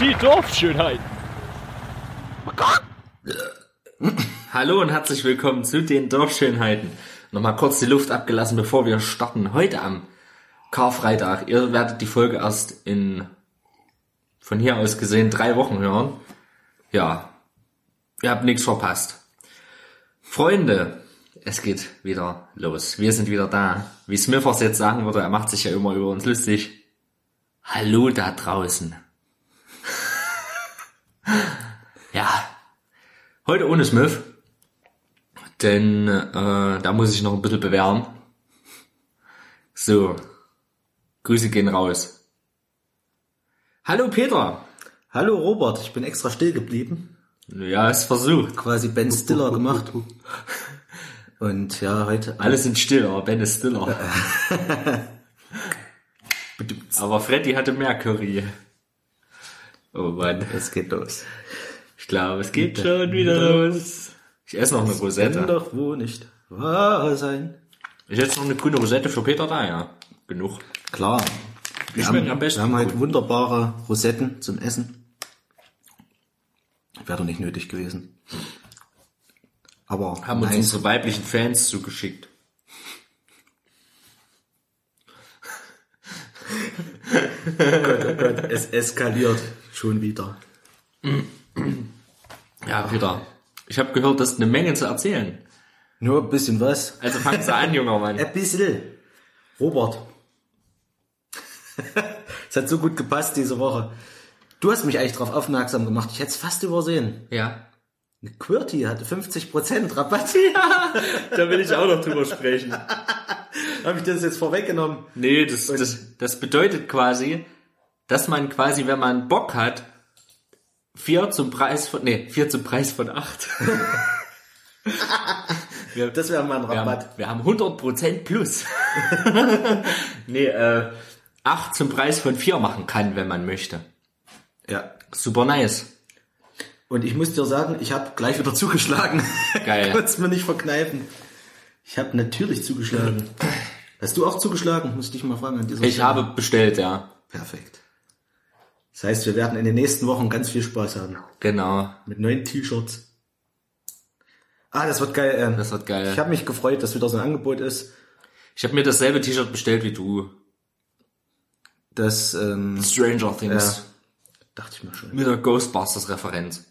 Die Dorfschönheit. Hallo und herzlich willkommen zu den Dorfschönheiten. Nochmal kurz die Luft abgelassen, bevor wir starten. Heute am Karfreitag. Ihr werdet die Folge erst in, von hier aus gesehen, drei Wochen hören. Ja, ihr habt nichts verpasst. Freunde, es geht wieder los. Wir sind wieder da. Wie Smithers jetzt sagen würde, er macht sich ja immer über uns lustig. Hallo da draußen. ja, heute ohne Smith, denn äh, da muss ich noch ein bisschen bewähren. So, Grüße gehen raus. Hallo Peter. Hallo Robert, ich bin extra still geblieben. Ja, es versucht. Quasi Ben Stiller gemacht. Und ja, heute. Alle sind still, aber Ben ist stiller. aber Freddy hatte mehr Curry. Oh Mann, Es geht los. ich glaube, es geht schon wieder los. Ich esse noch eine Kann Rosette. doch wohl nicht wahr sein. Ich esse noch eine grüne Rosette für Peter da, ja. Genug. Klar. Wir haben, am besten wir haben gut. wunderbare Rosetten zum Essen. Wäre doch nicht nötig gewesen. Aber Haben uns nein, unsere weiblichen Fans zugeschickt. es eskaliert schon wieder. Ja, Peter. Ich habe gehört, das ist eine Menge zu erzählen. Nur ein bisschen was. Also fang sie an, junger Mann. Ein bisschen. Robert. Es hat so gut gepasst diese Woche. Du hast mich eigentlich darauf aufmerksam gemacht. Ich hätte es fast übersehen. Ja. QWERTY hatte 50% Rabatt. Da will ich auch noch drüber sprechen. Habe ich das jetzt vorweggenommen? Nee, das, das, das bedeutet quasi, dass man quasi, wenn man Bock hat, vier zum Preis von, nee, vier zum Preis von acht. wir, Das wäre mal ein wir, haben, Rabatt. wir haben 100% plus. nee, äh, acht zum Preis von vier machen kann, wenn man möchte. Ja. Super nice. Und ich muss dir sagen, ich habe gleich wieder zugeschlagen. Geil. Es mir nicht verkneifen. Ich habe natürlich zugeschlagen. Hast du auch zugeschlagen? Muss ich dich mal fragen an dieser Ich Stelle. habe bestellt, ja. Perfekt. Das heißt, wir werden in den nächsten Wochen ganz viel Spaß haben. Genau. Mit neuen T-Shirts. Ah, das wird geil. Ähm, Das wird geil. Ich habe mich gefreut, dass wieder so ein Angebot ist. Ich habe mir dasselbe T-Shirt bestellt wie du. Das, ähm, Stranger Things. ja, dachte ich mir schon. Mit der Ghostbusters-Referenz.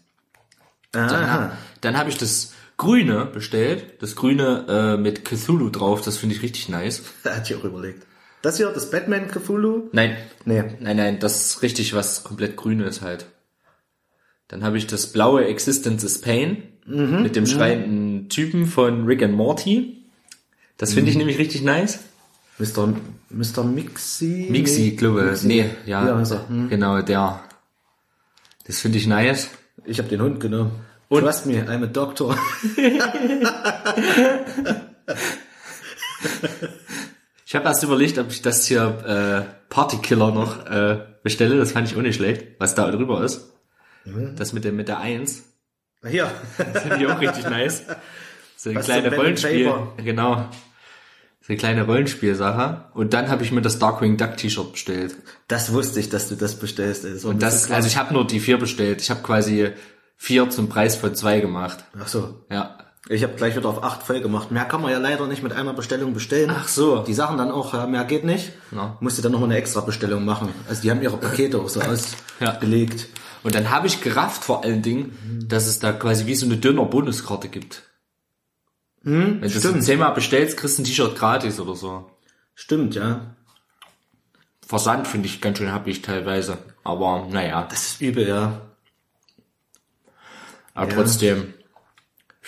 Dann, dann habe ich das Grüne bestellt. Das Grüne äh, mit Cthulhu drauf. Das finde ich richtig nice. Hat ich auch überlegt. Das hier, das Batman Cthulhu? Nein, Nee. nein, nein. Das ist richtig was komplett Grünes halt. Dann habe ich das blaue Existence is Pain mit dem schreienden Typen von Rick and Morty. Das finde ich nämlich richtig nice. Mr. Mr. Mixi? Mixi, glaube Mixi. Nee, ja. Ja. Hm. Genau, der. Das finde ich nice. Ich habe den Hund genommen. Und- Trust me, I'm a doctor. Ich habe erst überlegt, ob ich das hier äh, Partykiller noch äh, bestelle. Das fand ich auch nicht schlecht, was da drüber ist. Das mit der mit der Eins. Hier. Das finde ich auch richtig nice. So eine Was kleine zum Pen and Rollenspiel. Genau. So eine kleine Rollenspielsache. Und dann habe ich mir das Darkwing Duck T-Shirt bestellt. Das wusste ich, dass du das bestellst. war Und das also ich habe nur die vier bestellt. Ich habe quasi vier zum Preis von zwei gemacht. Ach so. Ja. Ich habe gleich wieder auf acht voll gemacht. Mehr kann man ja leider nicht mit einer Bestellung bestellen. Ach so. Die Sachen dann auch, ja, mehr geht nicht. Ja. Musste dann nochmal eine extra Bestellung machen. Also die haben ihre Pakete auch so ausgelegt. Und dann habe ich gerafft vor allen Dingen, dass es da quasi wie so eine dünner Bonuskarte gibt. Wenn du stimmt. zehnmal bestellst, kriegst du ein T-Shirt gratis oder so. Stimmt, ja. Versand finde ich ganz schön happig teilweise. Aber naja, Das ist übel, ja. aber Ja. trotzdem.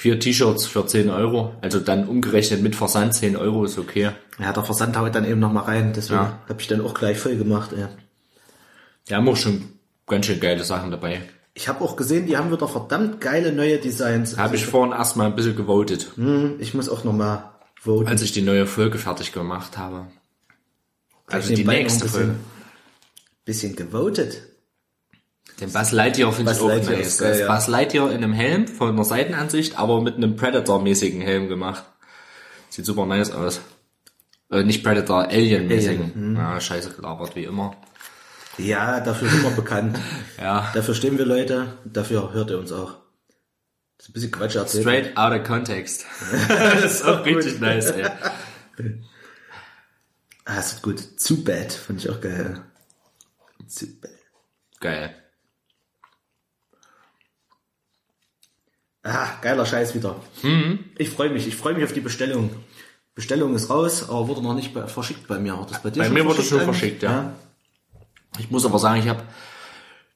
Vier T-Shirts für 10 Euro. Also dann umgerechnet mit Versand 10 Euro ist okay. Ja, der Versand haut dann eben nochmal rein. Deswegen Ja. habe ich dann auch gleich voll gemacht. Ja. Die haben auch schon ganz schön geile Sachen dabei. Ich habe auch gesehen, die haben wieder verdammt geile neue Designs. Habe ich vorhin erstmal ein bisschen gewotet, Hm, ich muss auch nochmal voten. als ich die neue Folge fertig gemacht habe. Also die nächste Folge. bisschen, bisschen gewotet. Den Buzz Lightyear finde ich auch Lightyear nice. ist geil, ja. Buzz Lightyear in einem Helm von der Seitenansicht, aber mit einem Predator-mäßigen Helm gemacht. Sieht super nice aus. Äh, nicht Predator, Alien-mäßigen. Alien, Ja, scheiße gelabert, wie immer. Ja, dafür sind wir bekannt. Ja. Dafür stehen wir Leute, dafür hört ihr uns auch. Das ist ein bisschen Quatsch erzählt. Straight out of context. das ist auch richtig nice, ey. Ah, ist gut. Zu bad, fand ich auch geil. Zu bad. Geil. Ah, geiler Scheiß wieder. Mhm. Ich freue mich, ich freue mich auf die Bestellung. Bestellung ist raus, aber wurde noch nicht verschickt bei mir. Hat das bei dir Bei schon mir wurde verschickt schon verschickt, ja. Ich muss aber sagen, ich habe,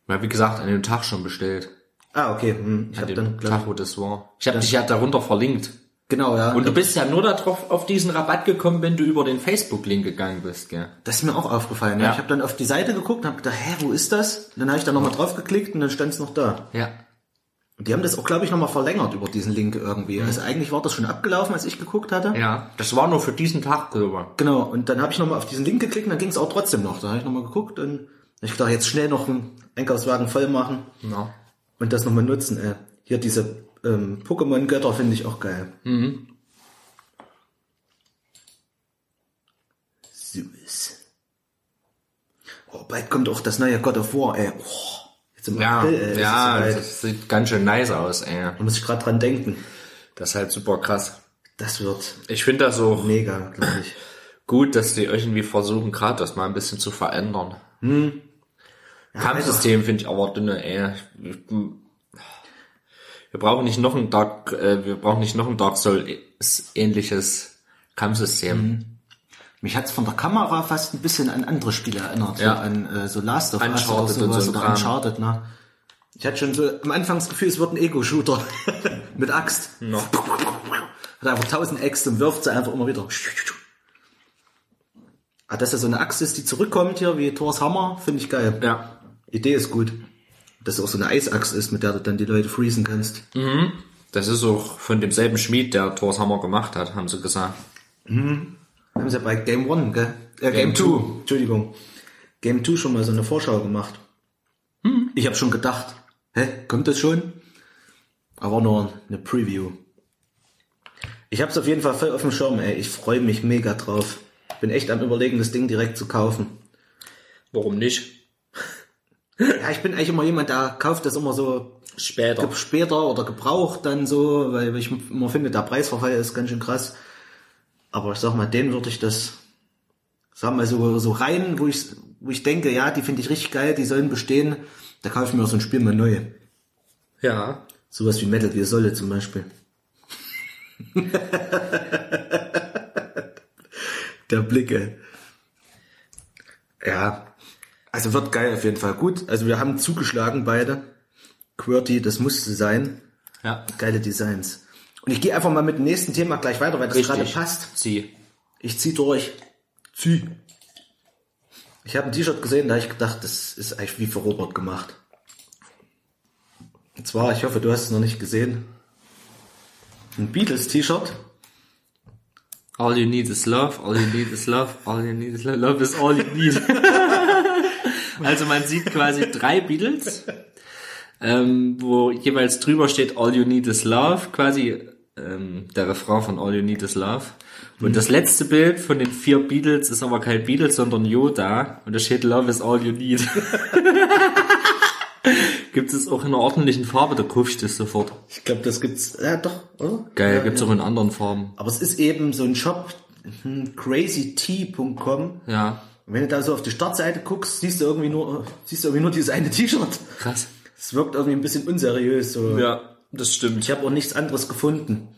ja, wie gesagt, an dem Tag schon bestellt. Ah, okay. Hm. Ich habe dann, Tag, wo das war. Ich habe dich ja darunter verlinkt. genau, ja. Und du bist ja nur darauf auf diesen Rabatt gekommen, wenn du über den Facebook-Link gegangen bist, gell? Das ist mir auch aufgefallen. Ja. Ja. Ich habe dann auf die Seite geguckt und habe gedacht, hä, wo ist das? Und dann habe ich da nochmal drauf geklickt und dann stand es noch da. Ja. Und die haben das auch, glaube ich, nochmal verlängert über diesen Link irgendwie. Also eigentlich war das schon abgelaufen, als ich geguckt hatte. Ja. Das war nur für diesen Tag drüber. Genau, und dann habe ich nochmal auf diesen Link geklickt und dann ging es auch trotzdem noch. Da habe ich nochmal geguckt und ich gedacht, jetzt schnell noch einen Einkaufswagen voll machen Ja. und das nochmal nutzen. Äh, hier diese ähm, Pokémon-Götter finde ich auch geil. Mhm. Süß. Oh, bald kommt auch das neue God of War, ey. Oh, im Ja, April, ey, ist ja, soweit. das sieht ganz schön nice aus, ey. Da muss ich gerade dran denken. Das ist halt super krass. Das wird Ich finde das auch mega, glaube ich. gut, dass die irgendwie versuchen, gerade das mal ein bisschen zu verändern. Kampfsystem finde ich aber dünne, ey. Wir brauchen nicht noch ein Dark, äh, wir brauchen nicht noch ein Dark Souls ähnliches Kampfsystem. Mich hat's von der Kamera fast ein bisschen an andere Spiele erinnert. Ja. So an äh, so Last of Us oder sowas so oder. Uncharted, ne? Ich hatte schon so am Anfang das Gefühl, es wird ein Ego-Shooter mit Axt. No. Hat einfach tausend Äxte und wirft sie einfach immer wieder. Ah, dass da so eine Axt ist, die zurückkommt hier, wie Thors Hammer, finde ich geil. Ja. Idee ist gut. Dass es auch so eine Eisaxt ist, mit der du dann die Leute freezen kannst. Das ist auch von demselben Schmied, der Thor's Hammer gemacht hat, haben sie gesagt. Haben sie ja bei Game One, gell? Äh, Game, Game 2, Two. Entschuldigung. Game 2 schon mal so eine Vorschau gemacht. Ich habe schon gedacht, hä, kommt das schon? Aber nur eine Preview. Ich habe es auf jeden Fall voll auf dem Schirm, ey. Ich freue mich mega drauf. Bin echt am überlegen, das Ding direkt zu kaufen. Warum nicht? Ja, ich bin eigentlich immer jemand, der kauft das immer so Später. später oder gebraucht dann so, weil ich immer finde, der Preisverfall ist ganz schön krass. Aber ich sag mal, den würde ich das, sag mal so, so rein, wo ich, wo ich denke, ja, die finde ich richtig geil, die sollen bestehen. Da kaufe ich mir so ein Spiel mal neu. Ja. Sowas wie Metal Gear Solid zum Beispiel. Der Blicke. Ja. Also wird geil auf jeden Fall. Gut, also wir haben zugeschlagen beide. QWERTY, das musste sein. Ja. Geile Designs. Und ich gehe einfach mal mit dem nächsten Thema gleich weiter, weil das Richtig. gerade passt. Sie. Ich zieh durch. Zieh. Ich habe ein T-Shirt gesehen, da habe ich gedacht, das ist eigentlich wie für Robert gemacht. Und zwar, ich hoffe, du hast es noch nicht gesehen. Ein Beatles-T-Shirt. All you need is love, all you need is love, all you need is love, love is all you need. also man sieht quasi drei Beatles, ähm, wo jeweils drüber steht All you need is love, quasi ähm, der Refrain von All you need is love. Und das letzte Bild von den vier Beatles ist aber kein Beatles, sondern Yoda. Und da steht Love is all you need. Gibt es auch in einer ordentlichen Farbe, da kauf ich das sofort. Ich glaube, das gibt's. Ja, doch, oder? Geil, ja, gibt's ja. auch in anderen Farben. Aber es ist eben so ein Shop, hm, crazyt.com. Ja, Und wenn du da so auf die Startseite guckst, siehst du irgendwie nur, siehst du irgendwie nur dieses eine T-Shirt. krass. Es wirkt irgendwie ein bisschen unseriös. So. Ja, das stimmt. Ich habe auch nichts anderes gefunden.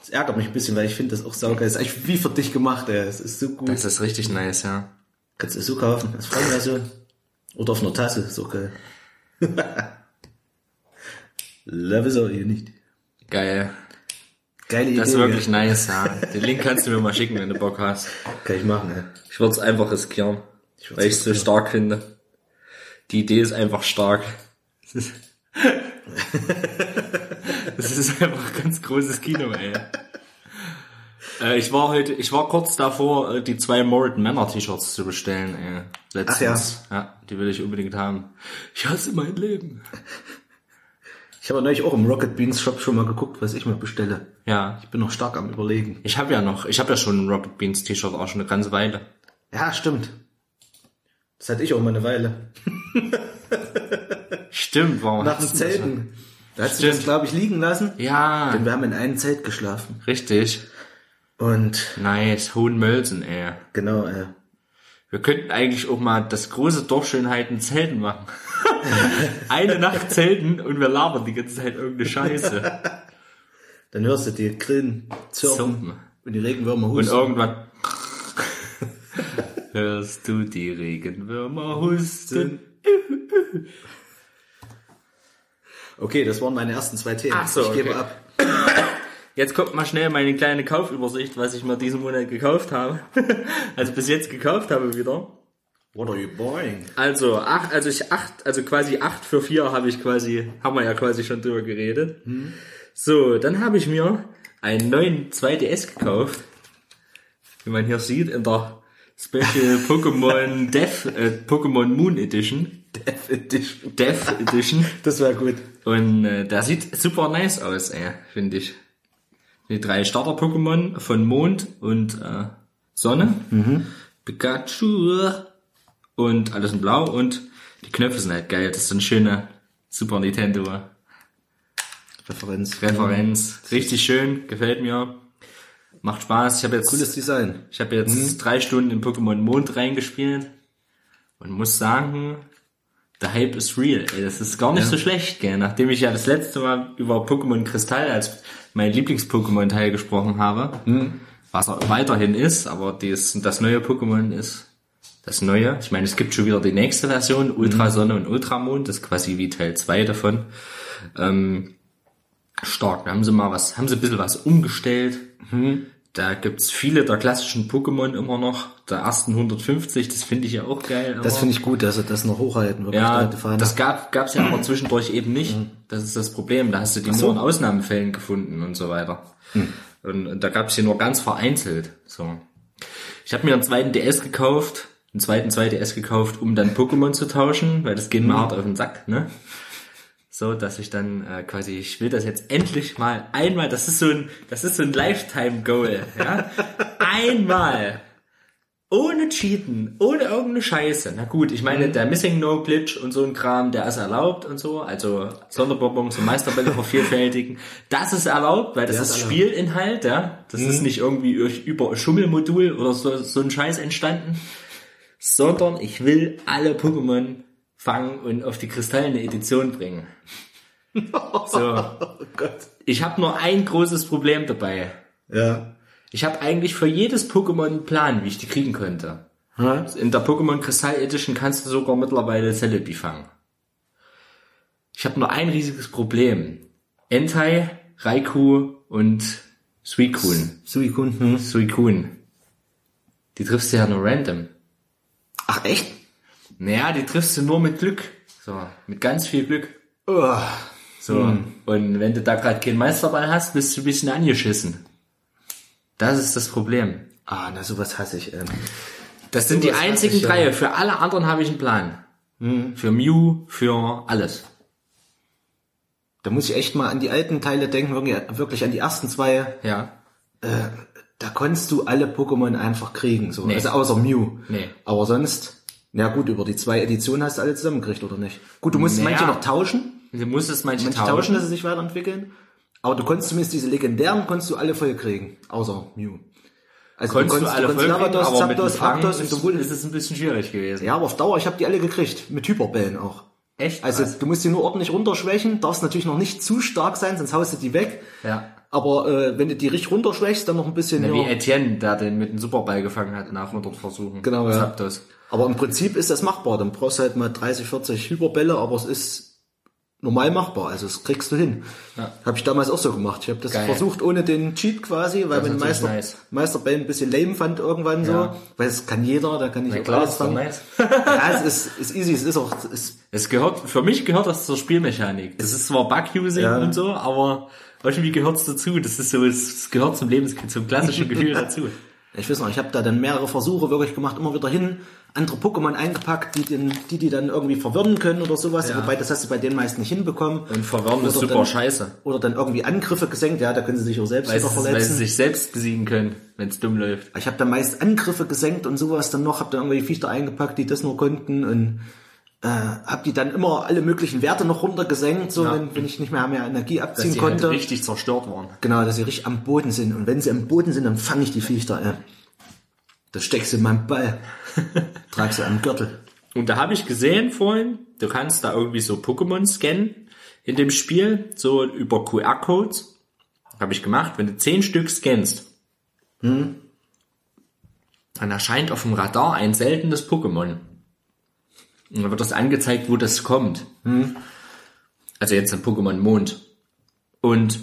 Das ärgert mich ein bisschen, weil ich finde das auch saugeil. Das ist eigentlich wie für dich gemacht, ey. Es ist so gut. Das ist richtig nice, ja. Kannst du so kaufen, als Freundversion. Oder auf einer Tasse, ist auch geil. Love is all you need. Geil. Geile Idee. Das ist wirklich gell? nice, ja. Den Link kannst du mir mal schicken, wenn du Bock hast. Kann ich machen, ey. Ich würde es einfach riskieren, würd's weil ich es so stark finde. Die Idee ist einfach stark. Das ist, einfach ganz großes Kino, ey. Äh, ich war heute, ich war kurz davor, äh, die zwei Morton Männer T-Shirts zu bestellen, ey. Letztens. ja. ja, die will ich unbedingt haben. Ich hasse mein Leben. Ich habe neulich auch im Rocket Beans Shop schon mal geguckt, was ich mir bestelle. Ja. Ich bin noch stark am überlegen. Ich habe ja noch, ich habe ja schon ein Rocket Beans T-Shirt auch schon eine ganze Weile. Ja, stimmt. Das hatte ich auch mal eine Weile. Stimmt, warum Nach dem? Zelten. Da hast du das, glaube ich, liegen lassen. Ja, Denn wir haben in einem Zelt geschlafen. richtig. Und Nice, Hohenmölsen, ey. genau, äh, Wir könnten eigentlich auch mal das große Dorfschönheiten Zelten machen. Eine Nacht Zelten und wir labern die ganze Zeit irgendeine Scheiße. dann hörst du die Grillen zirpen Zirpen. und die Regenwürmer Und husten. irgendwann hörst du die Regenwürmer husten. Okay, das waren meine ersten zwei Themen. Ach so, ich gebe okay. ab. Jetzt kommt mal schnell meine kleine Kaufübersicht, was ich mir diesen Monat gekauft habe. also bis jetzt gekauft habe wieder. What are you buying? Also acht, also ich acht, also quasi acht für vier habe ich quasi, haben wir ja quasi schon drüber geredet. So, dann habe ich mir einen neuen 2DS gekauft. Wie man hier sieht in der Special Pokémon Death, äh, Pokémon Moon Edition. Death Edition. Death Edition. Das war gut. Und äh, der sieht super nice aus, ey, finde ich. Die drei Starter-Pokémon von Mond und äh, Sonne. Pikachu und alles in Blau und die Knöpfe sind halt geil. Das ist so eine schöne Super Nintendo Referenz. Referenz. Richtig schön, gefällt mir. Macht Spaß. Ich habe jetzt Cooles Design. ich habe jetzt drei Stunden in Pokémon Mond reingespielt und muss sagen, der Hype ist real. Ey, das ist gar nicht so schlecht, gell? Nachdem ich ja das letzte Mal über Pokémon Kristall als mein Lieblings-Pokémon-Teil gesprochen habe, was er weiterhin ist, aber dies, das neue Pokémon ist das neue. Ich meine, es gibt schon wieder die nächste Version, Ultrasonne und Ultramond, das ist quasi wie Teil 2 davon. Ähm, stark. Da haben sie mal was, haben sie ein bisschen was umgestellt. Da gibt's viele der klassischen Pokémon immer noch. Der ersten 150, das finde ich ja auch geil. Das immer. finde ich gut, dass sie das noch hochhalten. Wirklich ja, das gab gab's ja aber zwischendurch eben nicht. Das ist das Problem. Da hast du die so. nur in Ausnahmefällen gefunden und so weiter. Und, und da gab's sie nur ganz vereinzelt. So. Ich habe mir einen zweiten DS gekauft, einen zweiten 2DS gekauft, um dann Pokémon zu tauschen, weil das geht mir hart auf den Sack, ne? So, dass ich dann äh, quasi, ich will das jetzt endlich mal einmal, das ist so ein, das ist so ein Lifetime-Goal, ja? einmal ohne Cheaten, ohne irgendeine Scheiße. Na gut, ich meine, der Missing No Glitch und so ein Kram, der ist erlaubt und so. Also Sonderbonbons und Meisterbälle vervielfältigen. Das ist erlaubt, weil das Der ist erlaubt. Spielinhalt, ja. Das ist nicht irgendwie über Schummelmodul oder so, so ein Scheiß entstanden. Sondern ich will alle Pokémon fangen und auf die kristallene Edition bringen. So. oh Gott. Ich habe nur ein großes Problem dabei. Ja. Ich habe eigentlich für jedes Pokémon einen Plan, wie ich die kriegen könnte. Ha? In der Pokémon Kristall Edition kannst du sogar mittlerweile Celebi fangen. Ich habe nur ein riesiges Problem. Entei, Raikou und Suicune. Suikun. Hm. Suicune. Die triffst du ja nur random. Ach echt? Naja, die triffst du nur mit Glück. So, mit ganz viel Glück. Oh. So. Und wenn du da gerade keinen Meisterball hast, bist du ein bisschen angeschissen. Das ist das Problem. Ah, na sowas hasse ich. Ähm. Das sind die Sowas einzigen hasse ich, ja. drei. Für alle anderen habe ich einen Plan. Für Mew, für alles. Da muss ich echt mal an die alten Teile denken, wirklich, wirklich an die ersten zwei. Ja. Da konntest du alle Pokémon einfach kriegen, so. Nee. Also außer Mew. Nee. Aber sonst, na gut, über die zwei Editionen hast du alle zusammengekriegt, oder nicht? Gut, du musst Naja. manche noch tauschen. Du musst es manche, Manche tauschen, dass sie sich weiterentwickeln. Aber du konntest zumindest diese legendären, konntest du alle voll kriegen. Außer Mew. Also Konntest du alle voll kriegen, Lavados, aber Zapdos, Aptos und ist, sowohl. ist es ein bisschen schwierig gewesen. Ja, aber auf Dauer, ich habe die alle gekriegt. Mit Hyperbällen auch. Echt? Also krass. du musst die nur ordentlich runterschwächen, darfst natürlich noch nicht zu stark sein, sonst haust du die weg. Ja. Aber äh, wenn du die richtig runterschwächst, dann noch ein bisschen Wie ja. Etienne, der den mit dem Superball gefangen hat nach 100 Versuchen. Genau, ja. Zapdos. Aber im Prinzip ist das machbar. Dann brauchst du halt mal 30, 40 Hyperbälle, aber es ist normal machbar. Also das kriegst du hin. Ja. Habe ich damals auch so gemacht. Ich habe das Geil. versucht ohne den Cheat quasi, weil Das ist Meister, nice. Meisterbell ein bisschen lame fand irgendwann so. Ja. Weil es kann jeder, da kann ich auch klar, alles ist doch fangen. nice. ja, es ist, ist easy, es ist auch, es Es gehört, für mich gehört das zur Spielmechanik. Das ist zwar Bug-Using Ja. und so, aber irgendwie gehört's dazu. Das ist so, es gehört zum Lebens, zum klassischen Gefühl dazu. Ich weiß noch, ich habe da dann mehrere Versuche wirklich gemacht, immer wieder hin, andere Pokémon eingepackt, die, den, die die dann irgendwie verwirren können oder sowas. Ja. Wobei das hast du bei denen meist nicht hinbekommen. Und verwirren ist super dann- scheiße. Oder dann irgendwie Angriffe gesenkt, ja, da können sie sich auch selbst wieder sie- weil sie verletzen. sich selbst besiegen können, wenn es dumm läuft. ich habe da meist Angriffe gesenkt und sowas dann noch, habe dann irgendwelche Viecher eingepackt, die das nur konnten und äh, habe die dann immer alle möglichen Werte noch runtergesenkt, so Ja. wenn, wenn ich nicht mehr mehr Energie Dass abziehen die halt konnte. richtig zerstört waren. Genau, dass sie richtig am Boden sind. Und wenn sie am Boden sind, dann fange ich die Viecher. Äh. Das steckst du in meinen Ball. Tragst du am Gürtel. Und da habe ich gesehen vorhin, du kannst da irgendwie so Pokémon scannen in dem Spiel, so über QR-Codes. Habe ich gemacht. Wenn du zehn Stück scannst, dann erscheint auf dem Radar ein seltenes Pokémon. Und dann wird das angezeigt, wo das kommt. Also jetzt ein Pokémon Mond. Und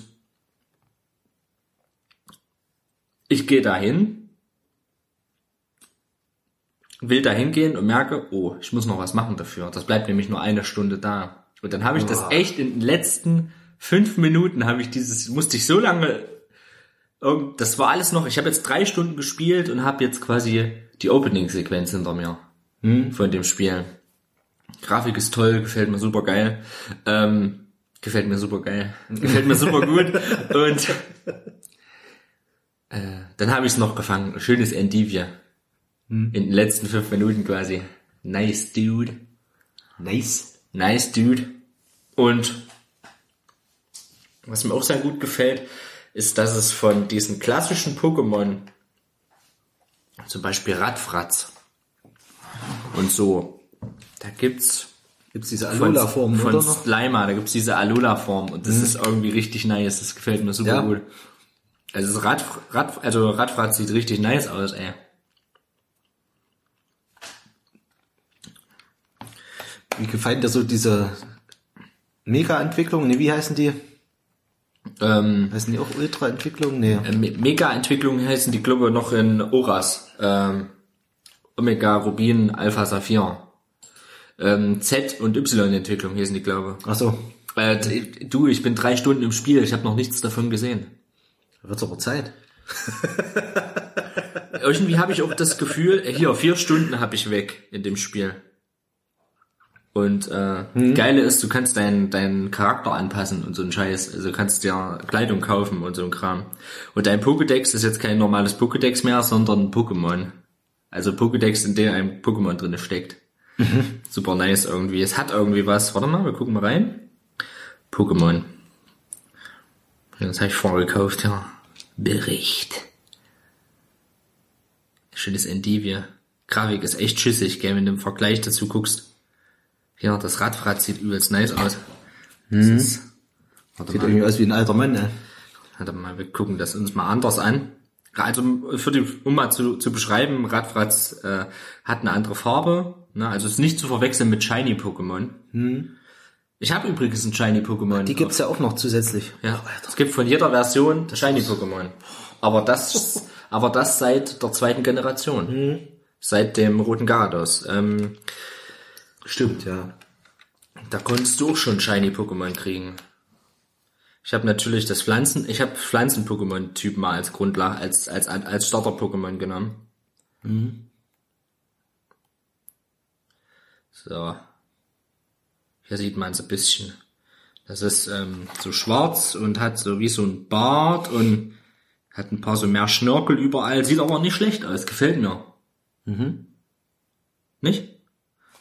ich gehe dahin, will da hingehen und merke, oh, ich muss noch was machen dafür. Das bleibt nämlich nur eine Stunde da. Und dann habe ich das echt in den letzten fünf Minuten habe ich dieses, musste ich so lange, das war alles noch, ich habe jetzt drei Stunden gespielt und habe jetzt quasi die Opening-Sequenz hinter mir von dem Spiel. Grafik ist toll, gefällt mir super geil. Ähm, gefällt mir super geil. Gefällt mir super gut. Und äh, dann habe ich es noch gefangen. Schönes Endivia. In den letzten fünf Minuten quasi. Nice, dude. Nice. Nice, dude. Und was mir auch sehr gut gefällt, ist, dass es von diesen klassischen Pokémon, zum Beispiel Radfratz und so, da gibt's Gibt's diese von, Alola-Form, von oder noch? Slimer, da gibt's diese Alola-Form und das ist irgendwie richtig nice, das gefällt mir super Ja. gut. Also das Rad, Rad, also Radfratz sieht richtig nice aus, ey. Wie gefällt dir so diese Mega-Entwicklung? Nee, wie heißen die? Ähm, Heißen die auch Ultra-Entwicklung? Nee. Äh, Me- Mega-Entwicklungen heißen die, glaube ich, noch in Oras. Ähm, Omega, Rubin, Alpha, Saphir. Ähm, Z- und Y-Entwicklung hießen die, glaube Ach so. ich. Äh, du, ich bin drei Stunden im Spiel, ich habe noch nichts davon gesehen. Wird's aber Zeit. Irgendwie habe ich auch das Gefühl, äh, hier, vier Stunden habe ich weg in dem Spiel. Und äh, Geile ist, du kannst deinen deinen Charakter anpassen und so ein Scheiß. Also du kannst dir Kleidung kaufen und so ein Kram. Und dein Pokédex ist jetzt kein normales Pokédex mehr, sondern ein Pokémon. Also Pokédex, in dem ein Pokémon drinne steckt. Super nice irgendwie. Es hat irgendwie was. Warte mal, wir gucken mal rein. Pokémon. Das habe ich vorher gekauft, ja. Bericht. Schönes Endivia. Grafik ist echt schissig, gell, wenn du im Vergleich dazu guckst. Ja, das Radfrad sieht übelst nice aus. Das ist, Sieht mal, irgendwie aus wie ein alter Mann, ne? warte mal, wir gucken das uns mal anders an. Also, für die, um mal zu, zu beschreiben, Radfratz äh, hat eine andere Farbe. Ne? Also ist nicht zu verwechseln mit Shiny-Pokémon. Ich habe übrigens ein Shiny-Pokémon. Die gibt's ja auch noch zusätzlich. Ja, es gibt von jeder Version das Shiny Pokémon. Aber das, aber das seit der zweiten Generation. Seit dem roten Garados. Ähm, Stimmt, ja. da konntest du auch schon Shiny Pokémon kriegen. Ich habe natürlich das Pflanzen, ich habe Pflanzen-Pokémon-Typ mal als Grundlage, als, als, als Starter-Pokémon genommen. So. Hier sieht man es ein bisschen. Das ist ähm, so schwarz und hat so wie so ein Bart und hat ein paar so mehr Schnörkel überall. Sieht aber nicht schlecht aus. Gefällt mir. Nicht?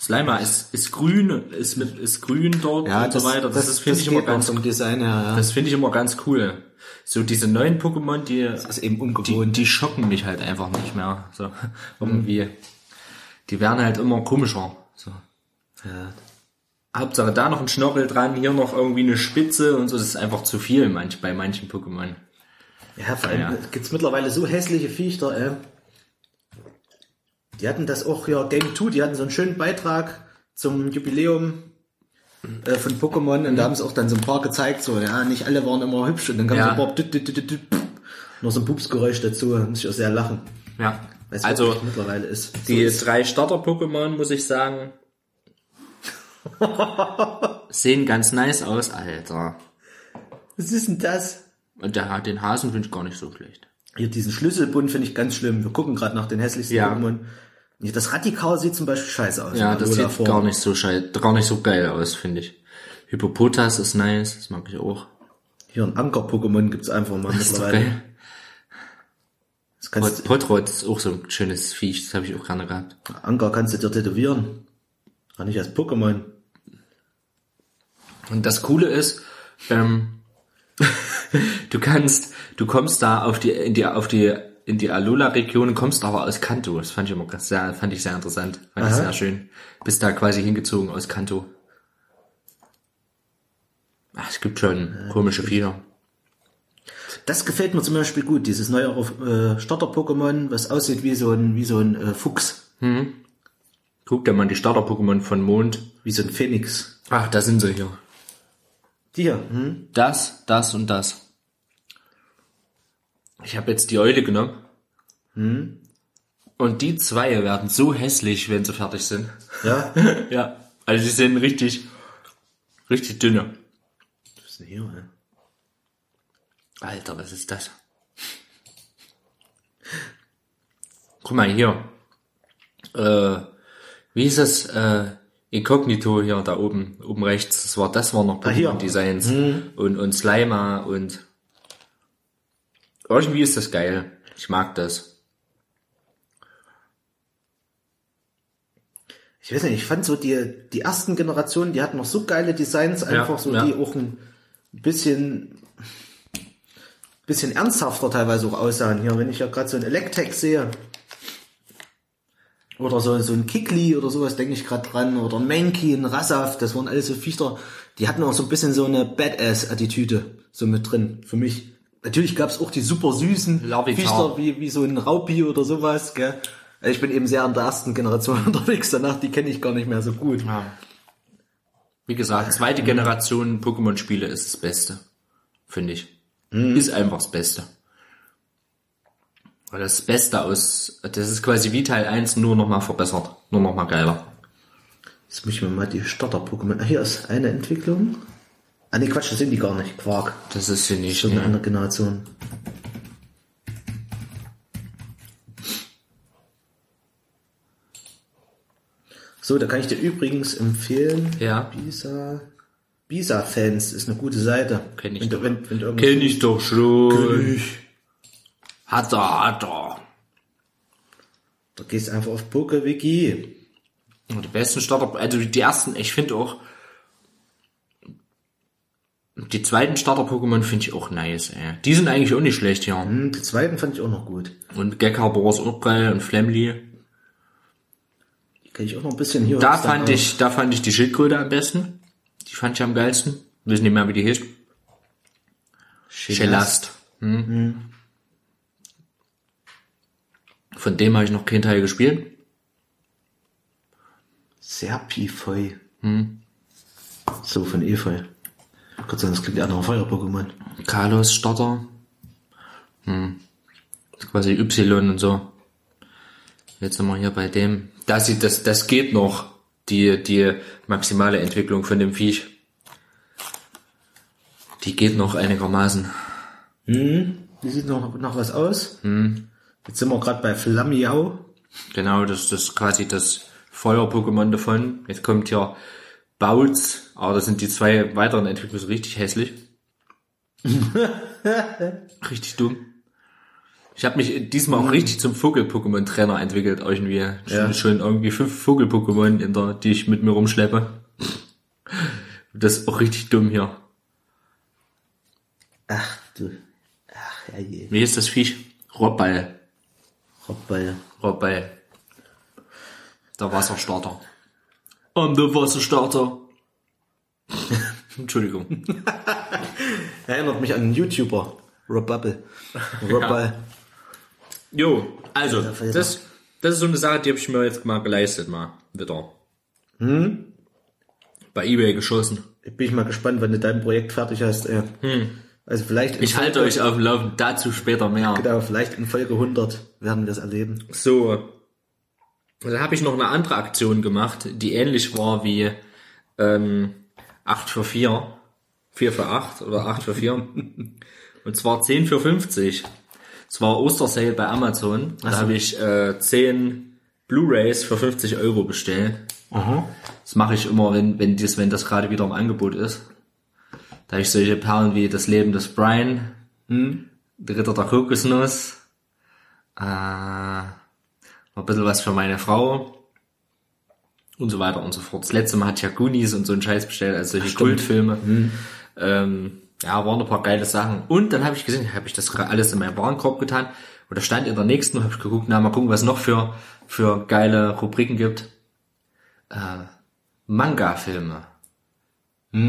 Slimer ist, ist grün, ist mit, ist grün dort Ja, und so weiter. Das, ist, finde ich immer ganz, vom Design her, ja. das finde ich immer ganz cool. So diese neuen Pokémon, die, Das ist eben die, ungewohnt. die schocken mich halt einfach nicht mehr. So, irgendwie. Die werden halt immer komischer. So. ja. Hauptsache da noch ein Schnörkel dran, hier noch irgendwie eine Spitze und so. Das ist einfach zu viel manch, bei manchen Pokémon. Ja, vor allem Ja. gibt's mittlerweile so hässliche Viecher, ey. Die hatten das auch hier, Game 2, die hatten so einen schönen Beitrag zum Jubiläum äh, von Pokémon und da haben sie auch dann so ein paar gezeigt, so, ja, nicht alle waren immer hübsch und dann kam Ja. so ein paar düt, düt, düt, noch so ein Pupsgeräusch dazu, muss ich auch sehr lachen. Ja. Weil es Also, mittlerweile ist. die so ist. drei Starter-Pokémon, muss ich sagen, sehen ganz nice aus, Alter. Was ist denn das? Und der hat den Hasen finde ich gar nicht so schlecht. Hier diesen Schlüsselbund finde ich ganz schlimm. Wir gucken gerade nach den hässlichsten Ja. Pokémon. Ja, Das Radikal sieht zum Beispiel scheiße aus. Ja, das sieht Form. gar nicht so schei gar nicht so geil aus, finde ich. Hippopotas ist nice, das mag ich auch. Hier ein Anker-Pokémon gibt's einfach mal Das ist mittlerweile. geil. Das kannst, Pot Potrot ist auch so ein schönes Viech, das habe ich auch gerne gehabt. Anker kannst du dir tätowieren. Auch nicht als Pokémon. Und das Coole ist, ähm, du kannst, du kommst da auf die, in die, auf die, in die Alola-Region, kommst aber aus Kanto. Das fand ich immer ganz sehr, fand ich sehr interessant. Fand ich Aha. sehr schön. Bist da quasi hingezogen aus Kanto. Ach, es gibt schon komische Viecher. Das gefällt mir zum Beispiel gut, dieses neue äh, Starter-Pokémon, was aussieht wie so ein, wie so ein äh, Fuchs, Guck dir mal die Starter-Pokémon von Mond. wie so ein Phoenix. Ach, da sind sie hier. Die hier, hm? Das, das und das. Ich habe jetzt die Eule genommen. Und die zwei werden so hässlich, wenn sie fertig sind. Ja? Ja. Also die sind richtig, richtig dünne. Was ist denn hier, ey? Alter, was ist das? Guck mal hier. Äh, wie ist das? Äh, Inkognito hier da oben, oben rechts. Das war, das war noch Ah. Pokémon Designs. Und, und Slimer und irgendwie ist das geil. Ich mag das. Ich weiß nicht, ich fand so die, die ersten Generationen, die hatten noch so geile Designs, einfach so, ja. die auch ein bisschen, bisschen ernsthafter teilweise auch aussahen. Hier, wenn ich ja gerade so ein Electek sehe, oder so, so ein Kikli oder sowas, denke ich gerade dran, oder ein Mankey, ein Rassaf, das waren alles so Viecher, die hatten auch so ein bisschen so eine Badass-Attitüde so mit drin, für mich. Natürlich gab's auch die super süßen. Viecher, wie, wie so ein Raupi oder sowas, gell. Ich bin eben sehr an der ersten Generation unterwegs, danach, die kenne ich gar nicht mehr so gut. Wie gesagt, zweite Generation Pokémon-Spiele ist das Beste. Finde ich. Ist einfach das Beste. Das Beste aus, das ist quasi wie Teil 1 nur nochmal verbessert. Nur nochmal geiler. Jetzt muss ich mir mal die Starter-Pokémon. Ah, hier ist eine Entwicklung. Ah, nee, Quatsch, das sind die gar nicht. Quark. Das ist sie nicht. So eine Ne? andere Generation. So, da kann ich dir übrigens empfehlen. Ja. Bisa. Bisa-Fans ist eine gute Seite. Kenn ich wenn, doch. wenn, wenn Kenn ich doch schon. Hat er, hat er. Da gehst du einfach auf PokeWiki. Und die besten Starter, also die ersten, ich finde auch, die zweiten Starter-Pokémon finde ich auch nice, ey. Die sind eigentlich auch nicht schlecht hier. Hm, die zweiten fand ich auch noch gut. Und Gekarbor ist auch geil und Flamly. Die kann ich auch noch ein bisschen hier. Da fand ich, da fand ich die Schildkröte am besten. Die fand ich am geilsten. Wissen nicht mehr, wie die hieß. Schellast. Hm. Von dem habe ich noch keinen Teil gespielt. Serpifeu. Hm. So, von Efeu. Gott sei Dank, das klingt ja nach einem Feuer-Pokémon. Carlos Starter. Hm. Das ist quasi Y und so. Jetzt sind wir hier bei dem. Das sieht, das, das geht noch. Die, die maximale Entwicklung von dem Viech. Die geht noch einigermaßen. Die sieht noch nach was aus. Hm. Jetzt sind wir gerade bei Flammiau. Genau, das, das ist quasi das Feuer-Pokémon davon. Jetzt kommt hier Bouts, aber das sind die zwei weiteren Entwicklungen so richtig hässlich. richtig dumm. Ich habe mich diesmal auch richtig zum Vogel-Pokémon-Trainer entwickelt, irgendwie. Schon, Ja. schon irgendwie fünf Vogel-Pokémon, in der, die ich mit mir rumschleppe. Das ist auch richtig dumm hier. Ach du. Ach, ja je. Wie ist das Viech? Robball. Robball. Robball. Der Wasserstarter. Und der Wasserstarter. Entschuldigung. Erinnert mich an einen YouTuber. Robbubble. Robball. Jo, also, das, das ist so eine Sache, die habe ich mir jetzt mal geleistet, mal wieder. Hm? bei Ebay geschossen. Bin ich mal gespannt, wenn du dein Projekt fertig hast. Ey. Also vielleicht Ich halte euch auf dem Laufen, dazu später mehr. Genau, vielleicht in Folge 100 werden wir es erleben. So, dann habe ich noch eine andere Aktion gemacht, die ähnlich war wie ähm, 8 für 4, 4 für 8 oder 8 für 4. Und zwar 10 für 50. Es war Ostersale bei Amazon. Da habe ich äh, 10 Blu-Rays für 50 Euro bestellt. Das mache ich immer, wenn, wenn, das, wenn das gerade wieder im Angebot ist. Da habe ich solche Perlen wie Das Leben des Brian, Der Ritter der Kokosnuss, äh, ein bisschen was für meine Frau und so weiter und so fort. Das letzte Mal hatte ich ja Goonies und so einen Scheiß bestellt, also solche Kultfilme. Ähm, ja, waren ein paar geile Sachen. Und dann habe ich gesehen, habe ich das alles in meinen Warenkorb getan und da stand in der nächsten, habe ich geguckt, na mal gucken, was noch für für geile Rubriken gibt. Äh, Manga-Filme.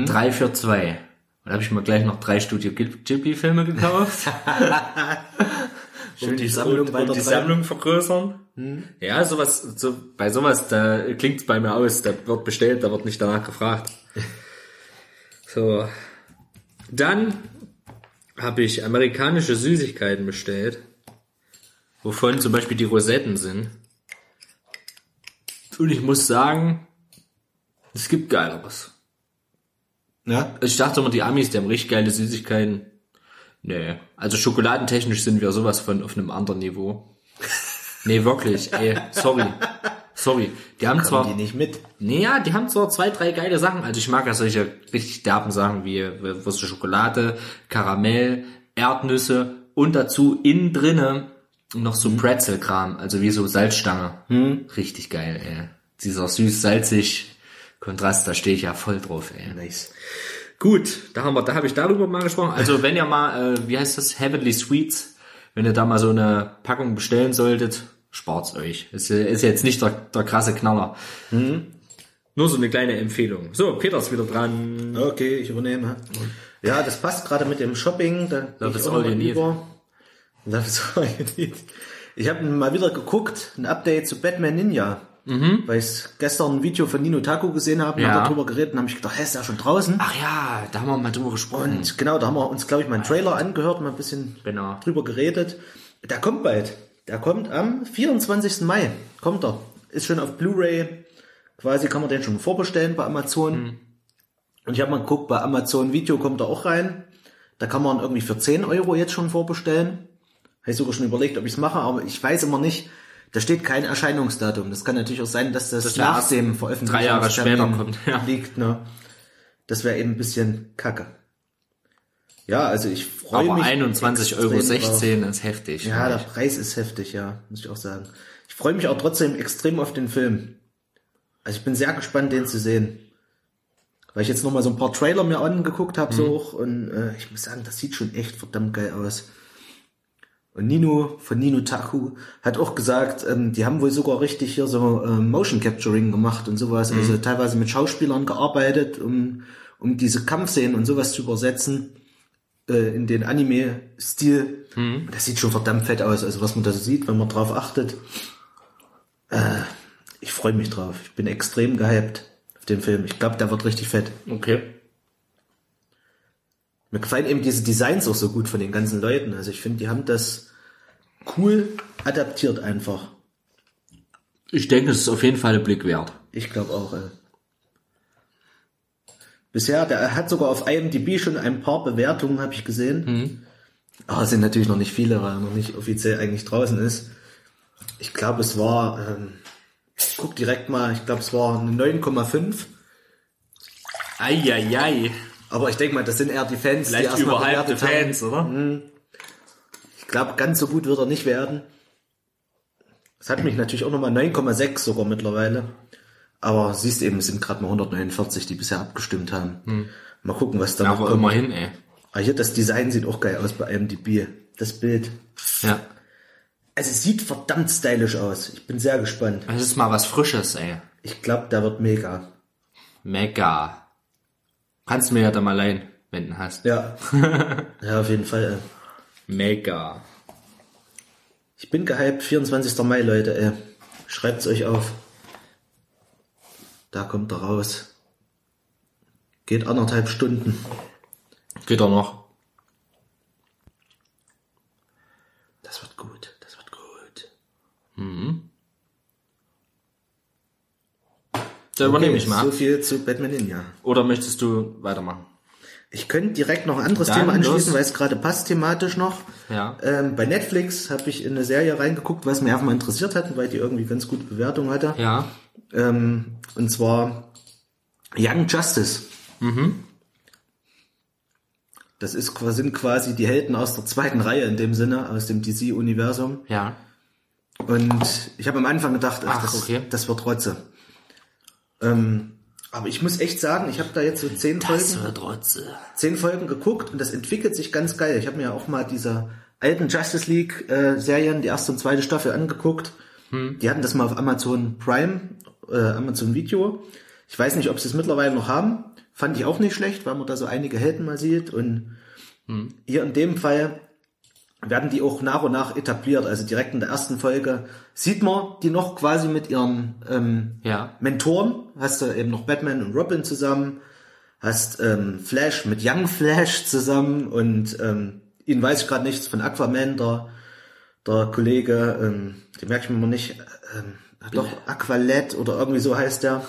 Drei für zwei. Und da habe ich mir gleich noch drei Studio Ghibli-Filme gekauft. Schön die Sammlung und, weiter und die treiben. Sammlung vergrößern. Ja, sowas, so, bei sowas, da klingt's bei mir aus, da wird bestellt, da wird nicht danach gefragt. So. Dann habe ich amerikanische Süßigkeiten bestellt, wovon zum Beispiel die Rosetten sind. Und ich muss sagen, es gibt geileres. Ja, Ich dachte immer, die Amis, die haben richtig geile Süßigkeiten. Nee. Also schokoladentechnisch sind wir sowas von auf einem anderen Niveau. Nee, wirklich, ey, sorry. Sorry. Die haben zwar, die nicht mit. nee, ja, die haben zwar zwei, drei geile Sachen. Also ich mag ja solche richtig derben Sachen wie, was Schokolade, Karamell, Erdnüsse und dazu innen drinne noch so Pretzelkram, also wie so Salzstange. Richtig geil, ey. Dieser süß-salzig Kontrast, da stehe ich ja voll drauf, ey. Nice. Gut, da haben wir, da habe ich darüber mal gesprochen. Also wenn ihr mal, äh, wie heißt das, Heavenly Sweets, wenn ihr da mal so eine Packung bestellen solltet, spart's euch. Ist, ist jetzt nicht der, der krasse Knaller. Nur so eine kleine Empfehlung. So, Peter ist wieder dran. Okay, ich übernehme. Ja, das passt gerade mit dem Shopping. Da Love ich is auch all you need. über. Love is all you need. Ich habe mal wieder geguckt, ein Update zu Batman Ninja. Weil ich gestern ein Video von Nino Taku gesehen habe und Ja. hab darüber geredet und habe ich gedacht, hä, ist ja schon draußen. Ach ja, da haben wir mal drüber gesprochen. Und genau, da haben wir uns, glaube ich, mal einen Trailer angehört, mal ein bisschen Genau. drüber geredet. Der kommt bald. Der kommt am 24. Mai. Kommt er. Ist schon auf Blu-ray. Quasi kann man den schon vorbestellen bei Amazon. Und ich habe mal geguckt, bei Amazon Video kommt er auch rein. Da kann man irgendwie für 10 Euro jetzt schon vorbestellen. Habe ich sogar schon überlegt, ob ich es mache, aber ich weiß immer nicht. Da steht kein Erscheinungsdatum. Das kann natürlich auch sein, dass das, Das nach dem Veröffentlichungstermin drei Jahre später kommt, ja. liegt. Ne? Das wäre eben ein bisschen kacke. Ja, also ich freue Aber mich. 21,16 Euro extrem drauf. ist heftig. Ja, der. Preis ist heftig, ja, muss ich auch sagen. Ich freue mich auch trotzdem extrem auf den Film. Also ich bin sehr gespannt, den zu sehen. Weil ich jetzt noch mal so ein paar Trailer mir angeguckt habe, so auch, und äh, ich muss sagen, das sieht schon echt verdammt geil aus. Und Nino von Nino Taku hat auch gesagt, ähm, die haben wohl sogar richtig hier so ähm, Motion Capturing gemacht und sowas, also teilweise mit Schauspielern gearbeitet, um, um diese Kampfszenen und sowas zu übersetzen äh, in den Anime-Stil. Und Das sieht schon verdammt fett aus, also was man da so sieht, wenn man drauf achtet. Äh, ich freue mich drauf. Ich bin extrem gehypt auf den Film. Ich glaube, der wird richtig fett. Okay. Mir gefallen eben diese Designs auch so gut von den ganzen Leuten. Also ich finde, die haben das cool adaptiert einfach. Ich denke, es ist auf jeden Fall ein Blick wert. Ich glaube auch. Äh. Bisher, der hat sogar auf IMDb schon ein paar Bewertungen, habe ich gesehen. Aber es sind natürlich noch nicht viele, weil er noch nicht offiziell eigentlich draußen ist. Ich glaube, es war, ähm, ich guck direkt mal, ich glaube, es war eine 9,5. Eieiei. Aber ich denke mal, das sind eher die Fans, die Vielleicht erstmal überhypte bewertet haben. Fans, oder? Ich glaube, ganz so gut wird er nicht werden. Es hat mich natürlich auch nochmal 9,6 sogar mittlerweile. Aber siehst eben, es sind gerade mal 149, die bisher abgestimmt haben. Mal gucken, was da Ja, noch aber kommt. immerhin, ey. Ah, hier, das Design sieht auch geil aus bei IMDb. Das Bild. Ja. Also es sieht verdammt stylisch aus. Ich bin sehr gespannt. Das ist mal was Frisches, ey. Ich glaube, der wird mega. Mega. Kannst du mir ja da mal leihen, wenn du hast. Ja. ja, auf jeden Fall. Ey. Mega. Ich bin gehypt. 24. Mai, Leute. Ey. Schreibt's euch auf. Da kommt er raus. Geht anderthalb Stunden. Geht auch noch. Das wird gut, das wird gut. Da übernehme Okay, ich mal. So viel zu Batman Ninja. Oder möchtest du weitermachen? Ich könnte direkt noch ein anderes Dann Thema anschließen, weil es gerade passt thematisch noch. Ja. Ähm, bei Netflix habe ich in eine Serie reingeguckt, was mich einfach mal interessiert hat, weil die irgendwie ganz gute Bewertung hatte. Ja. Ähm, und zwar Young Justice. Das ist, sind quasi die Helden aus der zweiten Reihe in dem Sinne, aus dem DC-Universum. Ja. Und ich habe am Anfang gedacht, ach, Ach, das, okay. das wird Rotze. Ähm, aber ich muss echt sagen, ich habe da jetzt so zehn Folgen, wird Rotze. zehn Folgen geguckt und das entwickelt sich ganz geil. Ich habe mir auch mal diese alten Justice League äh, Serien, die erste und zweite Staffel angeguckt. Die hatten das mal auf Amazon Prime, äh, Amazon Video. Ich weiß nicht, ob sie es mittlerweile noch haben. Fand ich auch nicht schlecht, weil man da so einige Helden mal sieht. Und hier in dem Fall werden die auch nach und nach etabliert. Also direkt in der ersten Folge sieht man die noch quasi mit ihren ähm, Ja. Mentoren. Hast du eben noch Batman und Robin zusammen, hast ähm, Flash mit Young Flash zusammen und ähm, ihn weiß ich gerade nichts von Aquaman, der, der Kollege, ähm, den merke ich mir mal nicht, ähm, doch Aqualet oder irgendwie so heißt der.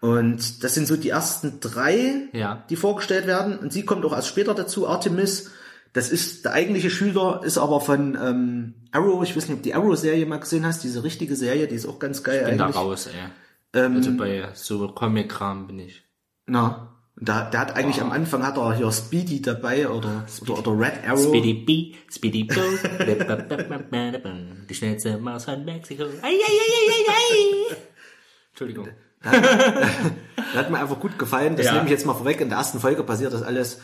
Und das sind so die ersten drei, Ja. die vorgestellt werden. Und sie kommt auch erst später dazu, Artemis. Das ist der eigentliche Schüler, ist aber von ähm, Arrow. Ich weiß nicht, ob du die Arrow-Serie mal gesehen hast, diese richtige Serie, die ist auch ganz geil Bin da eigentlich. raus, ey. also bei so Comic-Kram bin ich. Na, da, der hat eigentlich am Anfang hat er hier Speedy dabei oder, oder, oder Red Arrow. Speedy B, Speedy Bo. Die schnellste Maus von Mexiko. Ei, ei, ei, ei. Entschuldigung. Der hat mir einfach gut gefallen. Das Ja. nehme ich jetzt mal vorweg. In der ersten Folge passiert das alles.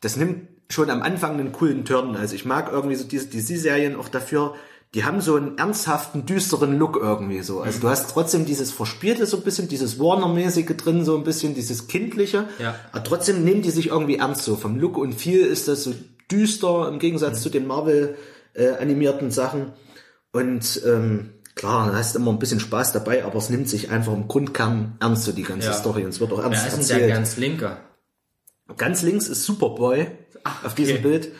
Das nimmt schon am Anfang einen coolen Turn. Also ich mag irgendwie so diese DC-Serien auch dafür. Die haben so einen ernsthaften, düsteren Look irgendwie so. Also du hast trotzdem dieses Verspielte so ein bisschen, dieses Warner-mäßige drin so ein bisschen, dieses Kindliche. Ja. Aber trotzdem nehmen die sich irgendwie ernst so. Vom Look und Feel ist das so düster im Gegensatz zu den Marvel äh, animierten Sachen. Und ähm, klar, da hast du immer ein bisschen Spaß dabei, aber es nimmt sich einfach im Grundkern ernst so die ganze Ja. Story und es wird auch ernst Wer ist erzählt. der ganz linke? Ganz links ist Superboy auf diesem Bild.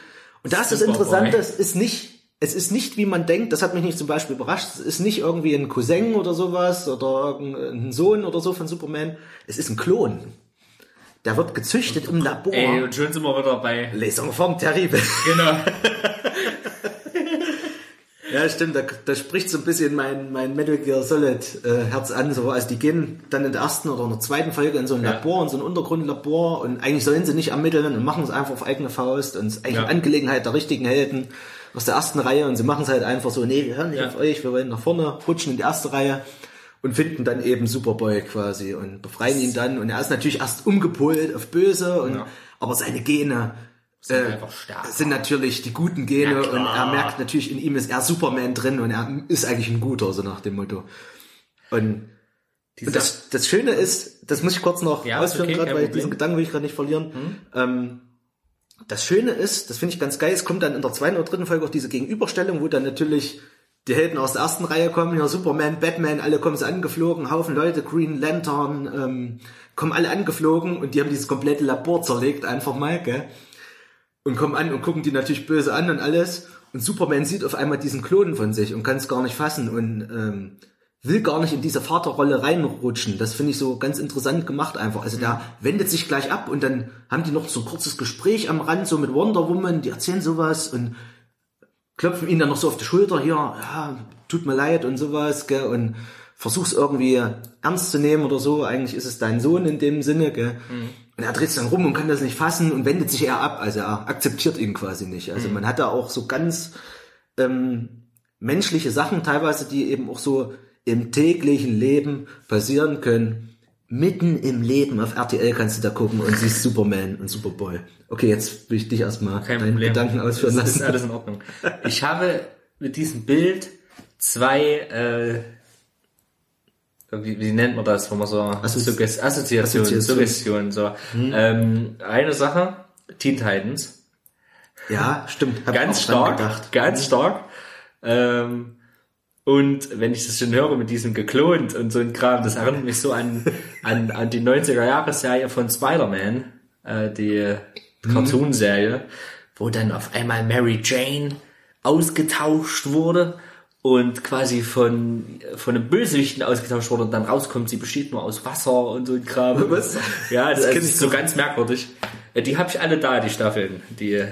Und da ist das. Interessante, es ist nicht, es ist nicht, wie man denkt, das hat mich nicht zum Beispiel überrascht, es ist nicht irgendwie ein Cousin oder sowas oder irgendein Sohn oder so von Superman. Es ist ein Klon. Der wird gezüchtet im Labor. Ey, und schon sind wir wieder bei. Lesung vom Terrible. Genau. Ja, stimmt, da, da spricht so ein bisschen mein, mein Metal Gear Solid äh, Herz an. So. Also die gehen dann in der ersten oder in der zweiten Folge in so ein Ja. Labor, in so ein Untergrundlabor und eigentlich sollen sie nicht ermitteln und machen es einfach auf eigene Faust und es ist eigentlich Ja. eine Angelegenheit der richtigen Helden aus der ersten Reihe und sie machen es halt einfach so, nee, wir hören nicht Ja. auf euch, wir wollen nach vorne rutschen in die erste Reihe und finden dann eben Superboy quasi und befreien ihn dann und er ist natürlich erst umgepolt auf böse und Ja. aber seine Gene Sind äh, einfach stark. sind natürlich die guten Gene Ja, und er merkt natürlich, in ihm ist er Superman drin und er ist eigentlich ein Guter, so nach dem Motto. Und, und das, das Schöne ist, das muss ich kurz noch Ja, ausführen, okay, gerade weil diesen Gedanken will ich gerade nicht verlieren. Ähm, das Schöne ist, das finde ich ganz geil, es kommt dann in der zweiten oder dritten Folge auch diese Gegenüberstellung, wo dann natürlich die Helden aus der ersten Reihe kommen, hier Superman, Batman, alle kommen so angeflogen, Haufen Leute, Green Lantern, ähm, kommen alle angeflogen und die haben dieses komplette Labor zerlegt, einfach mal, gell? Und kommen an und gucken die natürlich böse an und alles. Und Superman sieht auf einmal diesen Klon von sich und kann es gar nicht fassen und ähm, will gar nicht in diese Vaterrolle reinrutschen. Das finde ich so ganz interessant gemacht einfach. Also der wendet sich gleich ab und dann haben die noch so ein kurzes Gespräch am Rand, so mit Wonder Woman, die erzählen sowas und klopfen ihn dann noch so auf die Schulter, hier, ja, tut mir leid und sowas, gell, und versuch's irgendwie ernst zu nehmen oder so. Eigentlich ist es dein Sohn in dem Sinne, gell. Und er dreht sich dann rum und kann das nicht fassen und wendet sich eher ab. Also er akzeptiert ihn quasi nicht. Also man hat da auch so ganz ähm, menschliche Sachen teilweise, die eben auch so im täglichen Leben passieren können. Mitten im Leben auf RTL kannst du da gucken und siehst Superman und Superboy. Okay, jetzt will ich dich erstmal Kein deinen Problem. Gedanken ausführen das lassen. ist alles in Ordnung. Ich habe mit diesem Bild zwei, äh, wie, wie nennt man das, wenn man so Assozi- Sugges Assoziation, Assoziation. Suggestion, so. Ähm, eine Sache, Teen Titans, Ja, stimmt. Hab ganz stark, ganz stark. Ähm, Und wenn ich das schon höre mit diesem geklont und so ein Kram, das erinnert mich so an, an, an die 90er-Jahre-Serie von Spider-Man, äh, die Cartoon-Serie, wo dann auf einmal Mary Jane ausgetauscht wurde und quasi von, von einem Bösewichten ausgetauscht wurde und dann rauskommt, sie besteht nur aus Wasser und so ein Kram. Was? Ja, das, Das kenn ist so ganz merkwürdig. Äh, Die habe ich alle da, die Staffeln. Die,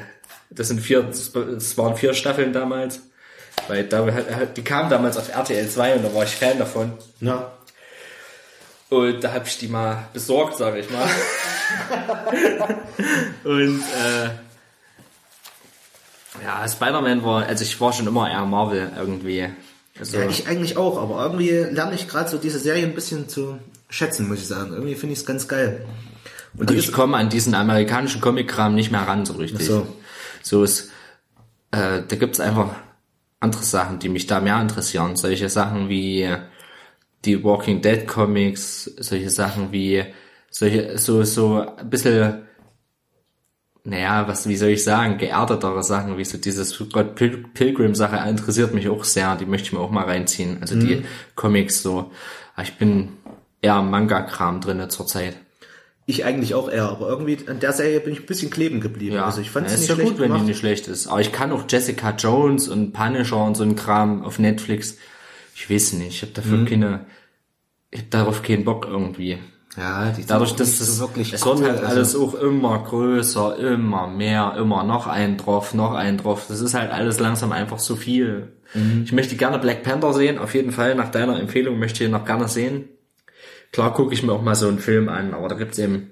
das sind vier, es waren vier Staffeln damals. Weil da, die kamen damals auf RTL 2 und da war ich Fan davon. Na, Und da habe ich die mal besorgt, sage ich mal. und äh, ja, Spider-Man war, also ich war schon immer eher Marvel irgendwie. Also, ja, ich eigentlich auch, aber irgendwie lerne ich gerade so diese Serie ein bisschen zu schätzen, muss ich sagen. Irgendwie finde ich es ganz geil. Und die ich ist, komme an diesen amerikanischen Comic-Kram nicht mehr ran so richtig. So. so ist, äh, da gibt's einfach andere Sachen, die mich da mehr interessieren. Solche Sachen wie die Walking Dead Comics, solche Sachen wie solche, so, so ein bisschen, naja, was, wie soll ich sagen, geerdetere Sachen, wie so dieses Scott Pil Pilgrim Sache interessiert mich auch sehr, die möchte ich mir auch mal reinziehen. Also die Comics so. Aber ich bin eher am Manga-Kram drinne zurzeit. ich eigentlich auch eher, aber irgendwie an der Serie bin ich ein bisschen kleben geblieben. Ja, also ich fand ja, es ist nicht ja schlecht gut, wenn gemacht. die nicht schlecht ist. Aber ich kann auch Jessica Jones und Punisher und so ein Kram auf Netflix. Ich weiß nicht, ich habe dafür Mhm. keine, ich hab darauf keinen Bock irgendwie. Ja, die Dadurch, dass das, so wirklich es wird halt also- alles auch immer größer, immer mehr, immer noch ein drauf, noch ein drauf. Das ist halt alles langsam einfach zu viel. Mhm. Ich möchte gerne Black Panther sehen, auf jeden Fall. Nach deiner Empfehlung möchte ich ihn noch gerne sehen. Klar gucke ich mir auch mal so einen Film an, aber da gibt's eben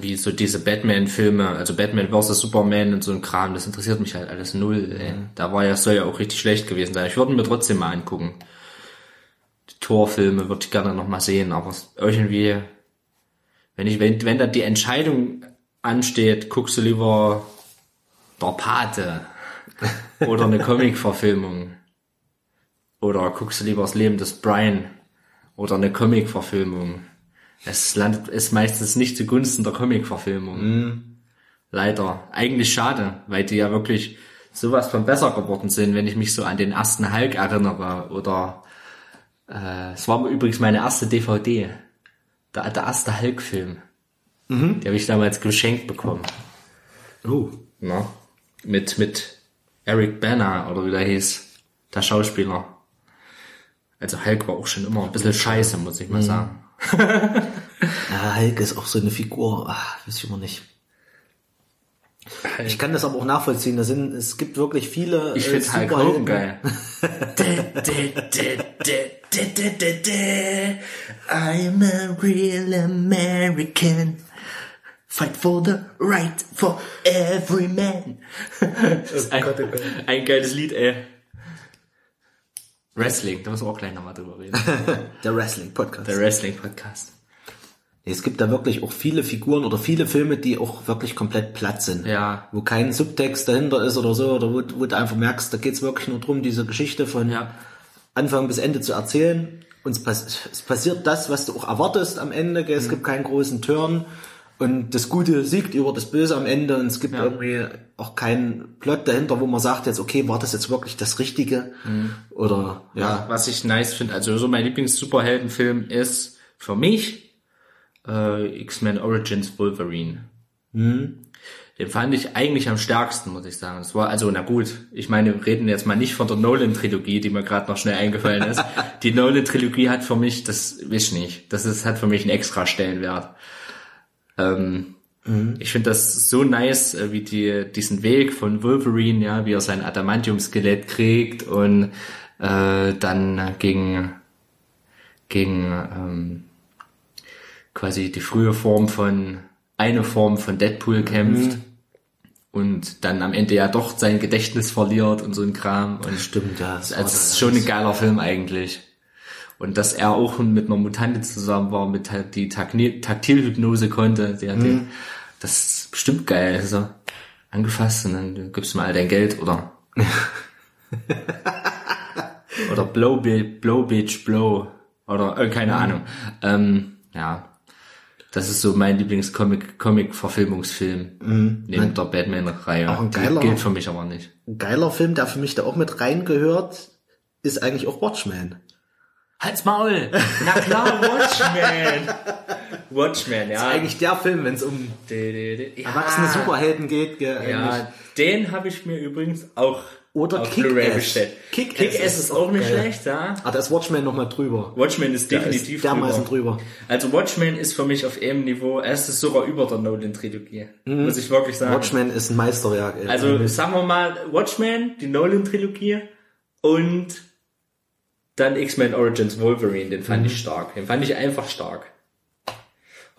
wie so diese Batman-Filme, also Batman vs. Superman und so ein Kram, das interessiert mich halt alles null. Ey. Da war ja, soll ja auch richtig schlecht gewesen sein. Ich würde mir trotzdem mal angucken. Torfilme würde ich gerne noch mal sehen, aber irgendwie, wenn ich, wenn, wenn da die Entscheidung ansteht, guckst du lieber der Pate oder eine Comic-Verfilmung oder guckst du lieber das Leben des Brian oder eine Comic-Verfilmung. Es landet ist meistens nicht zugunsten der Comic-Verfilmung. Leider. Eigentlich schade, weil die ja wirklich sowas von besser geworden sind, wenn ich mich so an den ersten Hulk erinnere oder es war übrigens meine erste DVD. Der, der erste Hulk-Film. Die habe ich damals geschenkt bekommen. Oh. Ne? Mit, mit Eric Banner oder wie der hieß. Der Schauspieler. Also Hulk war auch schon immer ein bisschen scheiße, muss ich mal sagen. Ja, Hulk ist auch so eine Figur, ach, weiß ich immer nicht. Ich kann das aber auch nachvollziehen. Da sind, es gibt wirklich viele. Ich äh, finde Hulk. Hogan geil. I'm a real American. Fight for the right for every man. Das ist ein, ein geiles Lied, ey. Wrestling, da müssen wir auch gleich nochmal drüber reden. Der Wrestling-Podcast. Der Wrestling-Podcast. Es gibt da wirklich auch viele Figuren oder viele Filme, die auch wirklich komplett platt sind. Ja. Wo kein Subtext dahinter ist oder so, oder wo, wo du einfach merkst, da geht's wirklich nur drum, diese Geschichte von Ja. Anfang bis Ende zu erzählen. Und es, pass es passiert das, was du auch erwartest am Ende. Es gibt keinen großen Turn. Und das Gute siegt über das Böse am Ende. Und es gibt Ja. irgendwie auch keinen Plot dahinter, wo man sagt jetzt, okay, war das jetzt wirklich das Richtige? Oder, ja. Was ich nice finde, also so mein Lieblings-Superheldenfilm ist für mich äh, X-Men Origins Wolverine. Den fand ich eigentlich am stärksten, muss ich sagen. Es war also, na gut, ich meine, wir reden jetzt mal nicht von der Nolan-Trilogie, die mir gerade noch schnell eingefallen ist. Die Nolan-Trilogie hat für mich, das weiß ich nicht, das ist, hat für mich einen extra Stellenwert. Ähm, Ich finde das so nice, äh, wie die diesen Weg von Wolverine, ja, wie er sein Adamantium-Skelett kriegt und äh, dann gegen gegen ähm, quasi die frühe Form von eine Form von Deadpool kämpft und dann am Ende ja doch sein Gedächtnis verliert und so ein Kram und Stimmt, ja. also es ist schon ein geiler Film eigentlich. Und dass er auch mit einer Mutante zusammen war, mit die Taktilhypnose konnte, die hat den, das ist bestimmt geil. Also angefasst und dann gibst du mal all dein Geld oder oder Blow, Blow Bitch Blow oder äh, keine Ahnung. Ähm, ja. Das ist so mein Lieblings-Comic, Comic-Verfilmungsfilm. Neben der Batman-Reihe. Auch ein geiler- Gilt für mich aber nicht. Ein geiler Film, der für mich da auch mit reingehört, ist eigentlich auch Watchmen. Halt's Maul! Na klar, Watchmen! Watchmen, ja. Eigentlich der Film, wenn es um ja. erwachsene Superhelden geht. Gell, eigentlich. Ja, den habe ich mir übrigens auch Oder Kick-Ass. Kick-Ass Kick-Ass ist auch nicht geil. schlecht, ja. Ah, da ist Watchmen noch mal drüber. Watchmen ist definitiv ist dermaßen drüber. Also Watchmen ist für mich auf einem Niveau, es ist sogar über der Nolan-Trilogie. Muss ich wirklich sagen. Mhm. Watchmen ist ein Meisterwerk. Ey. Also sagen wir mal Watchmen, die Nolan-Trilogie und dann X-Men Origins Wolverine, den fand Mhm. ich stark. Den fand ich einfach stark.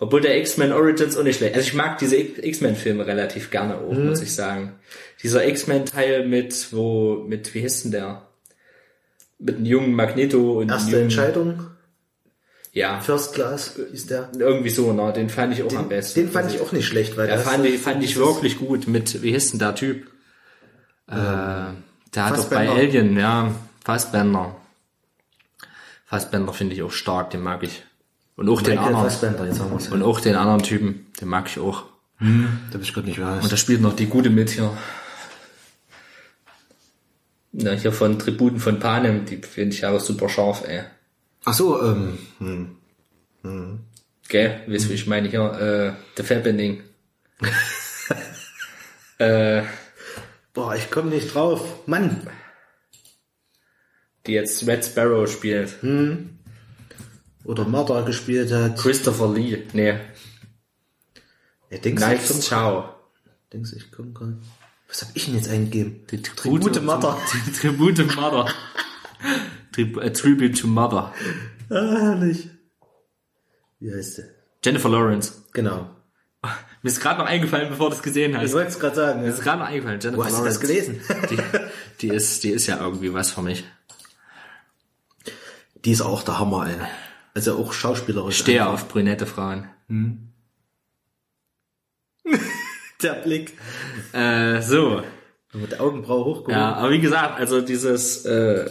Obwohl der X-Men Origins auch nicht schlecht. Also ich mag diese X-Men-Filme relativ gerne auch, Mhm. muss ich sagen. Dieser X-Men-Teil mit, wo, mit, wie hieß denn der? Mit einem jungen Magneto und Erste jungen, Entscheidung, Ja, First Class ist der. irgendwie so, na, den fand ich auch am besten. Den fand ich auch nicht schlecht, weil Ja, das fand ich, fand ich wirklich gut mit, wie hieß denn der Typ? Äh, der hat doch bei. Alien, ja, Fassbender. Fassbender finde ich auch stark, den mag ich. Und auch den anderen. Und auch den anderen Typen, den mag ich auch. Da bin ich gerade nicht weiß. Und da spielt noch die Gute mit hier. Na, hier von Tributen von Panem, die finde ich auch super scharf, ey. Ach so, ähm, hm. Gell? Weißt du, wie ich meine hier? Äh, The Fappening. äh, boah, ich komme nicht drauf. Mann, die jetzt Red Sparrow spielt. Oder Martha gespielt hat. Christopher Lee. Nee. Ja, denkst Knives du, ich Ciao. denkst du, ich komm grad. Was hab ich denn jetzt eingegeben? Die Tribute Mother. Die Tribute Mother. Trib a Tribute to Mother. Ah, herrlich. Wie heißt der? Jennifer Lawrence. Genau. Mir ist gerade noch eingefallen, bevor du es gesehen Ich hast. wollte es gerade sagen. Mir ist gerade noch eingefallen. Jennifer Wo hast du das Lawrence. gelesen? Die, die ist, die ist ja irgendwie was für mich. Die ist auch der Hammer, ey. Also auch schauspielerisch. Stehe auf brünette Frauen. Der Blick. Äh, so. Mit der Augenbraue hochgehoben. Ja, aber wie gesagt, also dieses, äh,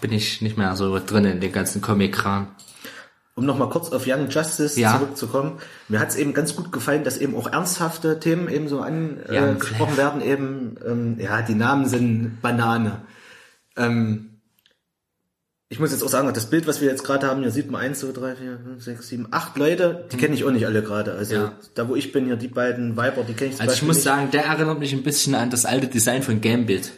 bin ich nicht mehr so drin in den ganzen Comic-Kram. Um nochmal kurz auf Young Justice Ja. zurückzukommen. Mir hat es eben ganz gut gefallen, dass eben auch ernsthafte Themen eben so angesprochen werden. Eben, ähm, ja, die Namen sind Banane. Ähm, ich muss jetzt auch sagen, das Bild, was wir jetzt gerade haben, hier sieht man eins, zwei, drei, vier, fünf, sechs, sieben, acht Leute. Die kenne ich auch nicht alle gerade. Also Ja. da, wo ich bin, hier die beiden Weiber, die kenne ich zum Also ich muss nicht. sagen, der erinnert mich ein bisschen an das alte Design von Gambit.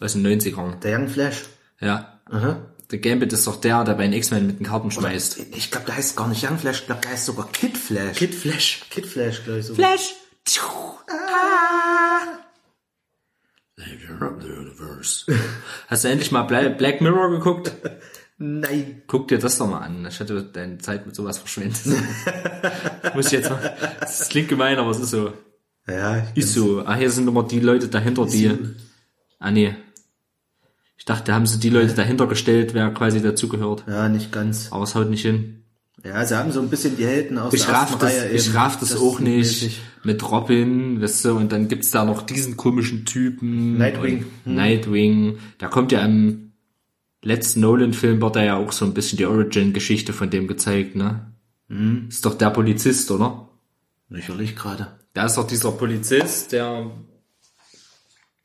Aus den 90ern. Der Young Flash. Ja. Aha. Der Gambit ist doch der, der bei den X-Men mit den Karten schmeißt. Ich glaube, der heißt gar nicht Young Flash, ich glaube, der heißt sogar Kid Flash. Kid Flash. Kid Flash, glaube ich so. Flash! Hast du endlich mal Bla- Black Mirror geguckt? Nein. Guck dir das doch mal an. Ich hatte deine Zeit mit sowas verschwendet. Muss ich jetzt mal. Das klingt gemein, aber es ist so. Ja, ich Ist so. Ah, hier sind immer die Leute dahinter, die. Ah, nee. Ich dachte, da haben sie die Leute dahinter gestellt, wer quasi dazugehört. Ja, nicht ganz. Aber es haut nicht hin. Ja, sie haben so ein bisschen die Helden aus Ich der raff das, Reihe ich raff das, ist auch nicht mäßig. mit Robin, weißt du, und dann gibt's da noch diesen komischen Typen. Nightwing. Und Nightwing. Da kommt ja im letzten Nolan-Film wird da ja auch so ein bisschen die Origin-Geschichte von dem gezeigt, ne? Mhm. Ist doch der Polizist, oder? Lächerlich gerade. Da ist doch dieser Polizist, der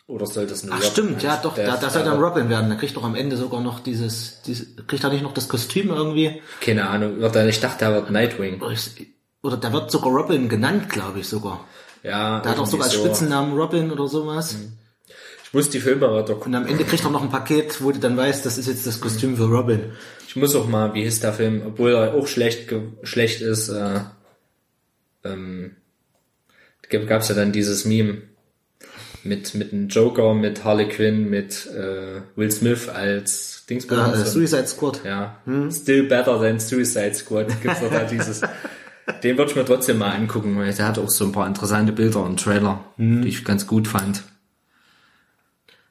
oder soll das nur Ach Robin stimmt, ja doch, da, das soll dann Robin werden. Da kriegt doch am Ende sogar noch dieses, dieses kriegt er nicht noch das Kostüm irgendwie? Keine Ahnung, wird er, ich dachte, er wird Nightwing. Oder da wird sogar Robin genannt, glaube ich sogar. Ja, Da hat auch sogar als so. Spitzennamen Robin oder sowas. Ich muss die Filme aber doch Und am Ende kriegt er noch ein Paket, wo du dann weißt, das ist jetzt das Kostüm für Robin. Ich muss auch mal, wie hieß der Film, obwohl er auch schlecht schlecht ist, äh, ähm, gab es ja dann dieses Meme mit mit dem Joker, mit Harley Quinn, mit äh, Will Smith als Dingsbums. äh, und- Suicide Squad. ja, Still Better Than Suicide Squad gibt's doch da dieses. Den würde ich mir trotzdem mal angucken, weil der hat auch so ein paar interessante Bilder und Trailer, Mhm. die ich ganz gut fand.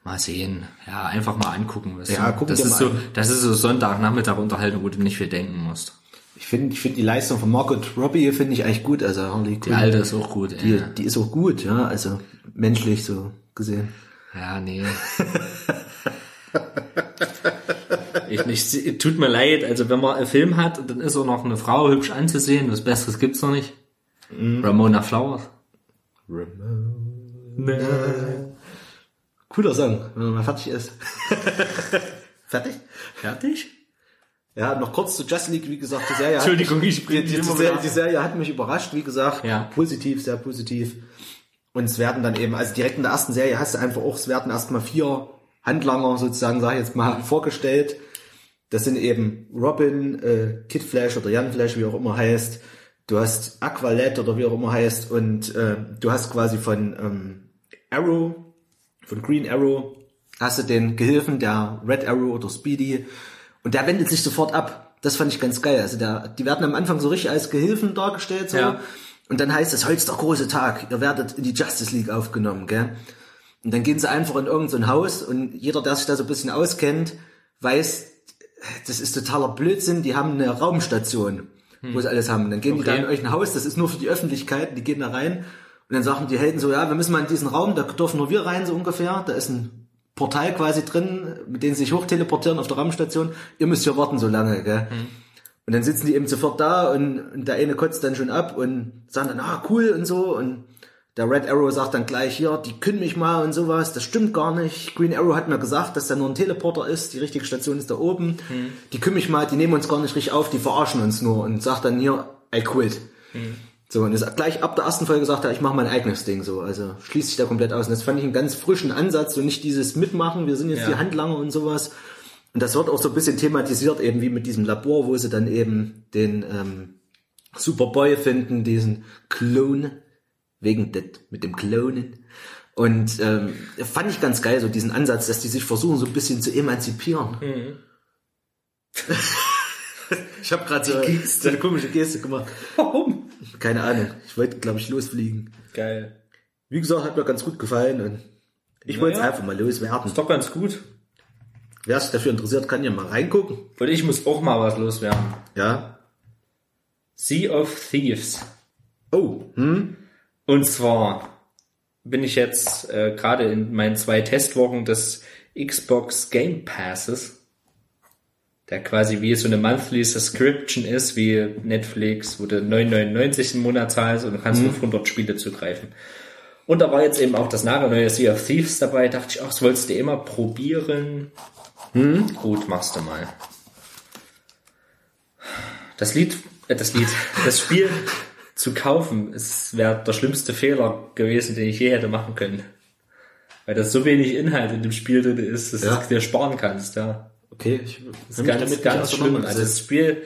Mal sehen. Ja, einfach mal angucken. Ja, du? gucken das ist mal so, an. das ist so Sonntagnachmittag Unterhaltung, wo du nicht viel denken musst. Ich finde, ich finde die Leistung von Margot Robbie finde ich eigentlich gut, also Harley Die Quinn. alte ist auch gut. Die, Ey. die ist auch gut, ja, also menschlich so gesehen. Ja, nee. Ich nicht. Tut mir leid, also wenn man einen Film hat dann ist auch noch eine Frau hübsch anzusehen, was Besseres gibt's noch nicht. Ramona Flowers. Cooler Song, wenn man mal fertig ist. fertig? Fertig? Ja, noch kurz zu Just League, wie gesagt, die Serie Entschuldigung, hat mich, ich die, die, Serie, die Serie hat mich überrascht, wie gesagt. Ja. Positiv, sehr positiv. Und es werden dann eben, also direkt in der ersten Serie hast du einfach auch, es werden erstmal vier Handlanger sozusagen, sag ich jetzt mal, vorgestellt. Das sind eben Robin, äh, Kid Flash oder Jan Flash, wie auch immer heißt. Du hast Aqualette oder wie auch immer heißt. Und äh, du hast quasi von ähm, Arrow, von Green Arrow, hast du den Gehilfen, der Red Arrow oder Speedy. Und der wendet sich sofort ab. Das fand ich ganz geil. Also der, die werden am Anfang so richtig als Gehilfen dargestellt. So. Ja. Und dann heißt es, heute ist der große Tag. Ihr werdet in die Justice League aufgenommen, gell? Und dann gehen sie einfach in irgendein so ein Haus und jeder, der sich da so ein bisschen auskennt, weiß, das ist totaler Blödsinn. Die haben eine Raumstation, wo sie alles haben. Und dann gehen die da Okay. in euch ein Haus, das ist nur für die Öffentlichkeit. Die gehen da rein und dann sagen die Helden so, ja, wir müssen mal in diesen Raum, da dürfen nur wir rein, so ungefähr. Da ist ein Portal quasi drin, mit dem sie sich hochteleportieren auf der Raumstation. Ihr müsst hier warten so lange, gell? Und dann sitzen die eben sofort da und, und der eine kotzt dann schon ab und sagen dann, ah, cool und so. Und der Red Arrow sagt dann gleich hier, die können mich mal und sowas. Das stimmt gar nicht. Green Arrow hat mir gesagt, dass da nur ein Teleporter ist. Die richtige Station ist da oben. Die können mich mal, die nehmen uns gar nicht richtig auf, die verarschen uns nur und sagt dann hier, I quit. So, und ist gleich ab der ersten Folge sagt er, ich mache mein eigenes Ding so. Also schließt sich da komplett aus. Und das fand ich einen ganz frischen Ansatz und nicht dieses Mitmachen, wir sind jetzt Ja. die Handlanger und sowas. Und das wird auch so ein bisschen thematisiert, eben wie mit diesem Labor, wo sie dann eben den ähm, Superboy finden, diesen Clone, wegen det, mit dem Klonen. Und ähm, fand ich ganz geil, so diesen Ansatz, dass die sich versuchen, so ein bisschen zu emanzipieren. ich habe gerade so, so eine komische Geste gemacht. Warum? Keine Ahnung. Ich wollte, glaube ich, losfliegen. Geil. Wie gesagt, hat mir ganz gut gefallen und ich wollte es einfach mal loswerden. Ist doch ganz gut. Wer sich dafür interessiert, kann ja mal reingucken. Und ich muss auch mal was loswerden. Ja. Sea of Thieves. Oh, hm? Und zwar bin ich jetzt äh, gerade in meinen zwei Testwochen des Xbox Game Passes, der quasi wie so eine Monthly Subscription ist, wie Netflix, wo du 9,99 im Monat zahlst und du kannst auf 100 Spiele zugreifen. Und da war jetzt eben auch das nagelneue Sea of Thieves dabei. Dachte ich, ach, das wolltest du immer probieren. Hm? Gut, machst du mal. Das Lied, äh, das Lied, das Spiel zu kaufen, es wäre der schlimmste Fehler gewesen, den ich je hätte machen können. Weil da so wenig Inhalt in dem Spiel drin ist, dass Ja. du dir sparen kannst, ja. Okay, ich Das ist ganz, ganz schlimm. Also das Spiel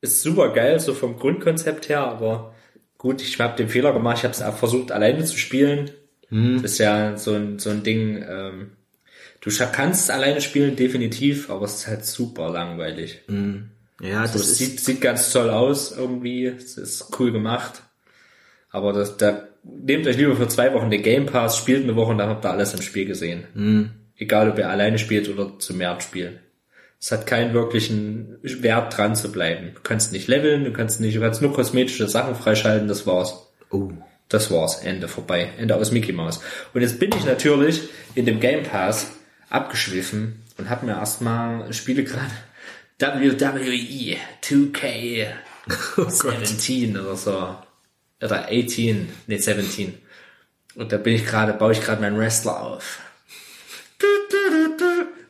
ist super geil, so vom Grundkonzept her, aber gut, ich habe den Fehler gemacht, ich habe es versucht alleine zu spielen. Das ist ja so ein, so ein Ding, ähm, du kannst alleine spielen, definitiv, aber es ist halt super langweilig. ja, das So, es ist, sieht, sieht ganz toll aus irgendwie, es ist cool gemacht. Aber das, da nehmt euch lieber für zwei Wochen den Game Pass, spielt eine Woche und dann habt ihr alles im Spiel gesehen. Egal ob ihr alleine spielt oder zu mehr spielen. Es hat keinen wirklichen Wert dran zu bleiben. Du kannst nicht leveln, du kannst nicht, du kannst nur kosmetische Sachen freischalten, das war's. oh, Das war's, Ende vorbei. Ende aus Mickey Mouse. Und jetzt bin ich natürlich in dem Game Pass abgeschwiffen und habe mir erstmal Spiele gerade WWE 2K 17 oder so. Oder 18, nee 17. Und da bin ich gerade, baue ich gerade meinen Wrestler auf.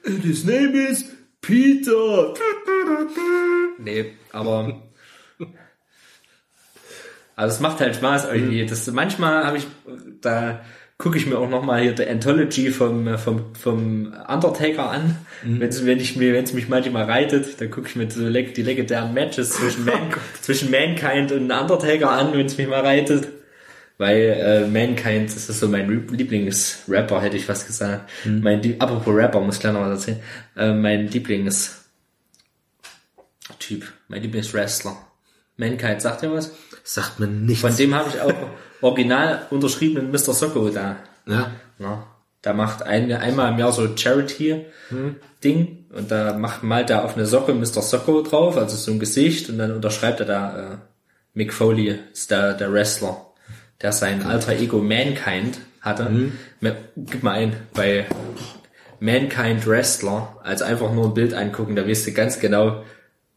And his name is Peter. Nee, aber also es macht halt Spaß irgendwie. Das manchmal habe ich da gucke ich mir auch noch mal hier die Anthology vom vom vom Undertaker an. Wenn's, wenn ich mir wenn es mich manchmal reitet, dann gucke ich mir so leg, die legendären Matches zwischen Man, zwischen Mankind und Undertaker an, wenn es mich mal reitet. Weil äh, Mankind, das ist so mein Lieblingsrapper, hätte ich fast gesagt. Mein Lie- apropos Rapper, muss ich gleich noch was erzählen. Äh, mein Lieblings Typ, mein Lieblingswrestler. Mankind, sagt ihr was? sagt mir nichts. Von dem habe ich auch original unterschriebenen Mr. Socko da. ja, Ja, da macht ein, einmal im Jahr so Charity-Ding und da macht malt er auf eine Socke Mr. Socko drauf, also so ein Gesicht und dann unterschreibt er da äh, Mick Foley, ist der, der Wrestler, der sein alter Ego Mankind hatte. Ma- Gib mal ein bei Mankind Wrestler als einfach nur ein Bild angucken, da weißt du ganz genau,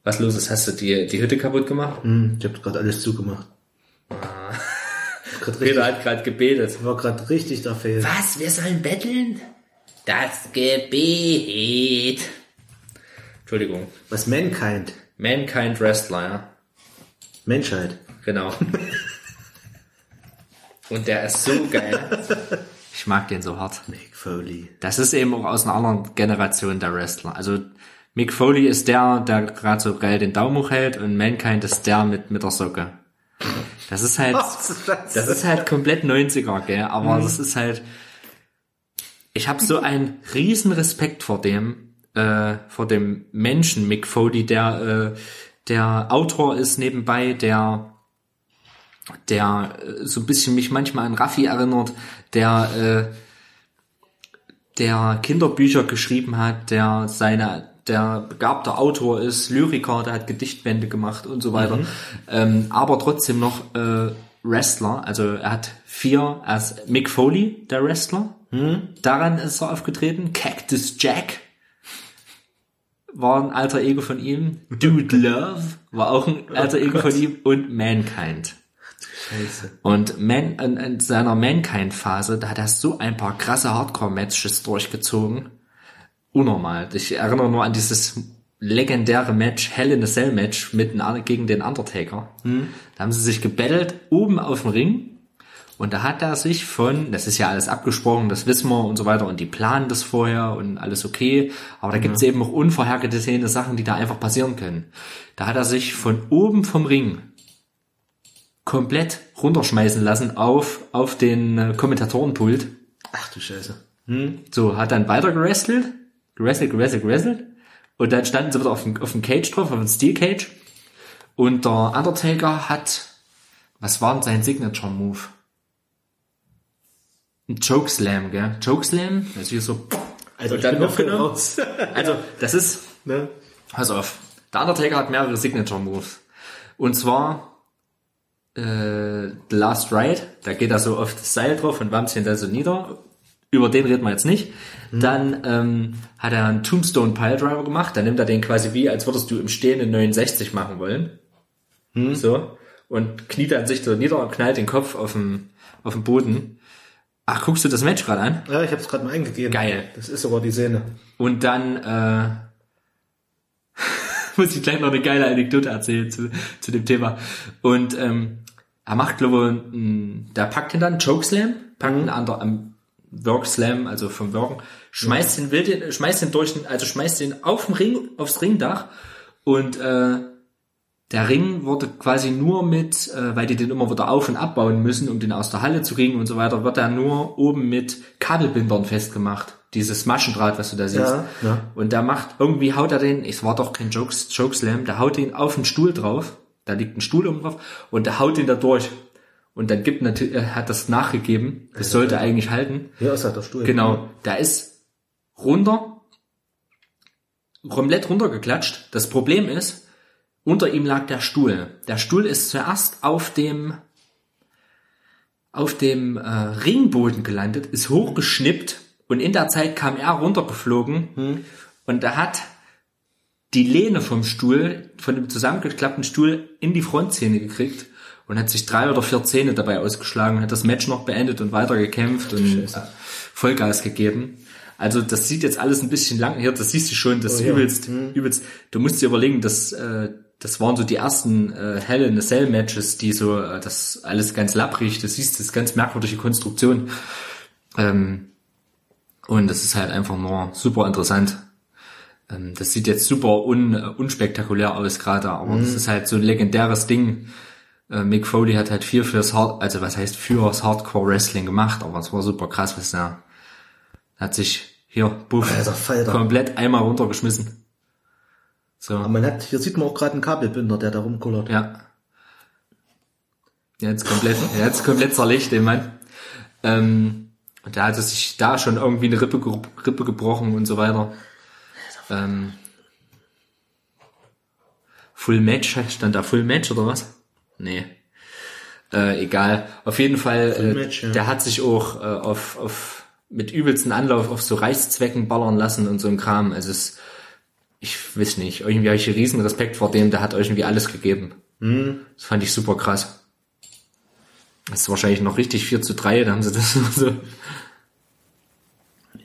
was los ist. Hast du die, die Hütte kaputt gemacht? Hm, ich habe gerade alles zugemacht. Grad Peter richtig, hat gerade gebetet. war gerade richtig da fehlt. Was? Wir sollen betteln? Das Gebet. Entschuldigung. Was Mankind? Mankind Wrestler, ja. Menschheit. Genau. Und der ist so geil. Ich mag den so hart. Mick Foley. Das ist eben auch aus einer anderen Generation der Wrestler. Also Mick Foley ist der, der gerade so geil den Daumen hochhält und Mankind ist der mit, mit der Socke. Das ist halt, das ist halt komplett 90er, gell? Aber das ist halt, ich habe so einen riesen Respekt vor dem, äh, vor dem Menschen Mick Foley, der, äh, der Autor ist nebenbei, der der äh, so ein bisschen mich manchmal an Raffi erinnert, der äh, der Kinderbücher geschrieben hat, der seine der begabter Autor ist, Lyriker, der hat Gedichtbände gemacht und so weiter, ähm, aber trotzdem noch äh, Wrestler, also er hat vier, er ist Mick Foley, der Wrestler, daran ist er aufgetreten, Cactus Jack war ein alter Ego von ihm, Dude Love war auch ein alter Ego von ihm. Und Mankind. Scheiße. Und Man, in, in seiner Mankind-Phase, da hat er so ein paar krasse Hardcore-Matches durchgezogen. Unnormal. Ich erinnere nur an dieses legendäre Match, Hell in a Cell Match mit gegen den Undertaker. Da haben sie sich gebettelt, oben auf dem Ring. Und da hat er sich von, das ist ja alles abgesprochen, das wissen wir und so weiter, und die planen das vorher und alles okay. Aber da gibt's eben auch unvorhergesehene Sachen, die da einfach passieren können. Da hat er sich von oben vom Ring komplett runterschmeißen lassen auf, auf den äh, Kommentatorenpult. Ach du Scheiße. So, hat dann weiter gerestelt, gerestelt, gerestelt, gerestelt. Und dann standen sie wieder auf dem, auf dem Cage drauf, auf dem Steel Cage. Und der Undertaker hat, was war denn sein Signature Move? Ein Chokeslam, gell? Chokeslam? Das ist wie so, Also Und dann aufgenommen. raus. also, das ist, ne? Pass auf. Der Undertaker hat mehrere Signature Moves. Und zwar äh, The Last Ride, da geht er so auf das Seil drauf und wammt sich dann so nieder. Über den reden wir jetzt nicht. Dann ähm, hat er einen Tombstone Piledriver gemacht. Da nimmt er den quasi wie, als würdest du im Stehen in 69 machen wollen. So. Und kniet dann sich da nieder und knallt den Kopf auf den, auf den Boden. Ach, guckst du das Match gerade an? Ja, ich habe es gerade mal eingegeben. Geil. Das ist aber die Szene. Und dann äh, muss ich gleich noch eine geile Anekdote erzählen zu, zu dem Thema. Und ähm, er macht, glaube ich, ein- der packt ihn dann, Chokeslam, packt ihn an der, am Workslam, also vom Worken, schmeißt den, will den, schmeißt den durch also schmeißt den auf dem Ring, aufs Ringdach und äh, der Ring wurde quasi nur mit, äh, weil die den immer wieder auf- und abbauen müssen, um den aus der Halle zu kriegen und so weiter, wird er nur oben mit Kabelbindern festgemacht. Dieses Maschendraht, was du da siehst. Ja, ja. Und da macht, irgendwie haut er den, es war doch kein Jokes, Jokeslam, der haut den auf den Stuhl drauf, da liegt ein Stuhl oben drauf, und der haut den da durch. Und dann gibt natürlich, er hat das nachgegeben, das sollte eigentlich halten. Hier ist halt der Stuhl. Genau, da ist runter, komplett runtergeklatscht. Das Problem ist, unter ihm lag der Stuhl. Der Stuhl ist zuerst auf dem auf dem äh, Ringboden gelandet, ist hochgeschnippt und in der Zeit kam er runtergeflogen und er hat die Lehne vom Stuhl, von dem zusammengeklappten Stuhl in die Frontzähne gekriegt und hat sich drei oder vier Zähne dabei ausgeschlagen, hat das Match noch beendet und weiter gekämpft und äh, Vollgas gegeben. Also das sieht jetzt alles ein bisschen lang her, das siehst du schon, das Oh ja. übelst, übelst. Du musst dir überlegen, dass äh, das waren so die ersten äh, Hell in a Cell Matches, die so äh, das alles ganz lapprig, du siehst das ist ganz merkwürdige Konstruktion. Ähm, und das ist halt einfach nur super interessant. Ähm, das sieht jetzt super un, äh, unspektakulär aus gerade, aber das ist halt so ein legendäres Ding. Äh, Mick Foley hat halt viel fürs Hard, also was heißt fürs Hardcore Wrestling gemacht, aber es war super krass, was er hat sich hier buff, Alter komplett einmal runtergeschmissen. So, Aber man hat, hier sieht man auch gerade einen Kabelbinder, der da rumkullert. ja. Jetzt komplett, jetzt komplett zerlegt, den Mann. Ähm, und da hat er sich da schon irgendwie eine Rippe, Rippe gebrochen und so weiter. Ähm, Full Match, stand da Full Match oder was? Nee. Äh, egal. Auf jeden Fall, äh, Match, ja. der hat sich auch äh, auf, auf mit übelsten Anlauf auf so Reichszwecken ballern lassen und so ein Kram. Also es, ich weiß nicht, irgendwie habe ich riesen Respekt vor dem, der hat euch irgendwie alles gegeben. Das fand ich super krass. Das ist wahrscheinlich noch richtig 4 zu 3, da haben sie das so.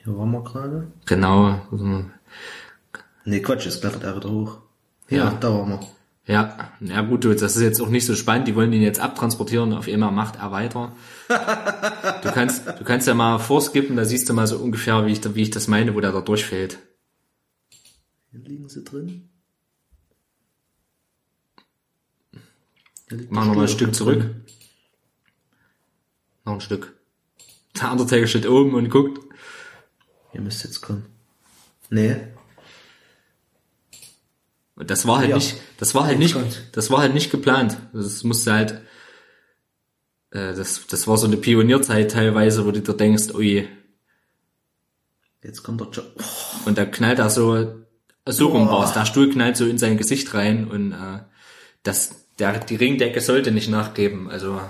Hier waren wir gerade. Genau. Nee, Quatsch, es er wieder hoch. Ja, Ja. da waren wir. Ja, ja gut, du, das ist jetzt auch nicht so spannend. Die wollen ihn jetzt abtransportieren. Auf einmal macht er weiter. Du kannst, du kannst ja mal vorskippen, da siehst du mal so ungefähr, wie ich, da- wie ich das meine, wo der da durchfällt. Hier liegen sie drin. Machen wir mal ein Stück zurück. drin. Noch ein Stück. Der Undertaker steht oben und guckt. Hier müsste jetzt kommen. Nee. Und das war halt Ja. nicht, das war halt nicht, das war halt nicht geplant. Das musste halt, äh, das, das war so eine Pionierzeit teilweise, wo du dir denkst, ui, Jetzt kommt der Job. Oh, und da knallt er so, so rum war's. Der Stuhl knallt so in sein Gesicht rein und, äh, das, der, die Ringdecke sollte nicht nachgeben. Also,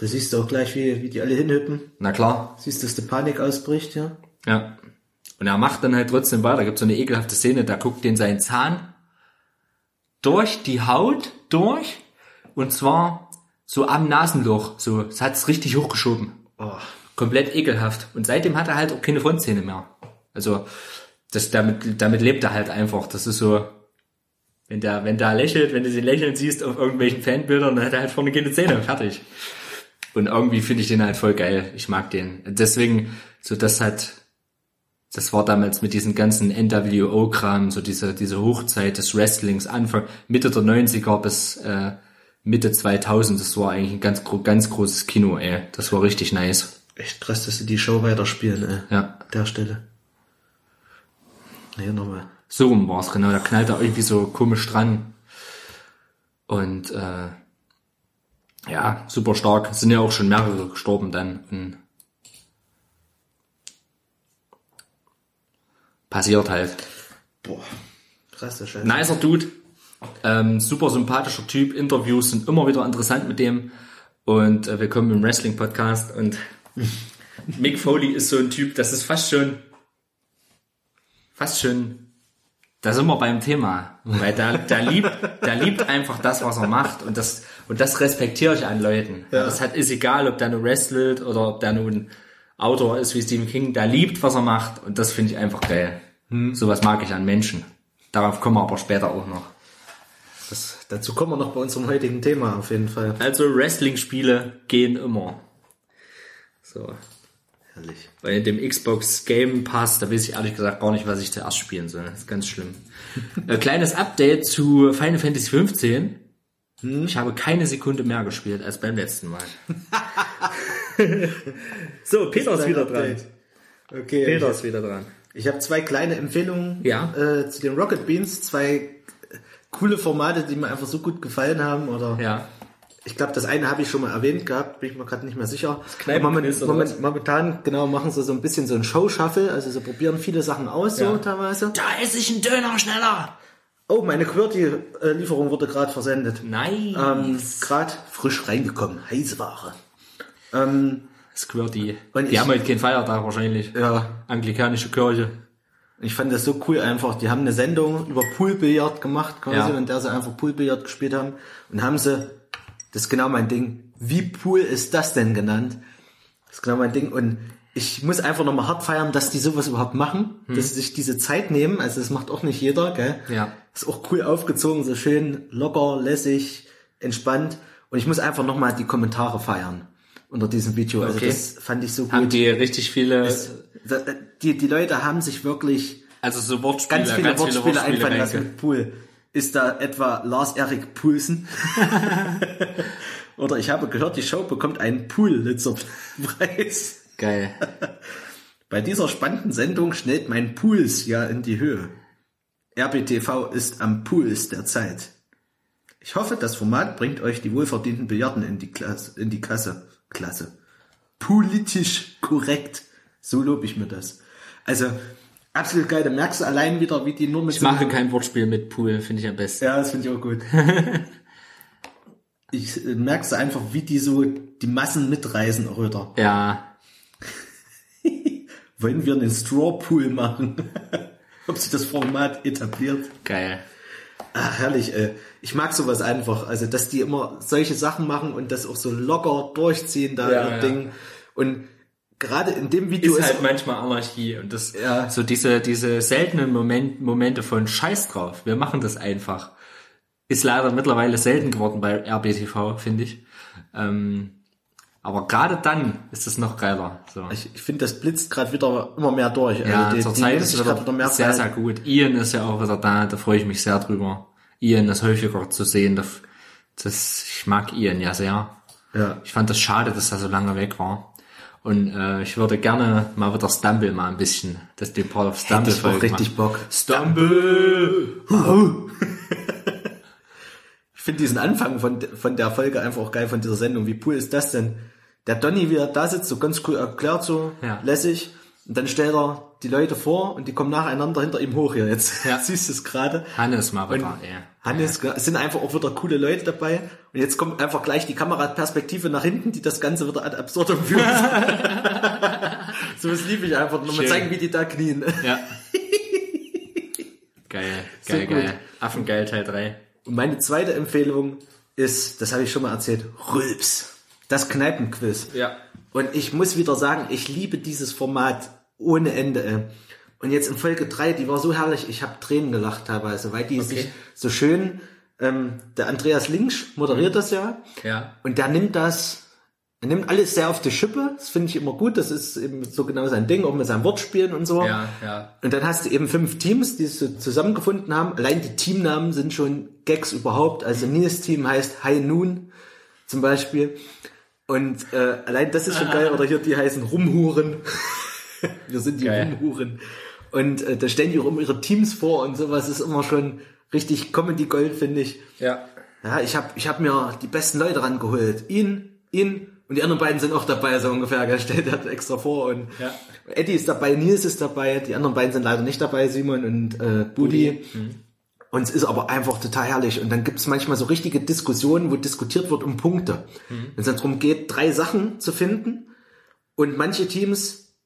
da siehst du auch gleich, wie, wie die alle hinhüppen. na klar, Siehst du, dass die Panik ausbricht, ja? Ja. Und er macht dann halt trotzdem weiter. Da gibt so eine ekelhafte Szene, da guckt den sein Zahn durch die Haut durch und zwar so am Nasenloch. So, es hat's richtig hochgeschoben. Oh. Komplett ekelhaft. Und seitdem hat er halt auch keine Frontzähne mehr. Also, das, damit, damit lebt er halt einfach. Das ist so, wenn der, wenn der lächelt, wenn du sie lächeln siehst auf irgendwelchen Fanbildern, dann hat er halt vorne keine Zähne. Fertig. Und irgendwie finde ich den halt voll geil. Ich mag den. Deswegen, so das hat, das war damals mit diesem ganzen NWO-Kram, so diese, diese Hochzeit des Wrestlings, Anfang, Mitte der 90er bis äh, Mitte 2000, das war eigentlich ein ganz, ganz großes Kino, ey. Das war richtig nice. Echt krass, dass sie die Show weiterspielen, ey. Ja. An der Stelle. Hier nochmal. So rum war's, genau. Da knallt er irgendwie so komisch dran. Und äh, ja, super stark. Es sind ja auch schon mehrere gestorben dann. Und passiert halt. Boah. Krass, Scheiß. Nicer Dude. Ähm, super sympathischer Typ. Interviews sind immer wieder interessant mit dem. Und äh, willkommen im Wrestling-Podcast. Und Mick Foley ist so ein Typ, das ist fast schon, fast schon, da sind wir beim Thema. Weil der, der liebt, der liebt einfach das, was er macht. Und das, und das respektiere ich an Leuten. Das hat, ist egal, ob der nur wrestelt oder ob der nun Autor ist wie Stephen King. Der liebt, was er macht. Und das finde ich einfach geil. Sowas mag ich an Menschen. Darauf kommen wir aber später auch noch. Das, dazu kommen wir noch bei unserem heutigen Thema auf jeden Fall. Also Wrestling-Spiele gehen immer. So. Herrlich. Bei dem Xbox Game Pass, da weiß ich ehrlich gesagt gar nicht, was ich zuerst spielen soll. Das ist ganz schlimm. äh, kleines Update zu Final Fantasy 15. Ich habe keine Sekunde mehr gespielt als beim letzten Mal. so, Peter ist wieder dran. Okay. Peter ist wieder dran. Ich habe zwei kleine Empfehlungen Ja. äh, zu den Rocket Beans. Zwei coole Formate, die mir einfach so gut gefallen haben. Oder Ja. ich glaube, das eine habe ich schon mal erwähnt gehabt, bin ich mir gerade nicht mehr sicher. Moment? Moment, momentan genau machen sie so ein bisschen so ein Show-Shuffle, also sie probieren viele Sachen aus, so Ja. teilweise. Da esse ich einen Döner schneller. Oh, meine QWERTY-Lieferung wurde gerade versendet. Nice. Ähm, gerade frisch reingekommen, heiße Ware. Ähm, Squirty. Die ich- haben heute keinen Feiertag wahrscheinlich. ja, Anglikanische Kirche. Ich fand das so cool einfach. Die haben eine Sendung über Poolbillard gemacht, quasi, Ja. in der sie einfach Poolbillard gespielt haben. Und haben sie, das ist genau mein Ding. Wie Pool ist das denn genannt? Das ist genau mein Ding. Und ich muss einfach nochmal hart feiern, dass die sowas überhaupt machen, dass sie sich diese Zeit nehmen. Also das macht auch nicht jeder, gell? Ja. Ist auch cool aufgezogen, so schön locker, lässig, entspannt. Und ich muss einfach nochmal die Kommentare feiern unter diesem Video. Also Okay. das fand ich so gut. Haben die richtig viele, Da- die, die Leute haben sich wirklich also so Wortspiele, ganz viele Wortspiele, Wortspiele einfallen lassen mit Pool. Ist da etwa Lars-Erik Pulsen? Oder ich habe gehört, die Show bekommt einen Pool-Litzerpreis. Geil. Bei dieser spannenden Sendung schnellt mein Puls ja in die Höhe. RBTV ist am Puls der Zeit. Ich hoffe, das Format bringt euch die wohlverdienten Billarden in die Klasse, in die Kasse. Klasse. Politisch korrekt. So lobe ich mir das. Also, absolut geil. Da merkst du allein wieder, wie die nur mit Ich mache kein Wortspiel mit Pool, finde ich am besten. ja, das finde ich auch gut. ich äh, merkst du einfach, wie die so die Massen mitreißen auch wieder. Ja, wollen wir einen Straw Pool machen? Ob sich das Format etabliert. Geil. Ach, herrlich, ey. Ich mag sowas einfach. Also, dass die immer solche Sachen machen und das auch so locker durchziehen, da Ja, ihr ja. Ding. Und gerade in dem Video Ist ist, halt manchmal Anarchie und das, Ja. so diese, diese seltenen Moment, Momente von Scheiß drauf. Wir machen das einfach. Ist leider mittlerweile selten geworden bei RBTV, finde ich. Ähm, aber gerade dann ist es noch geiler. So. ich, ich finde, das blitzt gerade wieder immer mehr durch. Ja, also die, zur die Zeit ist es grad wieder, sehr, sehr gut. Ian ist ja auch wieder da, da freue ich mich sehr drüber. Ian ist häufiger zu sehen. Das, das, ich mag Ian ja sehr. Ja. Ich fand das schade, dass er so lange weg war. Und äh, ich würde gerne mal wieder Stumble mal ein bisschen, das den Part of Stumble Hätte ich auch richtig. Bock. Stumble! Ich finde diesen Anfang von, von der Folge einfach auch geil von dieser Sendung. Wie cool ist das denn? Der Donny, wie er da sitzt, so ganz cool erklärt, so Ja. lässig. Und dann stellt er die Leute vor und die kommen nacheinander hinter ihm hoch hier jetzt. Ja. Siehst du es gerade? Hannes mal wieder, ey. Hannes, es sind einfach auch wieder coole Leute dabei. Und jetzt kommt einfach gleich die Kameraperspektive nach hinten, die das Ganze wieder ad absurdum führt. so was liebe ich einfach. Nochmal zeigen, wie die da knien. Ja. geil, So geil, gut. geil. Affengeil Teil 3. Und meine zweite Empfehlung ist, das habe ich schon mal erzählt, Rülps. Das Kneipenquiz. Ja. Und ich muss wieder sagen, ich liebe dieses Format ohne Ende. Und jetzt in Folge 3, die war so herrlich, ich habe Tränen gelacht teilweise, weil die sich so schön, ähm, der Andreas Linksch moderiert das ja. Ja. Und der nimmt das, er nimmt alles sehr auf die Schippe. Das finde ich immer gut. Das ist eben so genau sein Ding, auch mit seinem Wortspielen und so. Ja, ja. Und dann hast du eben fünf Teams, die so zusammengefunden haben. Allein die Teamnamen sind schon Gags überhaupt. Also Nils Team heißt High Noon zum Beispiel. Und äh, allein das ist schon geil. Oder hier, die heißen Rumhuren. Wir sind die Geil. Rumhuren. Und äh, da stellen die auch immer ihre Teams vor und sowas ist immer schon richtig Comedy Gold, finde ich. Ja. Ja, ich habe ich hab mir die besten Leute rangeholt. Ihn, ihn und die anderen beiden sind auch dabei, so ungefähr. Er stellt hat extra vor und Ja. Eddie ist dabei, Nils ist dabei, die anderen beiden sind leider nicht dabei, Simon und äh, Budi. Und es ist aber einfach total herrlich. Und dann gibt es manchmal so richtige Diskussionen, wo diskutiert wird um Punkte. Wenn es dann darum geht, drei Sachen zu finden und manche Teams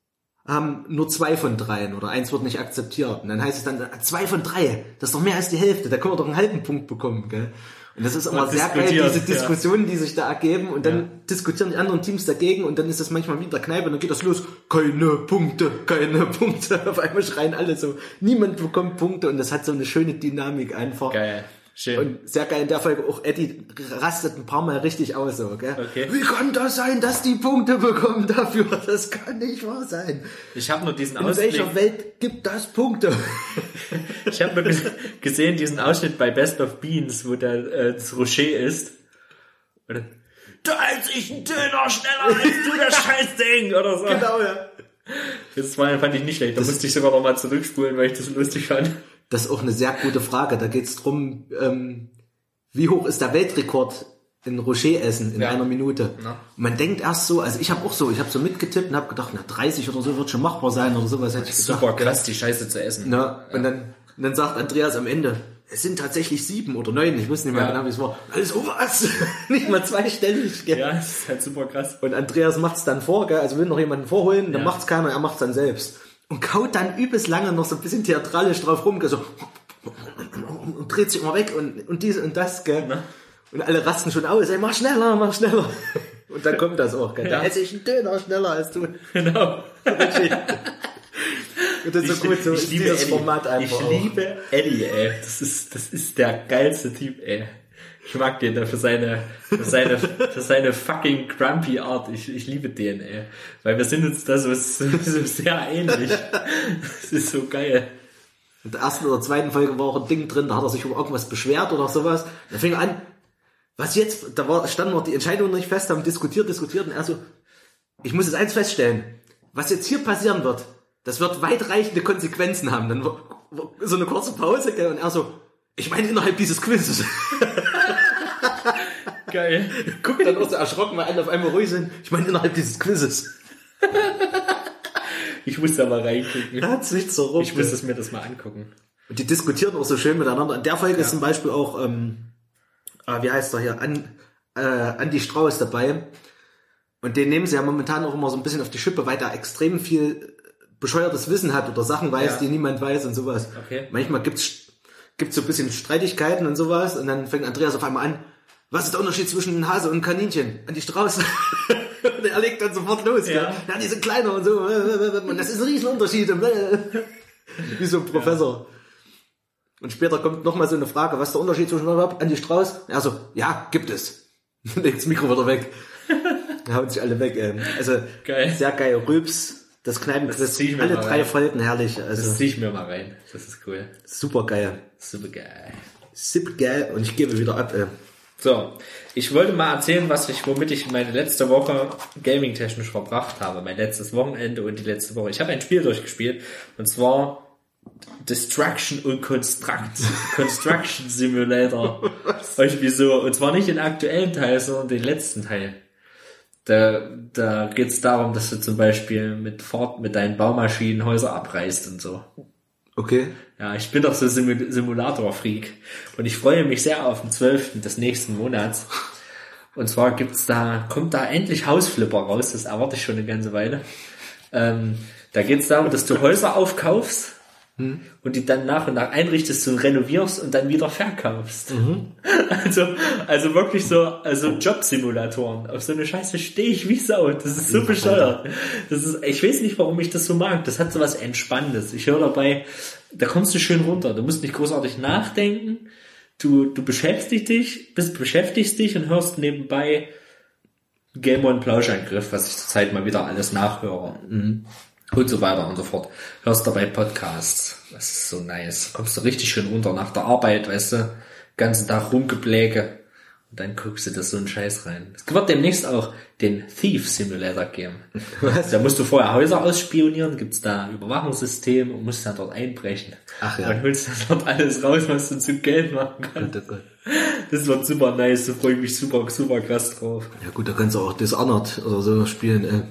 haben nur zwei von dreien oder eins wird nicht akzeptiert. Und dann heißt es dann, zwei von drei, das ist doch mehr als die Hälfte, da können wir doch einen halben Punkt bekommen, gell? Und das ist immer sehr geil, diese ja. Diskussionen, die sich da ergeben und dann diskutieren die anderen Teams dagegen und dann ist das manchmal wie in der Kneipe und dann geht das los, keine Punkte, keine Punkte. Auf einmal schreien alle so, niemand bekommt Punkte und das hat so eine schöne Dynamik einfach. Geil. Schön. Und sehr geil in der Folge auch Eddie rastet ein paar Mal richtig aus, so, gell? Okay. Wie kann das sein, dass die Punkte bekommen dafür? Das kann nicht wahr sein. ich habe nur diesen In Ausblick. welcher Welt gibt das Punkte? Ich habe nur ges- gesehen diesen Ausschnitt bei Best of Beans, wo der äh, das Rocher ist. Oder, da ist ich ein Döner schneller als du das Scheißding oder so. genau, ja. Das war, fand ich nicht schlecht. Da musste ich sogar noch mal zurückspulen, weil ich das lustig fand. Das ist auch eine sehr gute Frage. Da geht es drum, ähm, wie hoch ist der Weltrekord in Rocher-Essen in Ja. einer Minute? Ja. Man denkt erst so, also ich habe auch so, ich habe so mitgetippt und habe gedacht, na 30 oder so wird schon machbar sein oder sowas hätte ich gedacht. Super krass, die Scheiße zu essen. Na, und, dann, und dann sagt Andreas am Ende, es sind tatsächlich sieben oder neun, ich wusste nicht mehr Ja. genau, wie es war. Also was? nicht mal zweistellig, gell? Ja, das ist halt super krass. Und Andreas macht's dann vor, gell? also will noch jemanden vorholen, dann Ja. macht's keiner, er macht's dann selbst. Und kaut dann übelst lange noch so ein bisschen theatralisch drauf rum, so und dreht sich immer weg und, und dies und das, gell? Na? Und alle rasten schon aus, ey, mach schneller, mach schneller. Und dann kommt das auch, gell? Ja. Da esse ich einen Döner schneller als du. Genau. Und das ist so gut, so ist dieses Format einfach. Ich auch. liebe Eddie, ey. Das ist, das ist der geilste Typ, ey. Ich mag den da für seine, für seine, für seine fucking grumpy Art. Ich, ich liebe den, ey. Weil wir sind uns da so, so, sehr ähnlich. Das ist so geil. In der ersten oder zweiten Folge war auch ein Ding drin, da hat er sich über irgendwas beschwert oder sowas. Da fing er an, was jetzt, da war, standen noch die Entscheidung nicht fest, haben diskutiert, diskutiert und er so, ich muss jetzt eins feststellen, was jetzt hier passieren wird, das wird weitreichende Konsequenzen haben. Dann war so eine kurze Pause, gell, und er so, ich meine innerhalb dieses Quizzes. Geil. Guckt dann auch so erschrocken, weil alle auf einmal ruhig sind. Ich meine innerhalb dieses Quizzes. Ich muss da mal reingucken. Hat sich so rum. Ich muss es mir das mal angucken. Und die diskutieren auch so schön miteinander. In der Folge ist zum Beispiel auch, ähm, äh, wie heißt er hier, An, äh, Andy Strauß dabei. Und den nehmen sie ja momentan auch immer so ein bisschen auf die Schippe, weil da extrem viel bescheuertes Wissen hat oder Sachen weiß, Ja. die niemand weiß und sowas. Okay. Manchmal gibt's gibt's so ein bisschen Streitigkeiten und sowas und dann fängt Andreas auf einmal an, was ist der Unterschied zwischen Hase und Kaninchen? An die Strauß. und er legt dann sofort los. Ja. Ja, ja die sind kleiner und so. Und das ist ein Riesenunterschied. Wie so ein Professor. Und später kommt nochmal so eine Frage, was ist der Unterschied zwischen Andi Strauß? Also, ja, gibt es. Legt das Mikro wieder weg. Da hauen sich alle weg. Ey. Also, Geil. sehr geil. Rübs, das Kneipenquiz, Das mir alle drei rein. Folgen herrlich. Das Also, zieh ich mir mal rein. Das ist cool. super geil. Super geil. Super geil. Und ich gebe wieder ab. Ey. So, ich wollte mal erzählen, was ich, womit ich meine letzte Woche gaming-technisch verbracht habe. Mein letztes Wochenende und die letzte Woche. Ich habe ein Spiel durchgespielt und zwar Destruction und Construct, Construction Simulator. Irgendwie so. Und zwar nicht den aktuellen Teil, sondern den letzten Teil. Da, da geht's darum, dass du zum Beispiel mit Ford, mit deinen Baumaschinen Häuser abreißt und so. Okay. Ja, ich bin doch so Simu- Simulator-Freak. Und ich freue mich sehr auf den 12. des nächsten Monats. Und zwar gibt's da, kommt da endlich Hausflipper raus, das erwarte ich schon eine ganze Weile. Ähm, da geht's darum, dass du Häuser aufkaufst und die dann nach und nach einrichtest und renovierst und dann wieder verkaufst. Also, also wirklich so, also Jobsimulatoren. Auf so eine Scheiße stehe ich wie Sau. Das ist so bescheuert. Das ist, ich weiß nicht, warum ich das so mag. Das hat so was Entspannendes. Ich höre dabei, da kommst du schön runter. Du musst nicht großartig nachdenken. Du, du beschäftigst dich, bist, beschäftigst dich und hörst nebenbei Game One Plauschangriff, was ich zurzeit mal wieder alles nachhöre. Und so weiter und so fort. Hörst dabei Podcasts. Das ist so nice. Kommst du richtig schön runter nach der Arbeit, weißt du, ganzen Tag rumgebläke. Und dann guckst du das so einen Scheiß rein. Es wird demnächst auch den Thief Simulator geben. Da musst du vorher Häuser ausspionieren, gibt's da ein Überwachungssystem und musst dann dort einbrechen. Ach ja. Und holst dann dort alles raus, was du zu Geld machen kannst. Gott, oh Gott. Das wird super nice, da freue ich mich super, super krass drauf. Ja gut, da kannst du auch Dishonored oder so spielen. Ey.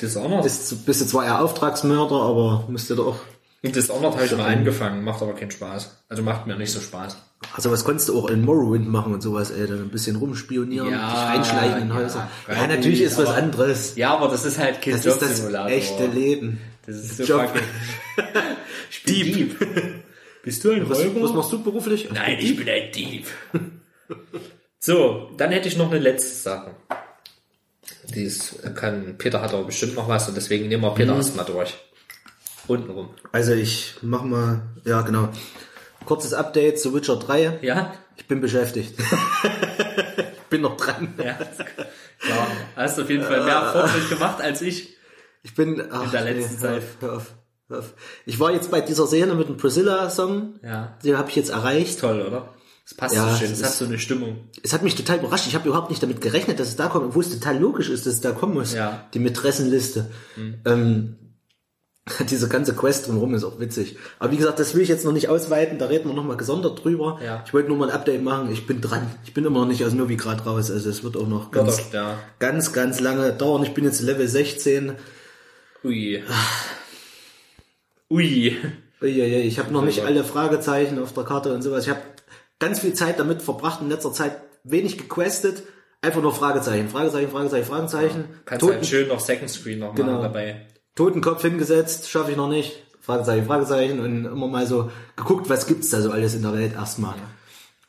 Dishonored? Bist, bist du zwar eher Auftragsmörder, aber musst du doch auch... Dishonored habe ich mal angefangen, macht aber keinen Spaß. Also macht mir nicht so Spaß. Also was konntest du auch in Morrowind machen und sowas, ey, dann ein bisschen rumspionieren, Ja, dich reinschleichen in ja, Häuser. Ja, freiwillig, natürlich ist was aber- anderes. Ja, aber das ist halt kein Das ist das echte Leben. Das ist so Job. fucking... Bin Dieb. Bist du ein Was, Räuber? was machst du beruflich? Nein, ich bin ein Dieb. so, dann hätte ich noch eine letzte Sache. Dies kann, Peter hat aber bestimmt noch was und deswegen nehmen wir Mhm. Peter erstmal durch. Untenrum. Also ich mach mal, ja genau. Kurzes Update zu Witcher 3. Ja? Ich bin beschäftigt. ich bin noch dran. Ja. Klar. Hast auf jeden Fall mehr Fortschritt gemacht als ich. Ich bin ach, In der letzten hör Zeit. auf, hör auf, hör auf. Ich war jetzt bei dieser Szene mit dem Priscilla-Song. Ja. Den habe ich jetzt erreicht. Toll, oder? Das passt Ja, so schön. es Das hat so eine Stimmung. Es hat mich total überrascht. Ich habe überhaupt nicht damit gerechnet, dass es da kommt, obwohl es total logisch ist, dass es da kommen muss. Ja. Mhm. Die Mätressenliste. Ähm, diese ganze Quest drumherum ist auch witzig. Aber wie gesagt, das will ich jetzt noch nicht ausweiten. Da reden wir nochmal gesondert drüber. Ja. Ich wollte nur mal ein Update machen. Ich bin dran. Ich bin immer noch nicht aus Novigrad raus. Also es wird auch noch Ja, ganz, doch, ja. ganz, ganz lange dauern. Ich bin jetzt Level 16. Ui. Ui. Uiuiui, Ich habe noch nicht alle Fragezeichen auf der Karte und sowas. Ich habe ganz viel Zeit damit verbracht, in letzter Zeit wenig gequestet. Einfach nur Fragezeichen, Fragezeichen, Fragezeichen, Fragezeichen. Kannst Toten, halt schön noch Second Screen noch Genau. dabei. Totenkopf hingesetzt, schaffe ich noch nicht. Fragezeichen, Fragezeichen und immer mal so geguckt, was gibt's da so alles in der Welt erstmal.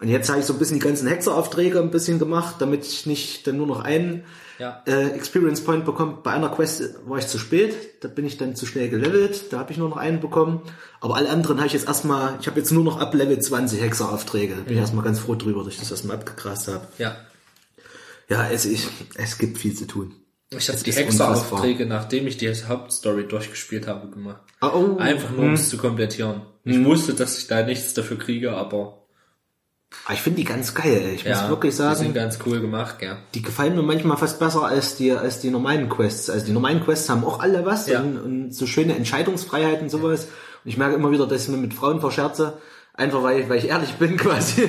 Und jetzt habe ich so ein bisschen die ganzen Hexeraufträge ein bisschen gemacht, damit ich nicht dann nur noch einen Ja. äh, Experience Point bekomme. Bei einer Quest war ich zu spät, da bin ich dann zu schnell gelevelt, da habe ich nur noch einen bekommen. Aber alle anderen habe ich jetzt erstmal, ich habe jetzt nur noch ab Level 20 Hexeraufträge. Da bin ich erstmal ganz froh drüber, dass ich das erstmal abgegrast habe. Ja. Ja, es, ich, es gibt viel zu tun. Ich habe Es die Hexeraufträge, nachdem ich die Hauptstory durchgespielt habe, gemacht. Ah, oh, Einfach nur, um es zu komplettieren. Ich wusste, dass ich da nichts dafür kriege, aber Ah, Ich finde die ganz geil, ey. Ich ja, muss wirklich die sind sagen, ganz cool gemacht, ja. die gefallen mir manchmal fast besser als die, als die normalen Quests. Also die normalen Quests haben auch alle was Ja. und, und so schöne Entscheidungsfreiheit und sowas. Und ich merke immer wieder, dass ich mir mit Frauen verscherze, einfach weil, ich- weil ich ehrlich bin quasi.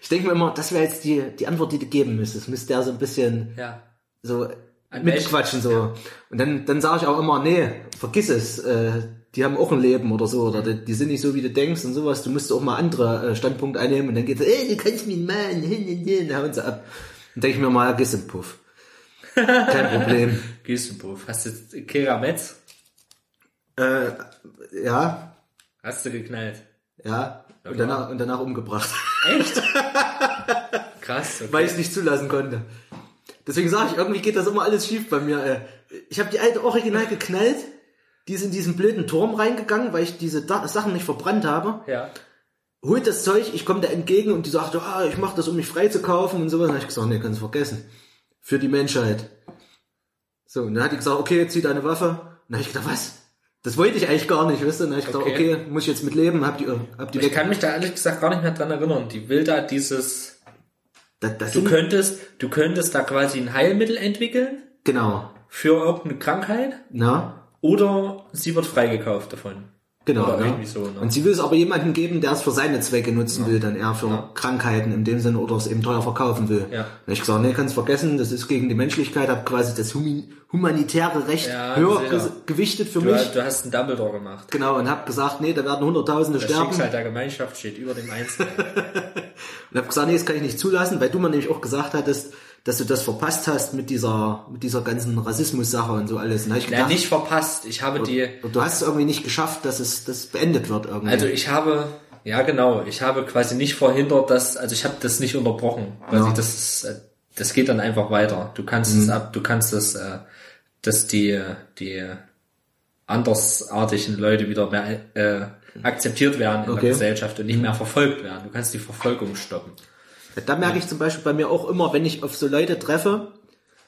Ich denke mir immer, das wäre jetzt die, die Antwort, die du geben müsstest. Müsste der so ein bisschen Ja. so An mitquatschen so. Und dann, dann sage ich auch immer, nee, vergiss es, äh, die haben auch ein Leben oder so, oder die, die sind nicht so, wie du denkst und sowas. Du musst auch mal andere äh, Standpunkte einnehmen und dann geht's, ey, du kannst mich mal, hin, hin, hin, hauen sie ab. Dann denke ich mir mal, giss im Puff. Kein Problem. Gießenpuff. Hast du jetzt Kera Metz? Äh, ja, Hast du geknallt? ja. Und danach, und danach umgebracht. Echt? Krass, okay. weil ich es nicht zulassen konnte. Deswegen sage ich, irgendwie geht das immer alles schief bei mir. Ich habe die alte Original geknallt, die ist in diesen blöden Turm reingegangen, weil ich diese da Sachen nicht verbrannt habe. Ja. Holt das Zeug, ich komme da entgegen und die sagt, ah, ich mache das, um mich frei zu kaufen und sowas. Und ich gesagt, nee, kannst du vergessen. Für die Menschheit. So, und dann hat die gesagt, okay, zieh deine Waffe. Und dann hab ich gedacht, was? Das wollte ich eigentlich gar nicht, weißt du? Und dann hab ich gesagt, Okay. okay, muss ich jetzt mit leben, hab die, hab die Ich kann mich da ehrlich gesagt gar nicht mehr dran erinnern. Die will da dieses, Das, das du könntest, du könntest da quasi ein Heilmittel entwickeln genau. für irgendeine Krankheit Na? oder sie wird freigekauft davon. Genau, ja. irgendwie so, ne? Und sie will es aber jemandem geben, der es für seine Zwecke nutzen will, dann eher für Krankheiten in dem Sinne oder es eben teuer verkaufen will. Ja. Hab ich gesagt, nee, kannst vergessen, das ist gegen die Menschlichkeit, habe quasi das humi- humanitäre Recht Ja, höher ge gewichtet für Du, mich. du hast einen Dumbledore gemacht. Genau, und habe gesagt, nee, da werden Hunderttausende Das sterben. Schicksal der Gemeinschaft steht über dem Einzelnen. Und habe gesagt, nee, das kann ich nicht zulassen, weil du mir nämlich auch gesagt hattest, dass du das verpasst hast mit dieser, mit dieser ganzen Rassismus-Sache und so alles. Und ich ja, gedacht, nicht verpasst. Ich habe die, und du hast es irgendwie nicht geschafft, dass es das beendet wird irgendwie. also ich habe, ja genau, ich habe quasi nicht verhindert, dass, also ich habe das nicht unterbrochen. Quasi Ja. das ist, äh, das geht dann einfach weiter. Du kannst Mhm. es ab, du kannst es, äh, dass die, die andersartigen Leute wieder mehr äh, akzeptiert werden in Okay. der Gesellschaft und nicht mehr verfolgt werden. Du kannst die Verfolgung stoppen. Da merke ich zum Beispiel bei mir auch immer, wenn ich auf so Leute treffe,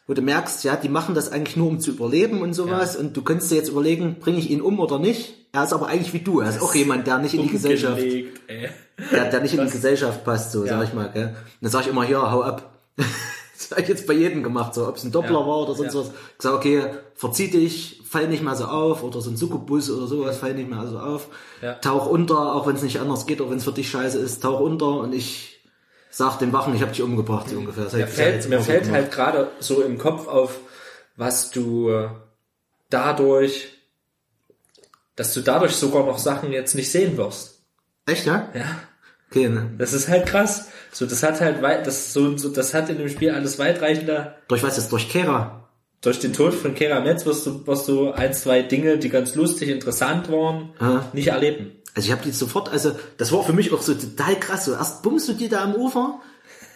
wo du merkst, ja, die machen das eigentlich nur, um zu überleben und sowas. Und du könntest dir jetzt überlegen, bringe ich ihn um oder nicht. Er ist aber eigentlich wie du. Er ist auch jemand, der nicht in die Gesellschaft, der, der nicht in die Gesellschaft passt, so sag ich mal. Gell? Und dann sag ich immer, hier, hau ab. Das habe ich jetzt bei jedem gemacht, so ob es ein Doppler Ja. war oder sonst Ja. was. Ich sag, okay, verzieh dich, fall nicht mehr so auf oder so ein Succubus oder sowas, fall nicht mehr so auf. Ja. Tauch unter, auch wenn es nicht anders geht, auch wenn es für dich scheiße ist, tauch unter und ich sag den Wachen, ich habe dich umgebracht, so ungefähr. Das Mir fällt, mir fällt gemacht. halt gerade so im Kopf auf, was du dadurch, dass du dadurch sogar noch Sachen jetzt nicht sehen wirst. Echt, ja? Ja. Okay, ne? Das ist halt krass. So, das hat halt weit, das so, so, das hat in dem Spiel alles weitreichender. Durch was ist? Durch Kera? Durch den Tod von Kera Metz wirst du, wirst du ein, zwei Dinge, die ganz lustig, interessant waren, Ja. nicht erleben. Also ich habe die sofort, also das war für mich auch so total krass. So erst bummst du die da am Ufer,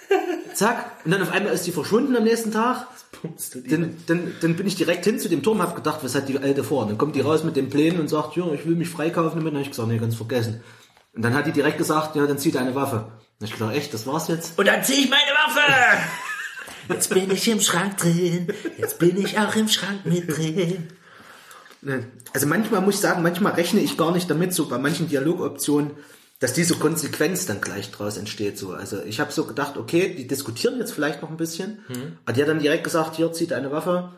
zack, und dann auf einmal ist die verschwunden am nächsten Tag. Pumpst du die? Dann, dann, dann bin ich direkt hin zu dem Turm, hab gedacht, was hat die Alte vor? Und dann kommt die raus mit den Plänen und sagt, ja, ich will mich freikaufen damit. Dann hab ich gesagt, nee, ganz vergessen. Und dann hat die direkt gesagt, ja, dann zieh deine Waffe. Hab ich gedacht, echt, das war's jetzt? Und dann zieh ich meine Waffe! Jetzt bin ich im Schrank drin. Jetzt bin ich auch im Schrank mit drin. Also manchmal muss ich sagen, manchmal rechne ich gar nicht damit, so bei manchen Dialogoptionen, dass diese Konsequenz dann gleich draus entsteht. So, also ich habe so gedacht, okay, die diskutieren jetzt vielleicht noch ein bisschen, aber die hat dann direkt gesagt, hier zieh deine Waffe,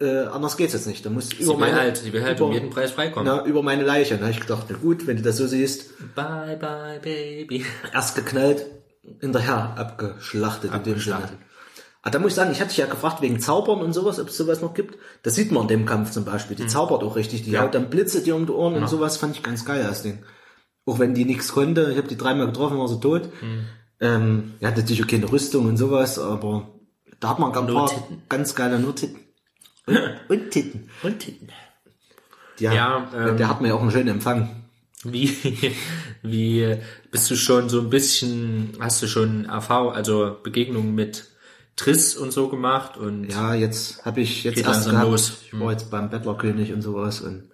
äh, anders geht's jetzt nicht. Da muss Sie will halt, sie will halt um jeden Preis freikommen. na, über meine Leiche. Da habe ich gedacht, na gut, wenn du das so siehst, Bye, bye, baby. erst geknallt, hinterher abgeschlachtet, in dem Sinne. Abgeschlachtet. Aber da muss ich sagen, ich hatte dich ja gefragt wegen Zaubern und sowas, ob es sowas noch gibt. Das sieht man in dem Kampf zum Beispiel. Die zaubert auch richtig. Die Mhm. Ja. haut dann Blitze dir um die Ohren und sowas fand ich ganz geil, das Ding. Auch wenn die nichts konnte. Ich habe die dreimal getroffen, war sie tot. Mhm. Ähm, hat natürlich auch keine Rüstung und sowas, aber da hat man Nur paar ganz geile nur Titten. Und, und Titten. Und Titten. Ja, Ja, ähm, der hat mir ja auch einen schönen Empfang. Wie, wie bist du schon so ein bisschen, hast du schon Erfahrung, also Begegnungen mit Triss und so gemacht und, Ja, jetzt habe ich jetzt erst gehabt. los. Ich war jetzt beim Bettlerkönig und sowas und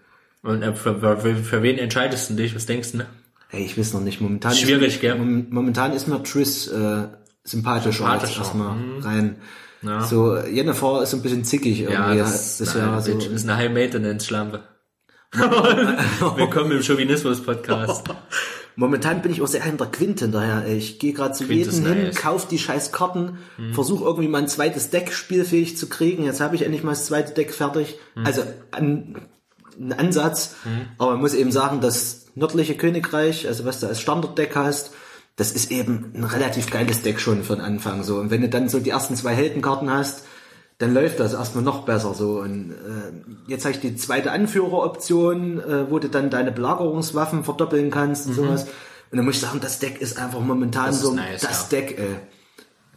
und äh, für, für, für wen entscheidest du dich? Was denkst du? Ne? Hey, ich weiß noch nicht. Momentan Schwierig, ist, gell? mom- Momentan ist mir Triss äh, sympathischer, als Sympathischer, erstmal rein. Ja. So, Jennifer ist so ein bisschen zickig irgendwie. Ja, das, das ist, eine, so. Bitch, ist eine High-Maintenance-Schlampe. Willkommen im Chauvinismus-Podcast. Momentan bin ich auch sehr hinter Quint hinterher. Ich gehe gerade zu Quint jedem hin, nice. Mhm. kauf die scheiß Karten, versuche irgendwie mein zweites Deck spielfähig zu kriegen. Jetzt habe ich endlich mal das zweite Deck fertig. Mhm. Also an, ein Ansatz. Aber man muss eben sagen, das nördliche Königreich, also was du als Standarddeck hast, das ist eben ein relativ geiles Deck schon von Anfang so. Und wenn du dann so die ersten zwei Heldenkarten hast, dann läuft das erstmal noch besser so. Und äh, jetzt habe ich die zweite Anführeroption, äh, wo du dann deine Belagerungswaffen verdoppeln kannst und sowas. Und dann muss ich sagen, das Deck ist einfach momentan Mhm. Das so nice, das ja. Deck, ey.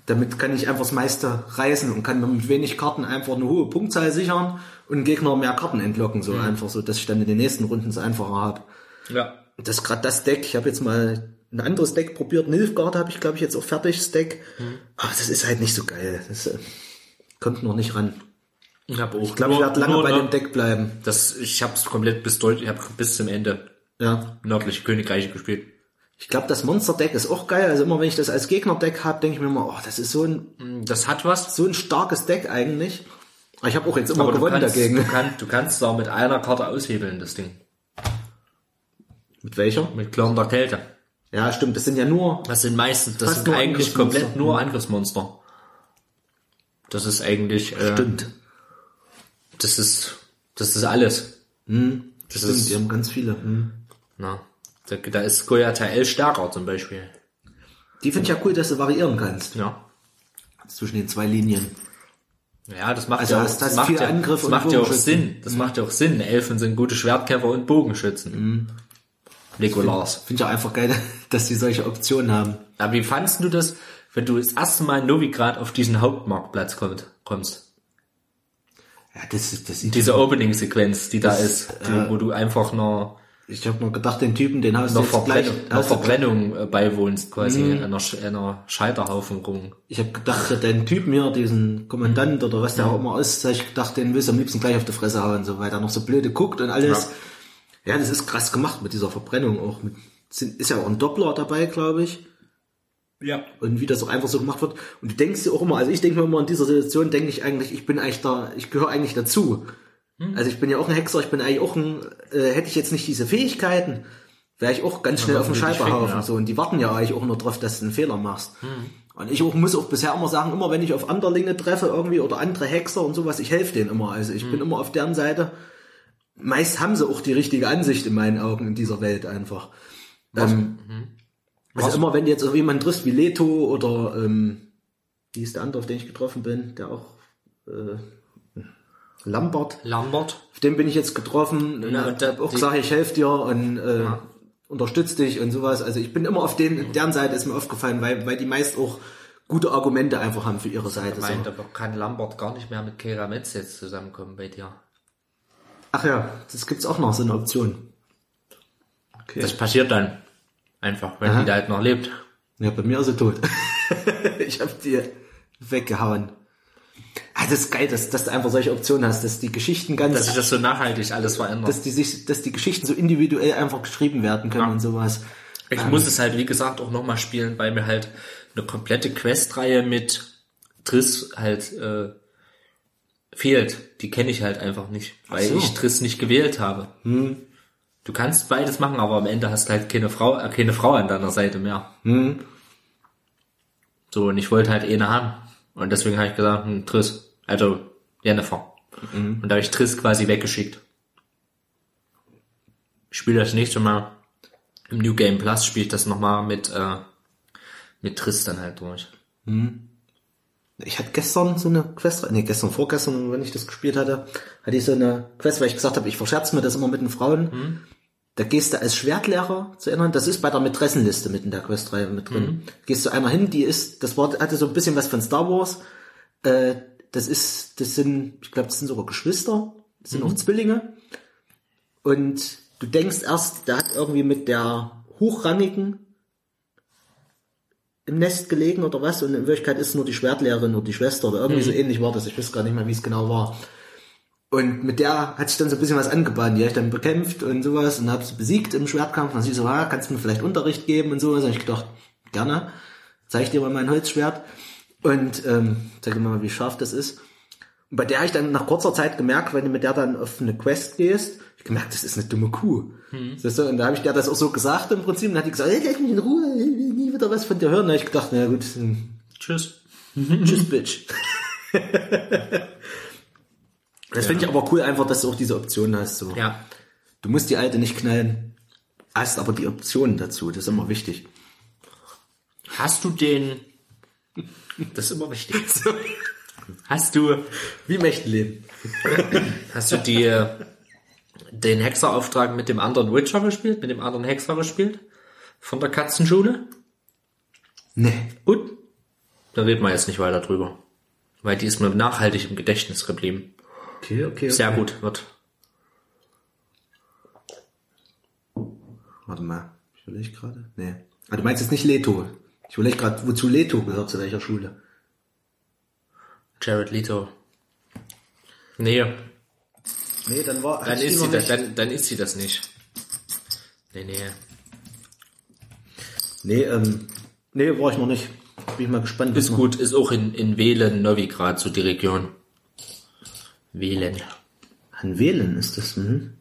Damit kann ich einfach das meiste reißen und kann mir mit wenig Karten einfach eine hohe Punktzahl sichern und Gegner mehr Karten entlocken. So einfach so, dass ich dann in den nächsten Runden es einfacher habe. Ja. Das ist gerade das Deck. Ich habe jetzt mal ein anderes Deck probiert. Nilfgaard habe ich, glaube ich, jetzt auch fertig, das Deck. Aber das ist halt nicht so geil. Das äh, kommt noch nicht ran. Ich habe auch. Ich glaube, ich werde lange bei dem Deck bleiben. Das, ich habe es komplett bis Deut ich habe bis zum Ende Ja. nördliche Königreiche gespielt. Ich glaube, das Monster-Deck ist auch geil. Also immer wenn ich das als Gegner-Deck habe, denke ich mir immer, oh, das ist so ein, Das hat was. so ein starkes Deck eigentlich. Aber ich habe auch jetzt immer Aber gewonnen kannst, dagegen. du, kannst, du kannst da mit einer Karte aushebeln, das Ding. Mit welcher? Mit klirrender Kälte. Ja, stimmt. Das sind ja nur Das sind meistens, das sind eigentlich komplett nur Angriffsmonster. Das ist eigentlich, äh, Stimmt. das ist, das ist alles. Das Stimmt, ist, die haben ganz viele. Hm. na, da, da ist Goyatel stärker zum Beispiel. Die finde ich ja cool, dass du variieren kannst. Ja. Zwischen den zwei Linien. Ja, das macht Also ja, hast- das hast macht ja, das macht ja auch. Sinn. Das macht ja auch Sinn. Elfen sind gute Schwertkämpfer und Bogenschützen. Legolas. Finde ich auch einfach geil, dass die solche Optionen haben. Aber wie fandst du das, wenn du das erste Mal in Novigrad auf diesen Hauptmarktplatz kommt, kommst? Ja, das ist, das sieht Diese Opening-Sequenz, die da ist, die, wo du einfach noch, Ich habe noch gedacht, den Typen, den hast du noch jetzt. Verbrennung, noch Verbrennung äh, beiwohnst, quasi, einer, Sch- einer Scheiterhaufenung. ich habe gedacht, den Typen hier, diesen Kommandant oder was der auch immer ist, hab ich gedacht, den willst du am liebsten gleich auf die Fresse hauen, so, weil der noch so blöde guckt und alles. Ja, das ist krass gemacht mit dieser Verbrennung auch. Mit, ist ja auch ein Doppler dabei, glaube ich. Ja. und wie das auch einfach so gemacht wird. Und du denkst dir auch immer, also ich denke mir immer in dieser Situation, denke ich eigentlich, ich bin eigentlich da, ich gehöre eigentlich dazu. Also ich bin ja auch ein Hexer, ich bin eigentlich auch ein, äh, hätte ich jetzt nicht diese Fähigkeiten, wäre ich auch ganz schnell auf dem Scheiberhaufen. ja. So, und die warten ja eigentlich auch nur drauf, dass du einen Fehler machst. Und ich auch, muss auch bisher immer sagen, immer wenn ich auf Anderlinge treffe irgendwie oder andere Hexer und sowas, ich helfe denen immer. Also ich bin immer auf deren Seite. Meist haben sie auch die richtige Ansicht in meinen Augen in dieser Welt einfach. Ähm, also immer wenn jetzt auf jemanden triffst wie Leto oder ähm, wie ist der andere, auf den ich getroffen bin, der auch äh, Lambert, Lambert. auf den bin ich jetzt getroffen und Ja, und der- auch gesagt, ich helfe dir und äh, unterstütze dich und sowas. Also ich bin immer auf den, deren Seite ist mir aufgefallen, weil, weil die meist auch gute Argumente einfach haben für ihre Seite. Meint, So. aber kann Lambert gar nicht mehr mit Kera Metz jetzt zusammenkommen bei dir. Ach ja, das gibt's auch noch, so eine Option. Okay. Das passiert dann. Einfach, wenn Aha. die da halt noch lebt. Ja, bei mir ist sie tot. ich habe die weggehauen. Ah, das ist geil, dass, dass du einfach solche Optionen hast, dass die Geschichten ganz, Dass sich das so nachhaltig alles verändert. dass die sich, dass die Geschichten so individuell einfach geschrieben werden können Ja. und sowas. Ich muss es halt, wie gesagt, auch nochmal spielen, weil mir halt eine komplette Questreihe mit Triss halt äh, fehlt. Die kenne ich halt einfach nicht, weil so. ich Triss nicht gewählt habe. Du kannst beides machen, aber am Ende hast du halt keine Frau, äh, keine Frau an deiner Seite mehr. So, und ich wollte halt eine haben. Und deswegen habe ich gesagt, hm, Triss, also Jennifer. Und da habe ich Triss quasi weggeschickt. Ich spiele das nächste Mal im New Game Plus spiele ich das nochmal mit, äh, mit Triss dann halt durch. Ich hatte gestern so eine Quest, nee, gestern, vorgestern, wenn ich das gespielt hatte, hatte ich so eine Quest, weil ich gesagt habe, ich verscherze mir das immer mit den Frauen. Da gehst du als Schwertlehrer zu erinnern, das ist bei der Mätressenliste mit in der Questreihe mit drin. Gehst du einer hin, die ist, das war, hatte so ein bisschen was von Star Wars. Äh, das ist, das sind, ich glaube, das sind sogar Geschwister, das sind auch Zwillinge. Und du denkst erst, der hat irgendwie mit der hochrangigen im Nest gelegen oder was und in Wirklichkeit ist nur die Schwertlehrerin oder die Schwester oder irgendwie so ähnlich war das. Ich weiß gar nicht mehr, wie es genau war. Und mit der hat sich dann so ein bisschen was angebahnt. Die habe ich dann bekämpft und sowas und habe sie besiegt im Schwertkampf. Und sie so, ah, kannst du mir vielleicht Unterricht geben und sowas. Und ich gedacht, gerne. Zeig dir mal mein Holzschwert. Und ähm, zeig dir mal, wie scharf das ist. Bei der habe ich dann nach kurzer Zeit gemerkt, wenn du mit der dann auf eine Quest gehst, ich gemerkt, das ist eine dumme Kuh. Siehst du? Und da habe ich der das auch so gesagt im Prinzip. Und dann hat die gesagt, hey, lass mich in Ruhe, ich will nie wieder was von dir hören. Da habe ich gedacht, na gut, hm, Tschüss. tschüss, Bitch. das finde ich aber cool einfach, dass du auch diese Option hast. So. Ja. Du musst die alte nicht knallen, hast aber die Optionen dazu. Das ist immer wichtig. Hast du den, das ist immer wichtig. Hast du, Wie im echten Leben. hast du äh, den Hexerauftrag mit dem anderen Witcher gespielt, mit dem anderen Hexer gespielt? Von der Katzenschule? Nee. Und? Da reden wir jetzt nicht weiter drüber. Weil die ist mir nachhaltig im Gedächtnis geblieben. Okay, okay. Sehr gut, wird. Warte mal, ich überlege gerade. Nee. Ah, du meinst jetzt nicht Leto. Ich überlege gerade, wozu Leto gehört, zu welcher Schule. Jared Leto. Nee, Nee, dann war dann ist, sie das, nicht. dann, dann ist sie das nicht. Nee, nee. Nee, ähm, nee, war ich noch nicht. Bin ich mal gespannt. Ist gut, ist auch in, in Wählen, Novigrad, so die Region. Wählen. An Wählen ist das, mhm.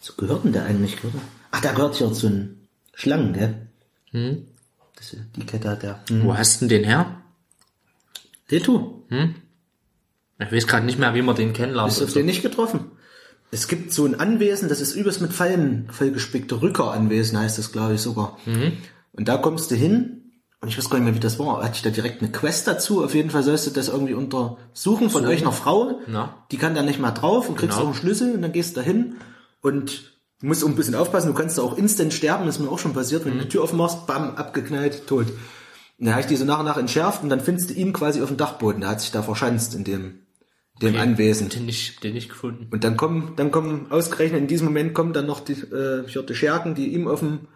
So gehört denn der eigentlich, oder? Ach, da gehört ja zu den Schlangen, gell? Hm? Das, die Kette hat der. Hm. Wo hast denn den her? Leto, Ich weiß gerade nicht mehr, wie man den kennenlernt. bist du so. den nicht getroffen? Es gibt so ein Anwesen, das ist übelst mit Fallen vollgespickte Rückeranwesen, heißt das, glaube ich, sogar. Und da kommst du hin, und ich weiß gar nicht mehr, wie das war. Hatte ich da direkt eine Quest dazu? Auf jeden Fall sollst du das irgendwie untersuchen von euch einer Frau. Na. Die kann da nicht mal drauf und kriegst Genau. auch einen Schlüssel und dann gehst du da hin und du musst auch ein bisschen aufpassen. Du kannst da auch instant sterben, das ist mir auch schon passiert. Wenn du die Tür aufmachst, bam, abgeknallt, tot. Und dann habe ich die so nach und nach entschärft und dann findest du ihn quasi auf dem Dachboden. Der hat sich da verschanzt in dem, dem Anwesen. Den nicht, den nicht gefunden. Und dann kommen, dann kommen ausgerechnet in diesem Moment kommen dann noch die, äh, die Schergen, die ihm auf dem,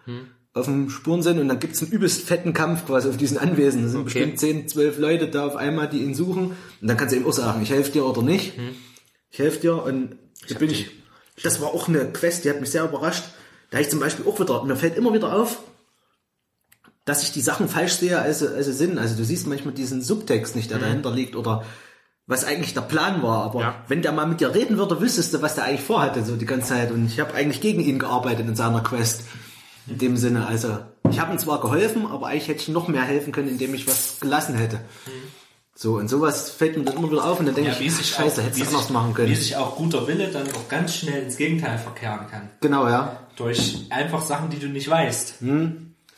auf dem Spuren sind und dann gibt's einen übelst fetten Kampf quasi auf diesen Anwesen. Da sind Okay. bestimmt 10, 12 Leute da auf einmal, die ihn suchen. Und dann kannst du ihm auch sagen, ich helfe dir oder nicht. Ich helfe dir und da bin ich, das war auch eine Quest, die hat mich sehr überrascht. Da ich zum Beispiel auch wieder, mir fällt immer wieder auf, dass ich die Sachen falsch sehe, als als sie sind. Also du siehst manchmal diesen Subtext nicht, der dahinter liegt oder was eigentlich der Plan war. Aber Ja. wenn der mal mit dir reden würde, wüsstest du, was der eigentlich vorhatte, so die ganze Zeit. Und ich habe eigentlich gegen ihn gearbeitet in seiner Quest. In dem Sinne, also ich habe ihm zwar geholfen, aber eigentlich hätte ich noch mehr helfen können, indem ich was gelassen hätte. So, und sowas fällt mir dann immer wieder auf und dann denke ich, ach, scheiße, hätte ich anders machen können. Wie sich auch guter Wille dann auch ganz schnell ins Gegenteil verkehren kann. Genau, ja. Durch einfach Sachen, die du nicht weißt.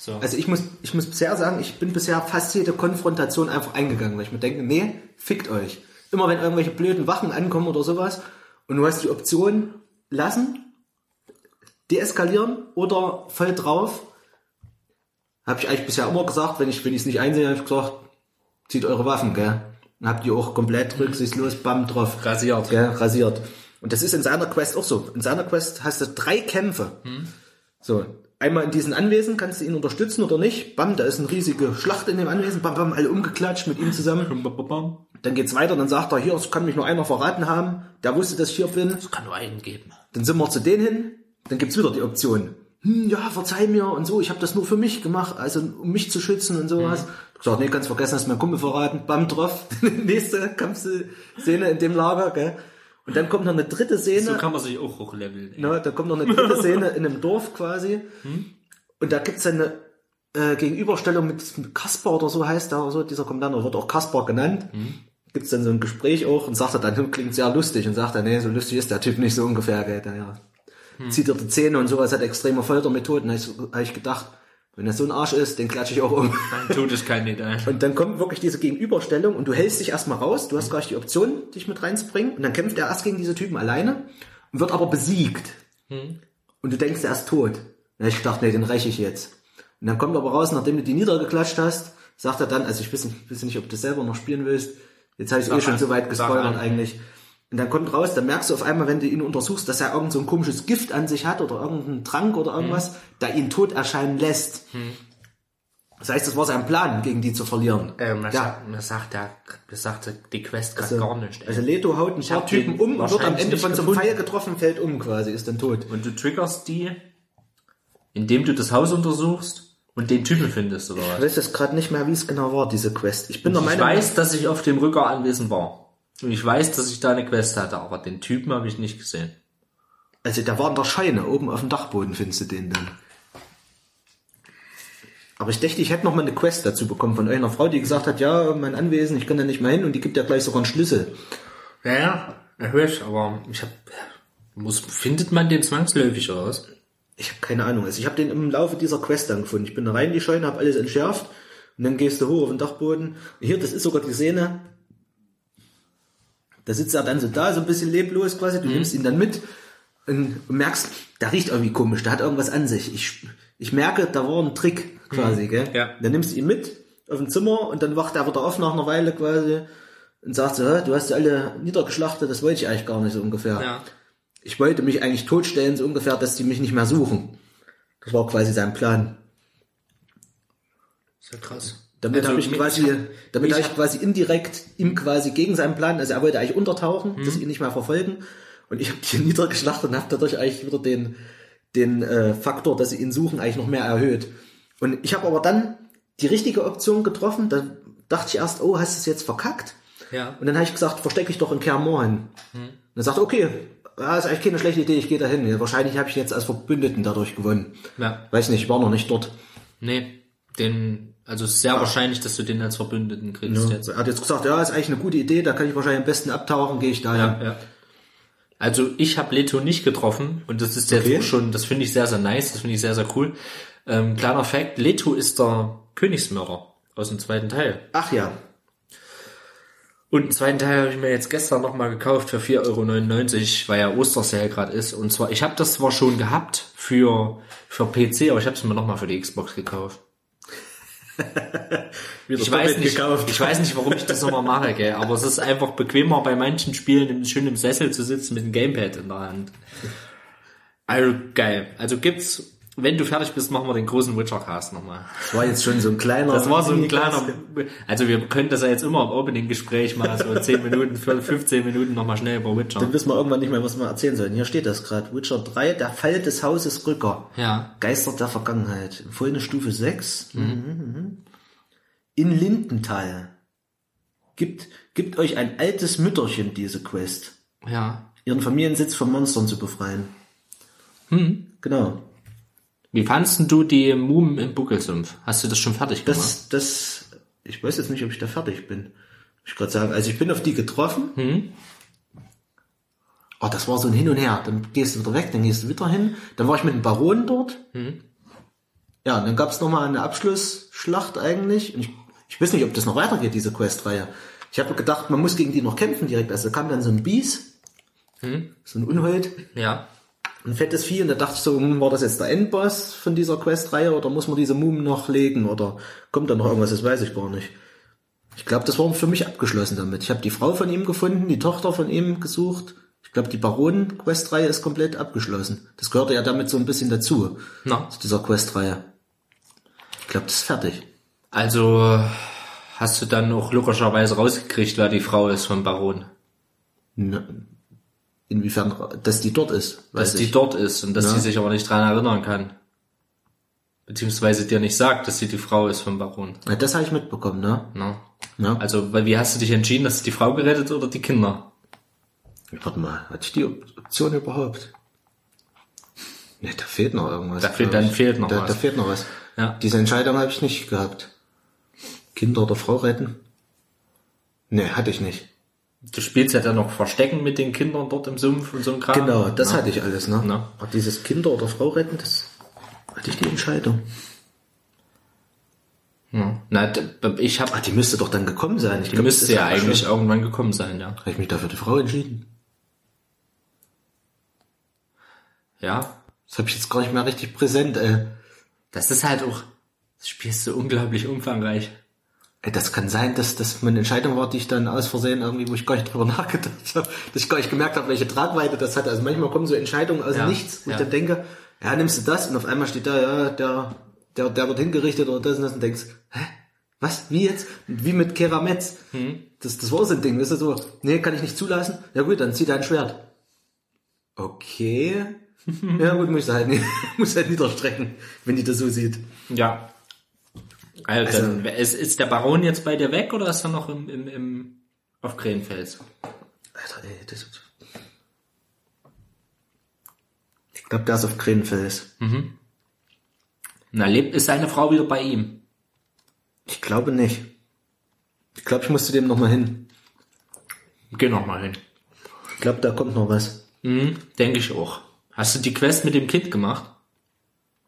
So. Also ich muss, ich muss bisher sagen, ich bin bisher fast jede Konfrontation einfach eingegangen, weil ich mir denke, nee, fickt euch. Immer wenn irgendwelche blöden Wachen ankommen oder sowas und du hast die Option lassen, deeskalieren oder voll drauf, habe ich eigentlich bisher immer gesagt, wenn ich wenn ich es nicht einsehe, habe ich gesagt, zieht eure Waffen, gell? Und habt die auch komplett rücksichtslos bam drauf. Rasiert. Gell, rasiert. Und das ist in seiner Quest auch so. In seiner Quest hast du drei Kämpfe. So, einmal in diesen Anwesen kannst du ihn unterstützen oder nicht. Bam, da ist eine riesige Schlacht in dem Anwesen. Bam, bam, alle umgeklatscht mit ihm zusammen. Dann geht's weiter, dann sagt er, hier, es kann mich nur einer verraten haben. Der wusste, dass ich hier bin. Das kann nur einen geben. Dann sind wir zu denen hin. Dann gibt's wieder die Option. Hm, ja, verzeih mir und so. Ich habe das nur für mich gemacht, also um mich zu schützen und sowas. Ich gesagt, nee, kannst vergessen, hast mein Kumpel verraten. Bam, drauf. Nächste Kampfszene in dem Lager, gell. Und dann kommt noch eine dritte Szene. So kann man sich auch hochleveln. Na, da kommt noch eine dritte Szene in einem Dorf quasi. Und da gibt's dann eine äh, Gegenüberstellung mit, mit Kaspar oder so heißt er oder so, dieser Kommandant, wird auch Kaspar genannt. Gibt's dann so ein Gespräch auch und sagt er dann, hm, klingt sehr lustig und sagt er, nee, so lustig ist der Typ nicht so ungefähr, gell. Der, ja, Zieht er die Zähne und sowas, hat extreme Foltermethoden. Da hab ich, so- hab ich gedacht, wenn er so ein Arsch ist, den klatsche ich auch um. Dann tut es kein ein. Und dann kommt wirklich diese Gegenüberstellung und du hältst dich erstmal raus, du hast gar nicht die Option, dich mit reinzubringen. Und dann kämpft er erst gegen diese Typen alleine und wird aber besiegt. Und du denkst, er ist tot. Hab ich gedacht, nee, den räche ich jetzt. Und dann kommt aber raus, nachdem du die niedergeklatscht hast, sagt er dann, also ich weiß nicht, weiß nicht ob du selber noch spielen willst, jetzt habe ich eh Sag schon so weit gespoilert eigentlich. Und dann kommt raus, dann merkst du auf einmal, wenn du ihn untersuchst, dass er irgend so ein komisches Gift an sich hat oder irgendeinen Trank oder irgendwas, da ihn tot erscheinen lässt. Das heißt, das war sein Plan, gegen die zu verlieren. Ähm, das, ja. sagt, das sagt der, das sagte die Quest gerade Also, gar nicht. Ey. Also Leto haut ein paar Typen um und wird am Ende von so einem. Pfeil getroffen, fällt um quasi, ist dann tot. Und du triggerst die, indem du das Haus untersuchst und den Typen findest, oder Ich was? weiß jetzt gerade nicht mehr, wie es genau war, diese Quest. Ich bin der Ich Meinung, weiß, dass ich auf dem Rücker anwesend war. Ich weiß, dass ich da eine Quest hatte, aber den Typen habe ich nicht gesehen. also der war in der Scheune, oben auf dem Dachboden findest du den dann. Aber ich dachte, ich hätte noch mal eine Quest dazu bekommen von einer Frau, die gesagt hat, ja, mein Anwesen, ich kann da nicht mehr hin und die gibt ja gleich sogar einen Schlüssel. Ja, ja, höre ich, aber ich habe, muss, findet man den zwangsläufig oder was? Ich habe keine Ahnung. Also ich habe den im Laufe dieser Quest dann gefunden. Ich bin da rein in die Scheune, habe alles entschärft und dann gehst du hoch auf den Dachboden. Hier, das ist sogar die Szene. Da sitzt er dann so da, so ein bisschen leblos quasi. Du nimmst ihn dann mit und merkst, der riecht irgendwie komisch, der hat irgendwas an sich. Ich, ich merke, da war ein Trick quasi, gell? ja. Dann nimmst du ihn mit auf dem Zimmer und dann wacht er wieder auf nach einer Weile quasi und sagt so, "Hä, du hast sie alle niedergeschlachtet, das wollte ich eigentlich gar nicht so ungefähr. Ja. Ich wollte mich eigentlich totstellen, so ungefähr, dass die mich nicht mehr suchen. Das war quasi sein Plan. Ist ja krass. Damit Also habe ich quasi, damit ich habe ich hab- quasi indirekt ihm quasi gegen seinen Plan, also er wollte eigentlich untertauchen, Mhm. dass sie ihn nicht mehr verfolgen. Und ich habe die niedergeschlachtet und habe dadurch eigentlich wieder den, den äh, Faktor, dass sie ihn suchen, eigentlich noch mehr erhöht. Und ich habe aber dann die richtige Option getroffen. Da dachte ich erst, oh, hast du es jetzt verkackt? Ja. Und dann habe ich gesagt, verstecke ich doch in Kermorhen. Hm. Und er sagt, okay, ja, ist eigentlich keine schlechte Idee, ich gehe dahin. Ja, wahrscheinlich habe ich ihn jetzt als Verbündeten dadurch gewonnen. Ja. Weiß nicht, ich war noch nicht dort. Nee, den, also es ist sehr wahrscheinlich, dass du den als Verbündeten kriegst Ja. jetzt. Er hat jetzt gesagt, ja, ist eigentlich eine gute Idee, da kann ich wahrscheinlich am besten abtauchen, gehe ich dahin. Ja, ja. Also ich habe Leto nicht getroffen und das ist jetzt Okay. auch schon, das finde ich sehr, sehr nice, das finde ich sehr, sehr cool. Ähm, kleiner Fact, Leto ist der Königsmörder aus dem zweiten Teil. Ach ja, Und den zweiten Teil habe ich mir jetzt gestern nochmal gekauft für 4,99 Euro, weil ja Ostersale gerade ist. Und zwar, ich habe das zwar schon gehabt für, für PC, aber ich habe es mir nochmal für die Xbox gekauft. Ich weiß, nicht, ich weiß nicht, warum ich das nochmal mache, gell? aber es ist einfach bequemer bei manchen Spielen schön im Sessel zu sitzen mit dem Gamepad in der Hand. Also geil. Also gibt's, wenn du fertig bist, machen wir den großen Witcher-Cast nochmal. Das war jetzt schon so ein kleiner. Das war so ein kleiner, also wir können das ja jetzt immer im Opening-Gespräch mal so 10 Minuten, für 15 Minuten nochmal schnell über Witcher. Dann wissen wir irgendwann nicht mehr, was wir erzählen sollen. Hier steht das gerade. Witcher 3, der Fall des Hauses Rücker. Ja. Geister der Vergangenheit. Empfohlene Stufe 6. Mhm. mhm. In Lindenthal. Gibt, gibt euch ein altes Mütterchen diese Quest. Ja. Ihren Familiensitz von Monstern zu befreien. Hm. Genau. Wie fandst du die Mumen im Buckelsumpf? Hast du das schon fertig gemacht? Das, das, ich weiß jetzt nicht, ob ich da fertig bin. Ich gerade sagen, also ich bin auf die getroffen. Oh, das war so ein Hin und Her. Dann gehst du wieder weg, dann gehst du wieder hin. Dann war ich mit dem Baron dort. Ja, und dann gab es nochmal eine Abschlussschlacht eigentlich. Und ich, ich weiß nicht, ob das noch weitergeht, diese Questreihe. Ich habe gedacht, man muss gegen die noch kämpfen direkt. Also da kam dann so ein Bies, so ein Unhold, ja. Ein fettes Vieh. Und da dachte ich so, hm, war das jetzt der Endboss von dieser Questreihe oder muss man diese Mumen noch legen oder kommt da noch irgendwas? Das weiß ich gar nicht. Ich glaube, das war für mich abgeschlossen damit. Ich habe die Frau von ihm gefunden, die Tochter von ihm gesucht. Ich glaube, die Baronen-Questreihe ist komplett abgeschlossen. Das gehörte ja damit so ein bisschen dazu, Na. zu dieser Questreihe. Ich glaube, das ist fertig. Also hast du dann auch logischerweise rausgekriegt, wer die Frau ist vom Baron. Na, Inwiefern, dass die dort ist, Dass die ich. dort ist und dass Ja. sie sich aber nicht dran erinnern kann. Beziehungsweise dir nicht sagt, dass sie die Frau ist vom Baron. Ja, das habe ich mitbekommen, ne? Na. Ja. Also, weil wie hast du dich entschieden, dass die Frau gerettet oder die Kinder? Warte mal, hatte ich die Op- Option überhaupt? Ne, da fehlt noch irgendwas. Da fehlt- dann fehlt noch da, was. Da fehlt noch was. Ja. Diese Entscheidung habe ich nicht gehabt. Kinder oder Frau retten? Ne, hatte ich nicht. Du spielst ja dann noch Verstecken mit den Kindern dort im Sumpf und so ein Kram. Genau, das Na. hatte ich alles, ne? Na. Aber dieses Kinder oder Frau retten, das hatte ich die Entscheidung. Ja. Na, ich Ah, hab, die müsste doch dann gekommen sein. Ich die glaub, müsste ja eigentlich schon- irgendwann gekommen sein, ja. Habe ich mich dafür die Frau entschieden? Ja. Das habe ich jetzt gar nicht mehr richtig präsent, ey. Das ist halt auch, das Spiel ist so unglaublich umfangreich. Das kann sein, dass das meine Entscheidung war, die ich dann aus Versehen irgendwie, wo ich gar nicht drüber nachgedacht habe, dass ich gar nicht gemerkt habe, welche Tragweite das hat. Also manchmal kommen so Entscheidungen aus Ja, nichts, wo ja. ich dann denke, ja, nimmst du das und auf einmal steht da, ja, der, der, der wird hingerichtet oder das und das und denkst, hä? Was? Wie jetzt? Wie mit Kerametz? Hm. Das, das war so ein Ding, das ist so, nee, kann ich nicht zulassen. Ja gut, dann zieh dein Schwert. Okay. ja gut, muss halt, nie- muss halt niederstrecken, wenn die das so sieht. Ja. Also, Also- ist, ist der Baron jetzt bei dir weg oder ist er noch im, im, im auf Krähenfels? Alter, ey, das Ich glaube, der ist auf Krenenfels. Na, lebt, ist seine Frau wieder bei ihm? Ich glaube nicht. Ich glaube, ich muss zu dem noch mal hin. Geh noch mal hin. Ich glaube, da kommt noch was. Mhm, denke ich auch. Hast du die Quest mit dem Kind gemacht?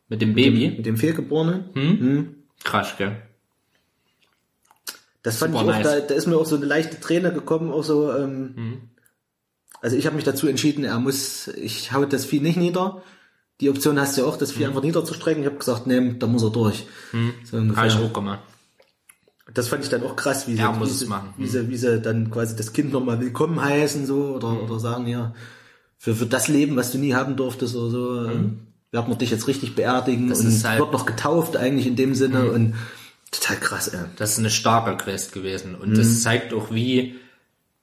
Mit dem Baby? Mit dem Fehlgeborenen. Hm? Krass, gell? Das fand Super ich auch, nice. da, da ist mir auch so eine leichte Träne gekommen, auch so, ähm, also ich habe mich dazu entschieden, er muss, ich hau das Vieh nicht nieder. Die Option hast du ja auch, das Vieh einfach niederzustrecken. Ich habe gesagt, nee, da muss er durch. So Habe ich ungefähr. auch gemacht. Das fand ich dann auch krass, wie sie, Er muss wie, sie, machen. wie, sie, wie sie dann quasi das Kind nochmal willkommen heißen so oder, Mhm. oder sagen ja, für, für das Leben, was du nie haben durftest oder so, ähm, werden wir dich jetzt richtig beerdigen Mhm. Das und halt- Mhm. wird noch getauft eigentlich in dem Sinne und total krass, ey. Das ist eine starke Quest gewesen. Und das zeigt auch, wie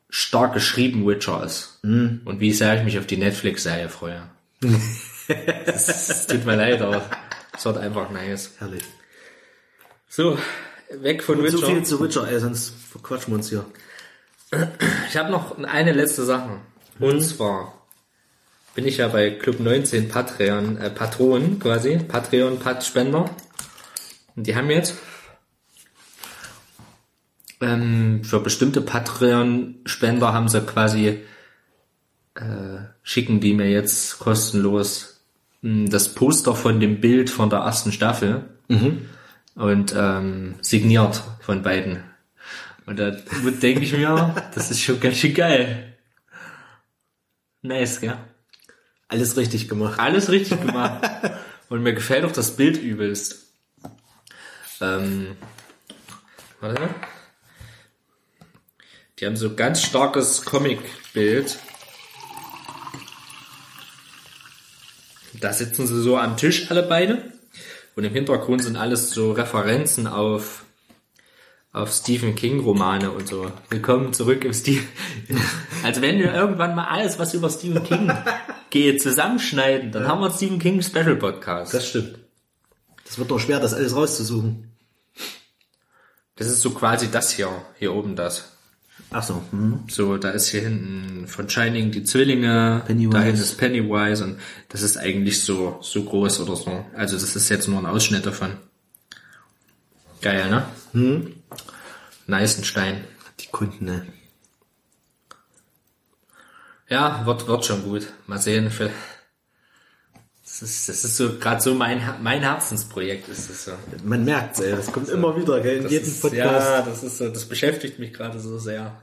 stark geschrieben Witcher ist. Und wie sehr ich mich auf die Netflix-Serie freue. Es tut mir leid, aber es wird einfach nice. Herrlich. So, weg von So Witcher. viel zu Witcher, ey, sonst verquatschen wir uns hier. Ich habe noch eine letzte Sache. Und zwar bin ich ja bei Club 19 Patreon, äh, Patron quasi, Patreon Pat Spender. Und die haben jetzt ähm, für bestimmte Patreon Spender haben sie quasi äh, schicken die mir jetzt kostenlos mh, das Poster von dem Bild von der ersten Staffel und ähm, signiert von beiden. Und da denke ich mir, das ist schon ganz schön geil. Nice, gell? Alles richtig gemacht. Alles richtig gemacht. Und mir gefällt auch das Bild übelst. Ähm, warte. Die haben so ganz starkes Comic-Bild. Da sitzen sie so am Tisch alle beide. Und im Hintergrund sind alles so Referenzen auf, auf Stephen King Romane und so. Willkommen zurück im Stephen. Also wenn wir irgendwann mal alles, was über Stephen King geht, zusammenschneiden, dann haben wir einen Stephen King Special Podcast. Das stimmt. Das wird doch schwer, das alles rauszusuchen. Das ist so quasi das hier, hier oben das. Ach so. Hm. So, da ist hier hinten von Shining die Zwillinge, Pennywise. da hinten ist Pennywise und das ist eigentlich so, so groß oder so. Also das ist jetzt nur ein Ausschnitt davon. Geil, ne? Hm. Neisenstein. Die Kunden, ne? Ja, wird, wird schon gut. Mal sehen. Für das ist, das ist so gerade so mein, mein Herzensprojekt ist das so. Man merkt's, ey. Das kommt immer wieder, gell, in Das jedem ist, Podcast. Ja, das ist so, das beschäftigt mich gerade so sehr.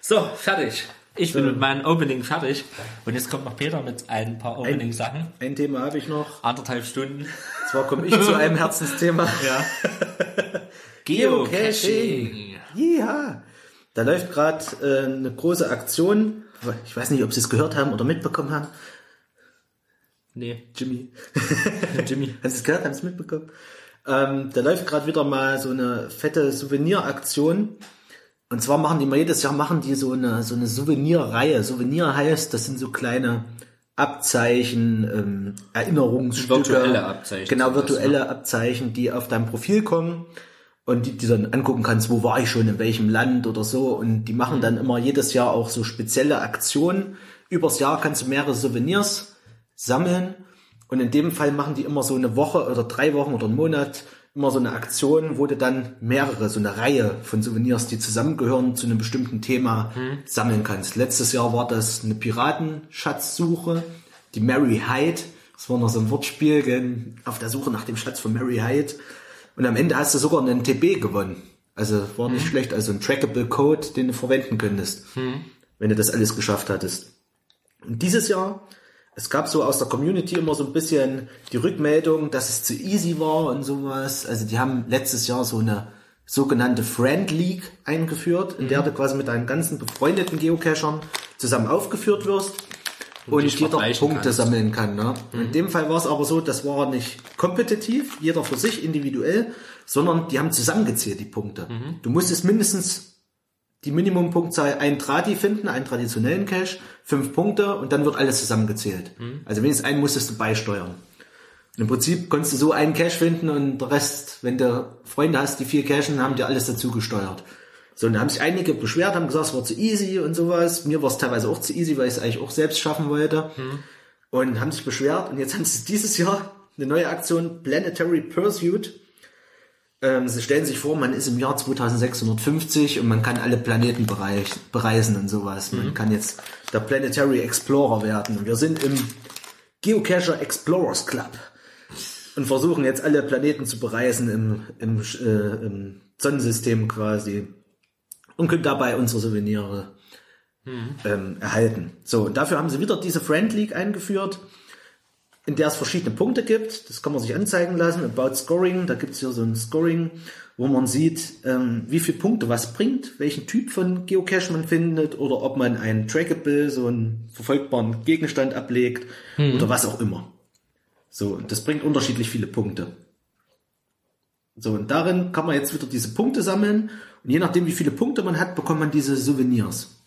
So, fertig. Ich bin mit meinem Opening fertig. Und jetzt kommt noch Peter mit ein paar Opening-Sachen. Ein Thema habe ich noch. Anderthalb Stunden. Zwar komme ich zu einem Herzensthema. Ja. Geocaching. Ja. Da läuft gerade äh, eine große Aktion. Ich weiß nicht, ob Sie es gehört haben oder mitbekommen haben. Nee, Jimmy. Jimmy. Hast du es gehört? Haben Sie es mitbekommen? Ähm, da läuft gerade wieder mal so eine fette Souveniraktion. Und zwar machen die mal jedes Jahr machen die so eine so eine Souvenirreihe. Souvenir heißt, das sind so kleine Abzeichen, ähm, Erinnerungsstücke. Virtuelle Abzeichen Genau, sind das, virtuelle Abzeichen, die auf dein Profil kommen und die, die dann angucken kannst, wo war ich schon, in welchem Land oder so. Und die machen dann immer jedes Jahr auch so spezielle Aktionen. Übers Jahr kannst du mehrere Souvenirs sammeln. Und in dem Fall machen die immer so eine Woche oder drei Wochen oder einen Monat immer so eine Aktion, wo du dann mehrere, so eine Reihe von Souvenirs, die zusammengehören zu einem bestimmten Thema, sammeln kannst. Letztes Jahr war das eine Piratenschatzsuche, die Mary Hyde. Das war noch so ein Wortspiel, gell, auf der Suche nach dem Schatz von Mary Hyde. Und am Ende hast du sogar einen TB gewonnen. Also war nicht schlecht, also ein trackable Code, den du verwenden könntest, wenn du das alles geschafft hattest. Und dieses Jahr, es gab so aus der Community immer so ein bisschen die Rückmeldung, dass es zu easy war und sowas. Also die haben letztes Jahr so eine sogenannte Friend League eingeführt, in der du quasi mit deinen ganzen befreundeten Geocachern zusammen aufgeführt wirst und, jeder Punkte kannst. sammeln kann. Ne? In dem Fall war es aber so, das war nicht kompetitiv, jeder für sich individuell, sondern die haben zusammengezählt die Punkte. Du musstest mindestens die Minimumpunktzahl ein Tradi finden, einen traditionellen Cache, fünf Punkte und dann wird alles zusammengezählt. Also wenigstens einen musstest du beisteuern. Und Im Prinzip konntest du so einen Cache finden und der Rest, wenn du Freunde hast, die viel cachen, haben dir alles dazu gesteuert. So, und da haben sich einige beschwert, haben gesagt, es war zu easy und sowas. Mir war es teilweise auch zu easy, weil ich es eigentlich auch selbst schaffen wollte. Und haben sich beschwert. Und jetzt haben sie dieses Jahr eine neue Aktion, Planetary Pursuit. Ähm, sie stellen sich vor, man ist im Jahr 2650 und man kann alle Planeten bereich, bereisen und sowas. Man kann jetzt der Planetary Explorer werden. Und wir sind im Geocacher Explorers Club und versuchen jetzt alle Planeten zu bereisen im, im, äh, im Sonnensystem quasi und können dabei unsere Souvenire ähm, erhalten. So, und dafür haben sie wieder diese Friend League eingeführt. in der es verschiedene Punkte gibt. Das kann man sich anzeigen lassen. About Scoring, da gibt es hier so ein Scoring, wo man sieht, ähm, wie viele Punkte was bringt, welchen Typ von Geocache man findet oder ob man ein Trackable, so einen verfolgbaren Gegenstand ablegt oder was auch immer. So, und das bringt unterschiedlich viele Punkte. So, und darin kann man jetzt wieder diese Punkte sammeln. Und je nachdem, wie viele Punkte man hat, bekommt man diese Souvenirs.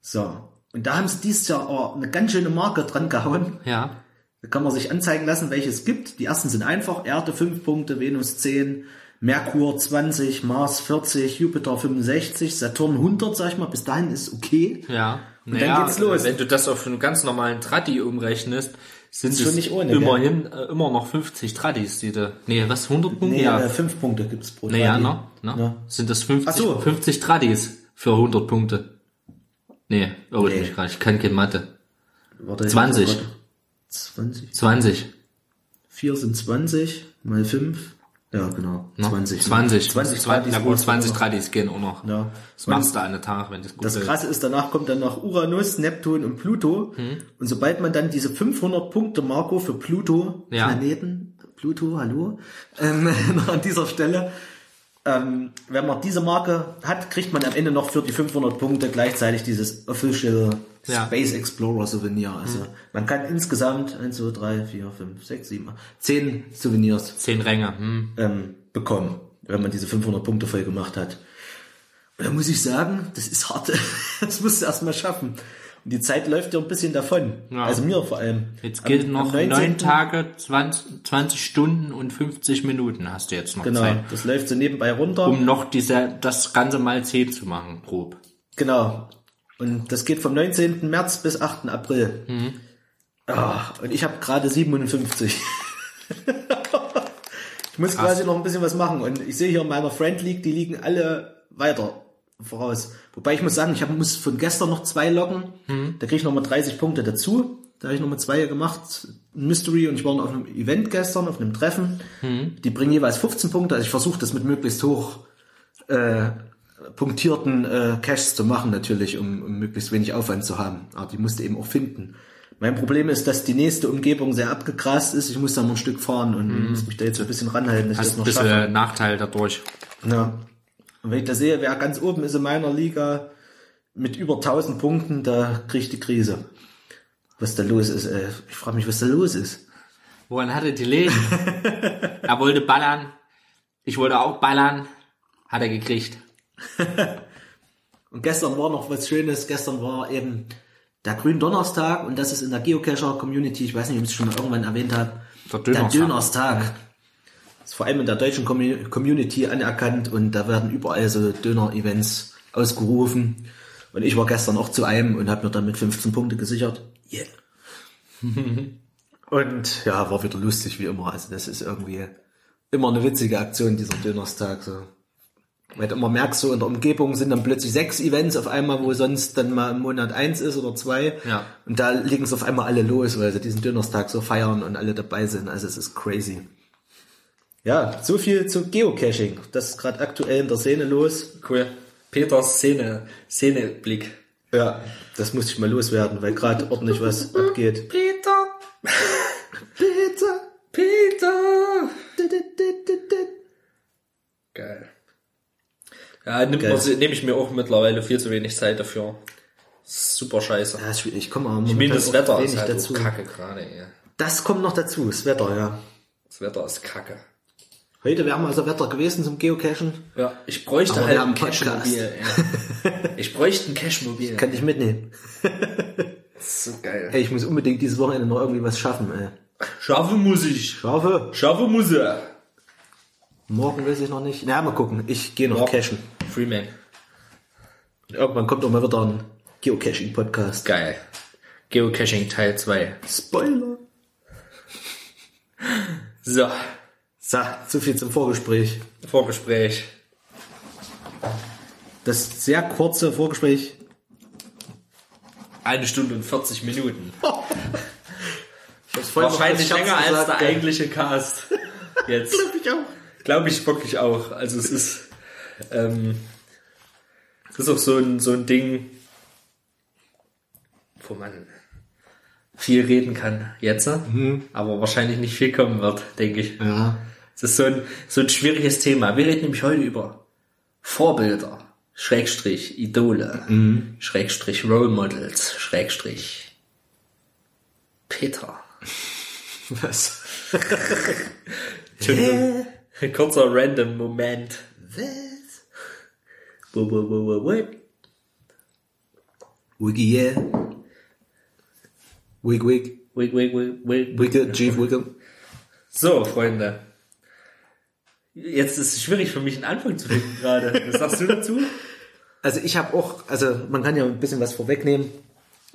So. Und da haben sie dieses Jahr auch eine ganz schöne Marke dran gehauen. Ja. Da kann man sich anzeigen lassen, welche es gibt. Die ersten sind einfach. Erde 5 Punkte, Venus 10, Merkur 20, Mars 40, Jupiter 65, Saturn 100, sag ich mal. Bis dahin ist okay. Ja. Und dann geht's los. Wenn du das auf einen ganz normalen Tratti umrechnest, sind Ist es ohne, immerhin äh, immer noch 50 Trattis, die du, nee, was, 100 Punkte? Nee, ja. äh, 5 Punkte gibt's pro naja, Tradi. ne? ne? Ja. Sind das 50, Ach so. 50 Trattis für 100 Punkte? Nee, irre ich Nee. mich gerade, ich kann keine Mathe. Warte, 20. warte. 20. 20. 4 sind 20, mal 5. Ja, genau. Ne? 20. 20. 20 20 Na gut, brauchst du 20 noch. Trattis gehen auch noch. Ja. Das machst du an einem Tag, wenn das gut Das. Krasse ist, danach kommt dann noch Uranus, Neptun und Pluto. Hm. Und sobald man dann diese 500 Punkte Marco für Pluto, Ja. Planeten, Pluto, hallo, ähm, an dieser Stelle, ähm, wenn man diese Marke hat, kriegt man am Ende noch für die 500 Punkte gleichzeitig dieses Official Ja. Space Explorer Souvenir. Also man kann insgesamt 1, 2, 3, 4, 5, 6, 7, 10 Souvenirs 10 Ränge, hm. ähm, bekommen, wenn man diese 500 Punkte voll gemacht hat. Und da muss ich sagen, das ist hart. Das musst du erstmal schaffen. Und die Zeit läuft ja ein bisschen davon. Ja. Also mir vor allem. Jetzt Am- gilt am noch 19. 9 Tage, 20, 20 Stunden und 50 Minuten hast du jetzt noch Genau, Zeit. das läuft so nebenbei runter. Um noch diese, das Ganze mal 10 zu machen, grob. Genau. Und das geht vom 19. März bis 8. April. Mhm. Ah, und ich habe gerade 57. ich muss quasi noch ein bisschen was machen. Und ich sehe hier in meiner Friend League, die liegen alle weiter voraus. Wobei ich muss sagen, ich hab, muss von gestern noch zwei loggen. Da kriege ich noch mal 30 Punkte dazu. Da habe ich noch mal zwei gemacht. Mystery und ich war noch auf einem Event gestern, auf einem Treffen. Die bringen jeweils 15 Punkte. Also ich versuche das mit möglichst hoch äh, punktierten äh, Caches zu machen natürlich, um, um möglichst wenig Aufwand zu haben. Aber die musste eben auch finden. Mein Problem ist, dass die nächste Umgebung sehr abgegrast ist. Ich muss da noch ein Stück fahren und muss mich da jetzt ein bisschen ranhalten, dass ich Hast das ein noch bisschen schaffe. Nachteil dadurch. Ja. Und wenn ich da sehe, wer ganz oben ist in meiner Liga mit über 1000 Punkten, da kriege ich die Krise. Was da los ist, ey. Ich frage mich, was da los ist. Woran hatte die Leben? er wollte ballern. Ich wollte auch ballern. Hat er gekriegt. Und gestern war noch was Schönes. Gestern war eben der Gründonnerstag und das ist in der Geocacher-Community, ich weiß nicht, ob ich es schon mal irgendwann erwähnt habe, Der der Dönerstag. Dönerstag. Ist vor allem in der deutschen Commu- Community anerkannt und da werden überall so Döner-Events ausgerufen. Und ich war gestern auch zu einem und habe mir damit 15 Punkte gesichert. Yeah. und ja, war wieder lustig wie immer. Also das ist irgendwie immer eine witzige Aktion, dieser Dönerstag. So. Weil du immer merkst, so in der Umgebung sind dann plötzlich sechs Events auf einmal, wo sonst dann mal im Monat eins ist oder zwei. Ja. Und da legen es auf einmal alle los, weil sie diesen Dönerstag so feiern und alle dabei sind. Also es ist crazy. Ja, so viel zu Geocaching. Das ist gerade aktuell in der Szene los. Cool. Peters Szene, Szeneblick. Ja, das muss ich mal loswerden, weil gerade ordentlich was abgeht. Peter, Peter! Peter. Geil. Ja, man, nehme ich mir auch mittlerweile viel zu wenig Zeit dafür. Super scheiße. Ja, schwierig. Ich komme aber Ich meine, das Wetter ist halt dazu. kacke gerade, ey. Das kommt noch dazu, das Wetter, ja. Das Wetter ist kacke. Heute wäre mal so Wetter gewesen zum Geocachen. Ja, ich bräuchte Aber halt wir ein. Cashmobil, ey. Ich bräuchte ein Cashmobil. Kann ich mitnehmen. So geil. Ey, ich muss unbedingt dieses Wochenende noch irgendwie was schaffen, ey. Schaffen muss ich. Schaffe. Schaffen muss er. Morgen weiß ich noch nicht. Na, mal gucken. Ich gehe noch Ja. cashen. Freeman. Irgendwann kommt auch mal wieder ein Geocaching-Podcast. Geil. Geocaching Teil 2. Spoiler. So, So, so viel zum Vorgespräch. Vorgespräch. Das sehr kurze Vorgespräch. Eine Stunde und 40 Minuten. Wahrscheinlich länger als der eigentliche Cast. Jetzt. Glaub ich auch. Glaube ich wirklich auch. Also es ist, ähm, es ist auch so ein, so ein Ding, wo man, viel reden kann jetzt, aber wahrscheinlich nicht viel kommen wird, denke ich. Ja. Es ist so ein, so ein schwieriges Thema. Wir reden nämlich heute über Vorbilder, Schrägstrich, Idole, Schrägstrich, Role Models, Schrägstrich, Peter. Was? Entschuldigung. Ein kurzer random Moment. Was? Wo, wo, wo, wo, what? Wiggy, yeah. Wig, wig. Wait, wait, wait, wait. Wiggle, Chief Wiggle. So, Freunde. Jetzt ist es schwierig für mich einen Anfang zu finden gerade. Was sagst du dazu? Also ich habe auch, also man kann ja ein bisschen was vorwegnehmen.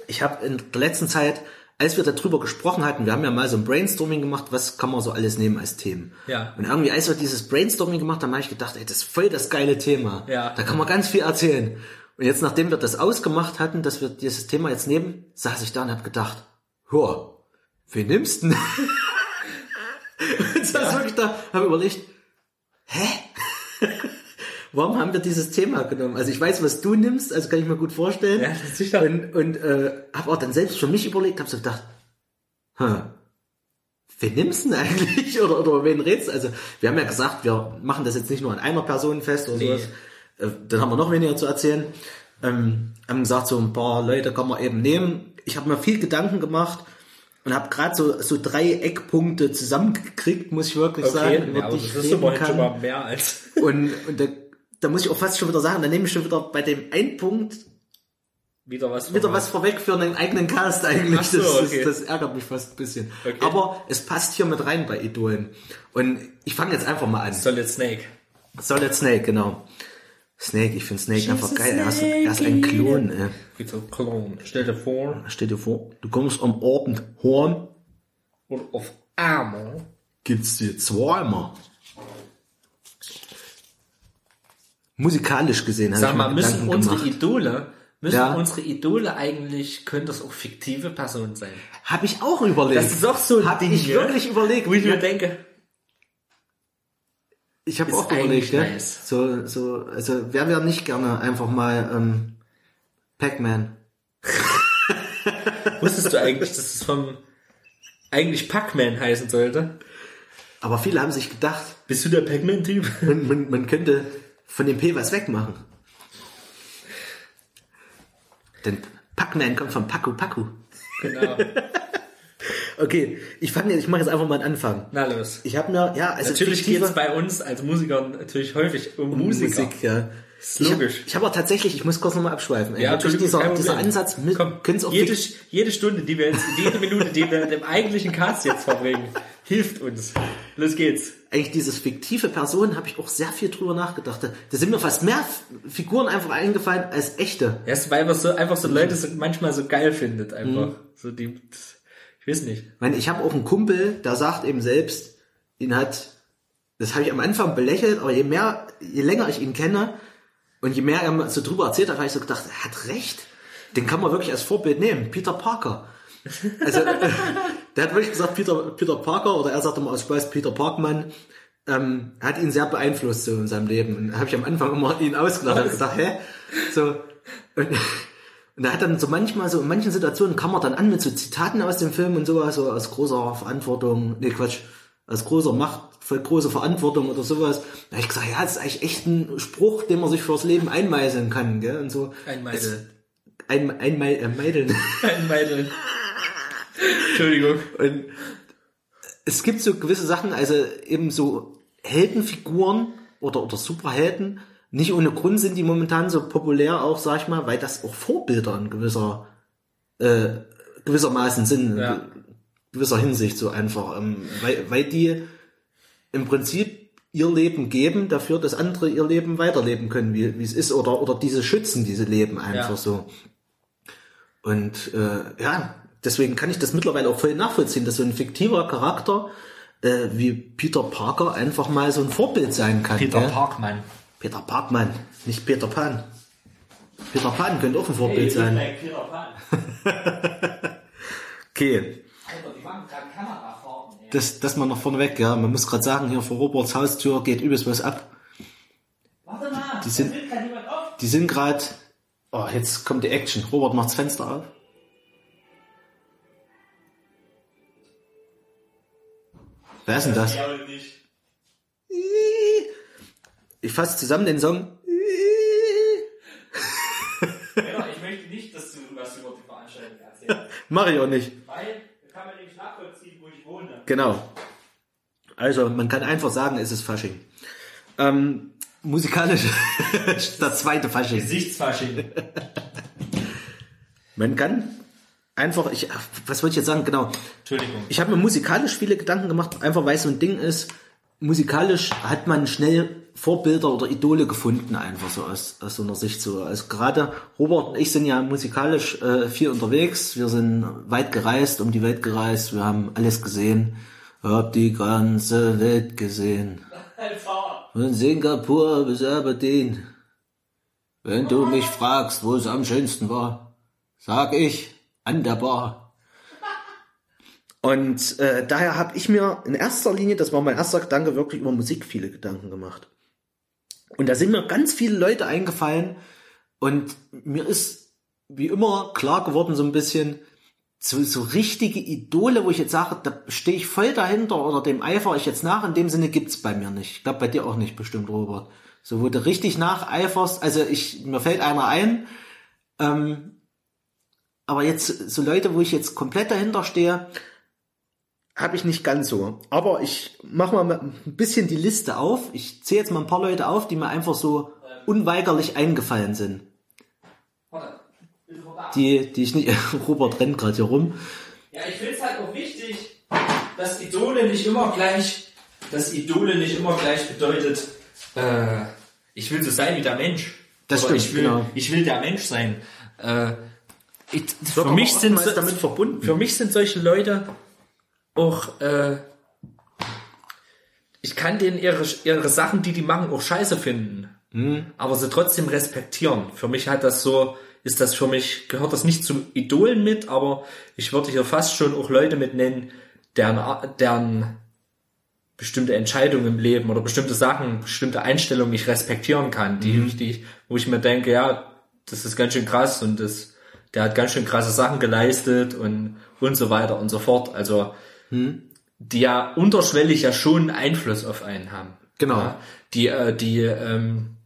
Ich habe in der letzten Zeit, als wir darüber gesprochen hatten, wir haben ja mal so ein Brainstorming gemacht, was kann man so alles nehmen als Themen. Ja. Und irgendwie, als wir dieses Brainstorming gemacht haben, habe ich gedacht, ey, das ist voll das geile Thema. Ja. Da kann man ganz viel erzählen. Und jetzt, nachdem wir das ausgemacht hatten, dass wir dieses Thema jetzt nehmen, saß ich da und habe gedacht, ja, wen nimmst du denn? und saß wirklich da, habe überlegt, hä? Warum haben wir dieses Thema genommen? Also ich weiß, was du nimmst, also kann ich mir gut vorstellen. Ja, sicher. Und, und äh, habe auch dann selbst für mich überlegt, habe so gedacht, hm, wen nimmst du denn eigentlich? Oder, oder wen redest du? Also wir haben ja gesagt, wir machen das jetzt nicht nur an einer Person fest oder Nee. sowas. Äh, Dann haben wir noch weniger zu erzählen. Ähm, haben gesagt, so ein paar Leute kann man eben nehmen. Ich habe mir viel Gedanken gemacht und habe gerade so, so drei Eckpunkte zusammengekriegt, muss ich wirklich sagen, über ja, die das ist kann. schon mal mehr als. Und, und da, da muss ich auch fast schon wieder sagen, da nehme ich schon wieder bei dem einen Punkt Wieder was. wieder was vorweg für einen eigenen Cast eigentlich. So, das, okay. das, das ärgert mich fast ein bisschen. Okay. Aber es passt hier mit rein bei Idolen. Und ich fange jetzt einfach mal an. Solid Snake. Solid Snake, genau. Snake, ich finde Snake einfach geil. Er ist, er ist ein Klon. Ey. Cologne. Stell dir vor. Stell dir vor, du kommst am Abend heim, Und auf Arme. gibt's dir zweimal. Musikalisch gesehen habe Sag mal, müssen Gedanken unsere gemacht. Idole, müssen Ja. unsere Idole eigentlich, können das auch fiktive Personen sein? Habe ich auch überlegt. Das ist auch so ein Hab Ding, ich ja? wirklich überlegt. Wo ich mir denke, Ich habe auch überlegt, ja. nice. So, so, also wer wäre nicht gerne einfach mal ähm, Pac-Man? wusstest du eigentlich, dass es vom eigentlich Pac-Man heißen sollte? Aber viele haben sich gedacht, Bist du der Pac-Man-Typ? man, man, man könnte von dem P was wegmachen. Denn Pac-Man kommt von Paku Paku. Genau. Okay, ich fange, ich mache jetzt einfach mal einen Anfang. Na los. Ich habe mir, ja, also Natürlich fiktive geht es bei uns als Musikern natürlich häufig um, Musiker. Musik, ja. Ist Ich habe logisch. ich hab aber tatsächlich, ich muss kurz nochmal abschweifen. ey. Ja, Natürlich dieser, dieser. Ansatz, können's auch jede, jede Stunde, die wir jetzt, jede Minute, die wir im eigentlichen Cast jetzt verbringen, hilft uns. Los geht's. eigentlich dieses fiktive Personen habe ich auch sehr viel drüber nachgedacht. Da, sind mir fast mehr Figuren einfach eingefallen als echte. Ja, ist, weil man so, einfach so Leute so manchmal so geil findet, einfach. Mhm. So die, ich weiß nicht. Ich meine, ich habe auch einen Kumpel, der sagt eben selbst, ihn hat, das habe ich am Anfang belächelt, aber je mehr, je länger ich ihn kenne und je mehr er so drüber erzählt hat, habe ich so gedacht, er hat recht. Den kann man wirklich als Vorbild nehmen. Peter Parker. Also, der hat wirklich gesagt, Peter, Peter Parker, oder er sagt immer aus Spaß, Peter Parkmann, ähm, hat ihn sehr beeinflusst so in seinem Leben. Und habe ich am Anfang immer ihn ausgelacht und gedacht, hä? So, und, und er hat dann so manchmal, so in manchen Situationen kam er dann an mit so Zitaten aus dem Film und sowas, so aus großer Verantwortung, nee Quatsch, aus großer Macht, voll große Verantwortung oder sowas. Da habe ich gesagt, ja, das ist eigentlich echt ein Spruch, den man sich fürs Leben einmeißeln kann, gell? Und so. Ein Meidel. Ein, äh, Meideln. Entschuldigung. Und es gibt so gewisse Sachen, also eben so Heldenfiguren oder, oder Superhelden, nicht ohne Grund sind die momentan so populär auch, sag ich mal, weil das auch Vorbilder in gewisser, äh, gewissermaßen sind, Ja. in gewisser Hinsicht so einfach, ähm, weil, weil die im Prinzip ihr Leben geben dafür, dass andere ihr Leben weiterleben können, wie, wie es ist, oder, oder diese schützen, diese Leben einfach Ja. so. Und äh, ja, deswegen kann ich das mittlerweile auch voll nachvollziehen, dass so ein fiktiver Charakter äh, wie Peter Parker einfach mal so ein Vorbild sein kann. Peter gell? Parkmann. Peter Parkmann, nicht Peter Pan. Peter Pan könnte auch ein Vorbild hey, sein. Like Peter Pan. okay. Das, das mal noch vorneweg, ja. Man muss gerade sagen, hier vor Roberts Haustür geht übelst was ab. Warte mal, die sind, sind gerade. Oh, jetzt kommt die Action. Robert macht das Fenster auf. Wer ist denn das? Ich ich fasse zusammen den Song. Ja, ich möchte nicht, dass du was über die Veranstaltung erzählst. Mache ich auch nicht. Weil, kann man nämlich nachvollziehen, wo ich wohne. Genau. Also, man kann einfach sagen, es ist Fasching. Ähm, musikalisch, der zweite Fasching. Gesichtsfasching. Man kann einfach, ich, was wollte ich jetzt sagen? Genau. Entschuldigung. Ich habe mir musikalisch viele Gedanken gemacht, einfach weil es so ein Ding ist. Musikalisch hat man schnell Vorbilder oder Idole gefunden, einfach so aus, aus so einer Sicht so. Also gerade Robert und ich sind ja musikalisch äh, viel unterwegs. Wir sind weit gereist, um die Welt gereist. Wir haben alles gesehen. Hab die ganze Welt gesehen. Von Singapur bis Aberdeen. Wenn du mich fragst, wo es am schönsten war, sag ich an der Bar. Und äh, daher habe ich mir in erster Linie, das war mein erster Gedanke, wirklich über Musik viele Gedanken gemacht. Und da sind mir ganz viele Leute eingefallen und mir ist wie immer klar geworden so ein bisschen, so, so richtige Idole, wo ich jetzt sage, da stehe ich voll dahinter oder dem eifere ich jetzt nach, in dem Sinne gibt's bei mir nicht. Ich glaube bei dir auch nicht bestimmt, Robert. So, wo du richtig nacheiferst, also ich, mir fällt einer ein, ähm, aber jetzt so Leute, wo ich jetzt komplett dahinter stehe, habe ich nicht ganz so. Aber ich mache mal ein bisschen die Liste auf. Ich zähle jetzt mal ein paar Leute auf, die mir einfach so unweigerlich eingefallen sind. Die, die ich nicht. Robert rennt gerade hier rum. Ja, ich finde es halt auch wichtig, dass Idole nicht immer gleich, dass Idole nicht immer gleich bedeutet, äh, ich will so sein wie der Mensch. Das Oder stimmt, ich will, genau. ich will der Mensch sein. Äh, ich, für mich sind damit verbunden. Für mich sind solche Leute auch, äh, ich kann denen ihre, ihre Sachen, die die machen, auch scheiße finden. Mhm. Aber sie trotzdem respektieren. Für mich hat das so, ist das für mich, gehört das nicht zum Idolen mit, aber ich würde hier fast schon auch Leute mit nennen, deren, deren bestimmte Entscheidungen im Leben oder bestimmte Sachen, bestimmte Einstellungen ich respektieren kann, die, die ich, wo ich mir denke, ja, das ist ganz schön krass und das, der hat ganz schön krasse Sachen geleistet und, und so weiter und so fort. Also, die ja unterschwellig ja schon Einfluss auf einen haben. Genau. Ja, die, äh, die, ähm,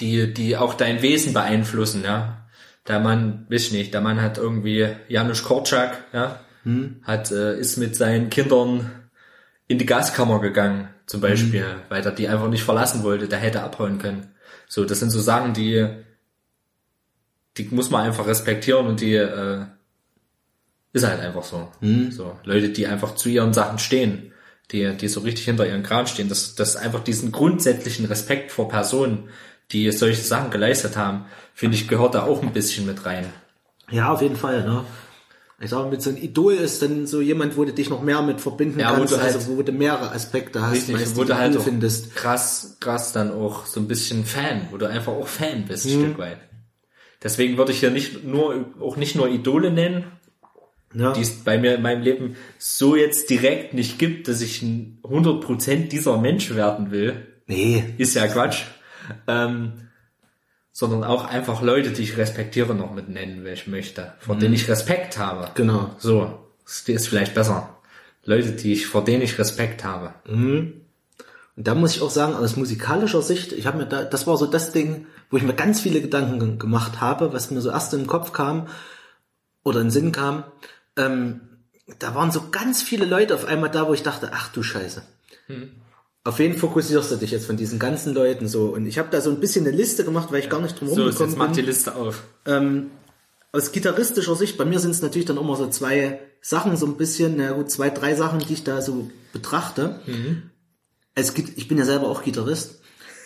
die, die auch dein Wesen beeinflussen, ja. Der Mann, weiß ich nicht, der Mann hat irgendwie Janusz Korczak, ja, hat, äh, ist mit seinen Kindern in die Gaskammer gegangen, zum Beispiel, weil er die einfach nicht verlassen wollte, der hätte abhauen können. So, das sind so Sachen, die, die muss man einfach respektieren und die, äh, ist halt einfach so. So, Leute, die einfach zu ihren Sachen stehen, die, die so richtig hinter ihren Kran stehen, das, das einfach diesen grundsätzlichen Respekt vor Personen, die solche Sachen geleistet haben, finde ich, gehört da auch ein bisschen mit rein. Ja, auf jeden Fall, ne? Ich sage, mit so ein Idol ist dann so jemand, wo du dich noch mehr mit verbinden Ja, wo kannst, du halt- also wo du mehrere Aspekte hast, Richtig, meist, wo du halt findest. krass, krass dann auch so ein bisschen Fan, wo du einfach auch Fan bist, Mhm. ein Stück weit. Deswegen würde ich hier nicht nur, auch nicht nur Idole nennen, Ja. die es bei mir in meinem Leben so jetzt direkt nicht gibt, dass ich ein 100% dieser Mensch werden will. Nee, Ist ja Quatsch. Ähm, sondern auch einfach Leute, die ich respektiere, noch mit nennen, wenn ich möchte. Vor denen ich Respekt habe. genau. So, das ist vielleicht besser. Leute, die ich, vor denen ich Respekt habe. Und da muss ich auch sagen, aus musikalischer Sicht, ich habe mir da, das war so das Ding, wo ich mir ganz viele Gedanken ge- gemacht habe, was mir so erst in den Kopf kam oder in den Sinn kam. Ähm, da waren so ganz viele Leute auf einmal da, wo ich dachte, ach du Scheiße. Auf wen fokussierst du dich jetzt von diesen ganzen Leuten so? Und ich habe da so ein bisschen eine Liste gemacht, weil ich gar nicht drum So, jetzt rumgekommen mach die bin. Liste auf. Ähm, aus gitarristischer Sicht, bei mir sind es natürlich dann immer so zwei Sachen, so ein bisschen, na gut, zwei, drei Sachen, die ich da so betrachte. Es gibt, ich bin ja selber auch Gitarrist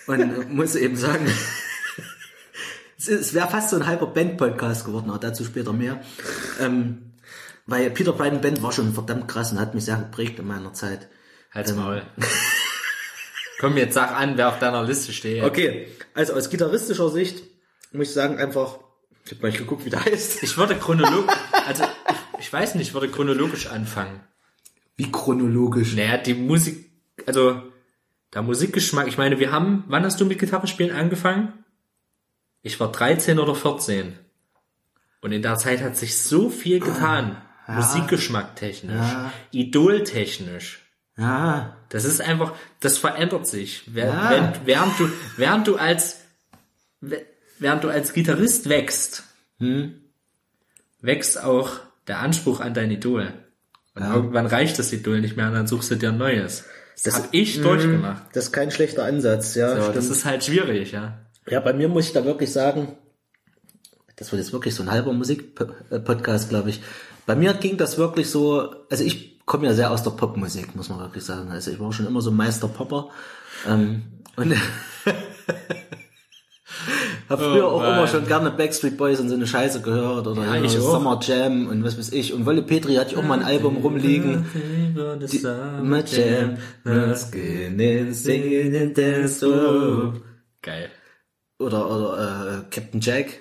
und muss eben sagen, es, es wäre fast so ein halber Band-Podcast geworden, aber dazu später mehr. Ähm, weil Peter Bryden Band war schon verdammt krass und hat mich sehr geprägt in meiner Zeit. Halt's Maul. Komm, jetzt sag an, wer auf deiner Liste steht. Okay, also aus gitarristischer Sicht muss ich sagen einfach, ich habe mal nicht geguckt, wie der heißt. Ich würde chronologisch, also ich, ich weiß nicht, ich würde chronologisch anfangen. Wie chronologisch. Naja, die Musik, also der Musikgeschmack, ich meine, wir haben, wann hast du mit Gitarre spielen angefangen? Ich war 13 oder 14. Und in der Zeit hat sich so viel getan. Musikgeschmack technisch, Ja. idoltechnisch. Ja, Das ist einfach, das verändert sich. Wer- Ja. Während, während du, während du als, während du als Gitarrist wächst, wächst auch der Anspruch an dein Idol. Und irgendwann reicht das Idol nicht mehr und dann suchst du dir ein neues. Das, Das- hab ich durchgemacht. das ist kein schlechter Ansatz, ja. So, das ist halt schwierig, ja. Ja, bei mir muss ich da wirklich sagen, das wird jetzt wirklich so ein halber Musik-Podcast, glaube ich. Bei mir ging das wirklich so, also ich komme ja sehr aus der Popmusik, muss man wirklich sagen. Also ich war schon immer so Meister Popper. Ähm, und habe früher Oh auch immer schon gerne Backstreet Boys und so eine Scheiße gehört oder Ja, ich. Summer Jam und was weiß ich. Und Wolle Petri hatte ich auch mal ein Album rumliegen. Summer Jam. Geil. Oder, oder äh, Captain Jack.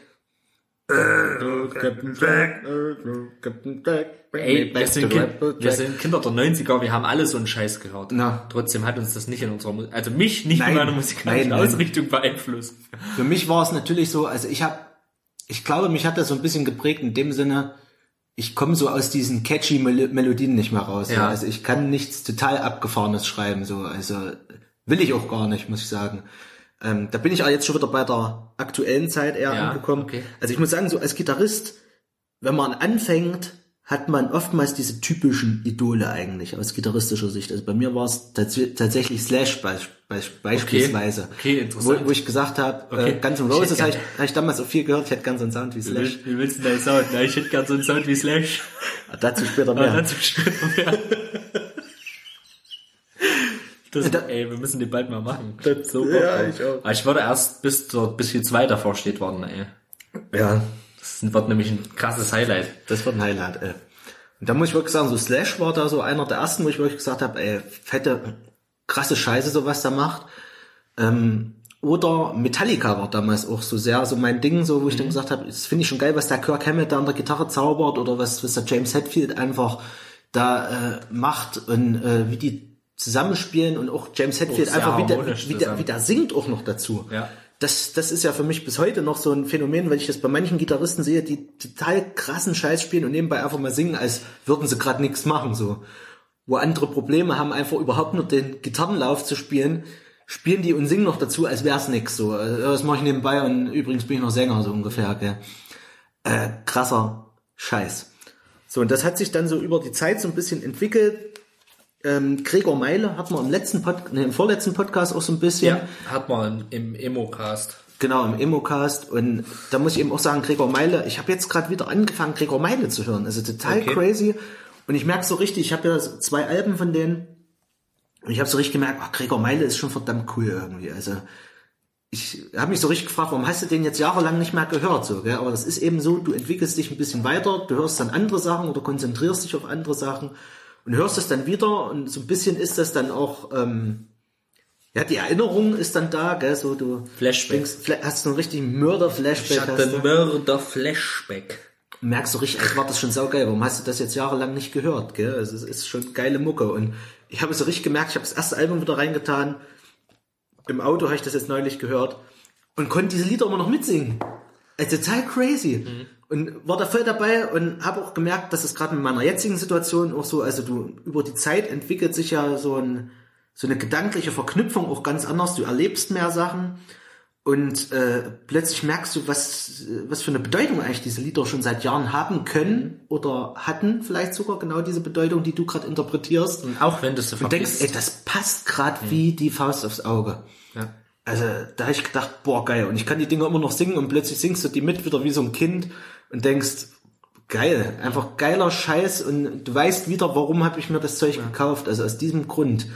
Captain Jack, Captain Jack. Ey, wir sind, kind, wir sind Kinder der 90er, wir haben alle so einen Scheiß gehört. Na. Trotzdem hat uns das nicht in unserer Musik, also mich nicht Nein. in meiner musikalischen Nein, nein. Ausrichtung beeinflusst. Für mich war es natürlich so, also ich habe, ich glaube, mich hat das so ein bisschen geprägt in dem Sinne, ich komme so aus diesen catchy Mel Melodien nicht mehr raus. Ja. Ja. Also ich kann nichts total abgefahrenes schreiben, so, also will ich auch gar nicht, muss ich sagen. Ähm, da bin ich auch jetzt schon wieder bei der aktuellen Zeit eher Ja, angekommen. okay. Also ich muss sagen, so als Gitarrist, wenn man anfängt, hat man oftmals diese typischen Idole eigentlich aus gitarristischer Sicht. Also bei mir war es tats tatsächlich Slash beisp beisp beispielsweise. Okay, interessant. Wo, wo ich gesagt habe, Okay. äh, Guns N' Roses habe ich, gern- hab ich damals auch viel gehört, ich hätte ganz so einen Sound wie Slash. Wie willst du deinen Sound? Na, ich hätte gern so einen Sound wie Slash. Dazu später mehr. dazu später mehr. Das, Da- ey, wir müssen den bald mal machen. so ja, ich auch. Aber ich würde erst bis dort, bis hier zwei davor steht worden, ey. Ja, Das wird nämlich ein krasses Highlight. das wird ein Highlight, ey. Und da muss ich wirklich sagen, so Slash war da so einer der ersten, wo ich wirklich gesagt habe, ey, fette, krasse Scheiße, so was der macht. Ähm, oder Metallica war damals auch so sehr so mein Ding, so wo ich dann gesagt habe, das finde ich schon geil, was der Kirk Hammett da an der Gitarre zaubert oder was, was der James Hetfield einfach da äh, macht und äh, wie die zusammenspielen und auch James Hetfield einfach wie der, harmonisch wie, der, zusammen. wie der singt auch noch dazu. Ja. Das, das ist ja für mich bis heute noch so ein Phänomen, weil ich das bei manchen Gitarristen sehe, die total krassen Scheiß spielen und nebenbei einfach mal singen, als würden sie gerade nichts machen, so. Wo andere Probleme haben, einfach überhaupt nur den Gitarrenlauf zu spielen, spielen die und singen noch dazu, als wär's nix, so. Also, Das mache ich nebenbei und übrigens bin ich noch Sänger, so ungefähr, gell. Äh, krasser Scheiß. So, und das hat sich dann so über die Zeit so ein bisschen entwickelt. Ähm, Gregor Meile hat man im letzten Pod nee, im vorletzten Podcast auch so ein bisschen. Hat man im Emo-Cast. Genau, im Emocast. Und da muss ich eben auch sagen, Gregor Meile, ich habe jetzt gerade wieder angefangen, Gregor Meile zu hören. Also total Okay. crazy. Und ich merke so richtig, ich habe ja zwei Alben von denen. Und ich habe so richtig gemerkt, ach, Gregor Meile ist schon verdammt cool irgendwie. Also ich habe mich so richtig gefragt, warum hast du den jetzt jahrelang nicht mehr gehört? So, gell? Aber das ist eben so, du entwickelst dich ein bisschen weiter, du hörst dann andere Sachen oder konzentrierst dich auf andere Sachen und hörst es dann wieder und so ein bisschen ist das dann auch, ähm, ja, die Erinnerung ist dann da, gell? So du Flashback. fla- hast so einen richtigen Mörder-Flashback. Ich hatte du. Mörder-Flashback. merkst du richtig, eigentlich war das schon saugeil. Warum hast du das jetzt jahrelang nicht gehört? Gell? Also es ist schon geile Mucke. Und ich habe es so richtig gemerkt, ich habe das erste Album wieder reingetan. Im Auto habe ich das jetzt neulich gehört und konnte diese Lieder immer noch mitsingen. Also total crazy. Und war da voll dabei und habe auch gemerkt, dass es gerade in meiner jetzigen Situation auch so, also du über die Zeit entwickelt sich ja so ein so eine gedankliche Verknüpfung auch ganz anders. Du erlebst mehr Sachen und äh, plötzlich merkst du, was, was für eine Bedeutung eigentlich diese Lieder schon seit Jahren haben können oder hatten vielleicht sogar genau diese Bedeutung, die du gerade interpretierst. Und Auch wenn du es du denkst, ey, das passt gerade wie die Faust aufs Auge. Ja. Also da habe ich gedacht, boah, geil. Und ich kann die Dinge immer noch singen und plötzlich singst du die mit wieder wie so ein Kind und denkst, geil, einfach geiler Scheiß und du weißt wieder, warum habe ich mir das Zeug gekauft. Also aus diesem Grund.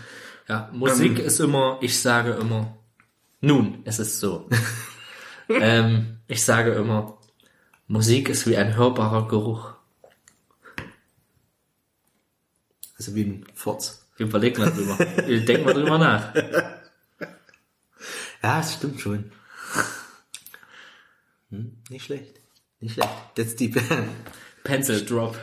Ja, Musik ist immer, ich sage immer, nun, es ist so. ähm, ich sage immer, Musik ist wie ein hörbarer Geruch. Also wie ein Furz. Überleg mal drüber. Denk mal drüber nach. Ja, das stimmt schon. Hm, nicht schlecht. Nicht schlecht. That's deep. Pencil Drop.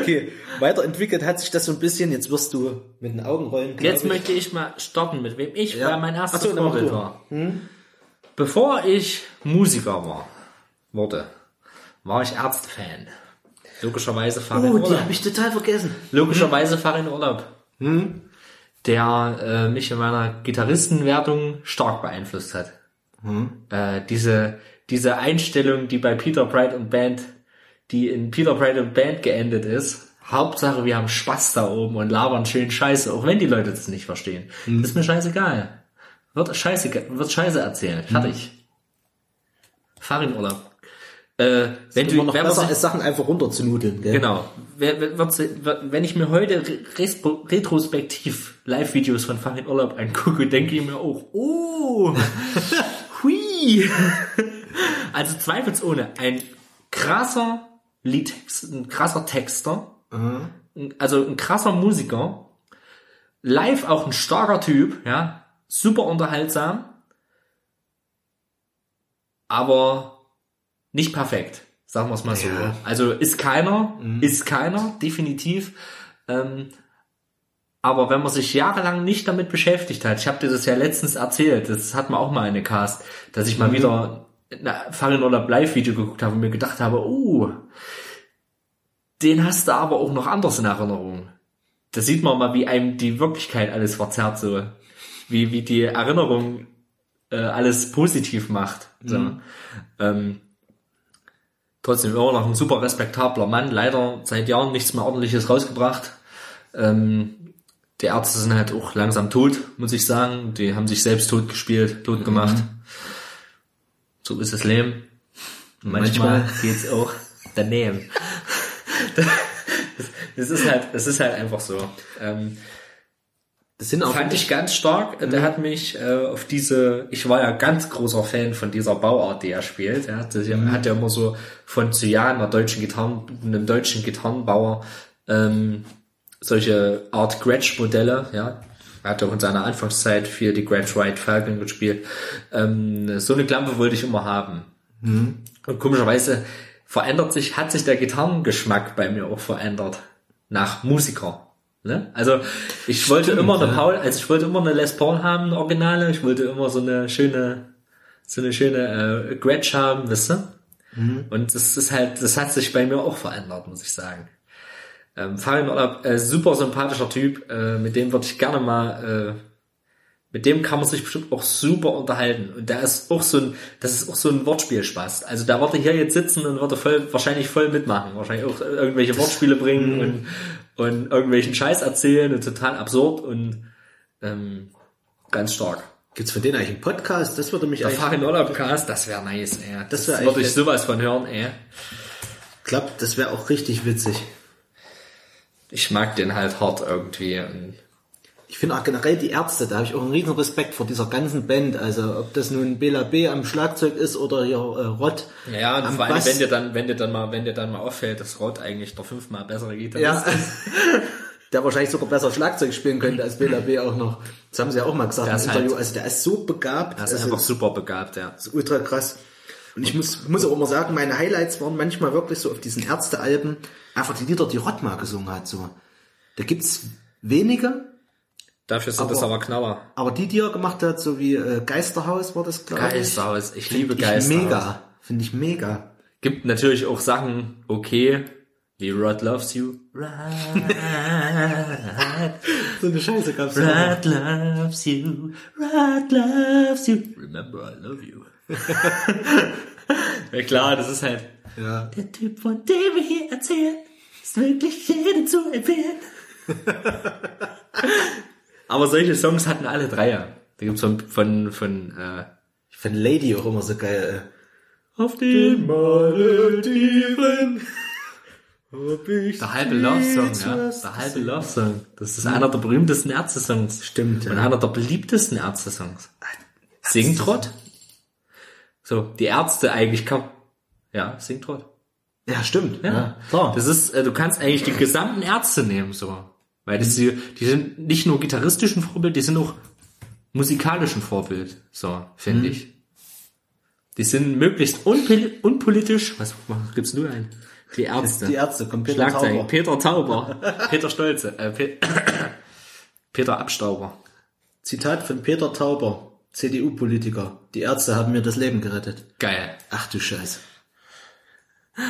okay, weiterentwickelt hat sich das so ein bisschen. Jetzt wirst du mit den Augen rollen. Jetzt ich. möchte ich mal starten, mit wem ich Ja. war mein erstes Ach so, Vorbild war. Bevor ich Musiker war, wurde, war ich Ärztefan. Logischerweise fahre in Oh, die Urlaub. habe ich total vergessen. Logischerweise fahre in Urlaub. Der äh, mich in meiner Gitarristenwertung stark beeinflusst hat. Äh, diese, diese Einstellung, die bei Peter Bright und Band, die in Peter Bright und Band geendet ist. Hauptsache, wir haben Spaß da oben und labern schön Scheiße, auch wenn die Leute das nicht verstehen. Ist mir scheißegal. Wird Scheiße, wird Scheiße erzählen. Fertig. Fahr in Urlaub. Äh, wenn du, noch besser, als Sachen einfach runterzunudeln. Gell? Genau. Wenn ich mir heute re- retro- retrospektiv Live-Videos von Farin Urlaub angucke, denke ich mir auch, oh, hui. Also zweifelsohne, ein krasser Liedtext, ein krasser Texter, ein- also ein krasser Musiker, live auch ein starker Typ, ja, super unterhaltsam, aber nicht perfekt, sagen wir es mal so. Ja. Also ist keiner, ist keiner, definitiv. Ähm, aber wenn man sich jahrelang nicht damit beschäftigt hat, ich habe dir das ja letztens erzählt, das hat man auch mal eine Cast, dass ich mal wieder ein Farin Urlaub Live-Video geguckt habe und mir gedacht habe, oh, den hast du aber auch noch anders in Erinnerung. Da sieht man mal, wie einem die Wirklichkeit alles verzerrt, so. Wie, wie die Erinnerung äh, alles positiv macht. So. Ähm, trotzdem immer noch ein super respektabler Mann, leider seit Jahren nichts mehr ordentliches rausgebracht. Ähm, die Ärzte sind halt auch langsam tot, muss ich sagen. Die haben sich selbst tot gespielt, tot gemacht. So ist das Leben. Manchmal, Manchmal. geht's auch daneben. Das ist halt, das ist halt einfach so. Ähm, Das sind auch fand ich ganz stark. Der hat mich äh, auf diese, ich war ja ganz großer Fan von dieser Bauart, die er spielt. Ja. Das hat ja immer so von Cyan, einer deutschen Gitarren, einem deutschen Gitarrenbauer, ähm, solche Art Gretsch-Modelle, ja. Er hat auch in seiner Anfangszeit für die Gretsch White Falcon gespielt. Ähm, so eine Klampe wollte ich immer haben. Und komischerweise verändert sich, hat sich der Gitarrengeschmack bei mir auch verändert. Nach Musiker. Ne? Also ich wollte immer eine Paul, also ich wollte immer eine Les Paul haben, eine Originale, ich wollte immer so eine schöne, so eine schöne äh, Gretsch haben, wisst ihr? Und das ist halt, das hat sich bei mir auch verändert, muss ich sagen. Ähm, Farin Urlaub, äh, super sympathischer Typ, äh, mit dem würde ich gerne mal, äh, mit dem kann man sich bestimmt auch super unterhalten. Und der ist auch so ein, das ist auch so ein Wortspielspaß. Also da wird er hier jetzt sitzen und wird er voll, wahrscheinlich voll mitmachen. Wahrscheinlich auch irgendwelche Wortspiele bringen und, und irgendwelchen Scheiß erzählen und total absurd und ähm, ganz stark. Gibt's von denen eigentlich einen Podcast? Das würde mich Der. Farin Urlaub Cast, das wäre nice, ey. Das, wär würde ich sowas von hören, ey. klappt, das wäre auch richtig witzig. Ich mag den halt hart irgendwie. Ich finde auch generell die Ärzte, da habe ich auch einen riesen Respekt vor dieser ganzen Band. Also ob das nun Bela B am Schlagzeug ist oder hier äh, Rott Ja, und am vor allem, Bass. wenn dir dann, wenn dir dann mal, wenn dir dann mal auffällt, dass Rod eigentlich der fünfmal bessere Gitarrist Ja, ist. der wahrscheinlich sogar besser Schlagzeug spielen könnte als Bela B auch noch. Das haben sie ja auch mal gesagt im Interview. halt- also der ist so begabt. Er ist also, einfach super begabt, ja. Das ist ultra krass. Und ich muss, muss auch immer sagen, meine Highlights waren manchmal wirklich so auf diesen Ärztealben einfach die Lieder, die Rott mal gesungen hat. So. Da gibt's wenige, Dafür sind Aber- das aber Knaller. aber die, die er gemacht hat, so wie äh, Geisterhaus war das, glaube ich. Geisterhaus. Ich liebe Geisterhaus. mega. Finde ich mega. Gibt natürlich auch Sachen, okay, wie Rod Loves You. Rod, So eine Scheiße gab's Rod loves you. Rod loves you. Remember, I love you. Ja klar, das ist halt Ja. Der Typ, von dem wir hier erzählen, ist wirklich jedem zu empfehlen. Aber solche Songs hatten alle Dreier. Da gibt's von, von, von äh, Ich finde Lady auch immer so geil. Auf den Malediven hab ich Der halbe Love Song, ja. Der halbe Love Song. Das ist einer der berühmtesten Ärzte-Songs. Stimmt, Und ja. einer der beliebtesten Ärzte-Songs. Singtrott? So, die Ärzte eigentlich kaum. Ja, Singtrott. Ja, stimmt. Ja, klar. Das ist, äh, du kannst eigentlich die gesamten Ärzte nehmen, so. Weil das, die, die sind nicht nur gitarristischen Vorbild, die sind auch musikalischen Vorbild, so, finde ich. Die sind möglichst unpol unpolitisch. Was, gibst du ein? Die Ärzte. die Ärzte, kommt Peter Schlagzeilen. Tauber. Peter Tauber. Peter Stolze. Äh, Pe Peter Abstauber. Zitat von Peter Tauber, CDU-Politiker. Die Ärzte haben mir das Leben gerettet. Geil. Ach du Scheiße.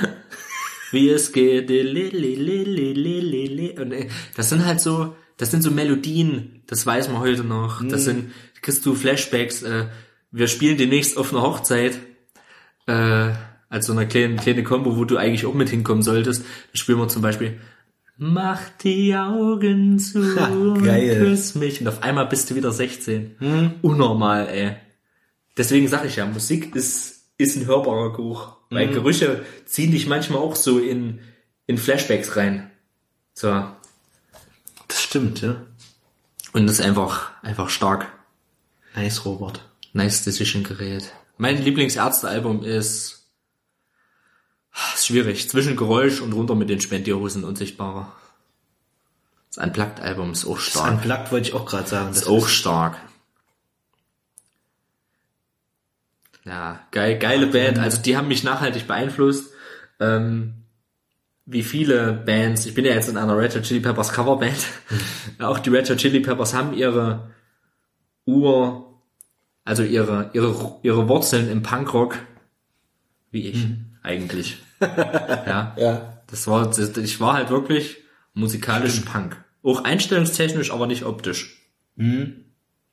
wie es geht. Und äh, das sind halt so, das sind so Melodien, das weiß man heute noch. Das sind, kriegst du Flashbacks. Äh, wir spielen demnächst auf einer Hochzeit, äh, als so eine kleine, kleine Combo, wo du eigentlich auch mit hinkommen solltest. Da spielen wir zum Beispiel Mach die Augen zu und geil. küss mich. Und auf einmal bist du wieder 16. Unnormal, ey. Deswegen sage ich ja, Musik ist, ist ein hörbarer Geruch. Weil Gerüche ziehen dich manchmal auch so in, in Flashbacks rein. So. Das stimmt, ja. Und das ist einfach, einfach stark. Nice, Robert. Nice Decision Gerät. Mein Lieblingsärztealbum ist, ist schwierig. Zwischen Geräusch und runter mit den Spendierhosen unsichtbarer. Das Unplugged-Album ist auch Das stark. Unplugged wollte ich auch gerade sagen. ist auch stark. Ja, geil, geile Band. Also die haben mich nachhaltig beeinflusst. Ähm, wie viele Bands. Ich bin ja jetzt in einer Red Hot Chili Peppers Coverband. Auch die Red Hot Chili Peppers haben ihre Ur, also ihre ihre ihre Wurzeln im Punkrock, wie ich eigentlich. ja. Ja. Das war, das, ich war halt wirklich musikalisch Punk. Auch einstellungstechnisch, aber nicht optisch.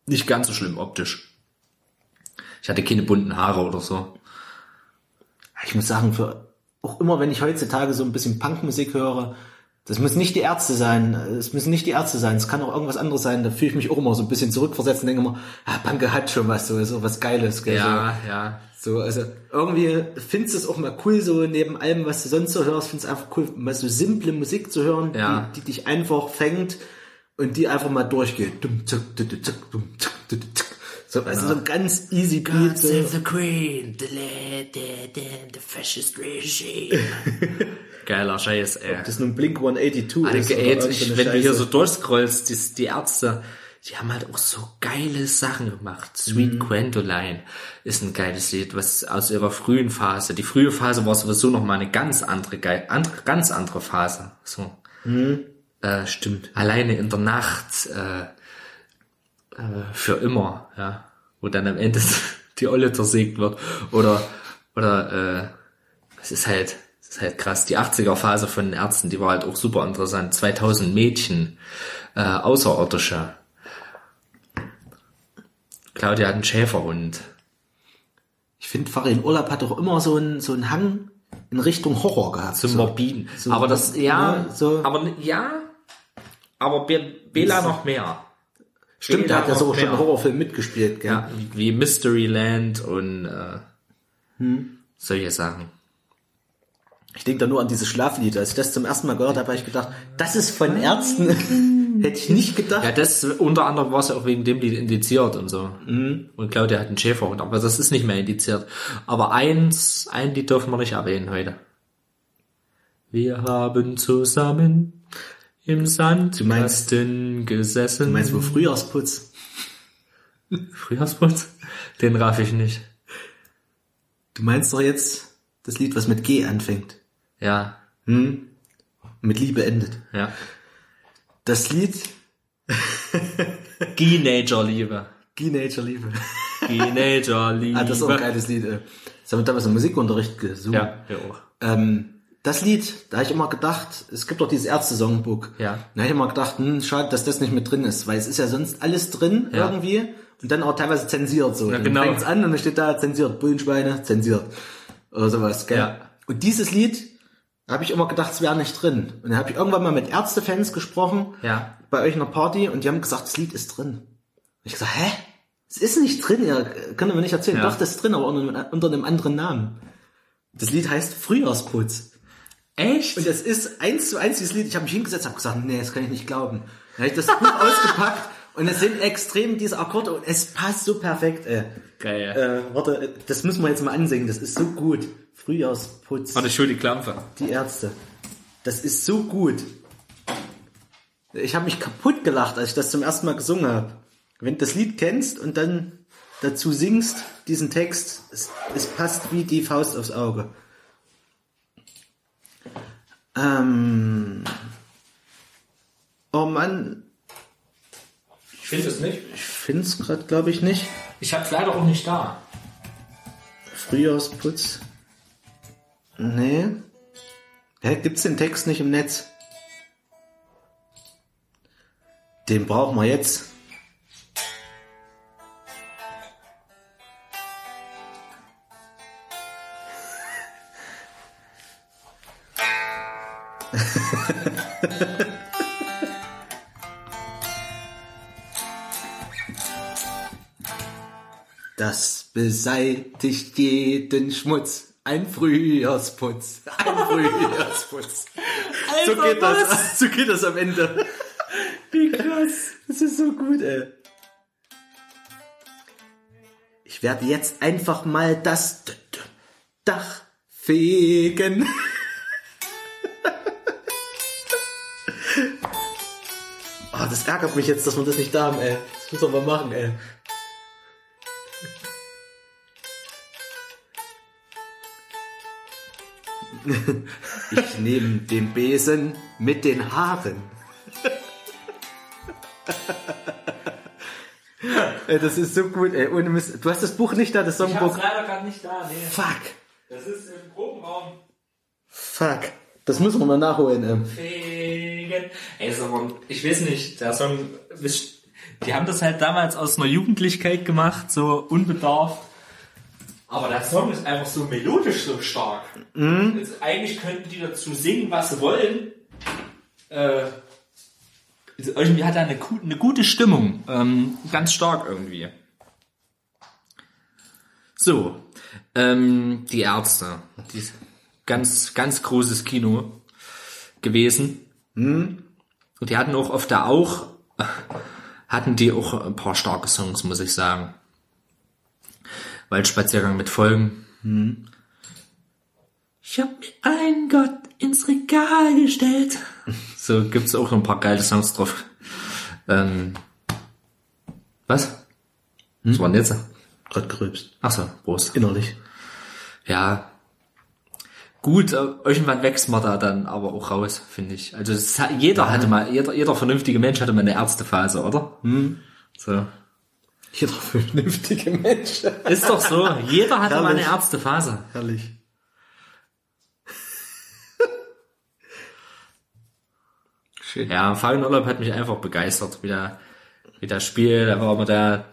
Nicht ganz so schlimm optisch. Ich hatte keine bunten Haare oder so. Ich muss sagen, für, auch immer wenn ich heutzutage so ein bisschen Punkmusik höre, das muss nicht die Ärzte sein, es müssen nicht die Ärzte sein, es kann auch irgendwas anderes sein, da fühle ich mich auch immer so ein bisschen zurückversetzt und denke immer, ah, Punk hat schon was, so, so was Geiles, gell, Ja, ja. so, so, also irgendwie findest du es auch mal cool, so neben allem, was du sonst so hörst, findest du einfach cool, mal so simple Musik zu hören, Ja. die, die dich einfach fängt und die einfach mal durchgeht. Dum, zack, dum, zack, du, du, zack. So, also so ein ganz easy Beat. So. the Queen, the lady, the, the fascist regime. Geiler Scheiß, ey. Das ist nun Blink 182 Alter, ist oder ey, ich, wenn du hier Scheiße. so durchscrollst, die, die Ärzte, die haben halt auch so geile Sachen gemacht. Sweet Mhm. Gwendoline ist ein geiles Lied, was aus ihrer frühen Phase. Die frühe Phase war sowieso noch mal eine ganz andere, geil, andere ganz andere Phase. So. Äh, Stimmt. alleine in der Nacht äh, äh, für immer, ja, wo dann am Ende die Olle zersägt wird oder oder äh, es ist halt es ist halt krass. Die 80er Phase von den Ärzten, die war halt auch super interessant. 2000 Mädchen, äh, außerirdische. Claudia hat einen Schäferhund. Ich finde, Farin Urlaub hat doch immer so einen, so einen Hang in Richtung Horror gehabt. Zum so. Morbiden. so- aber das, ja, ne, so- aber ja, aber Be Bela noch mehr. Stimmt, Bela der hat ja noch so schon einen Horrorfilm mitgespielt, gell? Ja, wie Mysteryland und äh, solche Sachen. Ich denke da nur an dieses Schlaflied. Als ich das zum ersten Mal gehört habe, habe ich gedacht, das ist von Ärzten. Hätte ich nicht gedacht. Ja, das unter anderem war es ja auch wegen dem Lied indiziert und so. Und Claudia hat einen Schäferhund, aber das ist nicht mehr indiziert. Aber eins, ein Lied dürfen wir nicht erwähnen heute. Wir haben zusammen im Sandkasten gesessen. Du meinst wohl Frühjahrsputz? Frühjahrsputz? Den raff ich nicht. Du meinst doch jetzt das Lied, was mit G anfängt. Ja, Mit Liebe endet. ja. Das Lied Teenager-Liebe. Teenager-Liebe. Teenager-Liebe. Ah, das ist auch ein geiles Lied. Das haben wir damals im Musikunterricht gesungen. Ja, ja auch. Ähm, das Lied, da habe ich immer gedacht, es gibt doch dieses Ärzte-Songbook. Ja. Da habe ich immer gedacht, hm, schade, dass das nicht mit drin ist, weil es ist ja sonst alles drin Ja. irgendwie und dann auch teilweise zensiert so. Ja, Dann genau. fängt's an und dann steht da zensiert, Bullenschweine, zensiert. Oder sowas, gell? Ja. Und dieses Lied habe ich immer gedacht, es wäre nicht drin. Und dann habe ich irgendwann mal mit Ärztefans gesprochen, Ja. bei euch in einer Party und die haben gesagt, das Lied ist drin. Und ich gesagt, hä? Es ist nicht drin, ihr könnt mir nicht erzählen. Ja. Doch, das ist drin, aber unter, einem- unter einem anderen Namen. Das Lied heißt Frühjahrsputz. Echt? Und das ist eins zu eins dieses Lied. Ich habe mich hingesetzt und habe gesagt, nee, das kann ich nicht glauben. Dann habe ich das Buch ausgepackt und es sind extrem diese Akkorde und es passt so perfekt. Ey. Geil. Äh, warte, das müssen wir jetzt mal ansingen. Das ist so gut. Frühjahrsputz. Warte, hol die Klampe. Die Ärzte. Das ist so gut. Ich habe mich kaputt gelacht, als ich das zum ersten Mal gesungen habe. Wenn du das Lied kennst und dann dazu singst, diesen Text, es, es passt wie die Faust aufs Auge. Ähm, oh Mann, Ich finde es nicht. ich find's gerade, glaube ich, nicht. Ich hab's leider auch nicht da. Frühjahrsputz. Nee. Hä, gibt's den Text nicht im Netz? Den brauchen wir jetzt. Das beseitigt jeden Schmutz. Ein Frühjahrsputz. Ein Frühjahrsputz. so geht das. So geht das am Ende. Wie krass. Das ist so gut, ey. Ich werde jetzt einfach mal das Dach fegen. Oh, das ärgert mich jetzt, dass wir das nicht da haben, ey. Das muss man mal machen, ey. Ich nehme den Besen mit den Haaren. ey, das ist so gut, ey. Ohne Mist. Du hast das Buch nicht da, das Songbuch. leider gerade nicht da, nee. Fuck. Das ist im Probenraum. Fuck. Das müssen wir mal nachholen, ey. Fegen. Ey, mal, ich weiß nicht, der Song, die haben das halt damals aus einer Jugendlichkeit gemacht, so unbedarft. Aber der Song ist einfach so melodisch so stark. Also eigentlich könnten die dazu singen, was sie wollen. Äh, also irgendwie hat er eine, eine gute Stimmung. Ähm, ganz stark irgendwie. So, ähm, die Ärzte. Die, ganz, ganz großes Kino gewesen. Und die hatten auch oft da auch, hatten die auch ein paar starke Songs, muss ich sagen. Waldspaziergang mit Folgen. Ich hab mir einen Gott ins Regal gestellt. So gibt's auch noch ein paar geile Songs drauf. Ähm, was? Was war denn jetzt? Grad gröbst. Ach so, Prost. Innerlich. Ja. Gut, äh, irgendwann wächst man da dann aber auch raus, finde ich. Also hat, jeder hatte mal, jeder, jeder vernünftige Mensch hatte mal eine Ärztephase, oder? So. Jeder vernünftige Mensch. Ist doch so. Jeder hatte mal eine. Ärztephase. Herrlich. Schön. Ja, Fallenurlaub hat mich einfach begeistert, wie der, wie das Spiel, da war immer der,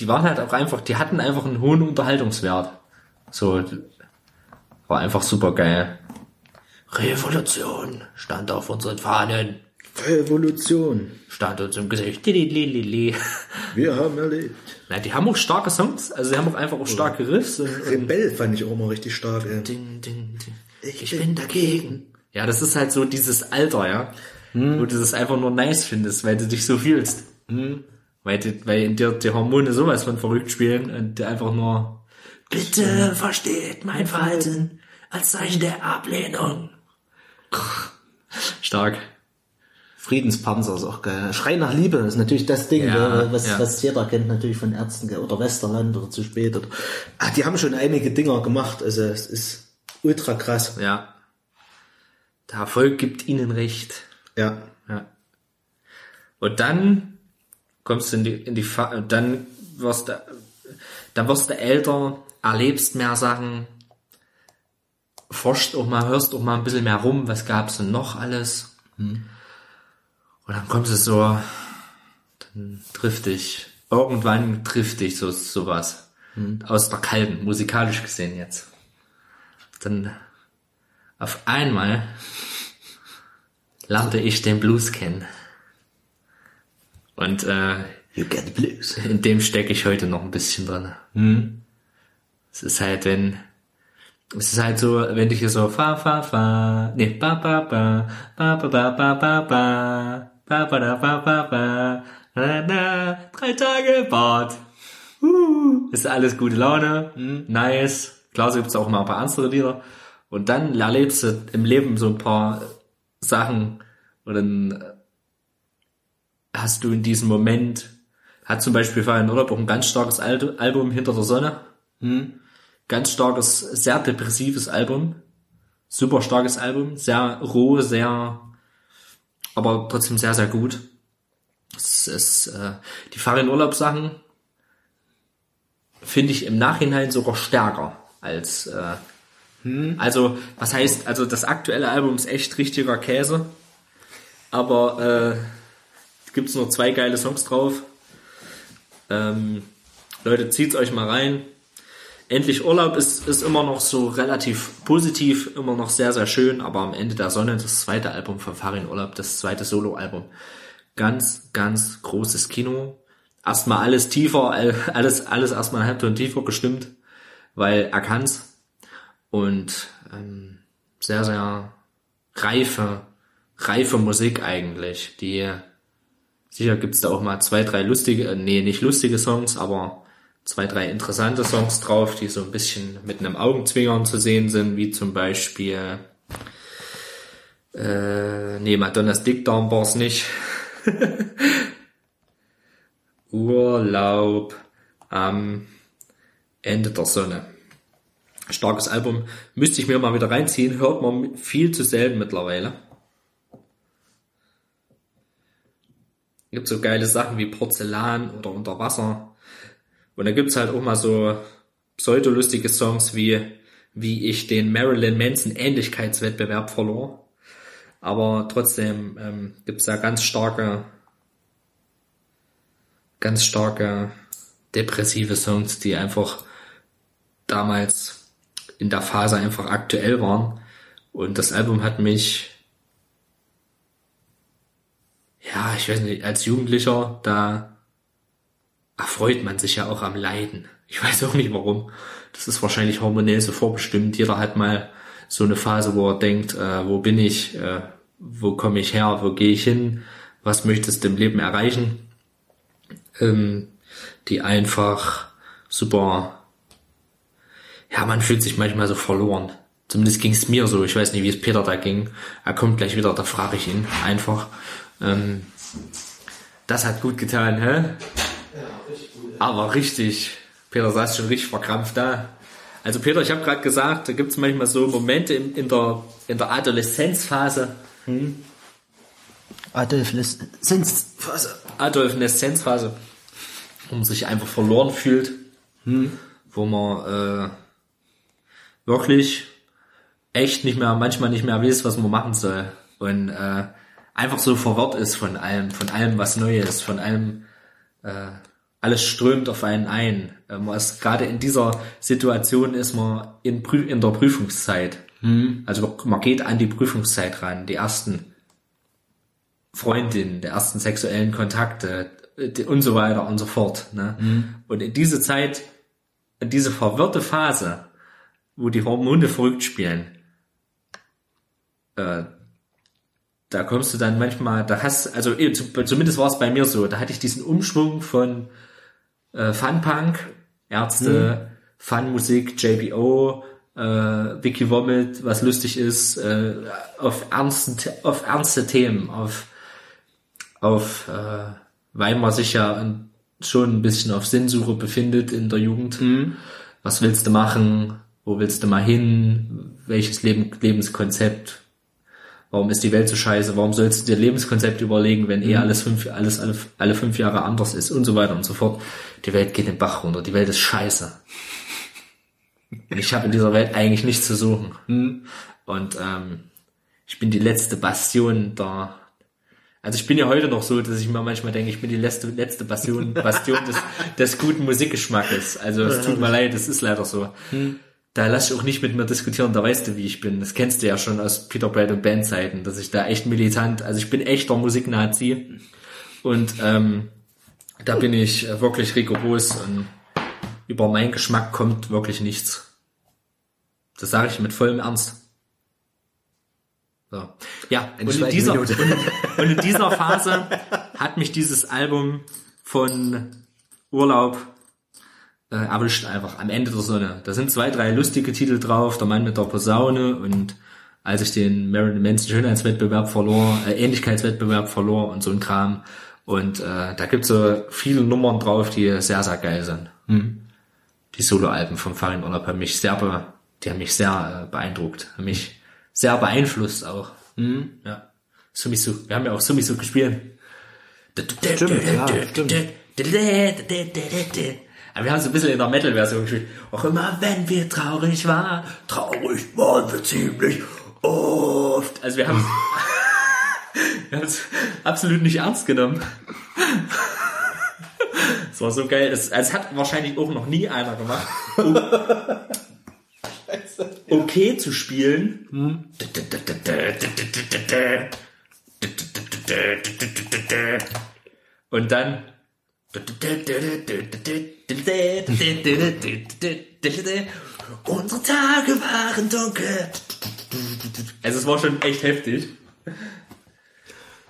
die waren halt auch einfach, die hatten einfach einen hohen Unterhaltungswert. So, war einfach super geil. Revolution stand auf unseren Fahnen, Revolution. stand uns im Gesicht. Wir haben erlebt. Na, die haben auch starke Songs, also sie haben auch einfach auch starke Riffs und, und Rebell fand ich auch immer richtig stark, ey. ding, ding, ding. Ich, bin dagegen. Ja, das ist halt so dieses Alter, ja. Wo du das einfach nur nice findest, weil du dich so fühlst. Weil, du, weil in dir die Hormone sowas von verrückt spielen und du einfach nur Bitte versteht mein Verhalten als Zeichen der Ablehnung. Stark. Friedenspanzer ist auch geil. Schrei nach Liebe ist natürlich das Ding, Ja, gell, was, ja. was jeder kennt natürlich von Ärzten oder Westerland oder zu spät. Oder, ah, die haben schon einige Dinger gemacht, also es ist ultra krass. Ja. Der Erfolg gibt ihnen recht. Ja. Ja. Und dann kommst du in die, in die Fa dann wirst du, dann wirst du älter, erlebst mehr Sachen, forschst auch mal, hörst auch mal ein bisschen mehr rum, was gab's denn noch alles. Und dann kommst du so, dann trifft dich, irgendwann trifft dich so, sowas. Aus der kalten, musikalisch gesehen jetzt. Dann auf einmal lernte ich den Blues kennen. Und äh, You get the blues. in dem stecke ich heute noch ein bisschen drin. Es ist halt, wenn es ist halt so, wenn du hier so fa fa fa, nee, ba ba ba, ba ba ba ba ba ba, ba ba da ba ba ba, na, na, drei Tage Bad. Uh, ist alles gute Laune, nice. Klar, so gibt's auch mal ein paar ernstere Lieder. Und dann erlebst du im Leben so ein paar Sachen und dann hast du in diesem Moment, hat zum Beispiel Fabian Urlaub auch ein ganz starkes Al- Album Hinter der Sonne. Ganz starkes, sehr depressives Album. Super starkes Album. Sehr roh, sehr, aber trotzdem sehr, sehr gut. Es ist, äh, die Fabian Urlaub Sachen finde ich im Nachhinein sogar stärker als, äh, Also, was heißt, also das aktuelle Album ist echt richtiger Käse. Aber äh, gibt's nur zwei geile Songs drauf. Ähm, Leute, zieht's euch mal rein. Endlich Urlaub ist, ist immer noch so relativ positiv, immer noch sehr, sehr schön, aber am Ende der Sonne, das zweite Album von Farin Urlaub, das zweite Soloalbum. Ganz, ganz großes Kino. Erstmal alles tiefer, all- alles, alles erstmal einen Halbton tiefer gestimmt, weil er kann's. Und ähm, sehr, sehr reife, reife Musik eigentlich, die Sicher gibt's da auch mal zwei, drei lustige, äh, nee, nicht lustige Songs, aber zwei, drei interessante Songs drauf, die so ein bisschen mit einem Augenzwinkern zu sehen sind, wie zum Beispiel, äh, nee, Madonnas Dickdarm war's nicht. Urlaub am Ende der Sonne. Starkes Album. Müsste ich mir mal wieder reinziehen. Hört man viel zu selten mittlerweile. gibt so geile Sachen wie Porzellan oder Unter Wasser. Und da gibt's halt auch mal so pseudolustige Songs wie wie ich den Marilyn Manson Ähnlichkeitswettbewerb verlor. Aber trotzdem ähm, gibt's da ganz starke, ganz starke depressive Songs, die einfach damals in der Phase einfach aktuell waren. Und das Album hat mich ja, ich weiß nicht, als Jugendlicher, da erfreut man sich ja auch am Leiden. Ich weiß auch nicht warum. Das ist wahrscheinlich hormonell so vorbestimmt. Jeder hat mal so eine Phase, wo er denkt, äh, wo bin ich, äh, wo komme ich her, wo gehe ich hin, was möchtest du im Leben erreichen, ähm, die einfach super, ja, man fühlt sich manchmal so verloren. Zumindest ging es mir so. Ich weiß nicht, wie es Peter da ging. Er kommt gleich wieder, da frage ich ihn einfach. Ähm, das hat gut getan, hä? Aber richtig. Peter saß schon richtig verkrampft da. Also Peter, ich habe gerade gesagt, da gibt's manchmal so Momente in, in, der, in der Adoleszenzphase, Adoleszenz. Adoleszenzphase, wo man sich einfach verloren fühlt, wo man äh, wirklich echt nicht mehr, manchmal nicht mehr weiß, was man machen soll und äh, einfach so verwirrt ist von allem, von allem, was neu ist, von allem, äh, alles strömt auf einen ein. Äh, man ist gerade in dieser Situation ist man in, Prü in der Prüfungszeit. Also man geht an die Prüfungszeit ran, die ersten Freundinnen, der ersten sexuellen Kontakte äh, und so weiter und so fort. Ne? Und in diese Zeit, in diese verwirrte Phase, wo die Hormone verrückt spielen, äh, da kommst du dann manchmal, da hast, also eh, zu- zumindest war es bei mir so, da hatte ich diesen Umschwung von äh, Funpunk, Ärzte, Funmusik, JBO, äh, Vicky Vomit, was lustig ist, äh, auf, ernsten, auf ernste Themen, auf, auf äh, weil man sich ja schon ein bisschen auf Sinnsuche befindet in der Jugend. Was willst du machen? Wo willst du mal hin? Welches Leben, Lebenskonzept? Warum ist die Welt so scheiße? Warum sollst du dir Lebenskonzept überlegen, wenn eh alles fünf, alles alle, alle fünf Jahre anders ist und so weiter und so fort? Die Welt geht den Bach runter. Die Welt ist scheiße. Ich habe in dieser Welt eigentlich nichts zu suchen. Und ähm, ich bin die letzte Bastion der. Also ich bin ja heute noch so, dass ich mir manchmal denke, ich bin die letzte, letzte Bastion, Bastion des, des guten Musikgeschmackes. Also es tut mir leid, es ist leider so. Da lass ich auch nicht mit mir diskutieren, da weißt du, wie ich bin. Das kennst du ja schon aus Peter Brad und Bandzeiten, dass ich da echt militant, also ich bin echter Musiknazi. Und ähm, da bin ich wirklich rigoros und über meinen Geschmack kommt wirklich nichts. Das sage ich mit vollem Ernst. So. Ja, und in, dieser, und, und in dieser Phase hat mich dieses Album von Urlaub äh, erwischt einfach am Ende der Sonne. Da sind zwei, drei lustige Titel drauf, der Mann mit der Posaune und als ich den Marilyn Manson Schönheitswettbewerb verlor, äh, Ähnlichkeitswettbewerb verlor und so ein Kram. Und äh, da gibt's so viele Nummern drauf, die sehr, sehr geil sind. Die Soloalben von Farin Urlaub haben mich sehr, be die haben mich sehr äh, beeindruckt, haben mich sehr beeinflusst auch. Ja. Sumisu, wir haben ja auch Sumisu gespielt. Stimmt, ja, stimmt. Aber wir haben es ein bisschen in der Metal-Version gespielt. Auch immer, wenn wir traurig waren, traurig waren wir ziemlich oft. Also wir haben wir haben es absolut nicht ernst genommen. Es war so geil. Es, also hat wahrscheinlich auch noch nie einer gemacht. Um, okay zu spielen. Und dann Unsere Tage waren dunkel. Also es war schon echt heftig.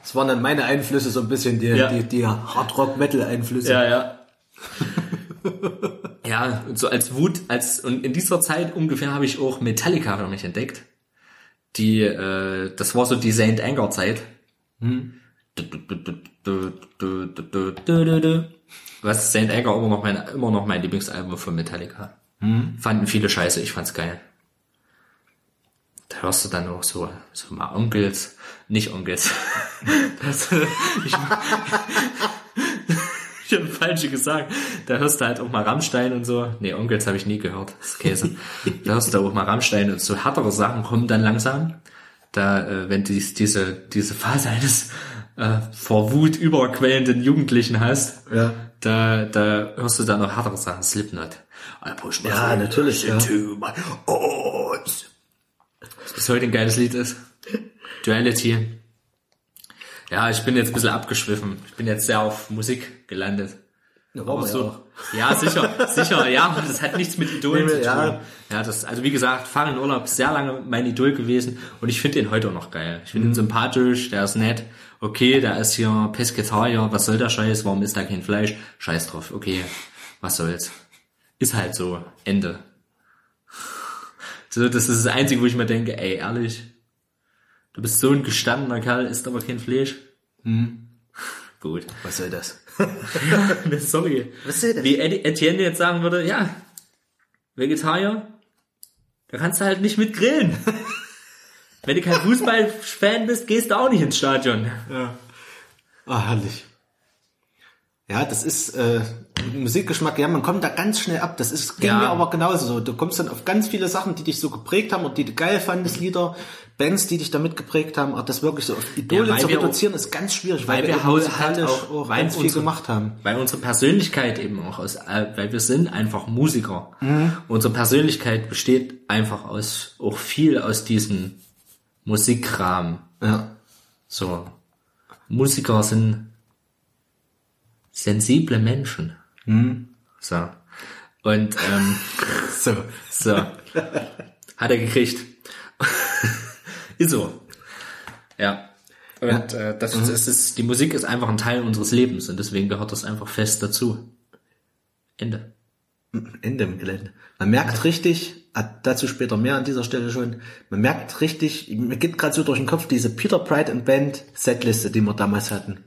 Das waren dann meine Einflüsse so ein bisschen, die, Ja. die, die Hard-Rock-Metal-Einflüsse. Ja, ja. ja, und so als Wut, als und in dieser Zeit ungefähr habe ich auch Metallica für mich entdeckt. Die, äh, das war so die Saint Anger Zeit. Was Saint Anger immer noch mein, immer noch mein Lieblingsalbum von Metallica. Fanden viele scheiße, ich fand's geil. Da hörst du dann auch so, so mal Onkels, nicht Onkels. Das, ich, ich habe falsche gesagt. Da hörst du halt auch mal Rammstein und so. Nee, Onkels habe ich nie gehört. Das ist Käse. Da hörst du auch mal Rammstein und so härtere Sachen kommen dann langsam. Da, äh, wenn du dies, diese, diese Phase eines äh, vor Wut überquellenden Jugendlichen hast, Ja. Da, da hörst du dann noch härtere Sachen. Slipknot. I push my Ja, natürlich, ja. into my eyes. Was bis heute ein geiles Lied ist. Duality. Ja, ich bin jetzt ein bisschen abgeschwiffen. Ich bin jetzt sehr auf Musik gelandet. Ja, Aber so, ja. ja, sicher, sicher, ja, das hat nichts mit Idolen Nee, zu tun. ja. Ja. das, also wie gesagt, Fahren in Urlaub ist sehr lange mein Idol gewesen und ich finde ihn heute auch noch geil. Ich finde ihn sympathisch, der ist nett. Okay, der ist hier Pesketarier, was soll der Scheiß, warum isst er kein Fleisch? Scheiß drauf, okay, was soll's. Ist halt so, Ende. So, das ist das Einzige, wo ich mir denke, ey, ehrlich, du bist so ein gestandener Kerl, isst aber kein Fleisch. Gut. Was soll das? Nee, Sorry. Was soll das? Wie Etienne jetzt sagen würde, ja, Vegetarier, da kannst du halt nicht mit grillen. Wenn du kein Fußballfan bist, gehst du auch nicht ins Stadion. Ah, herrlich. Ja, das ist äh, Musikgeschmack, ja, man kommt da ganz schnell ab. Das ist ging Ja. mir aber genauso so. Du kommst dann auf ganz viele Sachen, die dich so geprägt haben und die du geil fandest, Lieder, Bands, die dich damit geprägt haben. Aber das wirklich so auf Idole Ja, zu wir auch- reduzieren, ist ganz schwierig, weil weil, wir halt musikalisch auch- auch, weil ganz viel unsere- gemacht haben. Weil unsere Persönlichkeit eben auch aus, äh, weil wir sind einfach Musiker. Mhm. Unsere Persönlichkeit besteht einfach aus, auch viel aus diesem Musikkram. Ja. So. Musiker sind sensible Menschen. So. Und ähm, So. so. Hat er gekriegt. ist so. Ja. Und äh, das, das ist, die Musik ist einfach ein Teil unseres Lebens und deswegen gehört das einfach fest dazu. Ende. Ende im Gelände. Man merkt richtig, ah, dazu später mehr an dieser Stelle schon, man merkt richtig, mir geht gerade so durch den Kopf diese Peter Pride and Band Setliste, die wir damals hatten.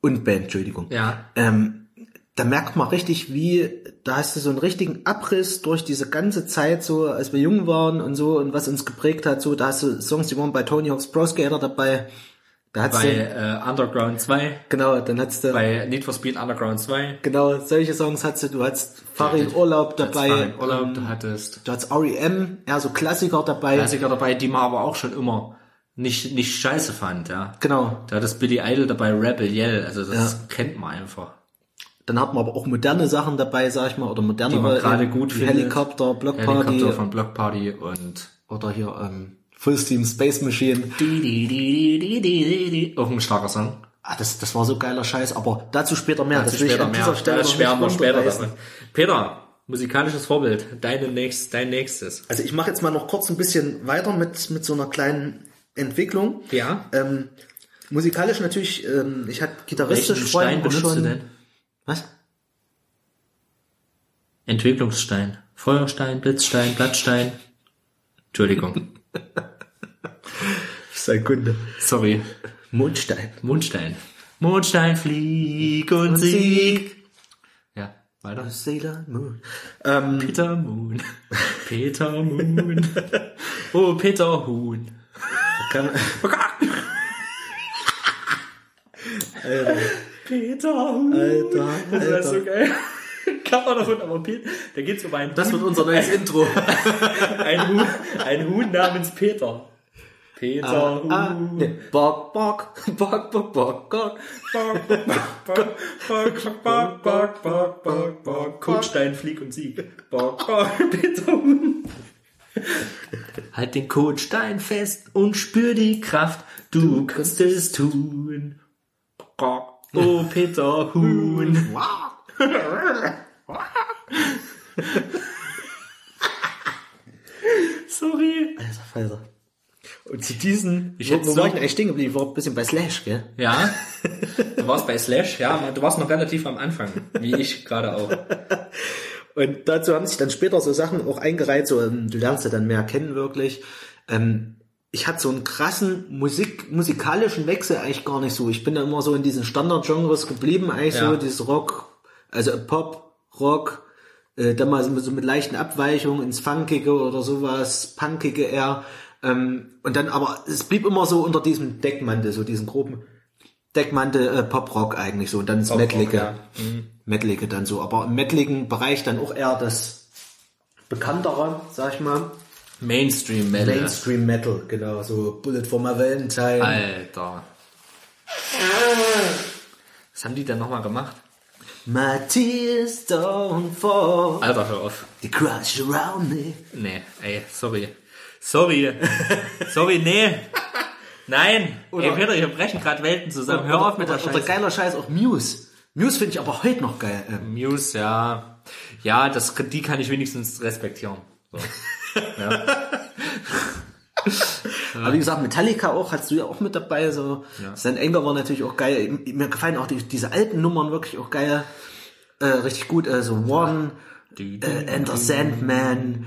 Und Band, Entschuldigung. Ja. Ähm, da merkt man richtig, wie, da hast du so einen richtigen Abriss durch diese ganze Zeit, so als wir jung waren und so und was uns geprägt hat, so, da hast du Songs, die waren bei Tony Hawk's Pro Skater dabei. Da hast Bei du, äh, Underground 2, genau, dann hast du, bei Need for Speed Underground 2, genau, solche Songs hast du, du hast Farin Urlaub dabei. Farin Urlaub, ähm, du hattest Du hast R.E.M., eher so Klassiker dabei. Klassiker dabei, die man aber auch schon immer nicht, nicht scheiße fand, ja. Genau. Da hattest Billy Idol dabei, Rebel Yell, also das kennt man einfach. Dann hat man aber auch moderne Sachen dabei, sag ich mal, oder moderne Die man gerade gut findet. Helikopter, Block Helikopter Party von Block Party und oder hier ähm, Full Steam Space Machine. auch ein starker Song. Ah, das, das war so geiler Scheiß, aber dazu später mehr. Dazu ich später mehr. Das noch schwärmen wir später davon. Peter, musikalisches Vorbild, deine nächst, dein nächstes. Also ich mache jetzt mal noch kurz ein bisschen weiter mit, mit so einer kleinen Entwicklung. Ja. Ähm, musikalisch natürlich, ähm, ich hatte gitarristisch Welchen Stein benutzt schon. du denn? Was? Entwicklungsstein. Feuerstein, Blitzstein, Blattstein. Entschuldigung. Sei Kunde. Sorry. Mondstein. Mondstein. Mondstein, flieg und sieg. Ja, weiter. Sailor Moon. Ähm, Peter Moon. Peter Moon. Oh, Peter Huhn. kann, Peter Huhn. Alter, Das war Alter. so geil. hab auch davon, aber Peter, da geht's um einen Das Huhn, wird unser neues Intro. ein Huhn, ein Huhn namens Peter. Peter Huhn. Ah, nee. Bock, bock, bock, bock, bock, bock. Bock, bock, bock, bock, bock, bock, bock, bock, bock. Kotstein, Flieg und Sieg. Bock, bock, Peter. Halt den Kotstein fest und spür die Kraft. Du kannst es tun. Bock, Oh, Peter Huhn. Sorry. Alter Falter. Und zu diesen, Ich wo, hätte wo war ich eigentlich stehen geblieben? Ich war ein bisschen bei Slash, gell? Ja, du warst bei Slash, ja, du warst noch relativ am Anfang, wie ich gerade auch. Und dazu haben sich dann später so Sachen auch eingereiht, so, ähm, du lernst ja dann mehr kennen wirklich. Ähm, ich hatte so einen krassen Musik, musikalischen Wechsel eigentlich gar nicht so. Ich bin da immer so in diesen Standard-Genres geblieben, eigentlich Ja. so, dieses Rock, also Pop, Rock, äh, dann mal so mit, so mit leichten Abweichungen ins Funkige oder sowas, Punkige eher. Ähm, und dann aber, es blieb immer so unter diesem Deckmantel, so diesen groben Deckmantel äh, Pop-Rock eigentlich so und dann ins Pop-Rock, Metalige. ja. Metalige dann so, aber im metaligen Bereich dann auch eher das bekanntere, sag ich mal. Mainstream Metal. Mainstream Metal, genau, so Bullet for my Valentine. Alter. Was haben die denn nochmal gemacht? My tears don't fall, Alter, hör auf. they crush around me. Nee, ey, sorry. Sorry. sorry, nee. Nein. Oder- ey, Peter, wir brechen gerade Welten zusammen. Hör auf mit der oder, oder Scheiße. geiler Scheiß auch Muse. Muse finde ich aber heute noch geil. Ähm, Muse, ja. Ja, das, die kann ich wenigstens respektieren. So. Aber wie gesagt, Metallica auch, hast du ja auch mit dabei. So. St. Anger war natürlich auch geil. Mir gefallen auch die, diese alten Nummern wirklich auch geil. Äh, richtig gut. Also One, äh, Enter Sandman,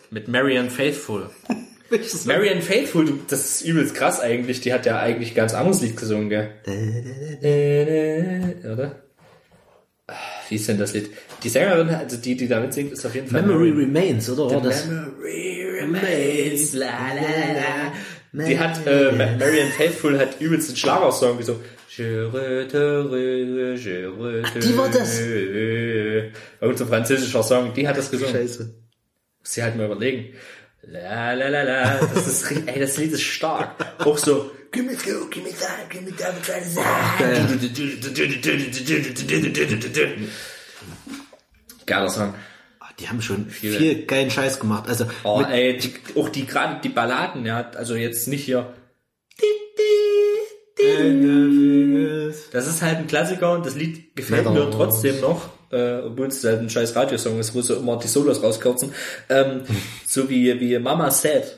Mit Marianne Faithful. Marianne Faithful, du, das ist übelst krass eigentlich. Die hat ja eigentlich ganz anderes Lied gesungen, gell? Oder? Wie ist denn das Lied? Die Sängerin, also die, die damit singt, ist auf jeden Fall Memory Remains, oder? War das? Memory remains, la, la, la. Die hat, äh, Ma- Marianne Faithful hat übelst einen Schlagersong gesungen. Je reterai, je reterai. die war das? Irgend so ein französischer Song, die hat das gesungen. Scheiße. Muss sie halt mal überlegen. La la la la, das ist, ey, das Lied ist stark. Auch so, give me two, give me time, give me time, try Geiler Song. Ah, Die haben schon viel geilen Scheiß gemacht. Also, Oh, ey, die, auch die gerade die Balladen, ja, also jetzt nicht hier. Das ist halt ein Klassiker und das Lied gefällt mir trotzdem noch, äh, obwohl es halt ein scheiß Radiosong ist, wo sie immer die Solos rauskürzen. Ähm, so wie, wie Mama Said.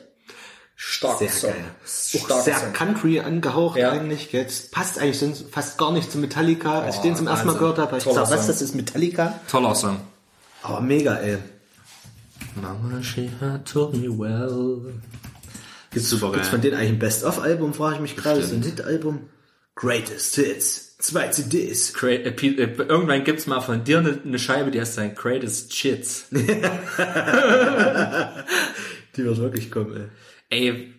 Stark sehr Song. geil. Starker sehr Song. Country angehaucht Ja. eigentlich. Das passt eigentlich sonst fast gar nicht zu Metallica. Als ich Oh, den zum ersten Mal gehört habe, habe ich gesagt, was, das ist Metallica? Toller Song. Aber mega, ey. Mama, she had told me well. Gibt's, Super gibt's geil. von denen eigentlich ein Best-of-Album, frage ich mich gerade. Ist ein Hit-Album? Greatest Hits. Zwei CDs. Cra äh, äh, irgendwann gibt's mal von dir eine, eine Scheibe, die heißt sein Greatest Chits. Die wird wirklich kommen, ey. Ey,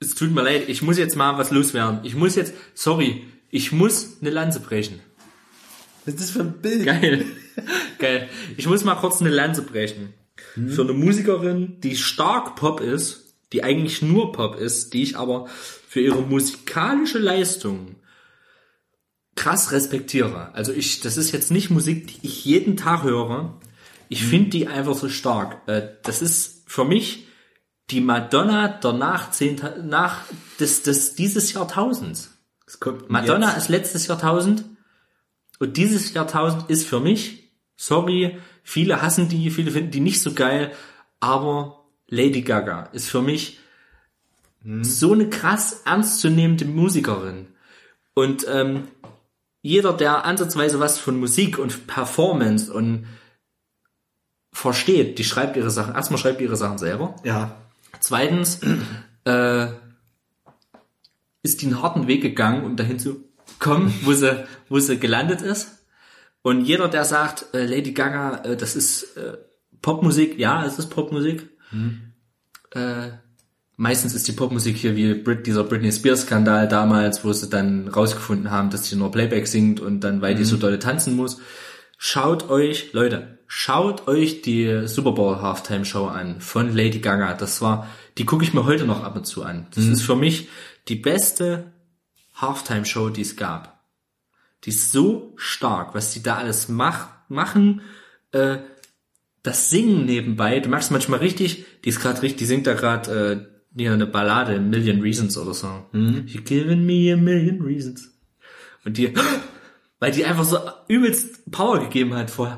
es tut mir leid, ich muss jetzt mal was loswerden. Ich muss jetzt, sorry, ich muss eine Lanze brechen. Was ist das für ein Bild? Geil. Geil. Ich muss mal kurz eine Lanze brechen. Für eine Musikerin, die stark Pop ist, die eigentlich nur Pop ist, die ich aber für ihre musikalische Leistung krass respektiere. Also ich, das ist jetzt nicht Musik, die ich jeden Tag höre. Ich finde die einfach so stark. Äh, Das ist für mich die Madonna der Nachzehnta nach des, des dieses Jahrtausends. Madonna jetzt. ist letztes Jahrtausend und dieses Jahrtausend ist für mich, sorry, viele hassen die, viele finden die nicht so geil, aber Lady Gaga ist für mich so eine krass ernstzunehmende Musikerin. Und ähm, jeder, der ansatzweise was von Musik und Performance und versteht, die schreibt ihre Sachen. Erstmal schreibt ihre Sachen selber. Ja. Zweitens äh, ist die einen harten Weg gegangen, um dahin zu kommen, wo sie, wo sie gelandet ist. Und jeder, der sagt, äh, Lady Gaga, äh, das ist äh, Popmusik, ja, es ist Popmusik. Äh, meistens ist die Popmusik hier wie Brit, dieser Britney Spears Skandal damals, wo sie dann rausgefunden haben, dass sie nur Playback singt und dann, weil die so dolle tanzen muss. Schaut euch, Leute, schaut euch die Super Bowl Halftime Show an von Lady Gaga. Das war, die gucke ich mir heute noch ab und zu an. Das ist für mich die beste Halftime Show, die es gab. Die ist so stark, was die da alles mach, machen, äh, das Singen nebenbei, du merkst manchmal richtig, die ist gerade richtig, die singt da gerade äh, hier eine Ballade, Million Reasons oder so. You're giving me a million reasons. Und die, weil die einfach so übelst Power gegeben hat vorher.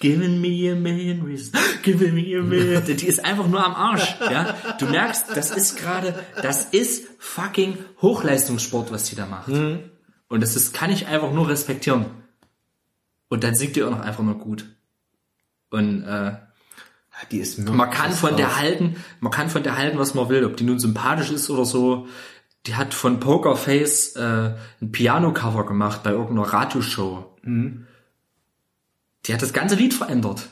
Giving me a million reasons, giving me a million. Die ist einfach nur am Arsch, ja. Du merkst, das ist gerade, das ist fucking Hochleistungssport, was die da macht. Und das ist, kann ich einfach nur respektieren. Und dann singt die auch noch einfach nur gut. Und äh, Die ist man kann von der halten, man kann von der halten, was man will, ob die nun sympathisch ist oder so. Die hat von Pokerface äh, ein Piano-Cover gemacht bei irgendeiner Radioshow. Die hat das ganze Lied verändert.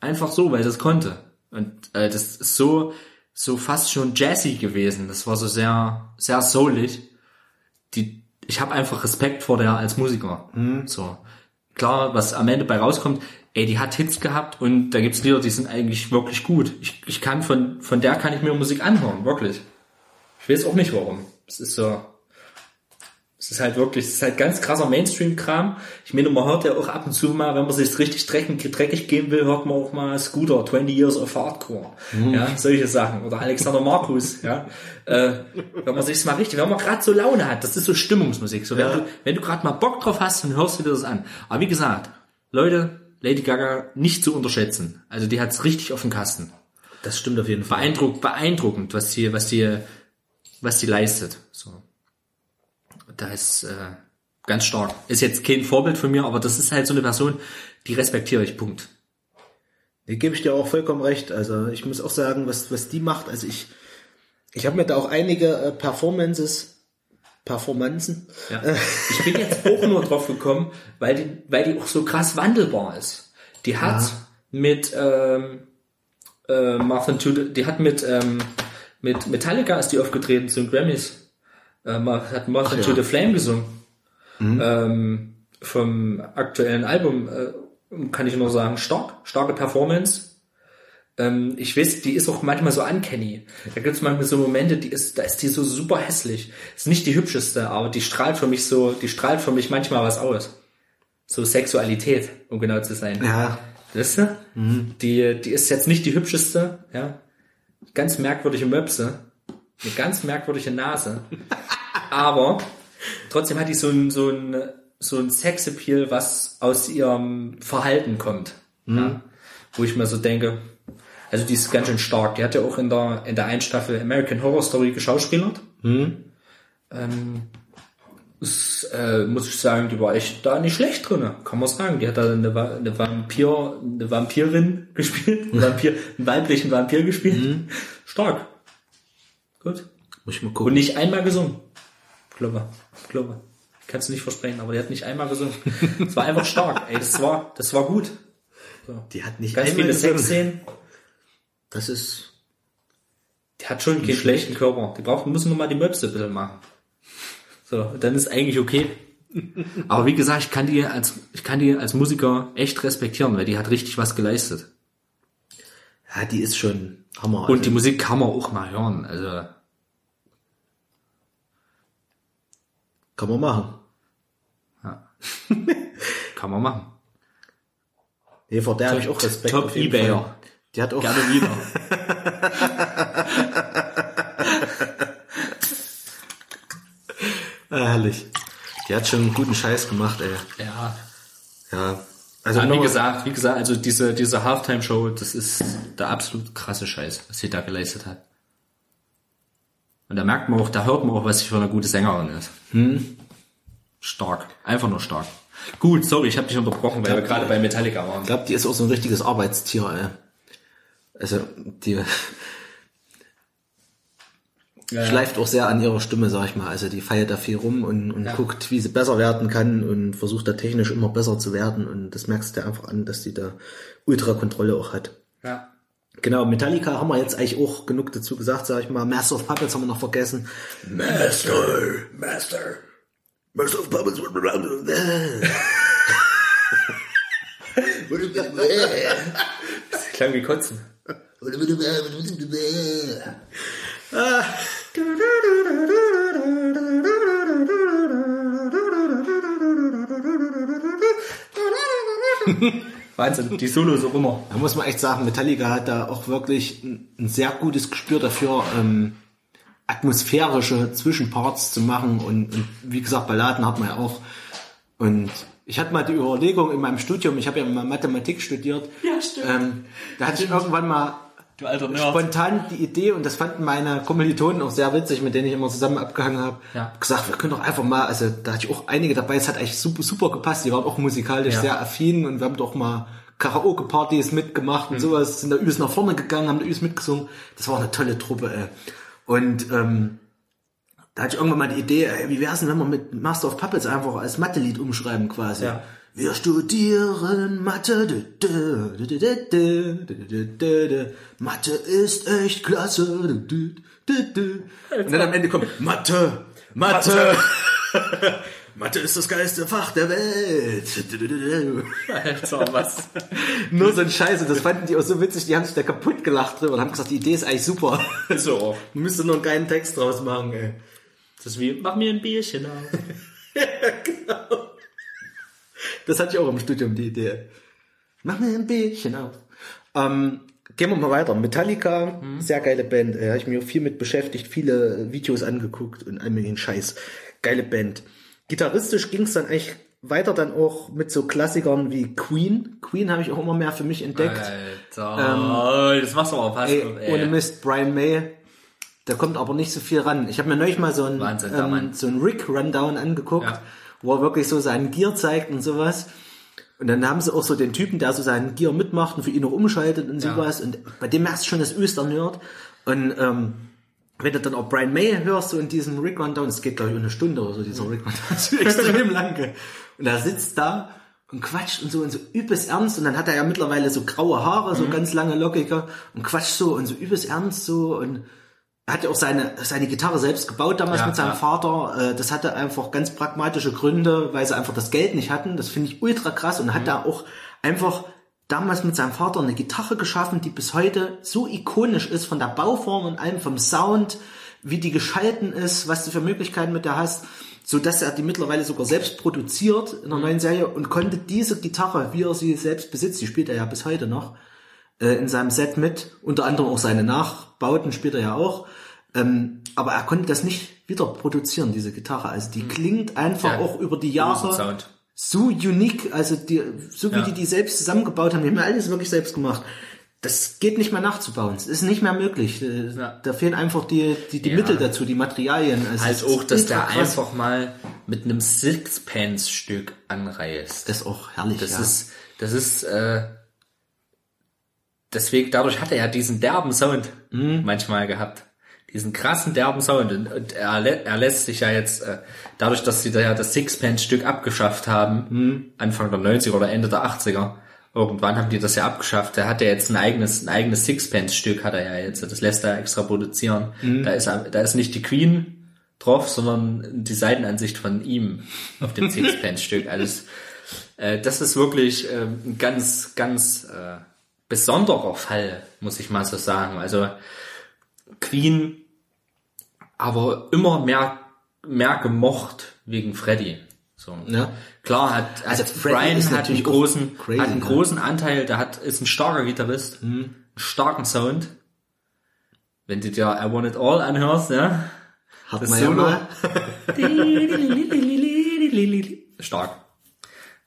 Einfach so, weil sie es konnte. Und äh, das ist so, so fast schon jazzy gewesen. Das war so sehr, sehr soulig. Die, ich habe einfach Respekt vor der als Musiker. So klar, was am Ende bei rauskommt, ey, die hat Hits gehabt und da gibt's Lieder, die sind eigentlich wirklich gut. Ich, ich kann von, von der kann ich mir Musik anhören, wirklich. Ich weiß auch nicht warum. Es ist so, es ist halt wirklich, es ist halt ganz krasser Mainstream-Kram. Ich meine, man hört ja auch ab und zu mal, wenn man sich richtig dreckig, dreckig geben will, hört man auch mal Scooter, 20 Years of Hardcore. Ja, solche Sachen. Oder Alexander Markus, ja. Äh, wenn man sich's mal richtig, wenn man gerade so Laune hat, das ist so Stimmungsmusik. So, wenn Ja. du, wenn du gerade mal Bock drauf hast, dann hörst du dir das an. Aber wie gesagt, Leute, Lady Gaga nicht zu unterschätzen. Also die hat's richtig auf dem Kasten. Das stimmt auf jeden Fall. Beeindruckt, beeindruckend, was die, was die, was die leistet. So. Da ist äh, ganz stark. Ist jetzt kein Vorbild von mir, aber das ist halt so eine Person, die respektiere ich. Punkt. Da gebe ich dir auch vollkommen recht. Also ich muss auch sagen, was, was die macht, also ich, ich habe mir da auch einige äh, Performances, Performanzen, Ja. Ich bin jetzt auch nur drauf gekommen, weil die, weil die auch so krass wandelbar ist. Die hat mit ähm, äh, Martin the, die hat mit ähm, mit Metallica ist die aufgetreten zu den Grammys. Äh, hat Martin Ach to ja. the Flame gesungen. Ähm, vom aktuellen Album äh, kann ich nur sagen, stark, starke Performance. Ähm, ich weiß, die ist auch manchmal so uncanny. Da gibt es manchmal so Momente, die ist, da ist die so super hässlich. Ist nicht die hübscheste, aber die strahlt für mich so, die strahlt für mich manchmal was aus. So Sexualität, um genau zu sein. ja, Weißt du? Die, die ist jetzt nicht die hübscheste, ja. Ganz merkwürdige Möpse. Eine ganz merkwürdige Nase. Aber trotzdem hat die so ein, so ein, so ein Sexappeal, was aus ihrem Verhalten kommt. Ja? Wo ich mir so denke, also die ist ganz schön stark. Die hat ja auch in der, in der einen Staffel American Horror Story geschauspielert. Ähm, ist, äh, muss ich sagen, die war echt da nicht schlecht drinne, kann man sagen. Die hat da eine, eine Vampir, eine Vampirin gespielt, einen, Vampir, einen weiblichen Vampir gespielt. Stark. Gut. muss ich mal Und gucken. nicht einmal gesungen. Glaube, glaube. Kannst du nicht versprechen, aber die hat nicht einmal gesungen. Es war einfach stark. Ey, das war, das war gut. Die hat nicht Ganz einmal viele gesungen. Sexszenen. Das ist, Die hat schon keinen schlechten Körper. Die brauchen, müssen nur mal die Möpse ein bisschen machen. So, dann ist eigentlich okay. Aber wie gesagt, ich kann die als, ich kann die als Musiker echt respektieren, weil die hat richtig was geleistet. ja, die ist schon Hammer. Und also, die Musik kann man auch mal hören. Also, kann man machen. kann man machen. Nee, vor der habe ich auch Respekt. Top auf jeden Ebayer. Die hat auch, Gerne wieder. ah, herrlich. Die hat schon einen guten Scheiß gemacht, ey. Ja. Ja. Also Ja, wie gesagt, wie gesagt, also diese, diese Halftime-Show, das ist der absolut krasse Scheiß, was sie da geleistet hat. Und da merkt man auch, da hört man auch, was sie für eine gute Sängerin ist. Hm? Stark. Einfach nur stark. Gut, sorry, ich habe dich unterbrochen, weil wir gerade bei Metallica waren. Ich glaube, die ist auch so ein richtiges Arbeitstier, ey. Also, die schleift auch sehr an ihrer Stimme, sag ich mal. Also, die feiert da viel rum und, und guckt, wie sie besser werden kann und versucht da technisch immer besser zu werden. Und das merkst du einfach an, dass die da Ultra-Kontrolle auch hat. Ja. Genau, Metallica haben wir jetzt eigentlich auch genug dazu gesagt, sag ich mal. Master of Puppets haben wir noch vergessen. Master, Master, Master of Puppets. Das klang wie Kotzen. Wahnsinn, die Solos auch immer. Da muss man echt sagen, Metallica hat da auch wirklich ein, ein sehr gutes Gespür dafür, ähm, atmosphärische Zwischenparts zu machen und, und wie gesagt, Balladen hat man ja auch. Und ich hatte mal die Überlegung in meinem Studium, ich habe ja mal Mathematik studiert. Ja, stimmt. Ähm, da hatte ich irgendwann mal Du alter Nerd. spontan die Idee und das fanden meine Kommilitonen auch sehr witzig, mit denen ich immer zusammen abgehangen habe. Ja. Gesagt, wir können doch einfach mal, also da hatte ich auch einige dabei, es hat eigentlich super, super gepasst, die waren auch musikalisch Ja. sehr affin und wir haben doch mal Karaoke-Partys mitgemacht Mhm. und sowas, sind da übelst nach vorne gegangen, haben da übelst mitgesungen. Das war eine tolle Truppe, ey. Und ähm, da hatte ich irgendwann mal die Idee, ey, wie wär's denn, wenn wir mit Master of Puppets einfach als Mathe-Lied umschreiben quasi. Ja. Wir studieren Mathe. Mathe ist echt klasse. Und dann am Ende kommt Mathe, Mathe. Mathe, Mathe ist das geilste Fach der Welt. Alter, was? Nur so ein Scheiße. Das fanden die auch so witzig. Die haben sich da kaputt gelacht drüber und haben gesagt, die Idee ist eigentlich super. So. Müsste noch einen geilen Text draus machen, ey. Das ist wie, mach mir ein Bierchen auf. ja, genau. Das hatte ich auch im Studium, die Idee. Mach mir ein Bierchen auf. Ähm, gehen wir mal weiter. Metallica, sehr geile Band. Äh, habe ich mir auch viel mit beschäftigt, viele Videos angeguckt und all möglichen Scheiß. Geile Band. Gitarristisch ging es dann eigentlich weiter dann auch mit so Klassikern wie Queen. Queen habe ich auch immer mehr für mich entdeckt. Alter, das machst du aber fast. Ey, ohne Mist, Brian May. Da kommt aber nicht so viel ran. Ich habe mir neulich mal so ein, Wahnsinn, der ähm, so ein Rick-Rundown angeguckt, Ja. Wo er wirklich so seinen Gear zeigt und sowas. Und dann haben sie auch so den Typen, der so seinen Gear mitmacht und für ihn noch umschaltet und Ja. sowas. Und bei dem merkst du schon das Östern-Nerd. Und ähm, wenn du dann auch Brian May hörst, so in diesem Rick-Rundown, es geht glaube ich eine Stunde oder so, dieser Rick-Rundown, das ist extrem lange. Und er sitzt da und quatscht und so und so übelst ernst. Und dann hat er ja mittlerweile so graue Haare, so ganz lange lockiger und quatscht so und so übelst ernst so und er hat ja auch seine, seine Gitarre selbst gebaut damals Ja, mit seinem ja. Vater. Äh, Das hatte einfach ganz pragmatische Gründe, weil sie einfach das Geld nicht hatten. Das finde ich ultra krass und Mhm. hat da auch einfach damals mit seinem Vater eine Gitarre geschaffen, die bis heute so ikonisch ist von der Bauform und allem, vom Sound, wie die geschalten ist, was du für Möglichkeiten mit der hast, so dass er die mittlerweile sogar selbst produziert in einer Mhm. neuen Serie und konnte diese Gitarre, wie er sie selbst besitzt, die spielt er ja bis heute noch, äh, in seinem Set mit, unter anderem auch seine Nachbauten spielt er ja auch. Ähm, aber er konnte das nicht wieder produzieren, diese Gitarre. Also die klingt einfach Mhm. Ja, auch über die Jahre so unique, also die, so wie Ja. die die selbst zusammengebaut haben, die haben ja alles wirklich selbst gemacht. Das geht nicht mehr nachzubauen. Es ist nicht mehr möglich. Äh, Ja. Da fehlen einfach die, die, die. Mittel dazu, die Materialien. Also Halt auch, dass der krass. einfach mal mit einem Sixpence-Stück anreißt. Das ist auch herrlich, Das ja. ist, das ist, äh, deswegen, dadurch hat er ja diesen derben Sound Mhm. manchmal gehabt. Diesen krassen derben Sound. Und, und er, er lässt sich ja jetzt, äh, dadurch, dass sie da ja das Sixpence-Stück abgeschafft haben, Mhm. Anfang der 90er oder Ende der 80er, irgendwann haben die das ja abgeschafft. Der hat ja jetzt ein eigenes, ein eigenes Sixpence-Stück hat er ja jetzt. Das lässt er extra produzieren. Mhm. Da ist, er- da ist nicht die Queen drauf, sondern die Seitenansicht von ihm auf dem Sixpence-Stück. Alles, äh, das ist wirklich äh, ein ganz, ganz äh, besonderer Fall, muss ich mal so sagen. Also Queen, aber immer mehr, mehr gemocht wegen Freddy. So. Ja. Klar hat, Also also Brian ist hat einen großen, crazy, hat einen ne? großen Anteil, der hat, ist ein starker Gitarrist, einen starken Sound. Wenn du dir I Want It All anhörst, ja. Hat das man ja Solo. mal. Stark.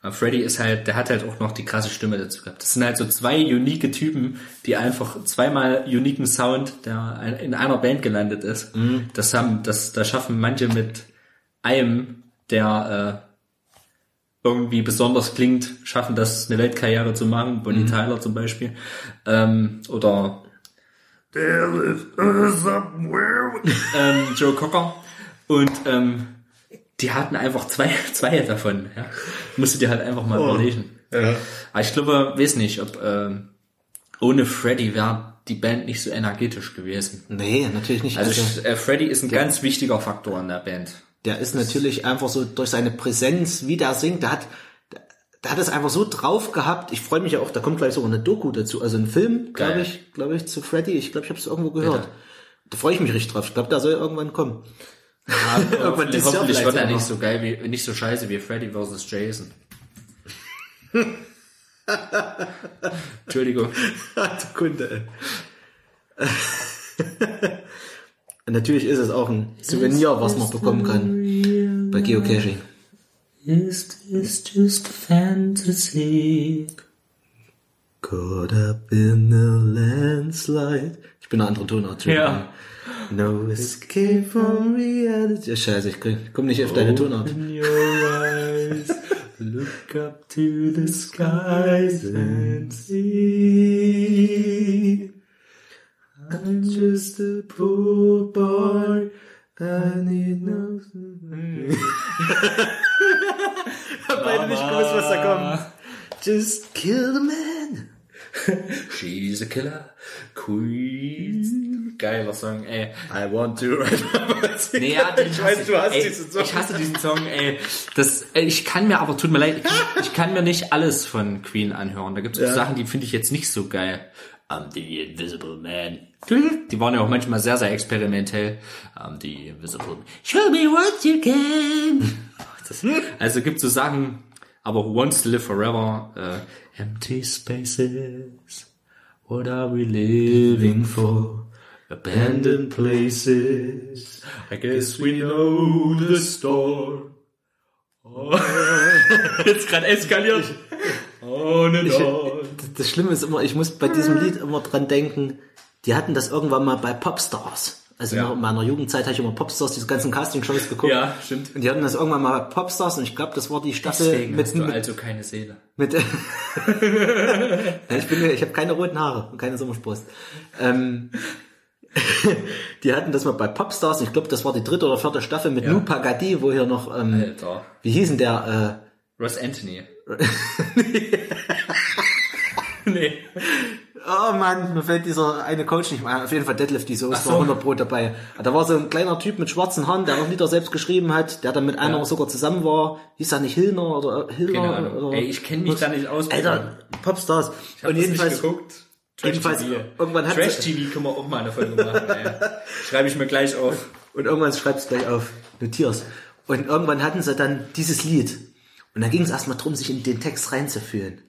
Aber Freddy ist halt, der hat halt auch noch die krasse Stimme dazu gehabt. Das sind halt so zwei unique Typen, die einfach zweimal uniken Sound, der in einer Band gelandet ist. Das haben, das, da schaffen manche mit einem, der, irgendwie besonders klingt, schaffen das eine Weltkarriere zu machen, Bonnie Mhm. Tyler zum Beispiel, ähm, oder There is somewhere. ähm, Joe Cocker und ähm, die hatten einfach zwei, zwei davon. Ja. Musst du dir halt einfach mal überlegen. Aber ich glaube, weiß nicht, ob ähm, ohne Freddy wäre die Band nicht so energetisch gewesen. Nee, natürlich nicht. Also, Also, äh, Freddy ist ein ganz wichtiger Faktor in der Band. der ist natürlich einfach so durch seine Präsenz, wie der singt, der hat, der hat es einfach so drauf gehabt. Ich freue mich ja auch, da kommt gleich sogar eine Doku dazu, also ein Film, glaube ich, glaube ich, zu Freddy. Ich glaube, ich habe es irgendwo gehört. Bitte. Da freue ich mich richtig drauf. Ich glaube, der soll irgendwann kommen. Irgendwann Hoffentlich, hoffentlich vielleicht wird er nicht so geil wie, nicht so scheiße wie Freddy vs. Jason. Entschuldigung. Der Kunde. natürlich ist es auch ein Souvenir, was man bekommen kann bei Geocaching. Is this just fantasy? Caught up in a landslide. Ich bin eine andere Tonart. Ja. No escape from reality. Ja, Scheiße, ich komm- ich komm nicht auf deine Tonart. Open your eyes, look up to the skies and see. I'm just a poor boy. I need no... Hab beide nicht gewusst, was da kommt. Just kill the man. She's a killer queen. Geiler Song, ey. I want to ride my Nee, ja, den Ich weiß, du hast ey, diesen Song. Ich hasse diesen Song, ey. Das, ey, ich kann mir aber, tut mir leid, ich, ich kann mir nicht alles von Queen anhören. Da gibt es Ja. Sachen, die finde ich jetzt nicht so geil. I'm the Invisible Man. Die waren ja auch manchmal sehr, sehr experimentell. I'm the Invisible Man. Show me what you can. Das, also gibt so Sachen, aber Who Wants to Live Forever, äh, Empty Spaces, What are we living for? Abandoned places, I guess we know the store. Oh. Jetzt gerade eskaliert. On and on. Das Schlimme ist immer, ich muss bei diesem Lied immer dran denken, die hatten das irgendwann mal bei Popstars. Also Ja. in meiner Jugendzeit habe ich immer Popstars, diese ganzen Castingshows geguckt. Ja, stimmt. Und die hatten das irgendwann mal bei Popstars und ich glaube, das war die Staffel Deswegen mit, hast du mit, also keine Seele. mit ich bin, ich habe keine roten Haare und keine Sommersprost. Ähm, die hatten das mal bei Popstars, ich glaube, das war die dritte oder vierte Staffel mit Ja. Lou Pagadi, wo hier noch, ähm, Alter. wie hießen der, Ross Anthony. äh, oh Mann, mir fällt dieser eine Coach nicht mehr ein. Auf jeden Fall Deadlift, die Soße so. war 100 Pro dabei. Da war so ein kleiner Typ mit schwarzen Haaren, der auch Lieder selbst geschrieben hat, der dann mit einer Ja. sogar zusammen war. Hieß er nicht Hilner oder Hilner? Keine Ahnung. Oder, Ey, ich kenne mich da nicht aus. Alter, Popstars. Ich hab Und jedenfalls, nicht geguckt. Trash jedenfalls, TV. irgendwann hat Trash TV können wir auch mal eine Folge machen. Ey. Schreibe ich mir gleich auf. Und irgendwann schreibst gleich auf, notierst. Und irgendwann hatten sie dann dieses Lied. Und da ging es erstmal drum, sich in den Text reinzufühlen.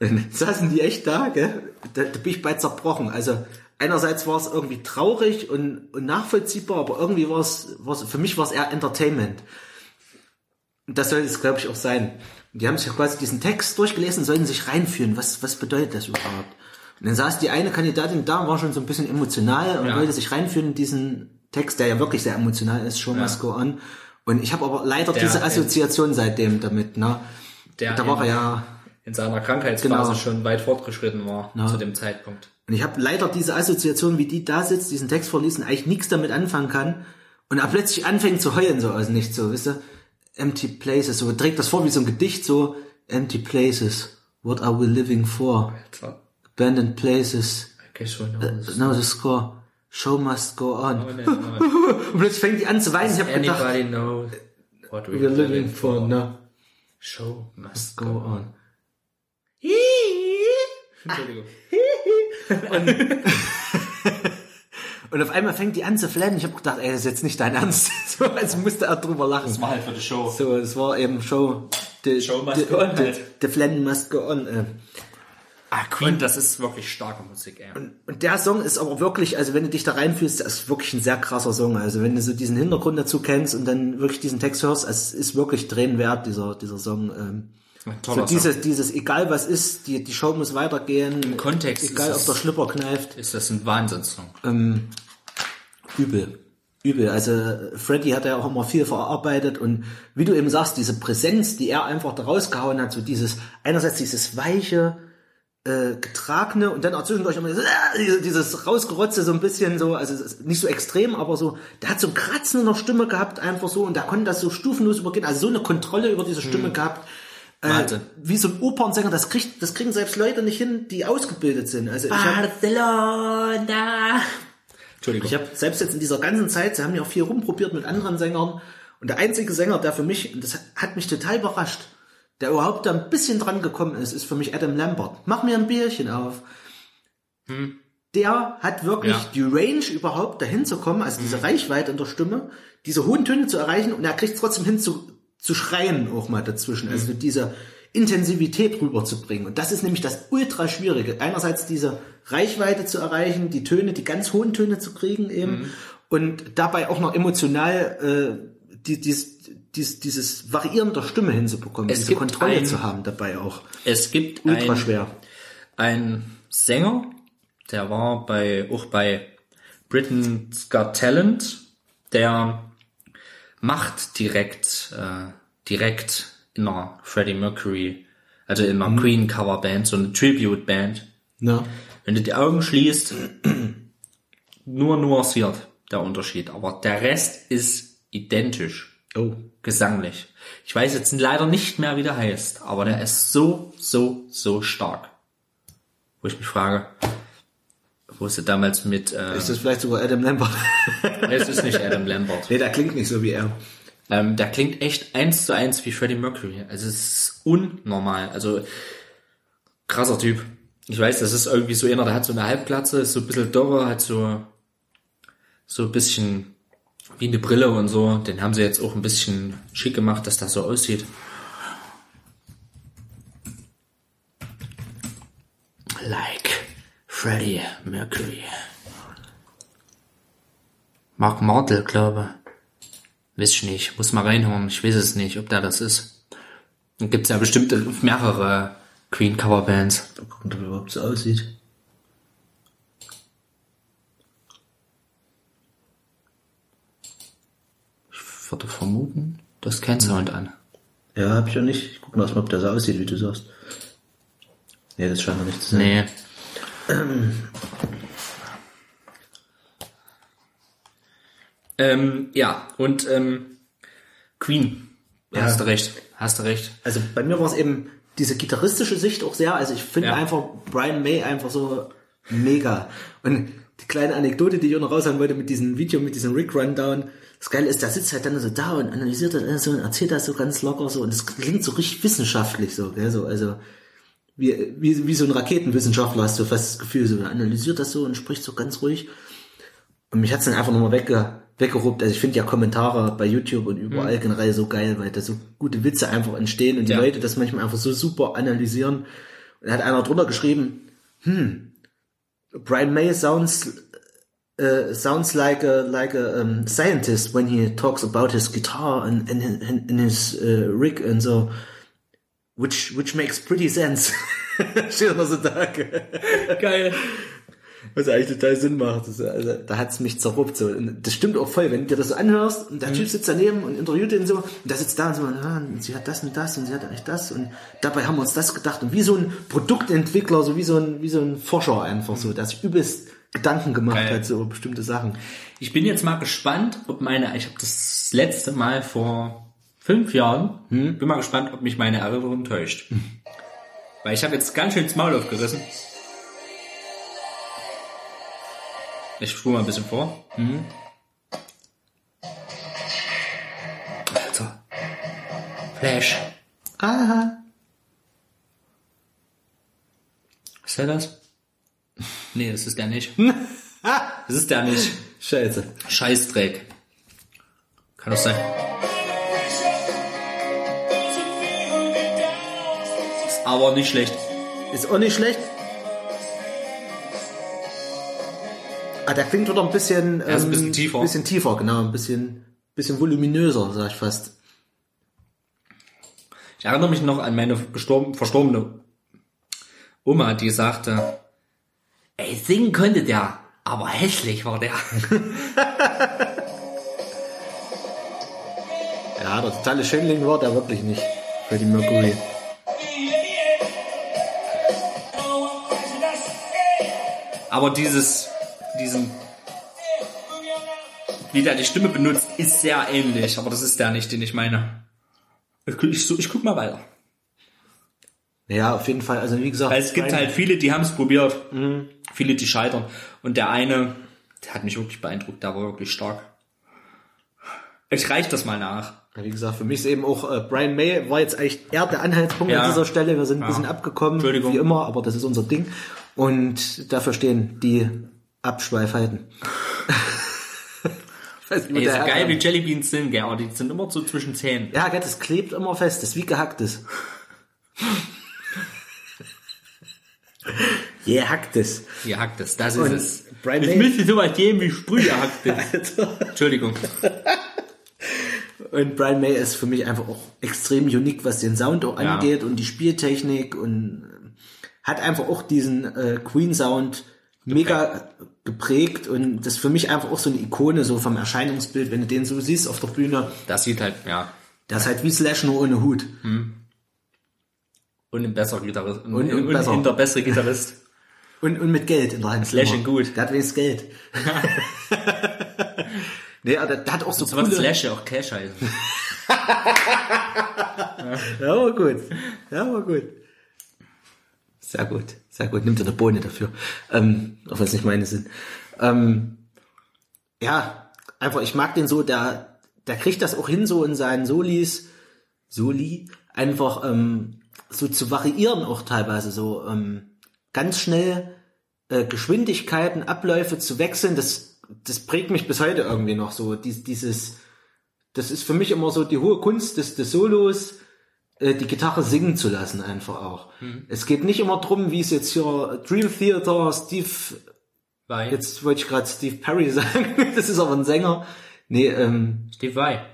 Und dann saßen die echt da, gell? Da, da bin ich bei zerbrochen. Also einerseits war es irgendwie traurig und, und nachvollziehbar, aber irgendwie war es, war es für mich war es eher Entertainment. Und das soll es, glaube ich, auch sein. Und die haben sich quasi diesen Text durchgelesen und sollten sich reinfühlen. Was, was bedeutet das überhaupt? Und dann saß die eine Kandidatin da, war schon so ein bisschen emotional und Ja. wollte sich reinfühlen in diesen Text, der ja wirklich sehr emotional ist, Show must go on. Und ich habe aber leider Der- diese Assoziation seitdem damit, ne? Der da war er ja, In seiner Krankheitsphase Genau. schon weit fortgeschritten war Ja. zu dem Zeitpunkt. und ich habe leider diese Assoziation, wie die da sitzt, diesen Text vorliest und eigentlich nichts damit anfangen kann und er plötzlich anfängt zu heulen, so aus nichts, so, wisst ihr? Empty places, so, trägt das vor wie so ein Gedicht, so, empty places, what are we living for? Alter. Abandoned places, I guess we know this. now the score, show must go on. Oh, nee, no. Und plötzlich fängt die an zu weinen, ich habe gedacht, know what we're, we're living for, no, Show must go go. on. Entschuldigung. Und auf einmal fängt die an zu flennen. Ich habe gedacht, ey, das ist jetzt nicht dein Ernst. so, also musste er drüber lachen. Das war halt für die Show. So, das war eben Show. The, Show must the, go on, the, halt. the Flennen must go on. Äh. Ah, Queen, das ist wirklich starke Musik, ey. Und der Song ist aber wirklich, also wenn du dich da reinfühlst, das ist wirklich ein sehr krasser Song. Also wenn du so diesen Hintergrund dazu kennst und dann wirklich diesen Text hörst, es ist wirklich tränenwert, dieser, dieser Song. Ähm. So Song. dieses, dieses, egal was ist, die, die Show muss weitergehen. Im Kontext Egal, ist ob der Schlüpper kneift. Ist das ein Wahnsinnssong. Ähm, übel. übel. Also Freddy hat ja auch immer viel verarbeitet und wie du eben sagst, diese Präsenz, die er einfach da rausgehauen hat, so dieses, einerseits dieses weiche, äh, getragene und dann auch zwischendurch immer dieses, äh, dieses- rausgerotze so ein bisschen so, also nicht so extrem, aber so, der hat so ein Kratzen in der Stimme gehabt, einfach so und da konnte das so stufenlos übergehen, also so eine Kontrolle über diese Stimme gehabt. Äh, Warte. wie so ein Opernsänger, das kriegt, das kriegen selbst Leute nicht hin, die ausgebildet sind. Also ich hab, Barcelona. Entschuldigung. ich habe selbst jetzt in dieser ganzen Zeit, sie haben ja auch viel rumprobiert mit anderen Sängern und der einzige Sänger, der für mich, und das hat mich total überrascht, der überhaupt da ein bisschen dran gekommen ist, ist für mich Adam Lambert. Mach mir ein Bierchen auf. Der hat wirklich Ja. die Range überhaupt dahin zu kommen, also diese Reichweite in der Stimme, diese hohen Töne zu erreichen und er kriegt es trotzdem hin zu, zu schreien auch mal dazwischen, also diese Intensivität rüberzubringen. Und das ist nämlich das ultra schwierige. Einerseits diese Reichweite zu erreichen, die Töne, die ganz hohen Töne zu kriegen eben und dabei auch noch emotional äh, die, dies, dies, dieses Variieren der Stimme hinzubekommen, Es diese Kontrolle ein- zu haben dabei auch. Es gibt Ultra ein, schwer. ein Sänger, der war bei, auch bei Britain's Got Talent, der macht direkt, äh, direkt in einer Freddie Mercury, also in einer Queen Coverband, so eine Tribute Band. Ja. Wenn du die Augen schließt, nur nuanciert der Unterschied, aber der Rest ist identisch Oh. gesanglich. Ich weiß jetzt leider nicht mehr, wie der heißt, aber der ist so, so, so stark. Wo ich mich frage, wo ist er damals mit, äh, Ist das vielleicht sogar Adam Lambert? es ist nicht Adam Lambert. nee, der klingt nicht so wie er. Ähm, der klingt echt eins zu eins wie Freddie Mercury. Also es ist unnormal. Also krasser Typ. Ich weiß, das ist irgendwie so einer, der hat so eine Halbglatze, ist so ein bisschen dürrer, hat so so ein bisschen wie eine Brille und so. Den haben sie jetzt auch ein bisschen schick gemacht, dass das so aussieht. Like Freddie Mercury. Mark Martel, glaube Weiß ich nicht, muss mal reinhören, ich weiß es nicht, ob der das ist. Dann gibt's ja bestimmt mehrere Queen Coverbands. Mal gucken, ob er überhaupt so aussieht. Ich würde vermuten, das kein Sound an. Ja, hab ich ja nicht. Ich guck mal, ob der so aussieht, wie du sagst. Nee, das scheint noch nicht zu sein. Nee. Ähm, ja, und ähm, Queen. Ja. Hast du recht, hast du recht. Also bei mir war es eben diese gitarristische Sicht auch sehr. Also ich finde Ja. einfach Brian May einfach so mega. Und die kleine Anekdote, die ich auch noch raushauen wollte mit diesem Video, mit diesem Rick Rundown. Das Geile ist, der sitzt halt dann so da und analysiert das so und erzählt das so ganz locker so und es klingt so richtig wissenschaftlich so, gell, so, also wie, wie, wie so ein Raketenwissenschaftler hast du fast das Gefühl, so er analysiert das so und spricht so ganz ruhig. Und mich hat's dann einfach nochmal wegge, weggerupt. Also ich finde ja Kommentare bei YouTube und überall generell so geil, weil da so gute Witze einfach entstehen und die Ja. Leute das manchmal einfach so super analysieren. Und da hat einer drunter geschrieben, hm, Brian May sounds uh, sounds like a like a um, scientist when he talks about his guitar and and, and, and his uh, rig and so, which which makes pretty sense. Steht noch so da. Geil. Was eigentlich total Sinn macht. Das, also, da hat's mich zerruppt. So. Und das stimmt auch voll, wenn du dir das so anhörst und der Typ sitzt daneben und interviewt den so und der sitzt da und so, ah, und sie hat das und das und sie hat eigentlich das und dabei haben wir uns das gedacht und wie so ein Produktentwickler, so wie so ein, wie so ein Forscher einfach so, der sich übelst Gedanken gemacht Geil. hat, so über bestimmte Sachen. Ich bin jetzt mal gespannt, ob meine, ich habe das letzte Mal vor fünf Jahren, bin mal gespannt, ob mich meine Erinnerung täuscht. Weil ich habe jetzt ganz schön das Maul aufgerissen. Ich spule mal ein bisschen vor. Alter. Flash. Aha. Ist der das? Nee, das ist der nicht. Das ist der nicht. Scheiße. Scheißdreck. Kann das sein? Aber nicht schlecht. Ist auch nicht schlecht. Ah, der klingt wieder ein bisschen, ist ein bisschen tiefer. bisschen tiefer, genau, ein bisschen, bisschen voluminöser, sag ich fast. Ich erinnere mich noch an meine gestorben, verstorbene Oma, die sagte, ey, singen konnte der, aber hässlich war der. Ja, der totale Schönling war der wirklich nicht. Freddie Mercury. Aber dieses, diesen, wie der die Stimme benutzt, ist sehr ähnlich, aber das ist der nicht, den ich meine. Ich, ich, ich guck mal weiter. Ja, auf jeden Fall. Also wie gesagt, Weil es gibt halt viele, die haben es probiert, viele, die scheitern. Und der eine, der hat mich wirklich beeindruckt, der war wirklich stark. Ich reich das mal nach. Wie gesagt, für mich ist eben auch äh, Brian May war jetzt eigentlich eher der Anhaltspunkt Ja. an dieser Stelle. Wir sind ein Ja. bisschen abgekommen, wie immer, aber das ist unser Ding. Und dafür stehen die Abschweifheiten. ich weiß nicht, Ey, so geil wie Jellybeans sind, gell, aber die sind immer so zwischen Zähnen. Ja, gell, das klebt immer fest, das ist wie gehacktes. Gehacktes. Ihr hackt es, das ist Und es. Brian es May- müsste sowas geben wie Sprühe hackt es. Entschuldigung. Und Brian May ist für mich einfach auch extrem unique, was den Sound auch Ja. angeht und die Spieltechnik und hat einfach auch diesen äh, Queen Sound mega geprägt und das ist für mich einfach auch so eine Ikone so vom Erscheinungsbild, wenn du den so siehst auf der Bühne, Das sieht halt, ja. der ist halt wie Slash nur ohne Hut. Und ein besserer Gitarrist. Und, Und- und, und besser. und der bessere Gitarrist. Und, und mit Geld in der Hand. Slash in gut. Der hat wenigstens Geld. nee, aber der, der hat auch so So coole... Slash ja auch Cash heißt. Ja, war gut. Ja, war gut. Sehr gut, sehr gut. Nimmt er eine Bohne dafür. Ähm, auch wenn es nicht meine sind. Ähm, ja, einfach, ich mag den so, der, der kriegt das auch hin, so in seinen Solis, Soli, einfach ähm, so zu variieren auch teilweise so ähm, ganz schnell äh, Geschwindigkeiten, Abläufe zu wechseln, das, das prägt mich bis heute irgendwie noch so. Dies, dieses, das ist für mich immer so die hohe Kunst des, des Solos, die Gitarre singen zu lassen einfach auch. Es geht nicht immer drum, wie es jetzt hier Dream Theater, Steve, Vai. jetzt wollte ich gerade Steve Perry sagen, das ist aber ein Sänger. Nee, ähm, Steve Vai.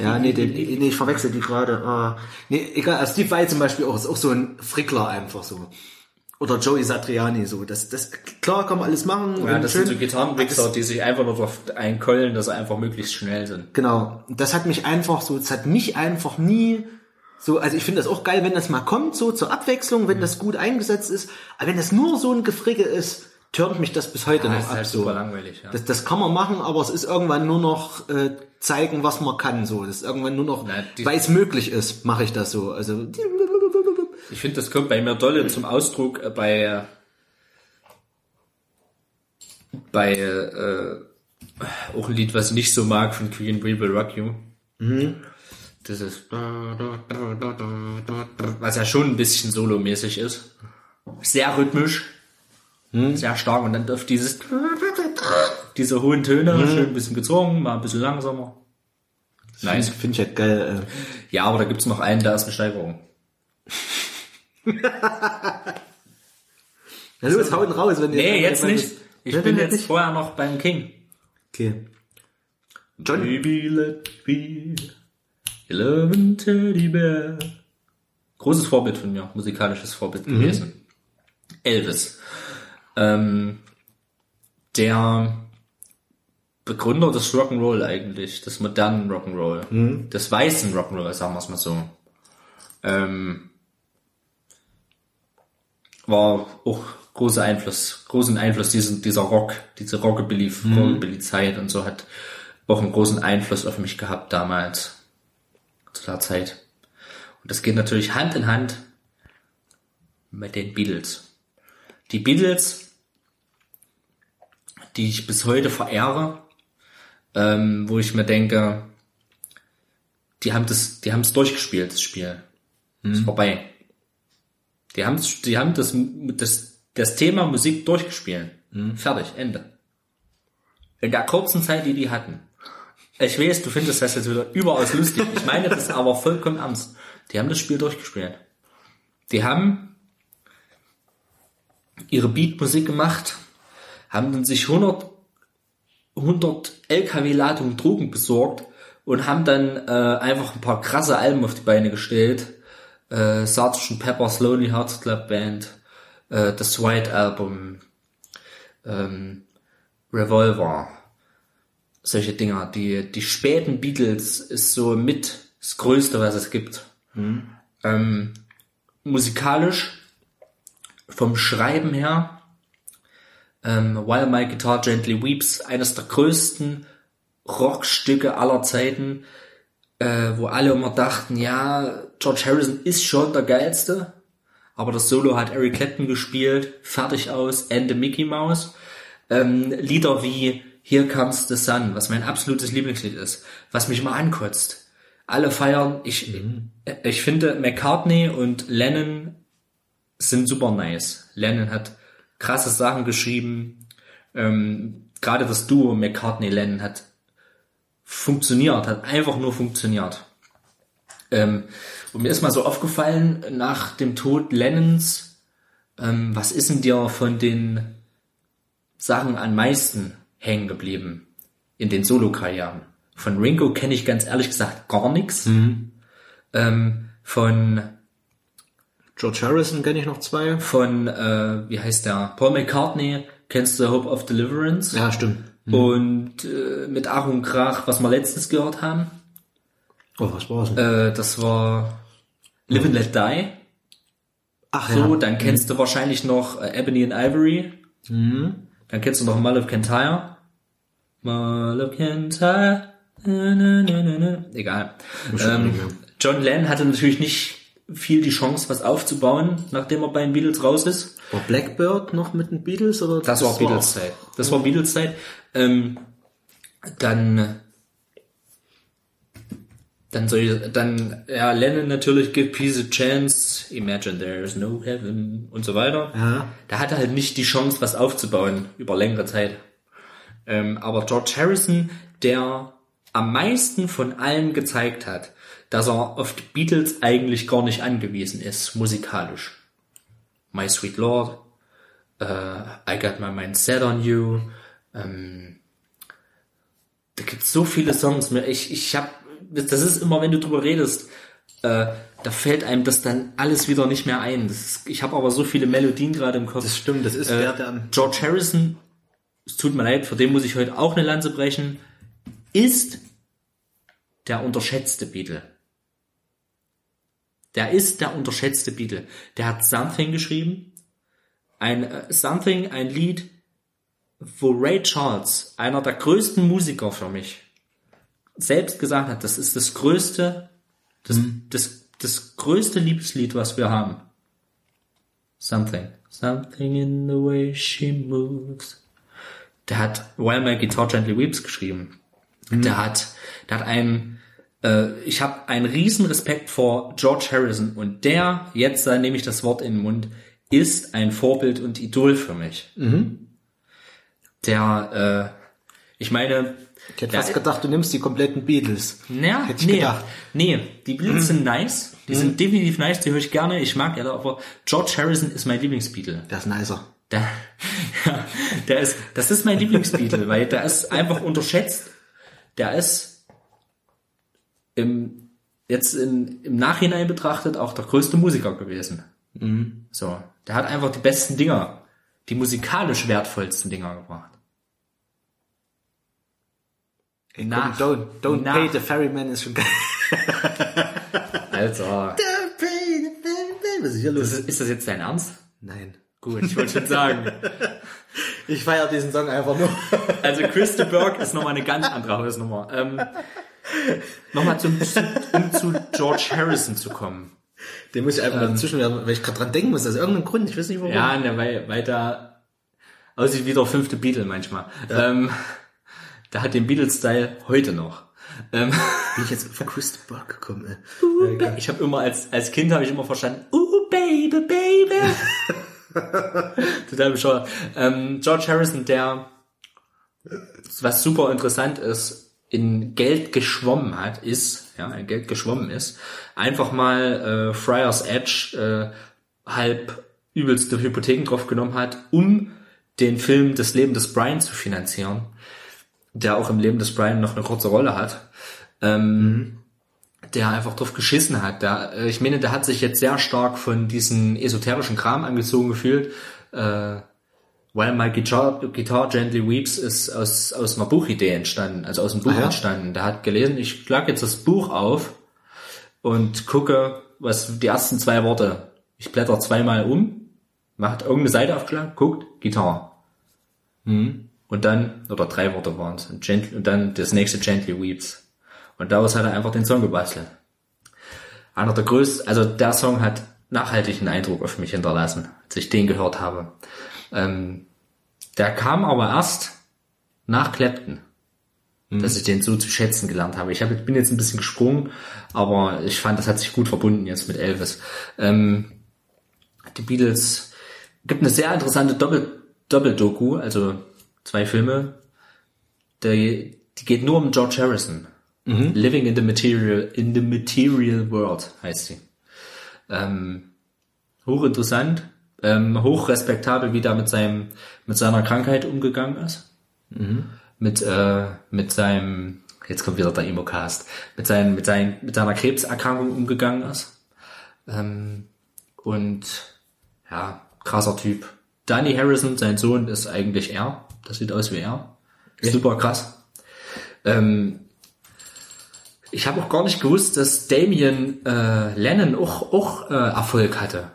ja, nee, den, nee, ich verwechsel die gerade. Ah, nee, egal, also Steve Vai zum Beispiel auch, ist auch so ein Frickler einfach so. Oder Joey Satriani so. Das, das, klar kann man alles machen. Ja, und das schön. sind so Gitarrenwichser, die sich einfach nur darauf einkollen, dass sie einfach möglichst schnell sind. Genau. Das hat mich einfach so, das hat mich einfach nie so, also ich finde das auch geil, wenn das mal kommt, so zur Abwechslung, wenn das gut eingesetzt ist. Aber wenn das nur so ein Gefricke ist, turnt mich das bis heute Ja, noch ist ab. halt so. super langweilig, ja. Das, das kann man machen, aber es ist irgendwann nur noch äh, zeigen, was man kann. So, das ist irgendwann nur noch, weil es möglich ist, mache ich das so. Also Ich finde, das kommt bei mir dolle zum Ausdruck äh, bei äh, bei äh, auch ein Lied, was ich nicht so mag von Queen We Will Rock You. Das ist was ja schon ein bisschen solomäßig ist. Sehr rhythmisch. Sehr stark und dann auf dieses diese hohen Töne, schön ein bisschen gezogen, mal ein bisschen langsamer. Nice. Nice. Finde ich halt geil. Ja, aber da gibt's noch einen, da ist eine Steigerung. Na los, hauen raus, wenn Nee, jetzt nicht. Ich bin jetzt nicht. vorher noch beim King. Okay. John, Baby, let be your loving teddy bear. Großes Vorbild von mir, musikalisches Vorbild gewesen. Elvis. Ähm, der Begründer des Rock'n'Roll eigentlich, des modernen Rock'n'Roll, des weißen Rock'n'Roll, sagen wir es mal so. Ähm, war auch großer Einfluss, großen Einfluss diesen, dieser Rock, diese Rockabilly, Rockabilly-Zeit und so hat auch einen großen Einfluss auf mich gehabt damals, zu der Zeit. Und das geht natürlich Hand in Hand mit den Beatles. Die Beatles, die ich bis heute verehre, ähm, wo ich mir denke, die haben das, die haben es durchgespielt, das Spiel. Ist vorbei. Die haben, die haben das, das, das Thema Musik durchgespielt. Fertig, Ende. In der kurzen Zeit, die die hatten. Ich weiß, du findest das jetzt wieder überaus lustig. Ich meine das aber vollkommen ernst. Die haben das Spiel durchgespielt. Die haben ihre Beatmusik gemacht, haben dann sich 100, 100 LKW-Ladungen Drogen besorgt und haben dann äh, einfach ein paar krasse Alben auf die Beine gestellt. Äh, Sgt. Pepper's Lonely Hearts Club Band, äh, das White Album, ähm, Revolver, solche Dinger. Die, die späten Beatles ist so mit das Größte, was es gibt. Ähm, musikalisch, vom Schreiben her, ähm, While My Guitar Gently Weeps, eines der größten Rockstücke aller Zeiten, äh, wo alle immer dachten, ja, George Harrison ist schon der geilste, aber das Solo hat Eric Clapton gespielt, fertig aus, Ende Mickey Mouse. Ähm, Lieder wie Here Comes the Sun, was mein absolutes Lieblingslied ist, was mich immer ankotzt. Alle feiern, ich, ich finde McCartney und Lennon sind super nice. Lennon hat krasse Sachen geschrieben. Ähm, Gerade das Duo McCartney-Lennon hat funktioniert, hat einfach nur funktioniert. Ähm, und mir ist mal so aufgefallen, nach dem Tod Lennons, ähm, was ist denn dir von den Sachen am meisten hängen geblieben in den Solo-Karrieren? Von Ringo kenne ich ganz ehrlich gesagt gar nichts. Ähm, von George Harrison kenne ich noch zwei. von äh, wie heißt der Paul McCartney kennst du Hope of Deliverance Ja, stimmt. und äh, mit Ach und Krach, was wir letztens gehört haben, Oh, was war's denn? äh, das war Live and Let Die. Ach So, dann kennst du wahrscheinlich noch äh, Ebony and Ivory. Dann kennst du noch Mull of Kintyre. Mull of Kintyre. Na, na, na, na, na. Egal. Ähm, John Lennon hatte natürlich nicht viel die Chance, was aufzubauen, nachdem er bei den Beatles raus ist. War Blackbird noch mit den Beatles? Oder Das war Beatles-Zeit. Das war Beatles-Zeit. Ähm, dann, dann soll ich, dann, ja, Lennon natürlich, Give Peace a Chance, Imagine There's No Heaven und so weiter. Ja. Da hatte halt nicht die Chance, was aufzubauen über längere Zeit. Ähm, aber George Harrison, der am meisten von allen gezeigt hat, dass er auf die Beatles eigentlich gar nicht angewiesen ist, musikalisch. My Sweet Lord, äh, I Got My Mind Set on You, ähm, da gibt's so viele Songs. Ich, ich hab, das ist immer, wenn du drüber redest, äh, da fällt einem das dann alles wieder nicht mehr ein. Ist, ich habe aber so viele Melodien gerade im Kopf. Das stimmt, das ist Äh, am George Harrison, es tut mir leid, für den muss ich heute auch eine Lanze brechen, ist der unterschätzte Beatle. Der ist der unterschätzte Beatle. Der hat Something geschrieben. Ein äh, Something, ein Lied, wo Ray Charles, einer der größten Musiker für mich, selbst gesagt hat, das ist das größte, das, das, das größte Liebeslied, was wir haben. Something. Something in the way she moves. Der hat While My Guitar Gently Weeps geschrieben. Der hat, der hat einen, äh, ich habe einen riesen Respekt vor George Harrison und der, jetzt da nehme ich das Wort in den Mund, ist ein Vorbild und Idol für mich. Der, äh, ich meine, Ich hätte der- fast gedacht, du nimmst die kompletten Beatles. ja, Hätte ich nee, gedacht. nee, die Beatles sind nice, die sind definitiv nice, die höre ich gerne, ich mag ja, aber George Harrison ist mein Lieblingsbeatle. Der ist nicer. Der, ja, der ist, das ist mein Lieblingsbeatle, weil der ist einfach unterschätzt. Der ist im, jetzt in, im Nachhinein betrachtet auch der größte Musiker gewesen. So, der hat einfach die besten Dinger, die musikalisch wertvollsten Dinger gebracht. Ey, Nach- don't don't nach- pay the ferryman ist schon geil. Alter, Don't pay the ferryman. Was ist hier los? ist, ist das jetzt dein Ernst? Nein. Gut, ich wollte schon sagen. Ich feiere diesen Song einfach nur. Also Christa Burke ist nochmal eine ganz andere Hausnummer. Ähm, nochmal zum, um zu George Harrison zu kommen. Den muss ich einfach dazwischen werden, weil ich gerade dran denken muss. Aus irgendeinem Grund. Ich weiß nicht warum. Ja, ne, weil, weil da aussieht wie der fünfte Beatle manchmal. Ähm, da hat den Beatles-Style heute noch. Ähm, Bin ich jetzt auf Chris Burke gekommen, ey. ich habe immer als, als Kind habe ich immer verstanden, uh, baby, baby. Total bescheuert. Ähm, George Harrison, der, was super interessant ist, in Geld geschwommen hat, ist, ja, in Geld geschwommen ist, einfach mal äh, Friars Edge äh, halb übelste Hypotheken drauf genommen hat, um den Film Das Leben des Brian zu finanzieren, der auch im Leben des Brian noch eine kurze Rolle hat. Ähm, der einfach drauf geschissen hat. Der, äh, ich meine, der hat sich jetzt sehr stark von diesen esoterischen Kram angezogen gefühlt. Äh, While My Guitar, Guitar Gently Weeps ist aus, aus einer Buchidee entstanden, also aus dem Buch Ah ja? entstanden. Der hat gelesen, ich schlage jetzt das Buch auf und gucke, was die ersten zwei Worte. Ich blätter zweimal um, macht irgendeine Seite aufgeschlagen, guckt, Gitarre. Hm. Und dann, oder drei Worte waren es, und, und dann das nächste Gently Weeps. Und daraus hat er einfach den Song gebastelt. Einer der größten, also der Song hat nachhaltig einen Eindruck auf mich hinterlassen, als ich den gehört habe. Ähm, der kam aber erst nach Clapton, dass ich den so zu schätzen gelernt habe. Ich hab, bin jetzt ein bisschen gesprungen, aber ich fand, das hat sich gut verbunden jetzt mit Elvis. Ähm, die Beatles gibt eine sehr interessante Doppel Doppeldoku, also zwei Filme. Die, die geht nur um George Harrison. Living in the Material in the Material World heißt sie. Ähm, hochinteressant, ähm, hochrespektabel, wie da mit seinem mit seiner Krankheit umgegangen ist. Mit äh, mit seinem jetzt kommt wieder der Emo-Cast, mit seinen mit seinen mit seiner Krebserkrankung umgegangen ist. Ähm, und ja, krasser Typ. Danny Harrison, sein Sohn, ist eigentlich er. Das sieht aus wie er. Super krass. Ähm, ich habe auch gar nicht gewusst, dass Damien äh, Lennon auch, auch äh, Erfolg hatte.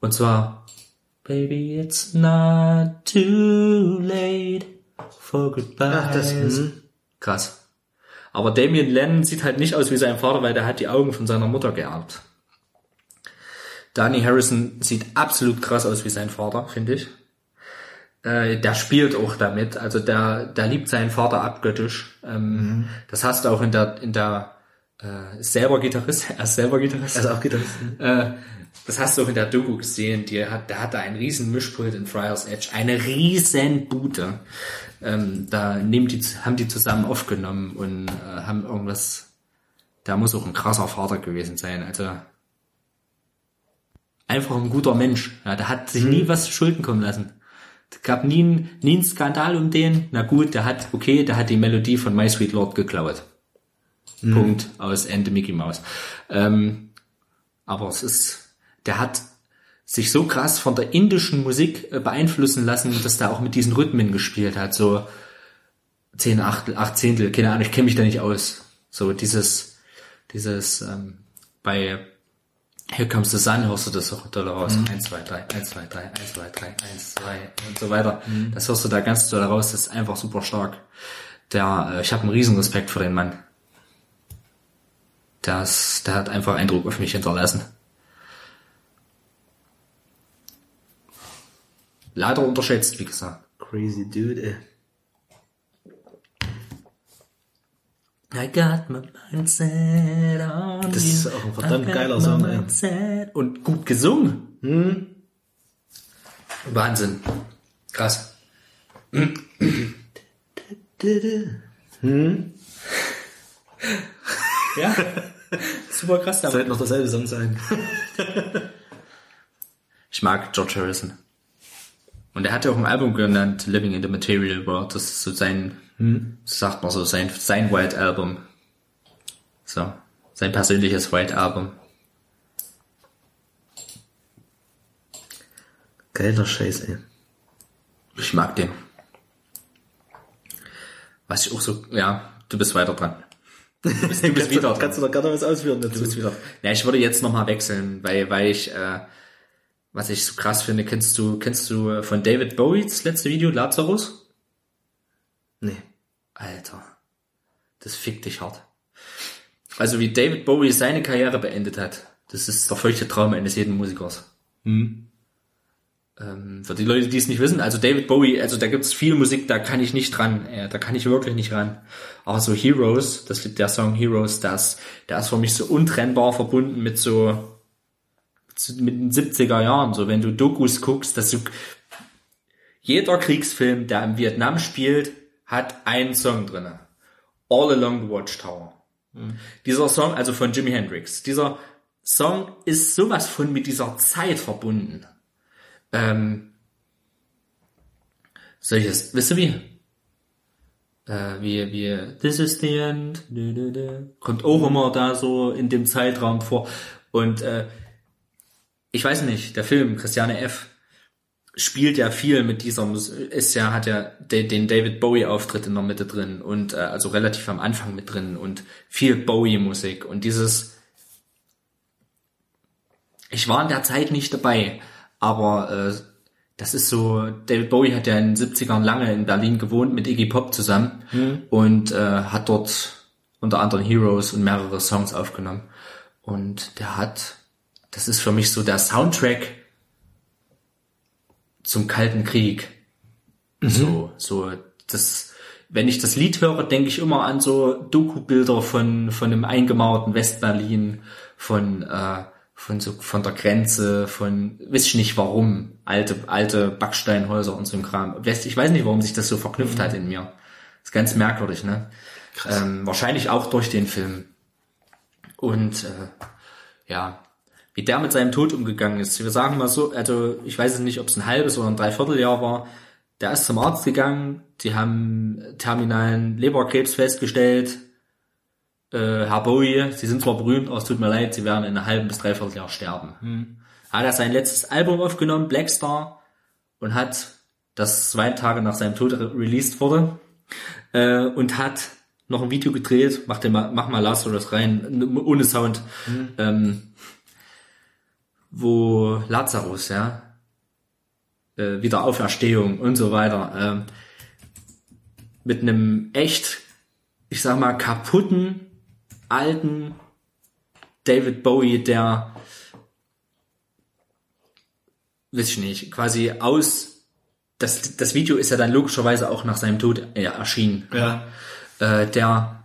Und zwar Baby, it's not too late for goodbye. Ach, das, hm. Krass. Aber Damien Lennon sieht halt nicht aus wie sein Vater, weil der hat die Augen von seiner Mutter geerbt. Danny Harrison sieht absolut krass aus wie sein Vater, finde ich. Äh, der spielt auch damit, also der, der liebt seinen Vater abgöttisch. Ähm, Das hast du auch in der, in der äh, ist selber Gitarrist, er ist selber Gitarrist. Also auch Gitarrist. Äh, das hast du auch in der Doku gesehen. Die hat, der hatte einen riesen Mischpult in Friars Edge, eine riesen Bude. Ähm, da nehmen die, haben die zusammen aufgenommen und äh, haben irgendwas. Da muss auch ein krasser Vater gewesen sein. Also einfach ein guter Mensch. Ja, der hat sich nie was zu Schulden kommen lassen. Es gab nie, einen- nie einen Skandal um den. Na gut, der hat, okay, der hat die Melodie von My Sweet Lord geklaut. Punkt aus Ende Mickey Mouse. Ähm, aber es ist, der hat sich so krass von der indischen Musik äh, beeinflussen lassen, dass der auch mit diesen Rhythmen gespielt hat, so zehn Achtel, acht Zehntel, keine Ahnung, ich kenne mich da nicht aus. So dieses, dieses, ähm, bei Here Comes the Sun hörst du das auch doll raus. Eins, zwei, drei, eins, zwei, drei, eins, zwei, drei, eins, zwei und so weiter. Das hörst du da ganz doll raus, das ist einfach super stark. Der, äh, ich habe einen riesen Respekt vor den Mann. Das, der hat einfach Eindruck auf mich hinterlassen. Leider unterschätzt, wie gesagt. Crazy Dude, ey. I got my mindset on Das ist auch ein verdammt geiler Song, ey. Und gut gesungen. Wahnsinn. Krass. Ja. Super krass. Aber Sollte noch derselbe Song sein. Ich mag George Harrison. Und er hat ja auch ein Album genannt, Living in the Material World. Das ist so sein, so sagt man so, sein, sein White Album. So. Sein persönliches White Album. Geiler Scheiß, ey. Ich mag den. Was ich auch so, ja, du bist weiter dran. Du bist, du bist Kannst, wieder kannst du doch gerne was ausführen dazu. Du bist wieder. Ja, ich würde jetzt nochmal wechseln, weil, weil ich, äh, was ich so krass finde, kennst du, kennst du äh, von David Bowie das letzte Video, Lazarus? Nee. Alter, das fickt dich hart. Also wie David Bowie seine Karriere beendet hat, das ist der feuchte Traum eines jeden Musikers. Ähm, für die Leute, die es nicht wissen, also David Bowie, also da gibt's viel Musik, da kann ich nicht dran, äh, da kann ich wirklich nicht ran. Aber so Heroes, das der Song Heroes, das, der ist für mich so untrennbar verbunden mit so mit den 70er Jahren, so wenn du Dokus guckst, dass du jeder Kriegsfilm, der im Vietnam spielt, hat einen Song drinne. All Along the Watchtower. Dieser Song, also von Jimi Hendrix, dieser Song ist sowas von mit dieser Zeit verbunden. Ähm, solches, wisst ihr wie? Äh, wie, wie, this is the end, kommt auch immer da so in dem Zeitraum vor. Und äh, ich weiß nicht, der Film, Christiane F., spielt ja viel mit dieser ist ja hat ja de- den David Bowie Auftritt in der Mitte drin und äh, also relativ am Anfang mit drin und viel Bowie Musik und dieses ich war in der Zeit nicht dabei, aber äh, das ist so David Bowie hat ja in den 70ern lange in Berlin gewohnt mit Iggy Pop zusammen und äh, hat dort unter anderem Heroes und mehrere Songs aufgenommen und der hat das ist für mich so der Soundtrack zum Kalten Krieg. So, so, das, wenn ich das Lied höre, denke ich immer an so Doku-Bilder von, von einem eingemauerten Westberlin, von, äh, von so, von der Grenze, von, weiß ich nicht warum, alte, alte Backsteinhäuser und so ein Kram. Ich weiß nicht, warum sich das so verknüpft hat in mir. ist ganz merkwürdig, ne? Ähm, wahrscheinlich auch durch den Film. Und, äh, ja, wie der mit seinem Tod umgegangen ist. Wir sagen mal so, also ich weiß es nicht, ob es ein halbes oder ein Dreivierteljahr war. Der ist zum Arzt gegangen, die haben terminalen Leberkrebs festgestellt. Äh, Herr Bowie, Sie sind zwar berühmt, aber es tut mir leid, Sie werden in einem halben bis dreiviertel Jahr sterben. Hat er sein letztes Album aufgenommen, Blackstar, und hat, das zwei Tage nach seinem Tod re- released wurde, äh, und hat noch ein Video gedreht, mach, den mal, mach mal Lazarus rein, ohne Sound, ähm, wo Lazarus, ja, äh, Wiederauferstehung und so weiter, ähm, mit einem echt, ich sag mal, kaputten, alten David Bowie, der, weiß ich nicht, quasi aus, das, das Video ist ja dann logischerweise auch nach seinem Tod äh, erschienen. Ja. Äh, der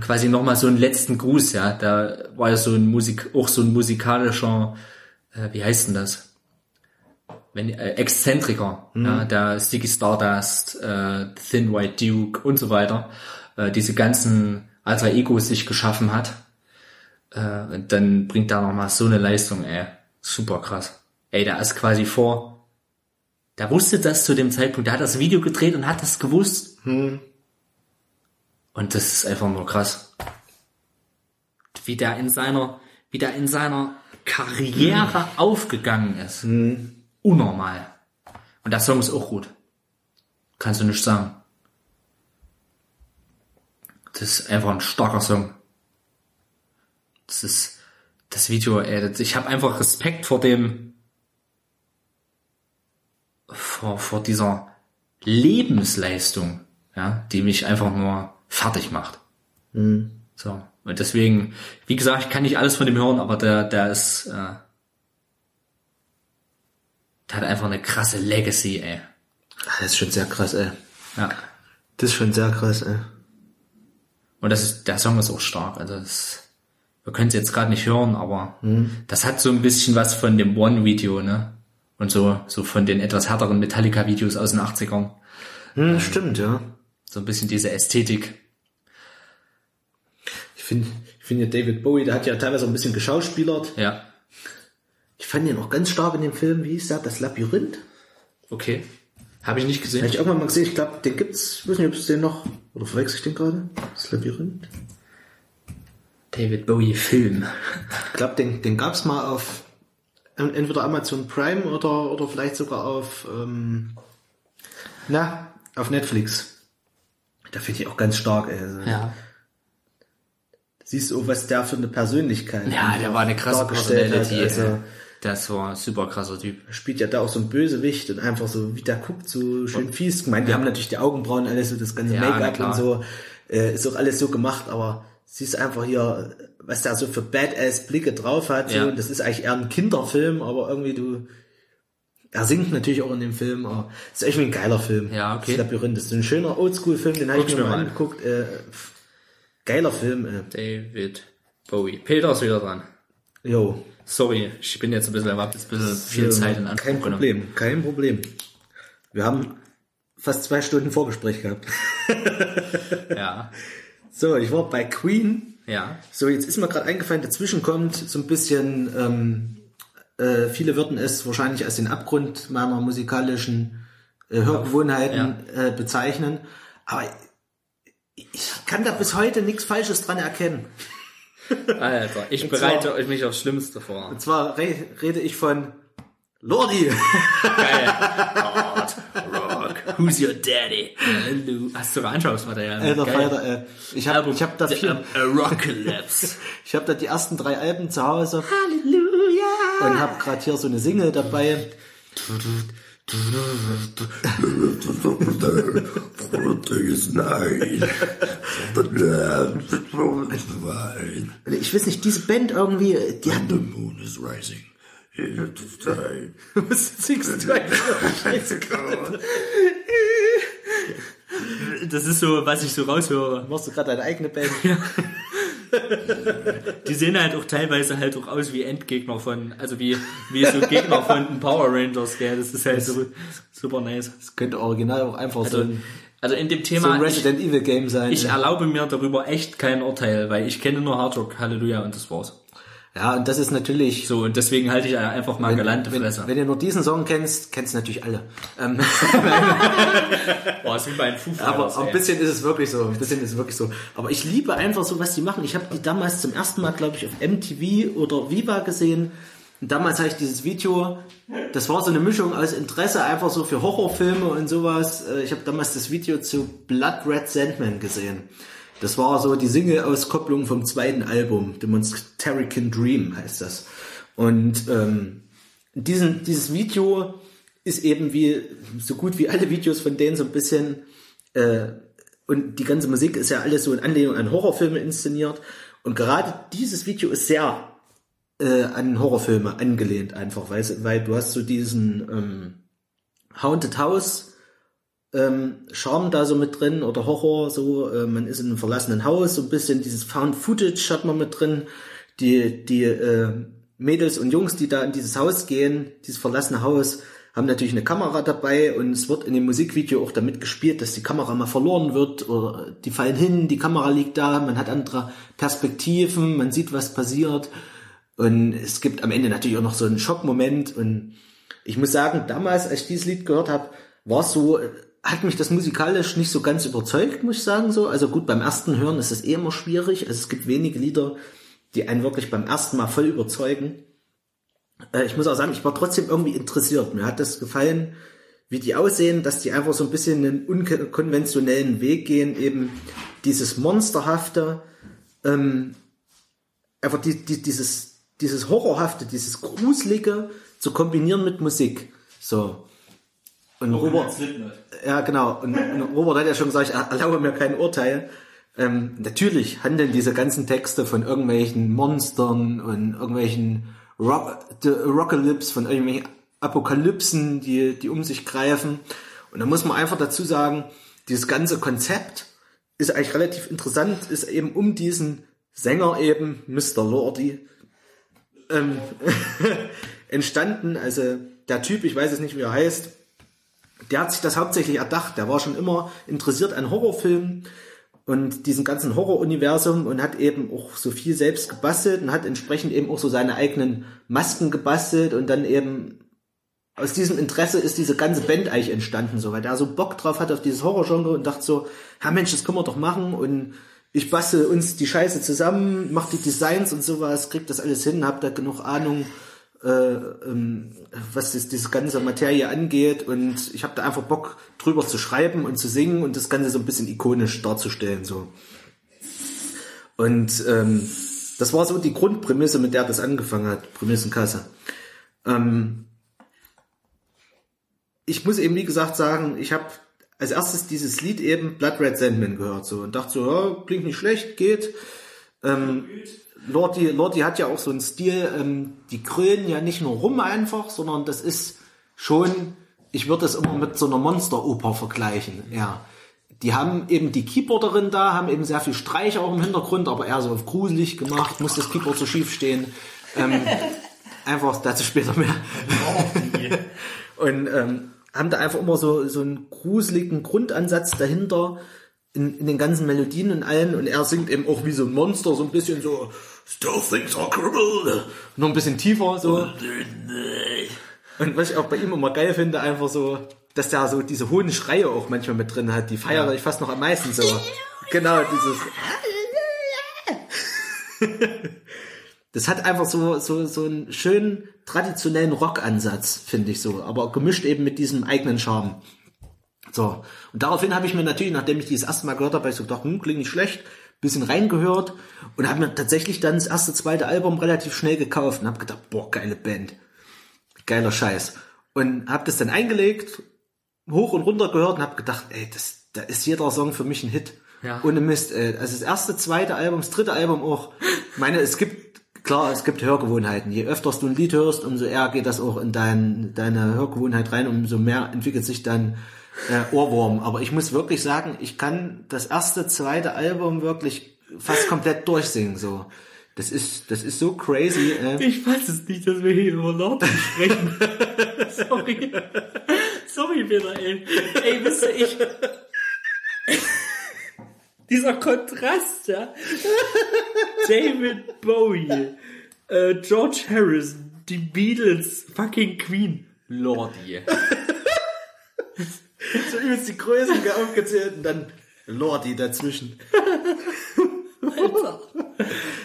quasi nochmal so einen letzten Gruß, ja, da war ja so ein Musik, auch so ein musikalischer, äh, wie heißt denn das? Wenn, äh, Exzentriker, ja, der Ziggy Stardust, äh, Thin White Duke und so weiter, äh, diese ganzen Alter Egos sich geschaffen hat, äh, und dann bringt er nochmal so eine Leistung, ey, super krass. Ey, der ist quasi vor, der wusste das zu dem Zeitpunkt, der hat das Video gedreht und hat das gewusst. Und das ist einfach nur krass. Wie der in seiner, wie der in seiner Karriere aufgegangen ist. Unnormal. Und der Song ist auch gut. Kannst du nicht sagen. Das ist einfach ein starker Song. Das ist das Video, ey, ich habe einfach Respekt vor dem vor, vor dieser Lebensleistung, ja, die mich einfach nur fertig macht. So. Und deswegen, wie gesagt, ich kann nicht alles von dem hören, aber der, der ist, äh, der hat einfach eine krasse Legacy, ey. Das ist schon sehr krass, ey. Ja. Das ist schon sehr krass, ey. Und das ist, der Song ist auch stark. Also das, wir können es jetzt gerade nicht hören, aber das hat so ein bisschen was von dem One-Video, ne? Und so, so von den etwas härteren Metallica-Videos aus den 80ern. Hm, stimmt, ja. So ein bisschen diese Ästhetik. Ich finde, ich finde David Bowie, der hat ja teilweise auch ein bisschen geschauspielert. Ja. Ich fand ihn auch ganz stark in dem Film, wie hieß der, das Labyrinth? Okay. Habe ich nicht Habe gesehen. ich irgendwann mal gesehen, ich glaube, den gibt's, ich weiß nicht, ob es den noch, oder verwechsel ich den gerade? Das Labyrinth? David Bowie Film. Ich glaube, den, den gab's mal auf en- entweder Amazon Prime oder, oder vielleicht sogar auf, ähm, na, auf Netflix. Da finde ich auch ganz stark. Also, Ja. Siehst du, was der für eine Persönlichkeit Ja, der war eine krasse dargestellt hat. Personality. Also, das war ein super krasser Typ. spielt ja da auch so ein Bösewicht und einfach so, wie der guckt, so schön fies. Ich meine, die haben natürlich die Augenbrauen, alles so, das ganze Ja, Make-up und so, äh, ist auch alles so gemacht, aber siehst einfach hier, was der so für Badass-Blicke drauf hat, so, Ja. und das ist eigentlich eher ein Kinderfilm, aber irgendwie du, er singt natürlich auch in dem Film, aber ist echt ein geiler Film. Ja, okay. Das Labyrinth, das ist ein schöner Oldschool-Film, den habe ich mir mal mal an. angeguckt, äh, geiler Film, äh, David Bowie. Peter ist wieder dran. jo. Sorry, ich bin jetzt ein bisschen, hab jetzt ein bisschen viel Ja, Zeit in Anspruch Kein genommen. Problem, kein Problem. Wir haben fast zwei Stunden Vorgespräch gehabt. Ja. So, ich war bei Queen. Ja. So, jetzt ist mir gerade eingefallen, dazwischen kommt so ein bisschen, ähm, äh, viele würden es wahrscheinlich als den Abgrund meiner musikalischen äh, Hörgewohnheiten äh, bezeichnen. Aber ich kann da bis heute nichts Falsches dran erkennen. Alter, ich bereite euch mich aufs Schlimmste vor. Und zwar re rede ich von Lordi. Geil. Hard Rock. Who's your daddy? Hallo. Hast du sogar Anschauungsmaterial? Alter Geil. Falter, äh, ich habe ich hab da vier, A Rockalips. ich habe da die ersten drei Alben zu Hause Halleluja. und habe gerade hier so eine Single dabei. Ich weiß nicht, diese Band irgendwie, die hat The moon is rising. It's time. was singst du eigentlich? Das ist so, was ich so raushöre. Machst du gerade deine eigene Band? Die sehen halt auch teilweise halt auch aus wie Endgegner von, also wie, wie so Gegner von den Power Rangers, gell. Das ist halt so, super nice. Das könnte original auch einfach so Also, ein, also in dem so Thema, ein ich, Resident Evil Game sein. ich erlaube mir darüber echt kein Urteil, weil ich kenne nur Hard Rock, Halleluja und das war's. Ja, und das ist natürlich So, und deswegen halte ich einfach mal wenn, Fresse. wenn ihr nur diesen Song kennst, kennst du natürlich alle. Ähm, Boah, ist wie bei Foo aber ein bisschen ist es wirklich so. Ein bisschen ist es wirklich so. Aber ich liebe einfach so, was die machen. Ich habe die damals zum ersten Mal, glaube ich, auf MTV oder Viva gesehen. Und damals habe ich dieses Video, das war so eine Mischung aus Interesse einfach so für Horrorfilme und sowas. Äh, Ich habe damals das Video zu Blood Red Sandman gesehen. Das war so die Single-Auskopplung vom zweiten Album, Demonstrarican Dream heißt das. Und ähm, diesen, dieses Video ist eben wie so gut wie alle Videos von denen so ein bisschen äh, und die ganze Musik ist ja alles so in Anlehnung an Horrorfilme inszeniert und gerade dieses Video ist sehr äh, an Horrorfilme angelehnt einfach, weil, weil du hast so diesen ähm, Haunted House ähm, Charme da so mit drin oder Horror so, äh, man ist in einem verlassenen Haus, so ein bisschen dieses Found Footage hat man mit drin, die, die äh, Mädels und Jungs, die da in dieses Haus gehen, dieses verlassene Haus, haben natürlich eine Kamera dabei und es wird in dem Musikvideo auch damit gespielt, dass die Kamera mal verloren wird oder die fallen hin, die Kamera liegt da, man hat andere Perspektiven, man sieht, was passiert. Und es gibt am Ende natürlich auch noch so einen Schockmoment und ich muss sagen, damals, als ich dieses Lied gehört habe, war es so, hat mich das musikalisch nicht so ganz überzeugt, muss ich sagen so. Also gut, beim ersten Hören ist es eh immer schwierig. Also es gibt wenige Lieder, die einen wirklich beim ersten Mal voll überzeugen. Äh, ich muss auch sagen, ich war trotzdem irgendwie interessiert. Mir hat das gefallen, wie die aussehen, dass die einfach so ein bisschen einen unkonventionellen Weg gehen, eben dieses monsterhafte, ähm, einfach die, die, dieses, dieses horrorhafte, dieses gruselige zu kombinieren mit Musik. So. Und Robert, ja, genau. Und, und Robert hat ja schon gesagt, ich erlaube mir kein Urteil. Ähm, natürlich handeln diese ganzen Texte von irgendwelchen Monstern und irgendwelchen Rock, Rockalypse, von irgendwelchen Apokalypsen, die, die um sich greifen. Und da muss man einfach dazu sagen, dieses ganze Konzept ist eigentlich relativ interessant, ist eben um diesen Sänger eben, Mr. Lordy, ähm, entstanden. Also der Typ, ich weiß jetzt nicht, wie er heißt, der hat sich das hauptsächlich erdacht. Der war schon immer interessiert an Horrorfilmen und diesem ganzen Horroruniversum und hat eben auch so viel selbst gebastelt und hat entsprechend eben auch so seine eigenen Masken gebastelt und dann eben aus diesem Interesse ist diese ganze Band eigentlich entstanden, so, weil der so Bock drauf hat auf dieses Horrorgenre und dachte so, ja Mensch, das können wir doch machen und ich bastel uns die Scheiße zusammen, mach die Designs und sowas, krieg das alles hin, hab da genug Ahnung, was das, diese ganze Materie angeht und ich habe da einfach Bock drüber zu schreiben und zu singen und das Ganze so ein bisschen ikonisch darzustellen so. Und ähm, das war so die Grundprämisse, mit der das angefangen hat, Prämissenkasse. Ähm, ich muss eben wie gesagt sagen, ich habe als erstes dieses Lied eben Blood Red Sandman gehört so und dachte so, ja, klingt nicht schlecht, geht. Ähm, Lordi, Lordi hat ja auch so einen Stil, ähm, die krönen ja nicht nur rum einfach, sondern das ist schon, ich würde das immer mit so einer Monsteroper vergleichen, ja. Die haben eben die Keyboarderin da, haben eben sehr viel Streicher auch im Hintergrund, aber eher so auf gruselig gemacht, muss das Keyboard so schief stehen. Ähm, einfach dazu später mehr. Und ähm, haben da einfach immer so, so einen gruseligen Grundansatz dahinter in, in den ganzen Melodien und allen. Und er singt eben auch wie so ein Monster, so ein bisschen so, Still things are criminal. nur ein bisschen tiefer so. Und was ich auch bei ihm immer geil finde, einfach so, dass der so diese hohen Schreie auch manchmal mit drin hat. Die feiere ich fast noch am meisten so. Genau, dieses. Das hat einfach so, so, so einen schönen traditionellen Rockansatz, finde ich so, aber gemischt eben mit diesem eigenen Charme. So. Und daraufhin habe ich mir natürlich, nachdem ich dieses erste Mal gehört habe, hab ich so gedacht, hm, klingt nicht schlecht, bisschen reingehört und habe mir tatsächlich dann das erste, zweite Album relativ schnell gekauft und habe gedacht, boah, geile Band. Geiler Scheiß. Und habe das dann eingelegt, hoch und runter gehört und habe gedacht, ey, das, da ist jeder Song für mich ein Hit. Ja. Ohne Mist. Ey. Also das erste, zweite Album, das dritte Album auch. Ich meine, es gibt, klar, es gibt Hörgewohnheiten. Je öfter du ein Lied hörst, umso eher geht das auch in dein, deine Hörgewohnheit rein, umso mehr entwickelt sich dann äh, Ohrwurm. Aber ich muss wirklich sagen, ich kann das erste, zweite Album wirklich fast komplett durchsingen. So, das ist, das ist so crazy. Äh. Ich weiß es nicht, dass wir hier über Norden sprechen. Sorry. Sorry, Peter, ey. Ey, wisst ihr, ich... Dieser Kontrast, ja. David Bowie, äh, George Harrison, die Beatles, fucking Queen, Lordi. so übelst die Größen aufgezählt und dann Lordi dazwischen.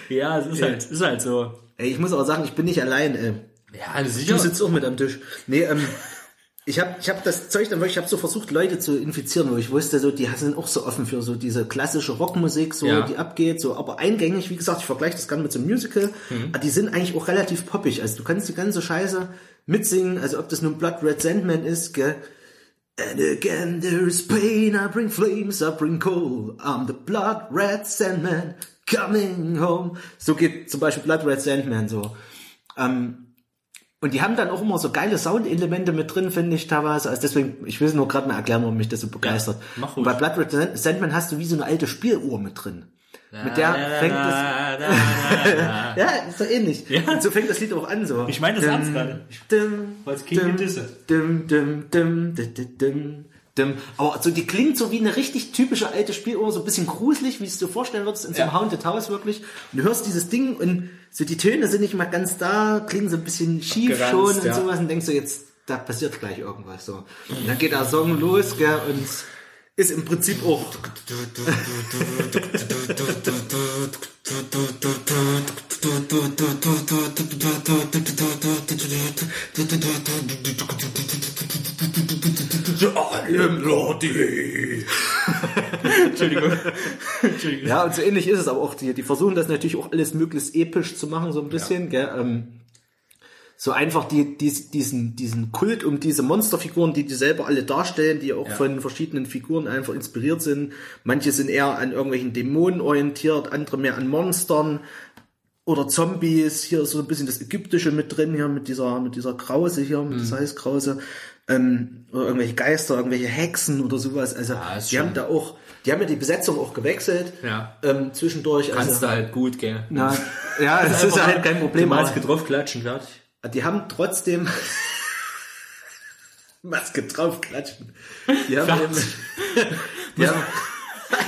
Ja, es ist halt, es ist halt so. Ey, ich muss aber sagen, ich bin nicht allein. Ey. Ja, das Du sitzt auch mit am Tisch. Nee, ähm, ich habe ich hab das Zeug dann wirklich, ich habe so versucht, Leute zu infizieren, wo ich wusste, so, die sind auch so offen für so diese klassische Rockmusik, so, Ja. die abgeht, so, aber eingängig, wie gesagt, ich vergleiche das gerne mit so einem Musical, aber die sind eigentlich auch relativ poppig, also du kannst die ganze Scheiße mitsingen, also ob das nun Blood Red Sandman ist, gell, And again there's pain, I bring flames, I bring coal. I'm the blood red Sandman coming home. So geht zum Beispiel Blood Red Sandman so. Ähm, und die haben dann auch immer so geile Soundelemente mit drin, finde ich teilweise. Also deswegen, ich will nur gerade mal erklären, warum mich das so begeistert. mach und bei Blood Red Sand- Sandman hast du wie so eine alte Spieluhr mit drin. Mit der fängt das, ja, ist doch ähnlich. Und so fängt das Lied auch an, so. Ich meine das ernst gerade. Dim, Weil's King Disse. dim, dim, dim, dim, dim, dim, dim. Aber so, die klingt so wie eine richtig typische alte Spieluhr, so ein bisschen gruselig, wie es dir vorstellen würdest, in so einem Ja. Haunted House wirklich. Und du hörst dieses Ding und so die Töne sind nicht mal ganz da, klingen so ein bisschen schief Abgeranzt, schon und ja. sowas und denkst du jetzt, da passiert gleich irgendwas so. Und dann geht der Song los, gell, und ist im Prinzip auch I am Lordi. Entschuldigung. Entschuldigung. Ja, und so ähnlich ist es aber auch. Die, die versuchen das natürlich auch alles möglichst episch zu machen, so ein bisschen. Gell? Ähm, so einfach die, die, diesen, diesen Kult um diese Monsterfiguren, die die selber alle darstellen, die auch von verschiedenen Figuren einfach inspiriert sind. Manche sind eher an irgendwelchen Dämonen orientiert, andere mehr an Monstern oder Zombies. Hier ist so ein bisschen das Ägyptische mit drin, hier mit dieser, mit dieser Krause hier, mit dieser Heißkrause. Ähm, oder irgendwelche Geister, irgendwelche Hexen oder sowas. Also, ist die schon- haben da auch, die haben ja die Besetzung auch gewechselt. Ja. Ähm, zwischendurch. Kannst also, du halt gut, gell? na, ja, das ist halt kein Problem. Die Maske aber draufklatschen, fertig. Die haben trotzdem Maske draufklatschen. Die haben eben, die haben,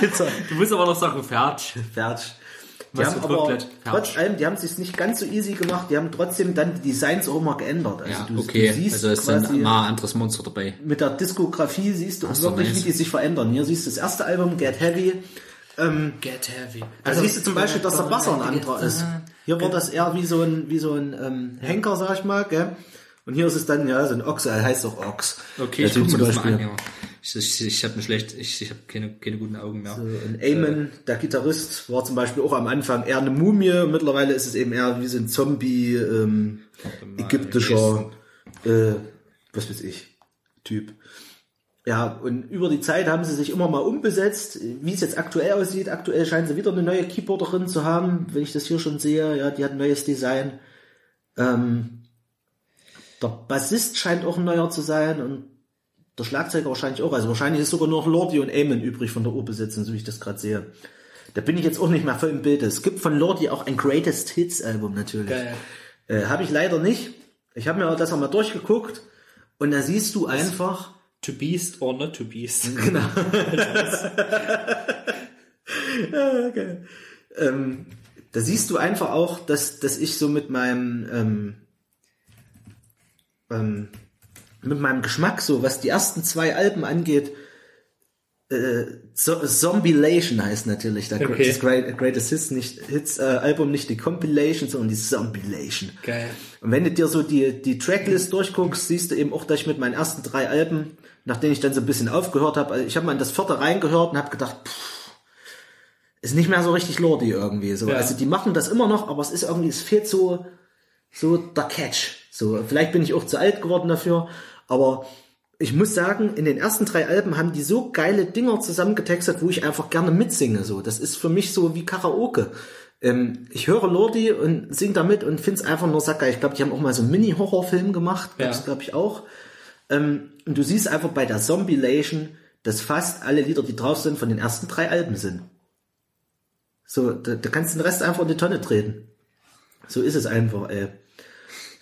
Alter, Du musst aber noch sagen, fertig. fertig. Die Maske haben aber trotz allem, die haben es sich nicht ganz so easy gemacht. Die haben trotzdem dann die Designs auch mal geändert. Also Ja, du, okay. du siehst also ist quasi dann mal ein anderes Monster dabei. mit der Diskografie siehst du Ach so, wirklich, nice. wie die sich verändern. Hier siehst du das erste Album Get Heavy. Get heavy. Also siehst du zum Beispiel, dass der Bass ein anderer ist. Hier war das eher wie so ein, wie so ein ähm, Henker, sag ich mal, gell? Und hier ist es dann, ja, so ein Ochs, er heißt doch Ochs. Okay, ich Natürlich guck mir das mal an, ja. Ich, ich, ich habe schlecht, ich, ich habe keine, keine guten Augen mehr. Und Eamon, der Gitarrist, war zum Beispiel auch am Anfang eher eine Mumie. Mittlerweile ist es eben eher wie so ein Zombie, ähm, ägyptischer, äh, was weiß ich, Typ. Ja, und über die Zeit haben sie sich immer mal umbesetzt. Wie es jetzt aktuell aussieht, aktuell scheinen sie wieder eine neue Keyboarderin zu haben, wenn ich das hier schon sehe. Ja, die hat ein neues Design. Ähm, der Bassist scheint auch ein neuer zu sein und der Schlagzeuger wahrscheinlich auch. Also wahrscheinlich ist sogar nur noch Lordi und Eamon übrig von der Urbesetzung, so wie ich das gerade sehe. Da bin ich jetzt auch nicht mehr voll im Bild. Es gibt von Lordi auch ein Greatest Hits Album natürlich. Geil. Äh, habe ich leider nicht. Ich habe mir das auch mal durchgeguckt und da siehst du einfach, To beast or not to beast. genau. ja, geil. ähm, da siehst du einfach auch, dass, dass ich so mit meinem ähm, ähm, mit meinem Geschmack so, was die ersten zwei Alben angeht, äh, so Zombilation heißt natürlich der Okay. das Great, Greatest Hits nicht Hits äh, Album nicht die Compilation, sondern die Zombilation. Geil. Und wenn du dir so die die Tracklist durchguckst, siehst du eben auch, dass ich mit meinen ersten drei Alben, nachdem ich dann so ein bisschen aufgehört habe, also ich habe mal in das vierte reingehört und habe gedacht, pff, ist nicht mehr so richtig Lordi irgendwie. So, Ja. also die machen das immer noch, aber es ist irgendwie, es fehlt so so der Catch. So, vielleicht bin ich auch zu alt geworden dafür, aber ich muss sagen, in den ersten drei Alben haben die so geile Dinger zusammengetextet, wo ich einfach gerne mitsinge. So, das ist für mich so wie Karaoke. Ähm, ich höre Lordi und sing damit und find's einfach nur sackgeil. Ich glaube, die haben auch mal so einen Mini-Horrorfilm gemacht. Ja. Das glaube ich auch. Ähm, und du siehst einfach bei der Zombilation, dass fast alle Lieder, die drauf sind, von den ersten drei Alben sind. So, da, da kannst du den Rest einfach in die Tonne treten. So ist es einfach, ey.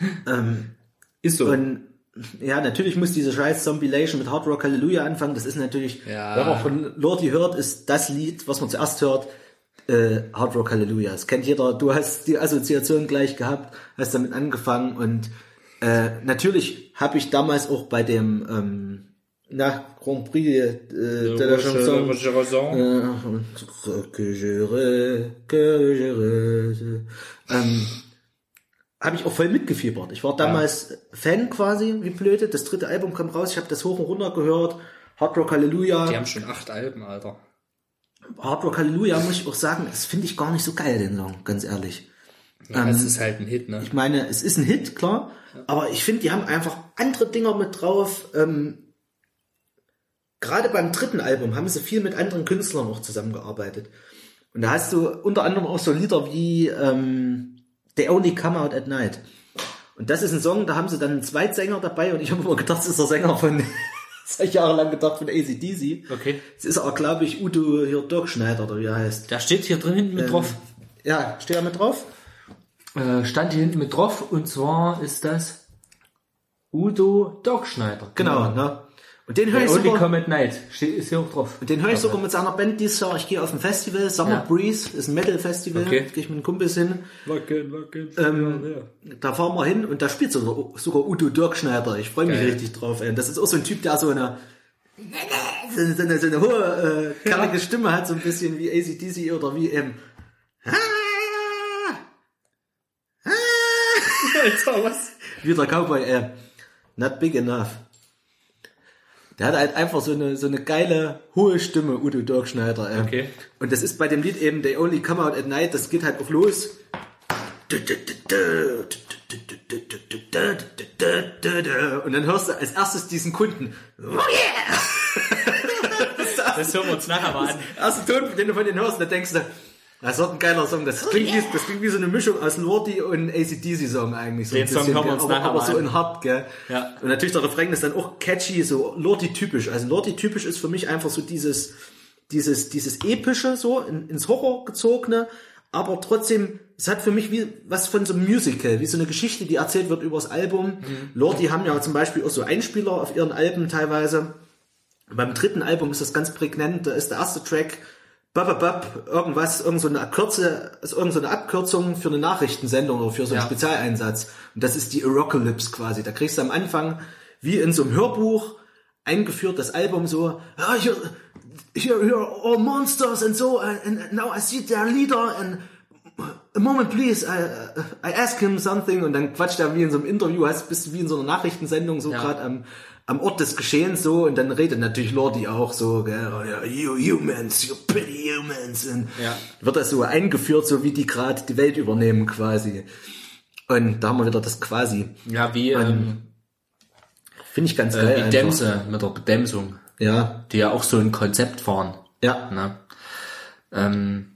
Ist so. Und ja, natürlich muss diese scheiß Zombilation mit Hard Rock Hallelujah anfangen. Das ist natürlich, Ja. wenn man von Lordi hört, ist das Lied, was man zuerst hört, äh, Hard Rock Hallelujah. Das kennt jeder. Du hast die Assoziation gleich gehabt, hast damit angefangen und äh, natürlich habe ich damals auch bei dem ähm, na, Grand Prix äh, de la Chanson äh, que je que je ähm, habe ich auch voll mitgefiebert. Ich war damals Fan quasi, wie blöde. Das dritte Album kam raus, ich habe das hoch und runter gehört. Hard Rock Hallelujah. Die haben schon acht Alben, Alter. Hard Rock Hallelujah muss ich auch sagen, das finde ich gar nicht so geil, den Song, ganz ehrlich. Ja, das ist halt ein Hit, ne? Ich meine, es ist ein Hit, klar, aber ich finde, die haben einfach andere Dinger mit drauf. Ähm, Gerade beim dritten Album haben sie viel mit anderen Künstlern auch zusammengearbeitet. Und da hast du unter anderem auch so Lieder wie ähm, They Only Come Out at Night. Und das ist ein Song, da haben sie dann einen Zweitsänger dabei und ich habe immer gedacht, das ist der Sänger von, das habe ich jahrelang gedacht, von ACDC. Okay. Es ist aber, glaube ich, Udo hier Dirkschneider oder wie er heißt. Der steht hier drin hinten mit drauf. Ja, steht er mit drauf? Äh, stand hier hinten mit drauf und zwar ist das Udo Dogschneider. Genau, ne? Und den höre ich Only sogar, Come at Night. Steht, ist hier auch drauf. den höre ich sogar mit seiner Band dieses Jahr. Ich gehe auf ein Festival, Summer Ja. Breeze, ist ein Metal-Festival. Okay. Gehe ich mit einem Kumpels hin. Locken, locken. Ähm, Da fahren wir hin und da spielt sogar, sogar Udo Dirkschneider. Ich freue mich Geil. richtig drauf. Ey. Das ist auch so ein Typ, der so eine so eine, so eine, so eine hohe, äh, kerlige Stimme hat, so ein bisschen wie ACDC oder wie ähm, Alter, was? wie der Cowboy, äh, not big enough. Der hat halt einfach so eine, so eine geile, hohe Stimme, Udo Dirkschneider. Äh. Okay. Und das ist bei dem Lied eben They Only Come Out at Night, das geht halt auch los. Und dann hörst du als erstes diesen Kunden. Oh yeah! Das hören wir uns nachher mal an. Erster Ton, den du von denen hörst, da denkst du, das wird ein geiler Song. Das klingt, wie, das klingt wie so eine Mischung aus Lordi und ACDC-Song eigentlich. So Den ein Song bisschen, hören wir uns aber, nachher aber so in hart, gell? Ja. Und natürlich der Refrain ist dann auch catchy, so Lordi-typisch. Also Lordi-typisch ist für mich einfach so dieses, dieses, dieses epische, so in, ins Horror gezogene, aber trotzdem, es hat für mich wie was von so einem Musical, wie so eine Geschichte, die erzählt wird über das Album. Mhm. Lordi haben ja zum Beispiel auch so Einspieler auf ihren Alben teilweise. Beim dritten Album ist das ganz prägnant, da ist der erste Track Bababab, irgendwas, irgend so eine Kürze, ist irgend so eine Abkürzung für eine Nachrichtensendung oder für so einen Ja. Spezialeinsatz. Und das ist die Arocalypse quasi. Da kriegst du am Anfang, wie in so einem Hörbuch, eingeführt das Album so, ah, hier, here, here are all monsters and so, and, and now I see their leader and a moment please, I, I ask him something und dann quatscht er wie in so einem Interview, hast, bist du wie in so einer Nachrichtensendung so Ja. gerade am, am Ort des Geschehens so und dann redet natürlich Lordi auch so, gell, oh, ja, you humans, you pretty humans und Ja. wird das so eingeführt, so wie die gerade die Welt übernehmen quasi. Und da haben wir wieder das quasi. Ja, wie, ähm, Finde ich ganz geil. äh, wie einfach. Dämse mit der Bedämsung, Ja, die ja auch so ein Konzept fahren. ja. Ne? Ähm,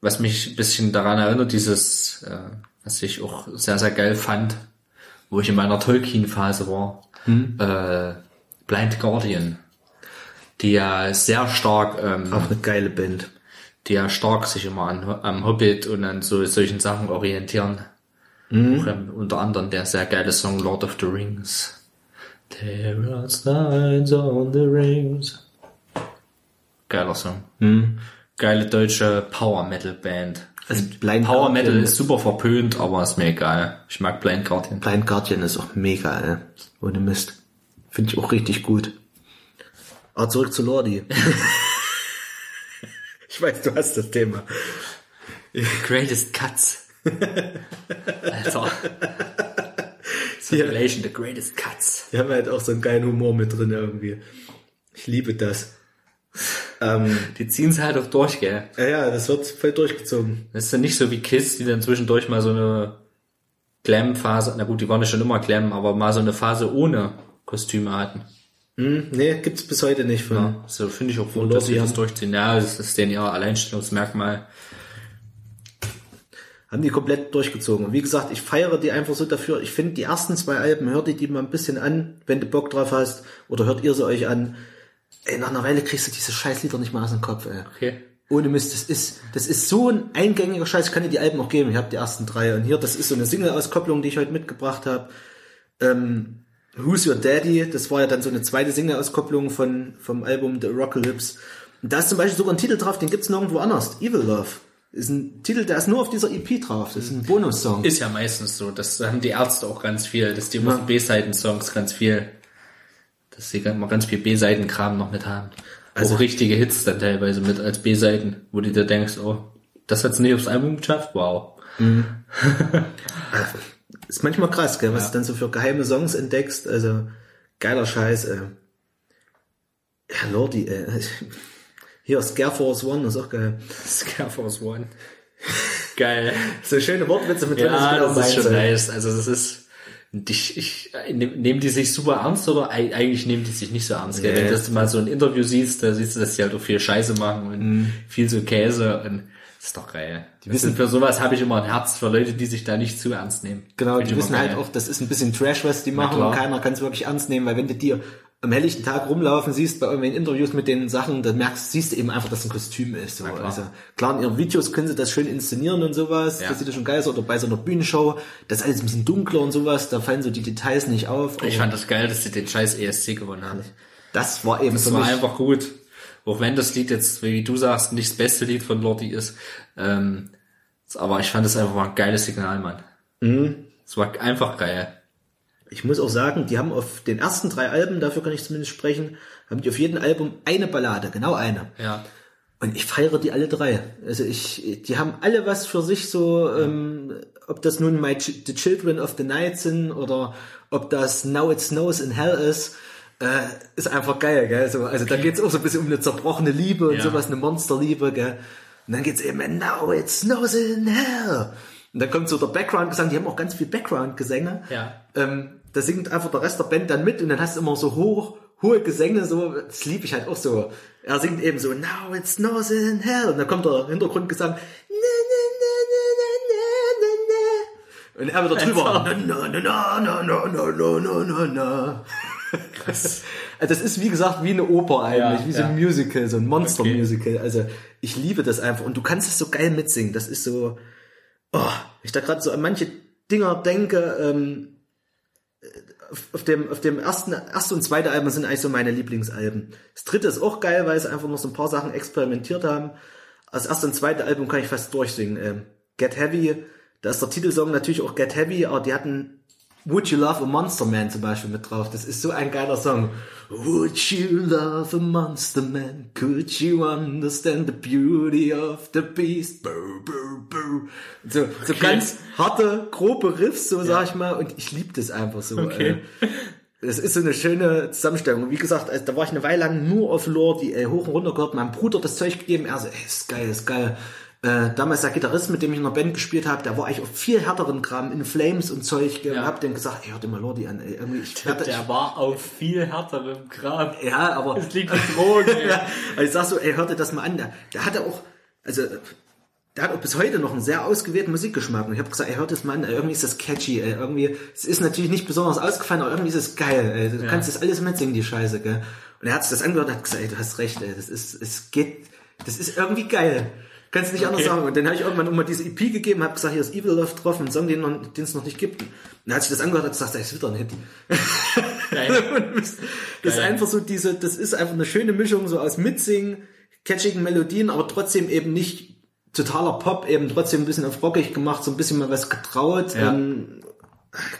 was mich ein bisschen daran erinnert, dieses, äh, was ich auch sehr, sehr geil fand, wo ich in meiner Tolkien-Phase war, äh, Blind Guardian, die ja sehr stark, ähm, Auch eine geile Band. die ja stark sich immer an, am Hobbit und an so solchen Sachen orientieren. Auch, ähm, unter anderem der sehr geile Song Lord of the Rings. There are signs on the rings. Geiler Song. Geile deutsche Power Metal Band. Also Blind Power Metal Guardian ist super verpönt, aber ist mir egal. Ich mag Blind Guardian. Blind Guardian ist auch mega, ey. Ohne Mist. Finde ich auch richtig gut. Aber zurück zu Lordi. ich weiß, du hast das Thema. Greatest Cuts. Alter. Simulation, the greatest cuts. Die haben halt auch so einen geilen Humor mit drin irgendwie. Ich liebe das. Ähm, Die ziehen's halt auch durch, gell? ja, ja, das wird voll durchgezogen. Das ist dann nicht so wie Kiss, die dann zwischendurch mal so eine Glam-Phase, na gut, die waren ja schon immer Glam, aber mal so eine Phase ohne Kostüme hatten. Hm, nee, gibt's bis heute nicht von. Ja, so finde ich auch gut, dass sie das durchziehen. Ja, das ist denen ihr Alleinstellungsmerkmal. Haben die komplett durchgezogen. Und wie gesagt, ich feiere die einfach so dafür. Ich finde die ersten zwei Alben, hört die die mal ein bisschen an, wenn du Bock drauf hast. Oder hört ihr sie euch an. Ey, nach einer Weile kriegst du diese Scheißlieder nicht mehr aus dem Kopf, ey. Okay. Ohne Mist, das ist, das ist so ein eingängiger Scheiß. Ich kann dir die Alben auch geben. Ich habe die ersten drei. Und hier, das ist so eine Single-Auskopplung, die ich heute mitgebracht habe. Ähm, Who's Your Daddy? Das war ja dann so eine zweite Single-Auskopplung von, vom Album The Rockalypse. Und da ist zum Beispiel sogar ein Titel drauf, den gibt's nirgendwo anders. Evil Love. Ist ein Titel, der ist nur auf dieser EP drauf. Das ist ein Bonussong. Ist ja meistens so. Das haben die Ärzte auch ganz viel. dass die so B-Seiten-Songs ganz viel, dass sie immer ganz viel B-Seiten-Kram noch mit haben. Also auch richtige Hits dann teilweise mit als B-Seiten, wo du dir denkst, oh, das hat's nicht aufs Album geschafft? Wow. Ist manchmal krass, gell, was du dann so für geheime Songs entdeckst. Also, geiler Scheiß, ey. Ja, Lordi, ey. Hier, Scare Force One ist auch geil. Scare Force One. Geil. So schöne Wortwitze mit drin, Ja, genau das ist schon nice. Also das ist, ich, ich, nehm- nehmen die sich super ernst oder eig- eigentlich nehmen die sich nicht so ernst? Gell? Nee. Wenn du mal so ein Interview siehst, da siehst du, dass die halt auch viel Scheiße machen und Mhm. viel so Käse und das ist doch geil. Die wissen, für sowas habe ich immer ein Herz für Leute, die sich da nicht zu ernst nehmen. Genau, Find die wissen halt auch, das ist ein bisschen Trash, was die machen und keiner kann es wirklich ernst nehmen, weil wenn du dir am helllichten Tag rumlaufen siehst bei irgendwelchen Interviews mit den Sachen, dann merkst, siehst du eben einfach, dass es ein Kostüm ist. So. klar. Also klar, in ihren Videos können sie das schön inszenieren und sowas, Ja. das sieht das schon geil aus, oder bei so einer Bühnenshow, das ist alles ein bisschen dunkler und sowas, da fallen so die Details nicht auf. Ich fand das geil, dass sie den scheiß ESC gewonnen haben. das war eben Das für war einfach gut. Auch wenn das Lied jetzt, wie du sagst, nicht das beste Lied von Lordi ist. Ähm, aber ich fand es einfach mal ein geiles Signal, Mann. Mhm. Es war einfach geil. Ich muss auch sagen, die haben auf den ersten drei Alben, dafür kann ich zumindest sprechen, haben die auf jedem Album eine Ballade, genau eine. Ja. Und ich feiere die alle drei. Also ich, die haben alle was für sich so, ähm, ob das nun My Ch The Children of the Night sind oder ob das Now It Snows in Hell ist, äh, ist einfach geil, gell? So, also da geht's auch so ein bisschen um eine zerbrochene Liebe und Ja. sowas, eine Monsterliebe, gell? Und dann geht's eben Now It Snows in Hell. Und dann kommt so der Background-Gesang, die haben auch ganz viel Background-Gesänge. Ja. Ähm, da singt einfach der Rest der Band dann mit und dann hast du immer so hoch, hohe Gesänge, so, das liebe ich halt auch so. Er singt eben so, now it snows in hell, und dann kommt der Hintergrundgesang, na, na, na, na, na, na, na, und er wieder drüber, na, na, na, na, na, na, na, na, na, na. Krass. Also das ist wie gesagt wie eine Oper eigentlich, Ja, wie so ein ja. Musical, so ein Monster-Musical. Also ich liebe das einfach und du kannst es so geil mitsingen. Das ist so, oh, ich da gerade so an manche Dinger denke, ähm, auf, dem, auf dem ersten, erste und zweite Album sind eigentlich so meine Lieblingsalben. Das dritte ist auch geil, weil sie einfach noch so ein paar Sachen experimentiert haben. Das erste und zweite Album kann ich fast durchsingen. Ähm, Get Heavy, da ist der Titelsong natürlich auch Get Heavy, aber die hatten Would You Love a Monster Man zum Beispiel mit drauf. Das ist so ein geiler Song. Would you love a monster man? Could you understand the beauty of the beast? Brr, brr, brr. So, so ganz harte, grobe Riffs, so sag ich mal, und ich liebe das einfach so. Okay. Äh, das ist so eine schöne Zusammenstellung. Und Wie gesagt, also, da war ich eine Weile lang nur auf Lore, die ey, hoch und runter gehört, meinem Bruder das Zeug gegeben, er so, ey, ist geil, ist geil. Äh, damals der Gitarrist, mit dem ich in einer Band gespielt habe, der war eigentlich auf viel härteren Kram, in Flames und Zeug, ja. Ja. und hab dem gesagt, ey, hör dir mal Lordi an, ey, irgendwie, ich werd- Der war auf viel härterem Kram. ja, aber Es liegt mit Drogen. ja, also ich sag so, ey, hör dir das mal an. Der, der hatte auch, also der hat auch bis heute noch einen sehr ausgewählten Musikgeschmack. Und ich habe gesagt, ey, hört das mal an, ey, irgendwie ist das catchy, ey, irgendwie, es ist natürlich nicht besonders ausgefallen, aber irgendwie ist es geil, ey. Du kannst das alles mitsingen, die Scheiße, gell. Und er hat sich das angehört und hat gesagt, ey, du hast recht, ey, das ist, es geht, das ist irgendwie geil. Kannst nicht anders sagen. Und dann habe ich irgendwann immer diese EP gegeben, habe gesagt, hier ist Evil Love drauf, ein Song, den es noch nicht gibt. Und dann hat sich das angehört und hat gesagt, ey, ist wieder ein Hit. Geil. Das ist einfach so diese, das ist einfach eine schöne Mischung so aus Mitsingen, catchigen Melodien, aber trotzdem eben nicht totaler Pop, eben trotzdem ein bisschen auf rockig gemacht, so ein bisschen mal was getraut. Ja. Ähm,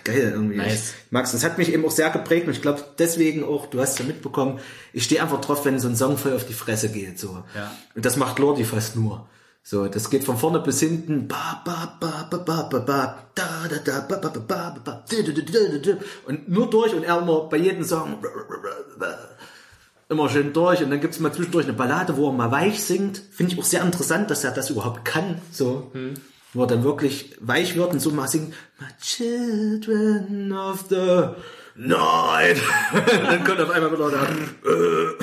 geil irgendwie. Nice. Ich mag's. Das hat mich eben auch sehr geprägt und ich glaube deswegen auch, du hast ja mitbekommen, ich stehe einfach drauf, wenn so ein Song voll auf die Fresse geht. So. Ja. Und das macht Lordi fast nur. So, das geht von vorne bis hinten. Und nur durch und er immer bei jedem Song immer schön durch und dann gibt's mal zwischendurch eine Ballade, wo er mal weich singt. Finde ich auch sehr interessant, dass er das überhaupt kann. So, wo er dann wirklich weich wird und so mal singt. My children of the night. dann kommt auf einmal wieder der, äh,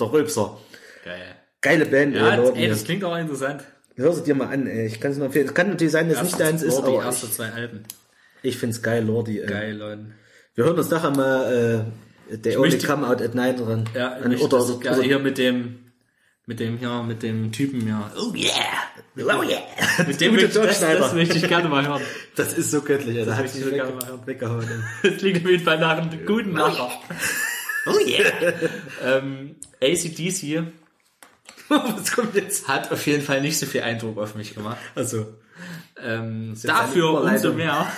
der Rülpser. Geil. Geile Band, Ja, ey, das, ey, das klingt auch interessant. Hör sie dir mal an, ey. Ich kann es nur empfehlen. Es kann natürlich sein, dass es nicht deins ist, die aber erste ich, zwei Alben. ich find's geil, Lordi. Ey. Geil, Leute. Wir hören uns nachher mal äh, The Only Come Out at Night dran. Ja, an, ich, oder, das oder, hier mit dem, mit dem, hier, mit dem Typen, ja. Oh yeah. Oh yeah. Mit dem Ute möchte, das, das möchte ich gerne mal hören. Das ist so göttlich, Alter. Da hab möchte ich so gerne mal hören. weggehauen. ey. Das klingt auf jeden Fall nach einem guten Lacher. Oh yeah. Ähm, ACDC Was kommt jetzt? hat auf jeden Fall nicht so viel Eindruck auf mich gemacht. Also, Ähm, dafür umso mehr.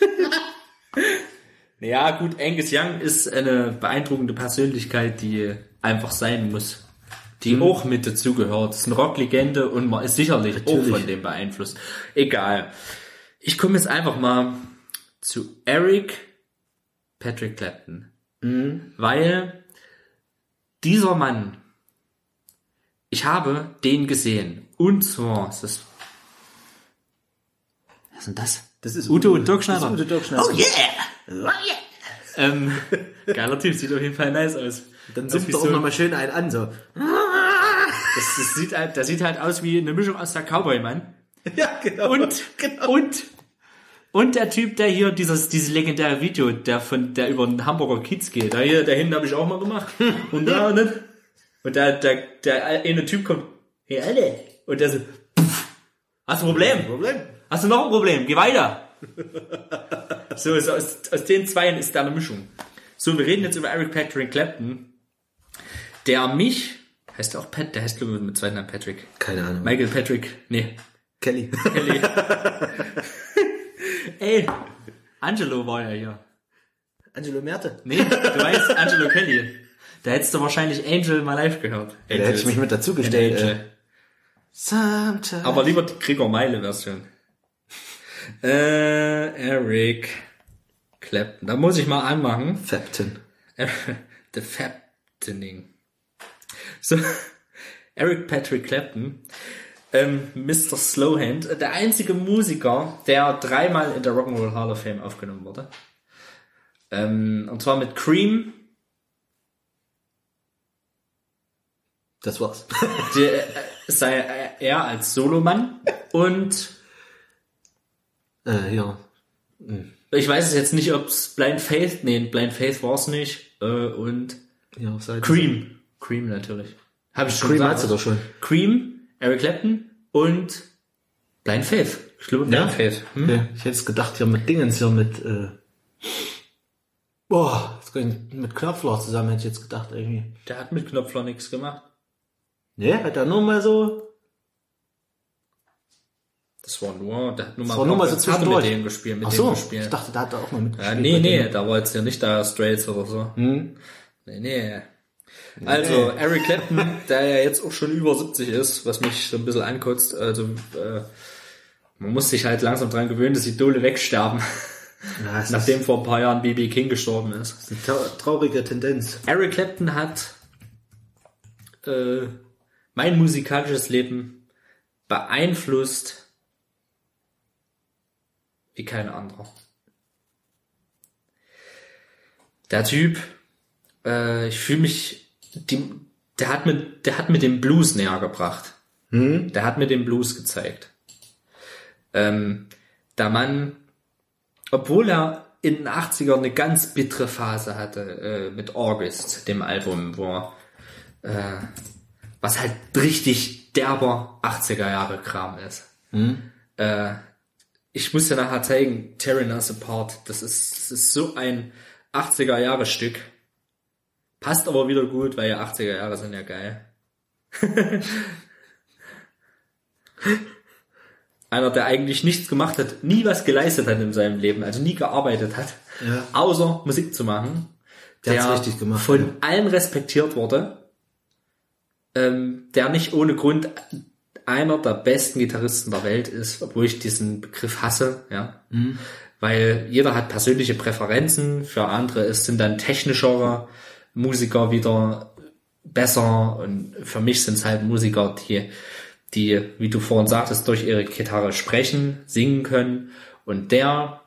ja, gut, Angus Young ist eine beeindruckende Persönlichkeit, die einfach sein muss. Die Mhm. auch mit dazugehört. Ist eine Rocklegende und man ist sicherlich Natürlich. auch von dem beeinflusst. Egal. Ich komme jetzt einfach mal zu Eric Patrick Clapton. Mhm. Weil dieser Mann, ich habe den gesehen. Und zwar, ist das was ist denn das? das ist Ute und Dirk Schneider. Das ist Ute Dirk Schneider. Oh yeah. Oh yeah. Ähm, geiler Typ, sieht auf jeden Fall nice aus. Dann Das wie er auch so- nochmal schön einen an, so. das, das sieht halt, der sieht halt aus wie eine Mischung aus der Cowboy-Mann. Ja, genau. Und, und, und der Typ, der hier dieses, dieses legendäre Video, der von, der über den Hamburger Kiez geht. Da hier, da hinten habe ich auch mal gemacht. Und da, und dann, und da, der, der eine Typ kommt, hey, alle. Und der so, pff, hast du ein Problem? Problem. Hast du noch ein Problem? Geh weiter. so, ist aus, aus den Zweien ist da eine Mischung. So, wir reden jetzt über Eric Patrick Clapton, der mich, heißt der auch Pat, der heißt glaube ich mit zweiten Namen Patrick. Keine Ahnung. Michael Patrick, nee, Kelly. Kelly. Ey, Angelo war ja hier. Angelo Merte. Nee, du weißt, Angelo Kelly. Da hättest du wahrscheinlich Angel mal live gehört. Da hätte ich mich mit dazu gestellt. Angel. Äh. Sometimes. Aber lieber die Gregor Meile Version. Äh, Eric Clapton. Da muss ich mal anmachen. Fapton. The Faptoning. So, Eric Patrick Clapton. Ähm, Mr. Slowhand. Der einzige Musiker, der dreimal in der Rock'n'Roll Hall of Fame aufgenommen wurde. Ähm, und zwar mit Cream, Das war's. der, äh, sei äh, er als Solomann und äh, ja. ich weiß es jetzt nicht, ob es Blind Faith, nee, Blind Faith war es nicht, äh, und Ja, Cream. Cream natürlich. Habe ich schon Cream gesagt. hat sie doch schon. Cream, Eric Clapton und Blind Faith. Ich glaube Blind Ja? Faith. Hm? Okay. Ich hätte es gedacht, hier mit Dingens hier mit, äh, boah, mit Knopfloch zusammen hätte ich jetzt gedacht irgendwie. Der hat mit Knopfler nichts gemacht. Nee, hat er nur mal so, Das war nur, der hat nur mal, war nur mal so zwischendurch. mit dem gespielt, mit ach dem so, gespielt. ich dachte, da hat er auch mal mitgespielt. ja, nee, nee, da war jetzt ja nicht da Straits oder so. Hm? Nee, nee. Also, Eric Clapton, der ja jetzt auch schon über 70 ist, was mich so ein bisschen ankotzt, also, äh, man muss sich halt langsam dran gewöhnen, dass die Dole wegsterben, Ja, nachdem ist vor ein paar Jahren B.B. King gestorben ist. eine trau- traurige Tendenz. Eric Clapton hat äh, mein musikalisches Leben beeinflusst wie kein anderer. Der Typ, äh, ich fühle mich, die, der hat mir, der hat mir den Blues näher gebracht. Der hat mir den Blues gezeigt. Ähm, der Mann, obwohl er in den 80ern eine ganz bittere Phase hatte äh, mit August, dem Album, wo er, äh, was halt richtig derber 80er Jahre Kram ist. Äh, ich muss dir nachher zeigen, Tearing Us Apart, das ist, das ist so ein 80er Jahre Stück. Passt aber wieder gut, weil ja 80er Jahre sind ja geil. einer, der eigentlich nichts gemacht hat, nie was geleistet hat in seinem Leben, also nie gearbeitet hat, Ja. außer Musik zu machen, Der gemacht, von ja. allen respektiert wurde, ähm, der nicht ohne Grund einer der besten Gitarristen der Welt ist, obwohl ich diesen Begriff hasse, ja. Mhm. Weil jeder hat persönliche Präferenzen, für andere ist, sind dann technischere Musiker wieder besser und für mich sind es halt Musiker, die, die, wie du vorhin sagtest, durch ihre Gitarre sprechen, singen können und der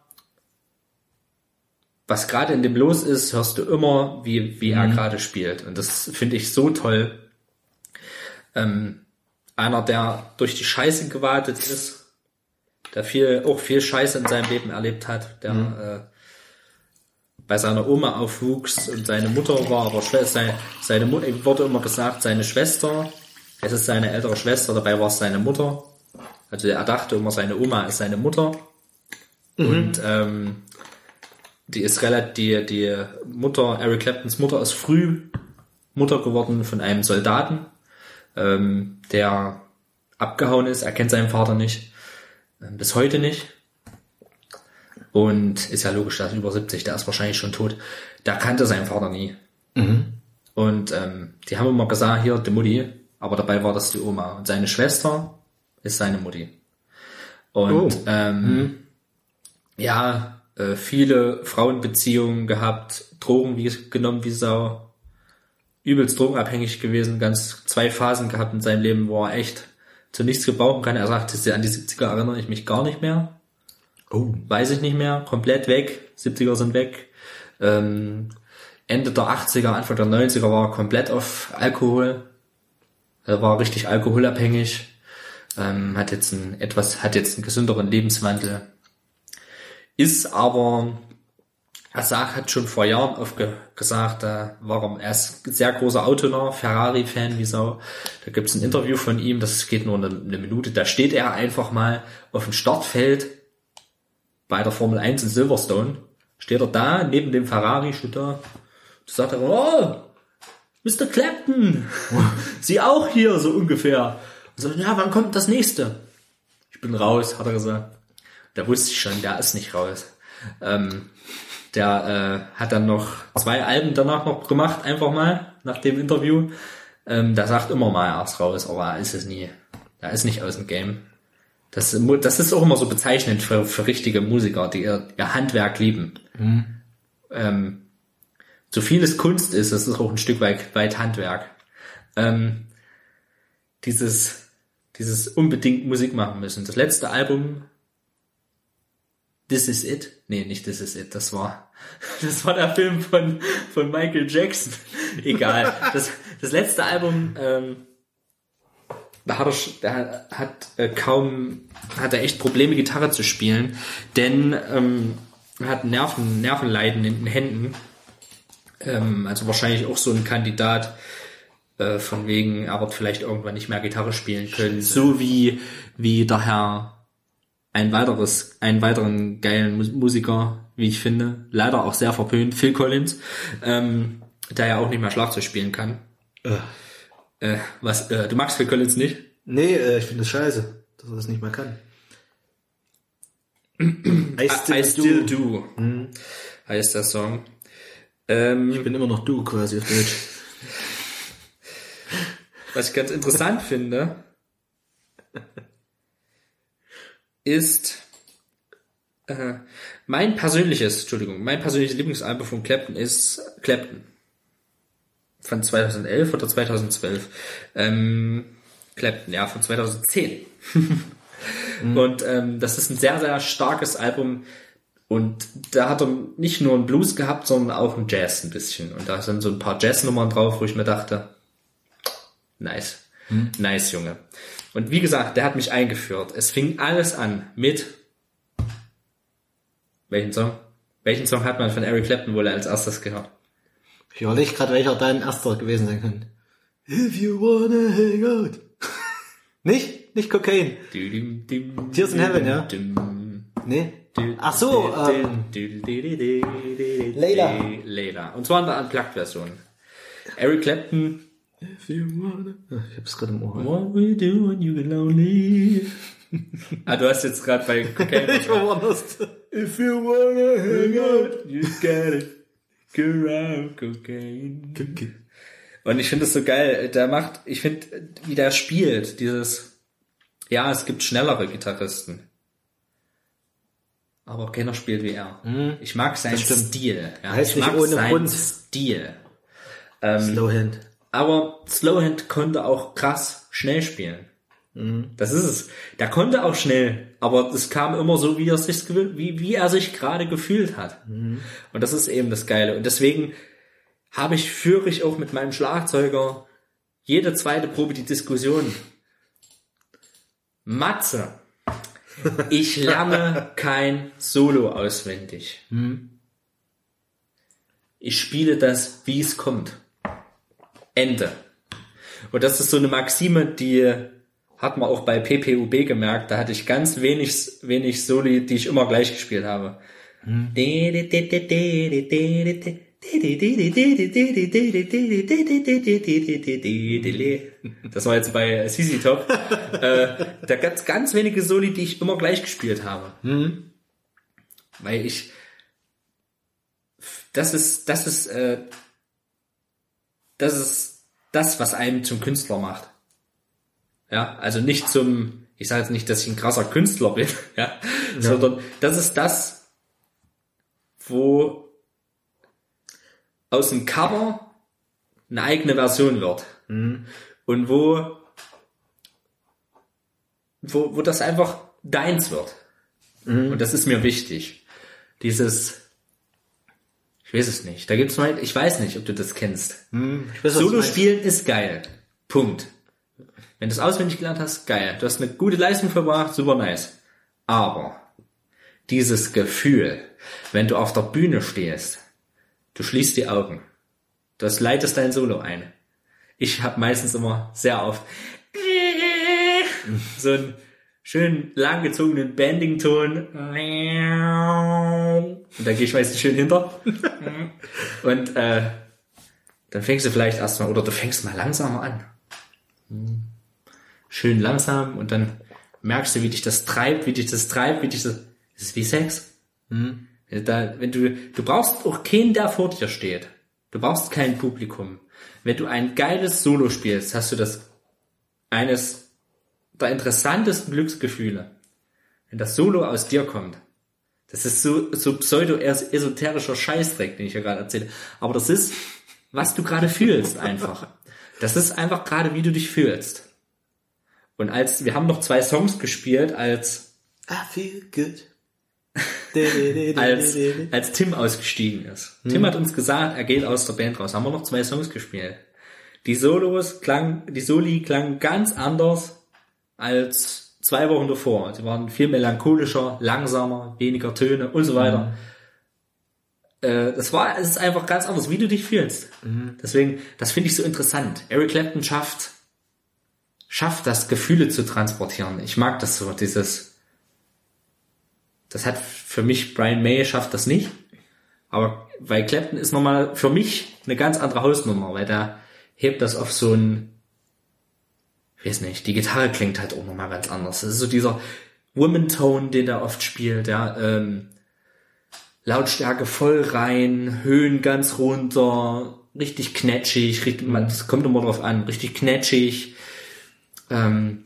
was gerade in dem los ist, hörst du immer, wie, wie er gerade spielt. Und das finde ich so toll. Ähm, einer, der durch die Scheiße gewartet ist, der viel, auch viel Scheiße in seinem Leben erlebt hat, der äh, bei seiner Oma aufwuchs und seine Mutter war aber Schwester, seine, seine Mutter, wurde immer gesagt, seine Schwester, es ist seine ältere Schwester, dabei war es seine Mutter. Also er dachte immer, seine Oma ist seine Mutter. Und ähm, die ist relativ, die, die Mutter, Eric Claptons Mutter ist früh Mutter geworden von einem Soldaten, ähm, der abgehauen ist. Er kennt seinen Vater nicht. Ähm, bis heute nicht. Und ist ja logisch, der ist über 70, der ist wahrscheinlich schon tot. Der kannte seinen Vater nie. Und ähm, die haben immer gesagt, hier, die Mutti, aber dabei war das die Oma. Und seine Schwester ist seine Mutti. Und ähm, ja, äh, viele Frauenbeziehungen gehabt, Drogen wie, genommen wie Sau, übelst drogenabhängig gewesen, ganz zwei Phasen gehabt in seinem Leben, wo er echt zu nichts gebrauchen kann. Er sagte, an die 70er erinnere ich mich gar nicht mehr. Oh. Weiß ich nicht mehr, komplett weg, 70er sind weg. Ähm, Ende der 80er, Anfang der 90er war er komplett auf Alkohol. Er war richtig alkoholabhängig. Ähm, hat jetzt ein etwas, hat jetzt einen gesünderen Lebenswandel. Ist aber, er sagt, hat schon vor Jahren oft ge gesagt, äh, warum er ist ein sehr großer Autonah, Ferrari-Fan wie Sau. Da gibt's ein Interview von ihm, das geht nur eine, eine Minute. Da steht er einfach mal auf dem Startfeld bei der Formel 1 in Silverstone. Steht er da, neben dem Ferrari, steht da. Da sagt er, oh, Mr. Clapton, Sie auch hier, so ungefähr. Und so, ja, wann kommt das nächste? Ich bin raus, hat er gesagt. Da wusste ich schon, der ist nicht raus. Ähm, der äh, hat dann noch zwei Alben danach noch gemacht, einfach mal, nach dem Interview. Ähm, der sagt immer mal, er ist raus, aber er ist es nie. Er ist nicht aus dem Game. Das, das ist auch immer so bezeichnend für, für richtige Musiker, die ihr, ihr Handwerk lieben. Ähm, so viel es Kunst ist, das ist auch ein Stück weit, weit Handwerk. Ähm, dieses, dieses unbedingt Musik machen müssen. Das letzte Album, This Is It? Nee, nicht This Is It, das war, das war der Film von, von Michael Jackson. Egal. Das, das letzte Album, ähm, da hat er, da hat äh, kaum, hat er echt Probleme, Gitarre zu spielen, denn ähm, er hat Nerven, Nervenleiden in den Händen. Ähm, also wahrscheinlich auch so ein Kandidat äh, von wegen, er wird vielleicht irgendwann nicht mehr Gitarre spielen können, so wie wie der Herr ein weiteres, einen weiteren geilen Mus- Musiker, wie ich finde, leider auch sehr verpönt, Phil Collins, ähm, der ja auch nicht mehr Schlagzeug spielen kann. Äh, was, äh, du magst Phil Collins nicht? Nee, äh, ich finde es scheiße, dass er das nicht mehr kann. I I Still Do, heißt der Song. Ähm, Ich bin immer noch du quasi auf Deutsch. Was ich ganz interessant finde, ist äh, mein persönliches, Entschuldigung, mein persönliches Lieblingsalbum von Clapton ist Clapton. Von 2011 oder 2012. Ähm, Clapton, ja, von 2010. Und ähm, das ist ein sehr, sehr starkes Album. Und da hat er nicht nur einen Blues gehabt, sondern auch einen Jazz ein bisschen. Und da sind so ein paar Jazznummern drauf, wo ich mir dachte, Nice. Nice, Junge. Und wie gesagt, der hat mich eingeführt. Es fing alles an mit welchen Song? Welchen Song hat man von Eric Clapton wohl als erstes gehört? Ich überlege gerade, welcher dein erster gewesen sein könnte. If you wanna hang out. nicht? Nicht Cocaine. Tears in Heaven, ja? Nee? Ach so, ähm, Layla. Layla. Und zwar in der Unplugged-Version. Eric Clapton. If you wanna... Ah, Ich hab's gerade im Ohr. What you do when you get lonely? Ah, du hast jetzt gerade bei Cocaine. Ich war woanders. If you wanna hang out, you gotta go around cocaine. Und ich finde es so geil, der macht, ich finde, wie der spielt, dieses, ja, es gibt schnellere Gitarristen. Aber keiner spielt wie er. Ich mag seinen. Stil. Ja, Heißt ich nicht mag ohne seinen Grund. Stil. Slowhand. Aber Slowhand konnte auch krass schnell spielen. Das ist es. Der konnte auch schnell, aber es kam immer so, wie er sich, wie, wie er sich gerade gefühlt hat. Und das ist eben das Geile. Und deswegen habe ich, führe ich auch mit meinem Schlagzeuger jede zweite Probe die Diskussion. Matze, ich lerne kein Solo auswendig. Ich spiele das, wie es kommt. Ende. Und das ist so eine Maxime, die hat man auch bei PPUB gemerkt. Da hatte ich ganz wenig, wenig Soli, die ich immer gleich gespielt habe. Das war jetzt bei CC Top. äh, da gab's ganz wenige Soli, die ich immer gleich gespielt habe. Weil ich, das ist, das ist, äh, das ist das, was einen zum Künstler macht. Ja, also nicht zum, ich sage jetzt nicht, dass ich ein krasser Künstler bin, ja, sondern das ist das, wo aus dem Cover eine eigene Version wird. Und wo, wo, wo das einfach deins wird. Und das ist mir wichtig. Dieses, ich weiß es nicht. Da gibt's mal, ich weiß nicht, ob du das kennst. Ich weiß, Solo spielen ist geil. Punkt. Wenn du es auswendig gelernt hast, geil. Du hast eine gute Leistung verbracht, super nice. Aber dieses Gefühl, wenn du auf der Bühne stehst, du schließt die Augen, du leitest dein Solo ein. Ich habe meistens immer sehr oft so einen schön langgezogenen Bending-Ton. Und da gehe ich meistens schön hinter. Und äh, dann fängst du vielleicht erstmal, oder du fängst mal langsamer an. Schön langsam und dann merkst du, wie dich das treibt, wie dich das treibt, wie dich das, das ist wie Sex. Da, wenn du, du brauchst auch keinen, der vor dir steht. Du brauchst kein Publikum. Wenn du ein geiles Solo spielst, hast du das eines der interessantesten Glücksgefühle. Wenn das Solo aus dir kommt. Das ist so, so pseudo-esoterischer Scheißdreck, den ich hier gerade erzähle. Aber das ist, was du gerade fühlst einfach. Das ist einfach gerade, wie du dich fühlst. Und als, wir haben noch zwei Songs gespielt, als, I feel good. als, als Tim ausgestiegen ist. Tim hat uns gesagt, er geht aus der Band raus. Haben wir noch zwei Songs gespielt. Die Solos klang, die Soli klangen ganz anders als zwei Wochen davor. Sie waren viel melancholischer, langsamer, weniger Töne und so weiter. Äh, das war, es ist einfach ganz anders, wie du dich fühlst. Deswegen, das finde ich so interessant. Eric Clapton schafft, schafft das, Gefühle zu transportieren. Ich mag das so, dieses, das hat für mich, Brian May schafft das nicht. Aber weil Clapton ist nochmal für mich eine ganz andere Hausnummer, weil da hebt das auf so ein, weiß nicht, die Gitarre klingt halt auch nochmal ganz anders. Das ist so dieser Woman-Tone, den der oft spielt, ja, ähm, Lautstärke voll rein, Höhen ganz runter, richtig knetschig, richtig, man, das kommt immer drauf an, richtig knetschig, ähm,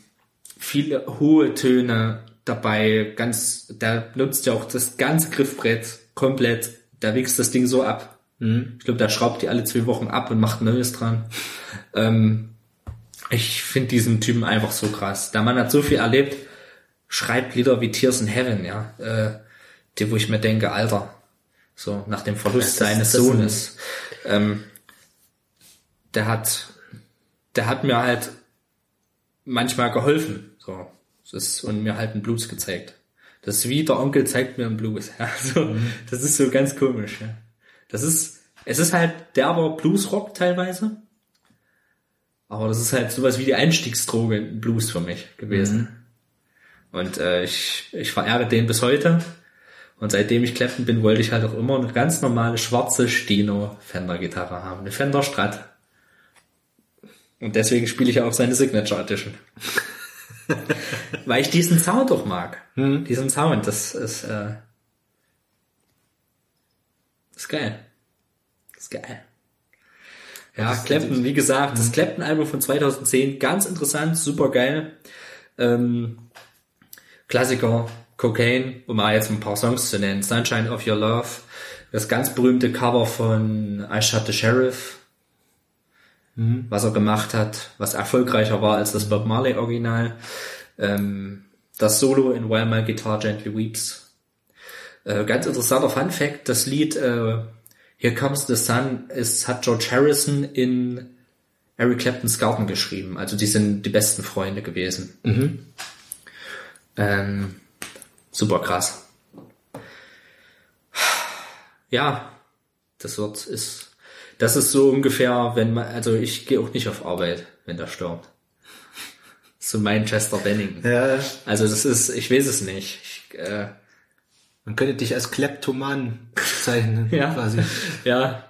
viele hohe Töne dabei, ganz, der nutzt ja auch das ganze Griffbrett komplett, der wichst das Ding so ab. Ich glaube, der schraubt die alle zwei Wochen ab und macht Neues dran. Ähm, ich finde diesen Typen einfach so krass. Der Mann hat so viel erlebt, schreibt Lieder wie Tears in Heaven, ja, äh, die, wo ich mir denke, Alter, so nach dem Verlust Das seines das Sohnes, ähm, der hat, der hat mir halt manchmal geholfen, so, das ist, und mir halt einen Blues gezeigt. Das ist wie der Onkel zeigt mir einen Blues, ja, so, das ist so ganz komisch, ja. Das ist, es ist halt derber Bluesrock teilweise, aber das ist halt sowas wie die Einstiegsdroge in Blues für mich gewesen. Und äh, ich, ich verehre den bis heute. Und seitdem ich Clapton bin, wollte ich halt auch immer eine ganz normale schwarze Steno Fender Gitarre haben, eine Fender Strat. Und deswegen spiele ich auch seine Signature Edition. Weil ich diesen Sound doch mag. Diesen Sound, das ist, äh, ist geil. ist geil. Ja, Clapton, wie gesagt, das Clapton-Album von 2010, ganz interessant, super geil. Ähm, Klassiker, Cocaine, um mal jetzt ein paar Songs zu nennen. Sunshine of Your Love, das ganz berühmte Cover von I Shot the Sheriff, was er gemacht hat, was erfolgreicher war als das Bob Marley Original. Ähm, das Solo in While My Guitar Gently Weeps. Äh, ganz interessanter Fun Fact, das Lied äh, Here Comes the Sun ist, hat George Harrison in Eric Claptons Garten geschrieben. Also die sind die besten Freunde gewesen. Ähm, super krass. Ja, das wird, ist, das ist so ungefähr, wenn man, also ich gehe auch nicht auf Arbeit, wenn der stirbt. So Manchester Bennington. Ja, Also das ist, ich weiß es nicht. Ich, äh, man könnte dich als Kleptoman bezeichnen, ja, quasi. ja,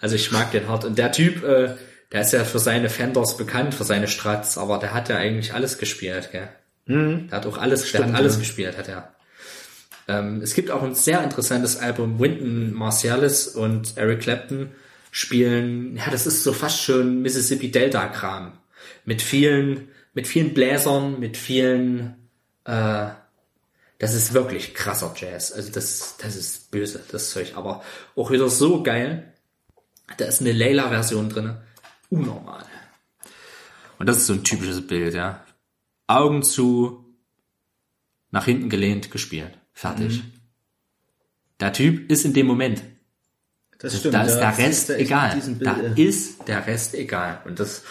also ich mag den hart. Und der Typ, äh, der ist ja für seine Fenders bekannt, für seine Strats, aber der hat ja eigentlich alles gespielt, gell? Der hat auch alles, der hat alles gespielt, hat er. Ähm, es gibt auch ein sehr interessantes Album, Wynton Marsalis und Eric Clapton spielen, ja, das ist so fast schon Mississippi Delta Kram. Mit vielen, mit vielen Bläsern, mit vielen, äh, das ist wirklich krasser Jazz. Also das, das ist böse, das Zeug. Aber auch wieder so geil. Da ist eine Layla-Version drinne. Unnormal. Und das ist so ein typisches Bild, ja. Augen zu, nach hinten gelehnt, gespielt. Fertig. Der Typ ist in dem Moment. Das da ist ja. der Rest ist egal. Da ist der Rest egal. Und das,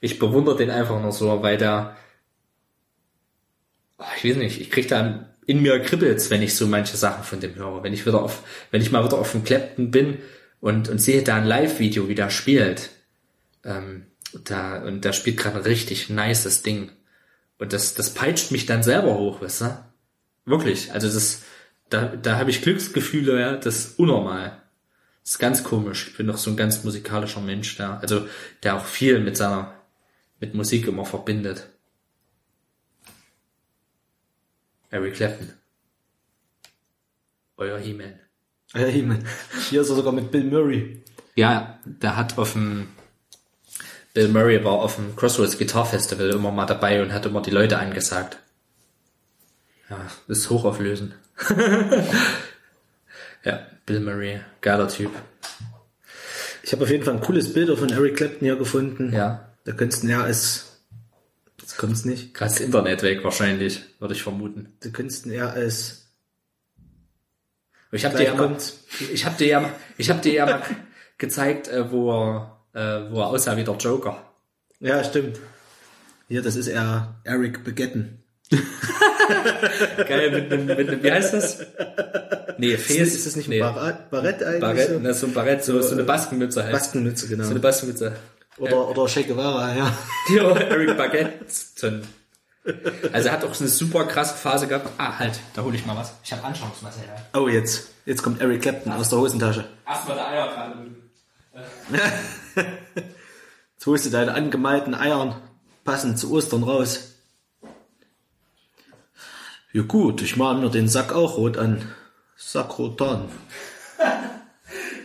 ich bewundere den einfach nur so, weil der, oh, ich weiß nicht, ich krieg da in mir kribbelt's, wenn ich so manche Sachen von dem höre. Wenn ich wieder auf, wenn ich mal wieder auf dem Clapton bin und, und sehe da ein Live-Video, wie der spielt, ähm, da, und der spielt gerade ein richtig nices Ding. Und das, das peitscht mich dann selber hoch, weißt du? Wirklich. Also das, da, da habe ich Glücksgefühle, ja, das ist unnormal. Das ist ganz komisch. Ich bin doch so ein ganz musikalischer Mensch, der, also, der auch viel mit seiner, mit Musik immer verbindet. Eric Clapton. Euer He-Man. Ja, Himmel. Hier ist er sogar mit Bill Murray. Ja, der hat auf dem Bill Murray war auf dem Crossroads Guitar Festival immer mal dabei und hat immer die Leute angesagt. Ja, ist hochauflösend. ja, Bill Murray, geiler Typ. Ich habe auf jeden Fall ein cooles Bild von Eric Clapton hier gefunden. Ja. Da könntest du, ja, als, jetzt kommt's nicht. Gerade das Internet weg wahrscheinlich, würde ich vermuten. Du könntest ja als, Ich habe dir ja mal, kommt's. ich habe dir ja, mal- ich habe dir ja mal gezeigt, äh, wo er, äh, wo er aussah wie der Joker. ja, stimmt. Hier, das ist er, Eric Begetten. Geil, mit einem, mit einem, wie heißt das? Nee, Fes. Ist, ist das nicht ein nee, Barett, Barett eigentlich? Barett, so? ne, so ein Barett, so, so eine Baskenmütze halt. Baskenmütze, genau. So eine Baskenmütze. Oder, oder Che Guevara, ja. Ja, Eric Baguette. Also er hat auch eine super krasse Phase gehabt. Ah, halt, da hole ich mal was. Ich habe Anschauungsmaterial. Oh, jetzt. Jetzt kommt Eric Clapton aus der Hosentasche. Erstmal der Eier gerade. Jetzt holst du deine angemalten Eiern passend zu Ostern raus. Ja gut, ich mache mir den Sack auch rot an. Sack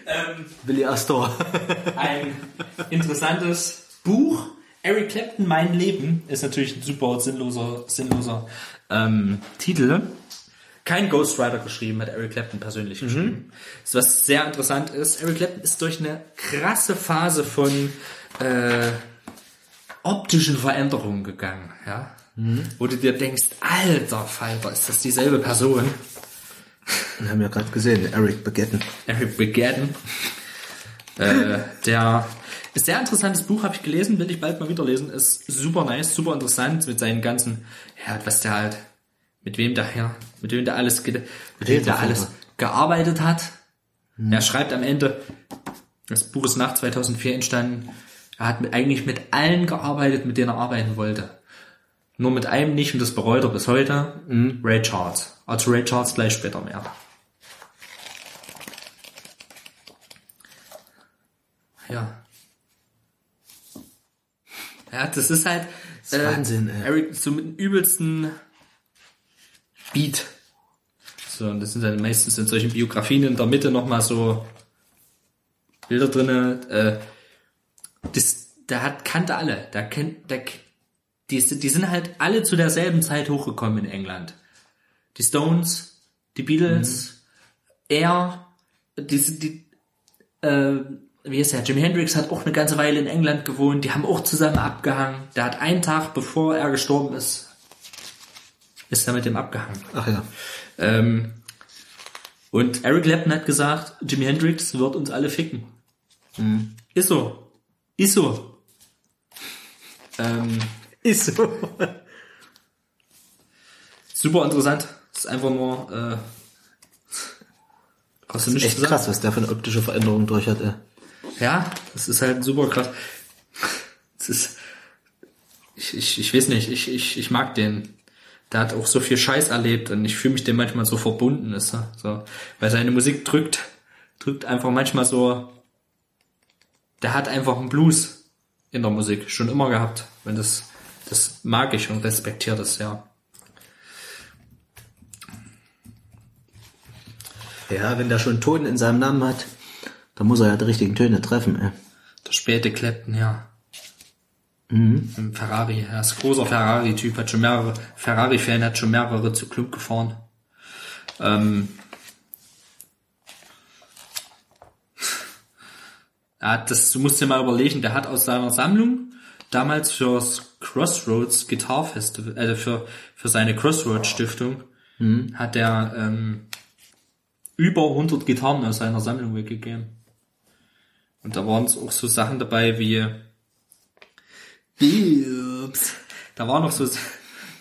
rotan. Willi Astor. Ein interessantes Buch. Eric Clapton, Mein Leben, ist natürlich ein super sinnloser, sinnloser ähm, Titel. Kein Ghostwriter geschrieben, hat Eric Clapton persönlich geschrieben. Das, was sehr interessant ist, Eric Clapton ist durch eine krasse Phase von äh, optischen Veränderungen gegangen, ja. Wo du dir denkst, alter Falter, ist das dieselbe Person? Wir haben ja gerade gesehen, Eric Begetten. Eric Begetten. äh, der ist sehr interessantes Buch, habe ich gelesen, will ich bald mal wieder lesen. Ist super nice, super interessant mit seinen ganzen, ja, was der halt, mit wem der her, mit wem der alles, mit wem der alles gearbeitet hat. Er schreibt am Ende, das Buch ist nach 2004 entstanden, er hat mit, eigentlich mit allen gearbeitet, mit denen er arbeiten wollte. Nur mit einem nicht und das bereut er bis heute. Ray Charles. Also Ray Charles gleich später mehr. Ja. Ja, das ist halt ist Wahnsinn, ey. Eric so mit dem übelsten Beat. So, und das sind dann meistens in solchen Biografien in der Mitte nochmal so Bilder drinne. Äh, das, der hat, kannte alle. Der kennt, der, die, die sind halt alle zu derselben Zeit hochgekommen in England. Die Stones, die Beatles, er, die, die, äh, wie ist der? Jimi Hendrix hat auch eine ganze Weile in England gewohnt. Die haben auch zusammen abgehangen. Der hat einen Tag, bevor er gestorben ist, ist er mit dem abgehangen. Ach ja. Ähm, und Eric Clapton hat gesagt, Jimi Hendrix wird uns alle ficken. Ist so. Ist so. Ähm, Ist so. super interessant. Ist einfach nur, äh, hast du nicht Echt krass, was der für eine optische Veränderung durch hat, ey. Ja, das ist halt super krass. Das ist, ich, ich, ich weiß nicht, ich, ich, ich mag den. Der hat auch so viel Scheiß erlebt und ich fühle mich dem manchmal so verbunden, ist er. So, weil seine Musik drückt, drückt einfach manchmal so, der hat einfach einen Blues in der Musik, schon immer gehabt. Wenn das, das mag ich und respektiere das, ja. Ja, wenn der schon Ton in seinem Namen hat, dann muss er ja die richtigen Töne treffen, ey. Der späte Clapton, ja. Im Ferrari, er ist großer Ferrari-Typ, hat schon mehrere, Ferrari-Fan hat schon mehrere zu Club gefahren. Ähm, hat das, du musst dir mal überlegen, der hat aus seiner Sammlung damals fürs Crossroads Guitar Festival, also für, für seine Crossroads Stiftung, hat er ähm, über 100 Gitarren aus seiner Sammlung weggegeben. Und da waren auch so Sachen dabei wie Boobs. Da waren noch so,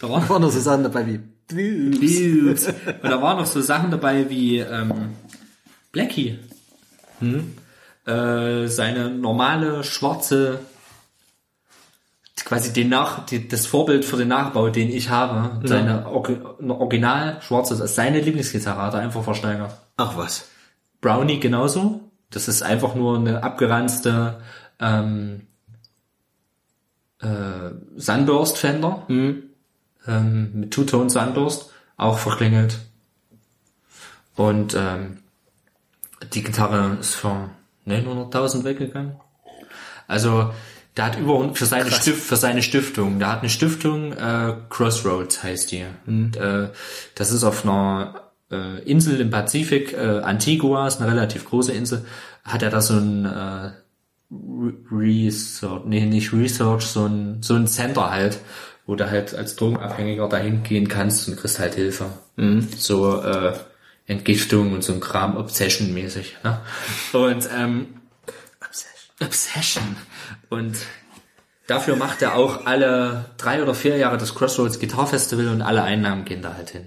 da waren War noch so Sachen dabei wie Boobs. Und da waren noch so Sachen dabei wie ähm, Blackie. Äh, seine normale schwarze, quasi den Nach, die, das Vorbild für den Nachbau, den ich habe, seine Orgi- original schwarze, seine Lieblingsgitarre, hat er einfach versteigert. Ach was. Brownie genauso. Das ist einfach nur eine abgeranzte ähm, äh, Sunburst Fender ähm, mit Two-Tone Sunburst, auch verklingelt. Und ähm, die Gitarre ist für 900.000 weggegangen. Also der hat über für seine Stift, für seine Stiftung, der hat eine Stiftung äh, Crossroads heißt die. Und, äh, das ist auf einer äh, Insel im Pazifik, äh, Antigua ist eine relativ große Insel, hat er da so ein äh, Re- Research, nee, nicht Research, so ein, so ein Center halt, wo du halt als Drogenabhängiger dahin gehen kannst und kriegst halt Hilfe. So äh, Entgiftung und so ein Kram, Obsession-mäßig. Ne? Und ähm, Obsession. Und dafür macht er auch alle drei oder vier Jahre das Crossroads Guitar Festival und alle Einnahmen gehen da halt hin.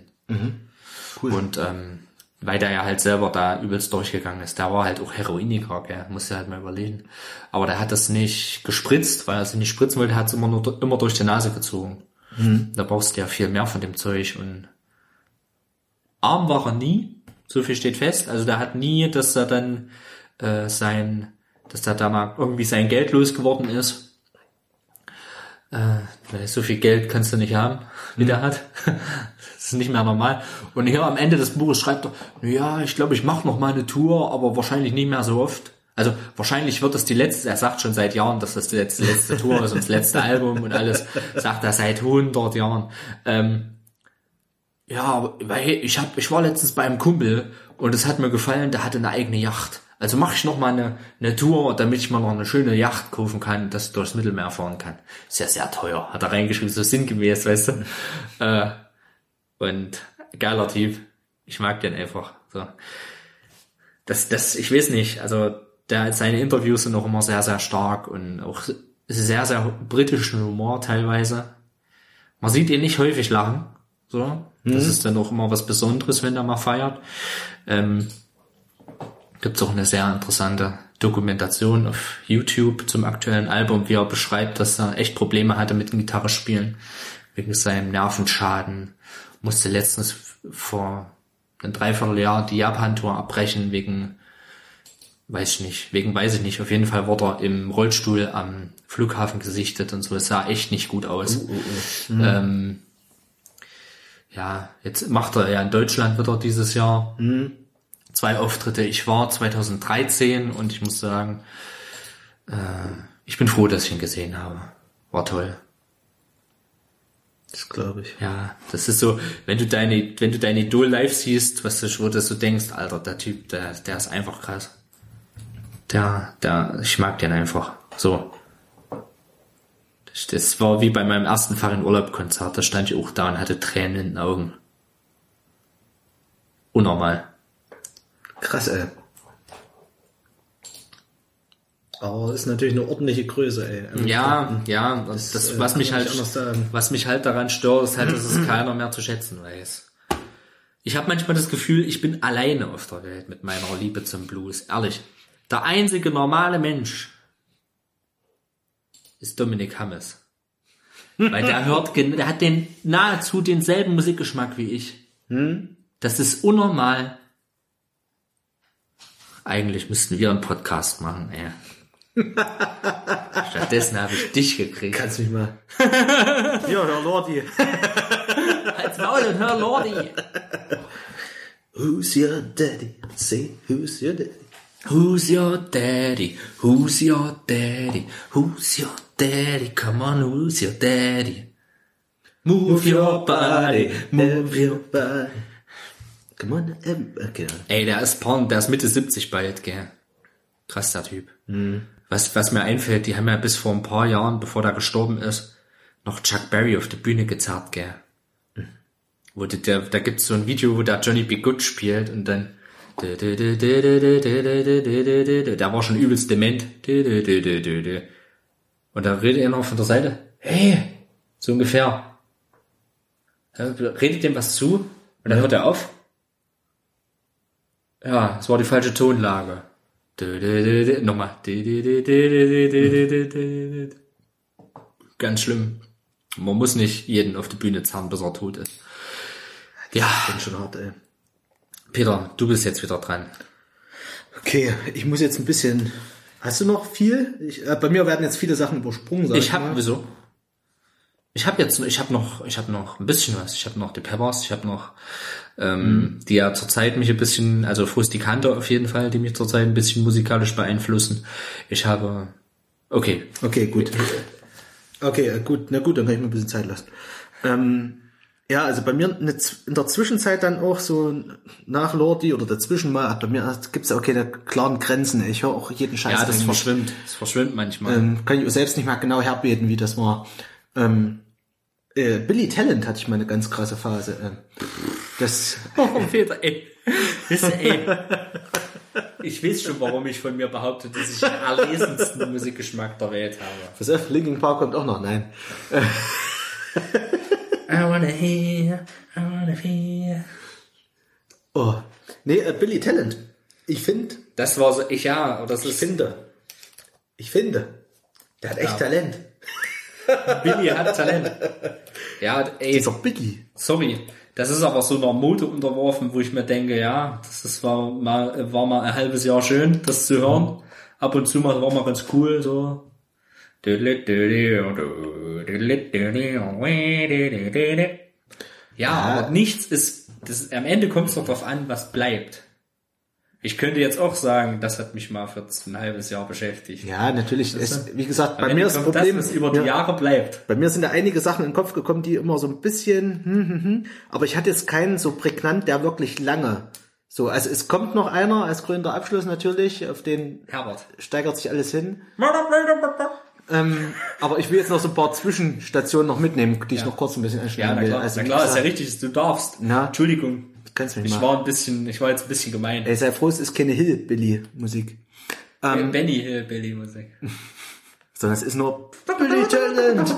Cool. Und ähm, weil der ja halt selber da übelst durchgegangen ist. Der war halt auch Heroiniker, gell? Muss ja halt mal überlegen. Aber der hat das nicht gespritzt, weil er es nicht spritzen wollte, hat es immer nur immer durch die Nase gezogen. Da brauchst du ja viel mehr von dem Zeug und arm war er nie, so viel steht fest. Also der hat nie, dass er dann äh, sein, dass er da mal irgendwie sein Geld losgeworden ist. Äh, weil so viel Geld kannst du nicht haben, wie der hat. Das ist nicht mehr normal. Und hier am Ende des Buches schreibt er, ja, ich glaube, ich mache noch mal eine Tour, aber wahrscheinlich nicht mehr so oft. Also wahrscheinlich wird das die letzte, er sagt schon seit Jahren, dass das die letzte, letzte Tour ist und das letzte Album und alles, sagt er seit 100 Jahren. Ähm, ja, weil ich hab, ich war letztens bei einem Kumpel und es hat mir gefallen, der hatte eine eigene Yacht. Also mache ich noch mal eine, eine Tour, damit ich mal noch eine schöne Yacht kaufen kann, dass ich durchs Mittelmeer fahren kann. Ist ja sehr teuer, hat er reingeschrieben, so sinngemäß, weißt du. Äh, und geiler Typ. Ich mag den einfach. So. Das, das, ich weiß nicht, also der, seine Interviews sind auch immer sehr, sehr stark und auch sehr, sehr britischen Humor teilweise. Man sieht ihn nicht häufig lachen. So. Das ist dann auch immer was Besonderes, wenn er mal feiert. Ähm, Gibt auch eine sehr interessante Dokumentation auf YouTube zum aktuellen Album, wie er beschreibt, dass er echt Probleme hatte mit dem Gitarrespielen wegen seinem Nervenschaden. Musste letztens vor einem Dreivierteljahr die Japan-Tour abbrechen wegen weiß ich nicht, wegen weiß ich nicht. Auf jeden Fall wurde er im Rollstuhl am Flughafen gesichtet und so. Es sah echt nicht gut aus. Ähm, ja, jetzt macht er ja in Deutschland wieder dieses Jahr zwei Auftritte. Ich war 2013 und ich muss sagen, äh, ich bin froh, dass ich ihn gesehen habe. War toll. Das glaube ich. Ja, das ist so, wenn du deine, wenn du dein Idol live siehst, was du, wo du so denkst, Alter, der Typ, der, der ist einfach krass. Der, der, ich mag den einfach. So. Das, das war wie bei meinem ersten Fahr in Urlaub Konzert, da stand ich auch da und hatte Tränen in den Augen. Unnormal. Krass, ey. Aber ist natürlich eine ordentliche Größe, ey. Ähm, Ja, ja, das, das äh, was kann mich halt, was mich halt daran stört, ist halt, dass es keiner mehr zu schätzen weiß. Ich habe manchmal das Gefühl, ich bin alleine auf der Welt mit meiner Liebe zum Blues. Ehrlich. Der einzige normale Mensch ist Dominik Hammes. Weil der hört, der hat den nahezu denselben Musikgeschmack wie ich. Das ist unnormal. Eigentlich müssten wir einen Podcast machen, ey. Stattdessen habe ich dich gekriegt. Kannst mich mal. ja, Herr Lordi. Als Maul und hör Lordi. Who's your daddy? Say, who's your daddy? Who's your daddy? Who's your daddy? Who's your daddy? Come on, who's your daddy? Move your body, move your... body. Ähm, okay. Ey, der ist Porn, der ist Mitte 70 bald, gell. Krass, der Typ. Was, was mir einfällt, die haben ja bis vor ein paar Jahren, bevor der gestorben ist, noch Chuck Berry auf der Bühne gezerrt, gell. Wo der, da gibt's so ein Video, wo der Johnny B. Good spielt und dann der war schon übelst dement. Und da redet er noch von der Seite. Hey, so ungefähr. Redet dem was zu und dann hört er auf. Ja, es war die falsche Tonlage. Nochmal. Ganz schlimm. Man muss nicht jeden auf die Bühne zerren, bis er tot ist. Ja, Bin schon hart, ey. Peter, du bist jetzt wieder dran. Okay, ich muss jetzt ein bisschen. Hast du noch viel? Ich, äh, bei mir werden jetzt viele Sachen übersprungen. Sag Ich habe wieso? Ich habe jetzt, ich habe noch, ich habe noch ein bisschen was. Ich habe noch die Peppers, ich habe noch, ähm, die ja zurzeit mich ein bisschen, also Frustikante auf jeden Fall, die mich zurzeit ein bisschen musikalisch beeinflussen. Ich habe, okay, Okay, gut. Okay, äh, gut, na gut, dann kann ich mir ein bisschen Zeit lassen. Ähm, ja, also bei mir in der Zwischenzeit dann auch so nach Lordi oder dazwischen mal, bei mir gibt's ja auch keine klaren Grenzen. Ich höre auch jeden Scheiß. ja, das eigentlich. verschwimmt, das verschwimmt manchmal. Ähm, kann ich selbst nicht mal genau herbeten, wie das war. Ähm, äh, Billy Talent hatte ich mal eine ganz krasse Phase. Ähm, das, Oh, Peter, ey. Wisst ihr, ey. Ich weiß schon, warum ich von mir behaupte, dass ich den erlesensten Musikgeschmack der Welt habe. was auf, Linkin Park kommt auch noch, nein. I wanna hear, I wanna hear. Oh, nee, äh, Billy Talent. Ich finde, Das war so, ich ja, das ich ist, finde, ich finde, der hat echt Talent. Billy hat Talent. Ja, ey, Dieser Biggie. sorry. Das ist aber so einer Mode unterworfen, wo ich mir denke, ja, das ist, war mal, war mal ein halbes Jahr schön, das zu hören. Ab und zu mal war mal ganz cool, so. Ja, aber nichts ist, das, am Ende kommt es doch darauf an, was bleibt. Ich könnte jetzt auch sagen, das hat mich mal für ein halbes Jahr beschäftigt. Ja, natürlich. Es, wie gesagt, bei mir ist das Problem, das, was über die ja, Jahre bleibt. bei mir sind da einige Sachen in den Kopf gekommen, die immer so ein bisschen, hm, hm, hm, aber ich hatte jetzt keinen so prägnant, der wirklich lange. So, also es kommt noch einer als grüner Abschluss natürlich, auf den Herbert. steigert sich alles hin. Ähm, aber ich will jetzt noch so ein paar Zwischenstationen noch mitnehmen, die ich noch kurz ein bisschen Ja, anschneiden na will. klar, Also, na klar, ist ja richtig, du darfst. Na? Entschuldigung. Kannst mich Ich mal. war ein bisschen, ich war jetzt ein bisschen gemein. Ey, sei froh, es ist keine Hillbilly-Musik. Ähm, Benny Hillbilly Musik. Sondern es ist nur Billy Talent.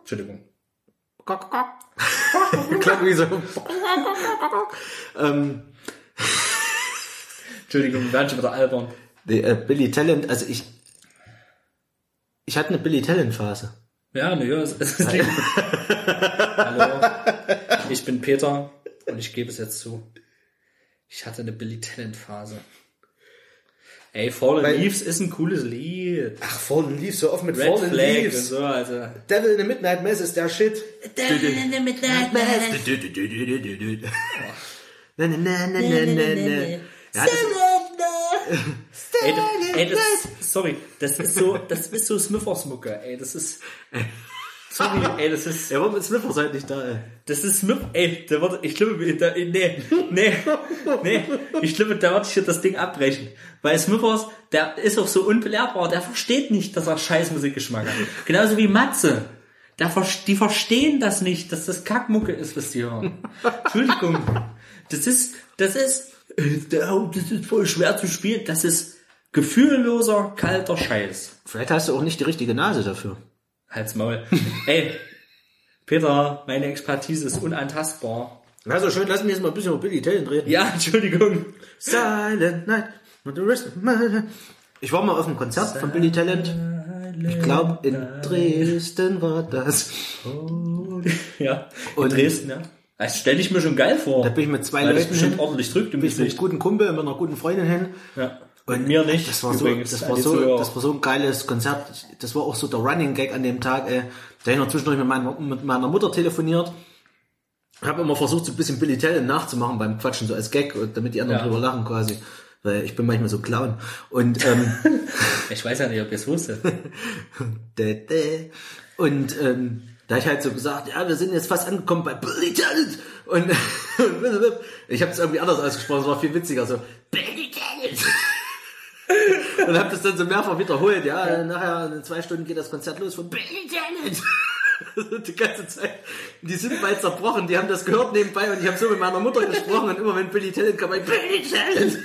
Entschuldigung. Klang wie so. ähm, Entschuldigung, wir werden schon wieder albern. nee, äh, Billy Talent, also ich, ich hatte eine Billy Talent Phase. Ja, ne, ja, es, es ist. Hallo, ich bin Peter und ich gebe es jetzt zu. Ich hatte eine Billy Talent Phase. Ey, Fallen Weil- Leaves ist ein cooles Lied. Ach, Fallen Leaves, so oft mit Red Fallen Flag und Leaves. so, also. Devil in the Midnight Mass ist der Shit. Na, na, na, na, na, na, na. Ja, das, Ey, das, ey, das, sorry, das ist so, das ist so Smithers Mucke, ey, das ist, sorry, ey, das ist, ja, warum ist Smithers heute nicht da, ey? das ist Smith, ey, der wird, ich glaube, da, nee, nee, nee, ich glaube, da wird hier das Ding abbrechen, weil Smithers, der ist auch so unbelehrbar, der versteht nicht, dass er scheiß Musikgeschmack hat, genauso wie Matze. Ver- die verstehen das nicht, dass das Kackmucke ist, was die hören. Entschuldigung. Das ist, das ist, äh, das ist voll schwer zu spielen. Das ist gefühlloser, kalter Scheiß. Vielleicht hast du auch nicht die richtige Nase dafür. Halt's Maul. Ey, Peter, meine Expertise ist unantastbar. Also schön, lassen wir jetzt mal ein bisschen über Billy Talent reden. Ja, Entschuldigung. Silent Night. with the rest Ich war mal auf einem Konzert von Billy Talent. Ich glaube, in Dresden war das. Ja, in Und- Dresden, ja. Das stelle ich mir schon geil vor. Da bin ich mit zwei weil das Leuten bestimmt hin. ordentlich drückt Bin ich mit einem guten Kumpel, mit einer guten Freundin hin. Ja. Und mir nicht. Das war so, das war so, Zuhörer. das war so ein geiles Konzert. Das war auch so der Running Gag an dem Tag. Ey. Da habe ich noch zwischendurch mit meiner, mit meiner Mutter telefoniert. Habe immer versucht, so ein bisschen Billy Talent nachzumachen beim Quatschen, so als Gag, damit die anderen Ja. drüber lachen quasi. Weil ich bin manchmal so Clown. Und ähm, Ich weiß ja nicht, ob ihr es wusstet. Und ähm, da ich halt so gesagt, ja, wir sind jetzt fast angekommen bei Billy Talent. Und, und ich habe es irgendwie anders ausgesprochen, es war viel witziger, so Billy. Und habe das dann so mehrfach wiederholt, ja, nachher in zwei Stunden geht das Konzert los von Billy Talent. die ganze Zeit. Die sind bald zerbrochen, die haben das gehört nebenbei und ich habe so mit meiner Mutter gesprochen und immer wenn Billy Talent kam, ich, Billy Talent.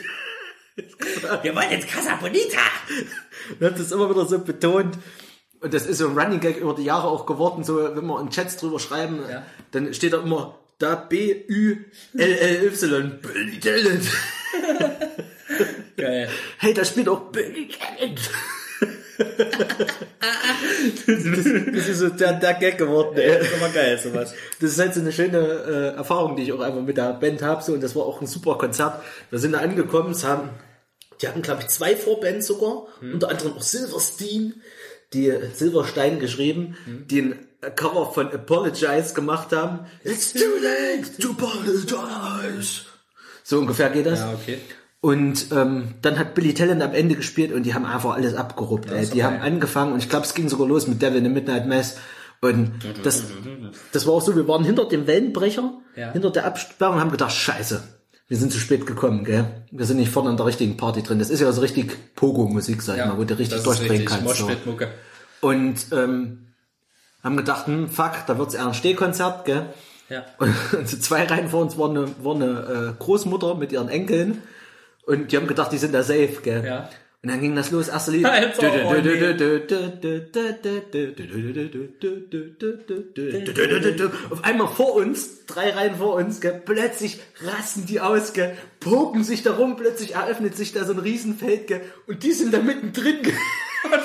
Wir wollen jetzt Casa Bonita. Und hat das immer wieder so betont. Und das ist so ein Running Gag über die Jahre auch geworden, so wenn wir in Chats drüber schreiben, Ja. dann steht da immer da B-U-L-L-Y. Billy Talent. Geil. Hey, da spielt auch Billy Talent. das, das ist so der, der Gag geworden, ey. Das ist aber geil, sowas. Das ist halt so eine schöne äh, Erfahrung, die ich auch einfach mit der Band habe. So, und das war auch ein super Konzert. Wir sind da angekommen, es haben, die hatten, glaube ich, zwei Vorbands sogar, unter anderem auch Silverstein, die Silverstein geschrieben, die ein Cover von Apologize gemacht haben. It's too late to apologize. So ungefähr geht das. Ja, okay. Und ähm, dann hat Billy Talent am Ende gespielt und die haben einfach alles abgeruppt. Ist Die haben angefangen und ich glaube, es ging sogar los mit Devil in the Midnight Mass. Und das, das war auch so, wir waren hinter dem Wellenbrecher, Ja. hinter der Absperrung und haben gedacht, scheiße, wir sind zu spät gekommen, gell? Wir sind nicht vorne an der richtigen Party drin. Das ist ja so richtig Pogo-Musik, sag ich mal, wo du richtig durchdrehen kannst. So. Und ähm, haben gedacht, hm, fuck, da wird's eher ein Stehkonzert, gell? Ja. Und so zwei Reihen vor uns war eine, war eine äh, Großmutter mit ihren Enkeln und die haben gedacht, die sind da safe, gell? Ja. Und dann ging das los, erste Lied. Oh Auf einmal vor uns, drei Reihen vor uns, gell, plötzlich rasten die aus, gell, poken sich da rum, plötzlich eröffnet sich da so ein Riesenfeld, gell, und die sind da mittendrin, gell.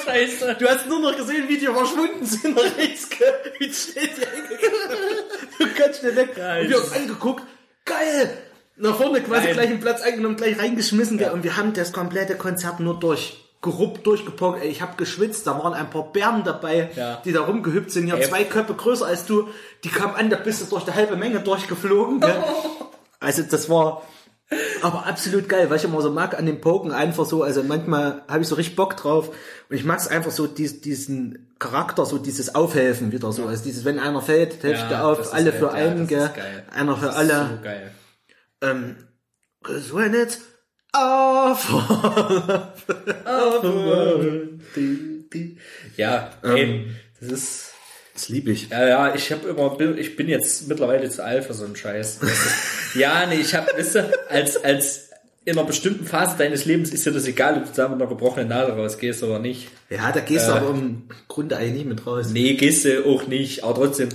Scheiße. Du hast nur noch gesehen, wie die verschwunden sind nach rechts, gell, wie schnell die eingegangen Du kannst schnell weg. Geil. Und wir haben angeguckt, geil! Nach vorne quasi Geil. gleich einen Platz eingenommen, gleich reingeschmissen, gell, und wir haben das komplette Konzert nur durchgeruppt, durchgepockt, ey, ich habe geschwitzt, da waren ein paar Bären dabei, Ja. die da rumgehüpft sind, hier Ey. zwei Köpfe größer als du, die kamen an, da bist du durch die halbe Menge durchgeflogen, gell. Also das war aber absolut geil, weil ich immer so mag an dem Poken einfach so, also manchmal habe ich so richtig Bock drauf und ich mag es einfach so dies, diesen Charakter, so dieses Aufhelfen wieder so, also dieses, wenn einer fällt, helfe ich dir auf, alle für ja, einen, geil. einer für Das alle. Ähm, 'cause when it's all for Ja, ey, das ist, Das liebe ich. ja, ja, ich habe immer, bin- ich bin jetzt mittlerweile zu alt für so einen Scheiß. Ja, nee, ich habe, weißt du, als, als in einer bestimmten Phase deines Lebens ist dir das egal, ob du da mit einer gebrochenen Nadel rausgehst oder nicht. Ja, da gehst du aber im Grunde eigentlich nicht mit raus. Nee, gehst du auch nicht, aber trotzdem,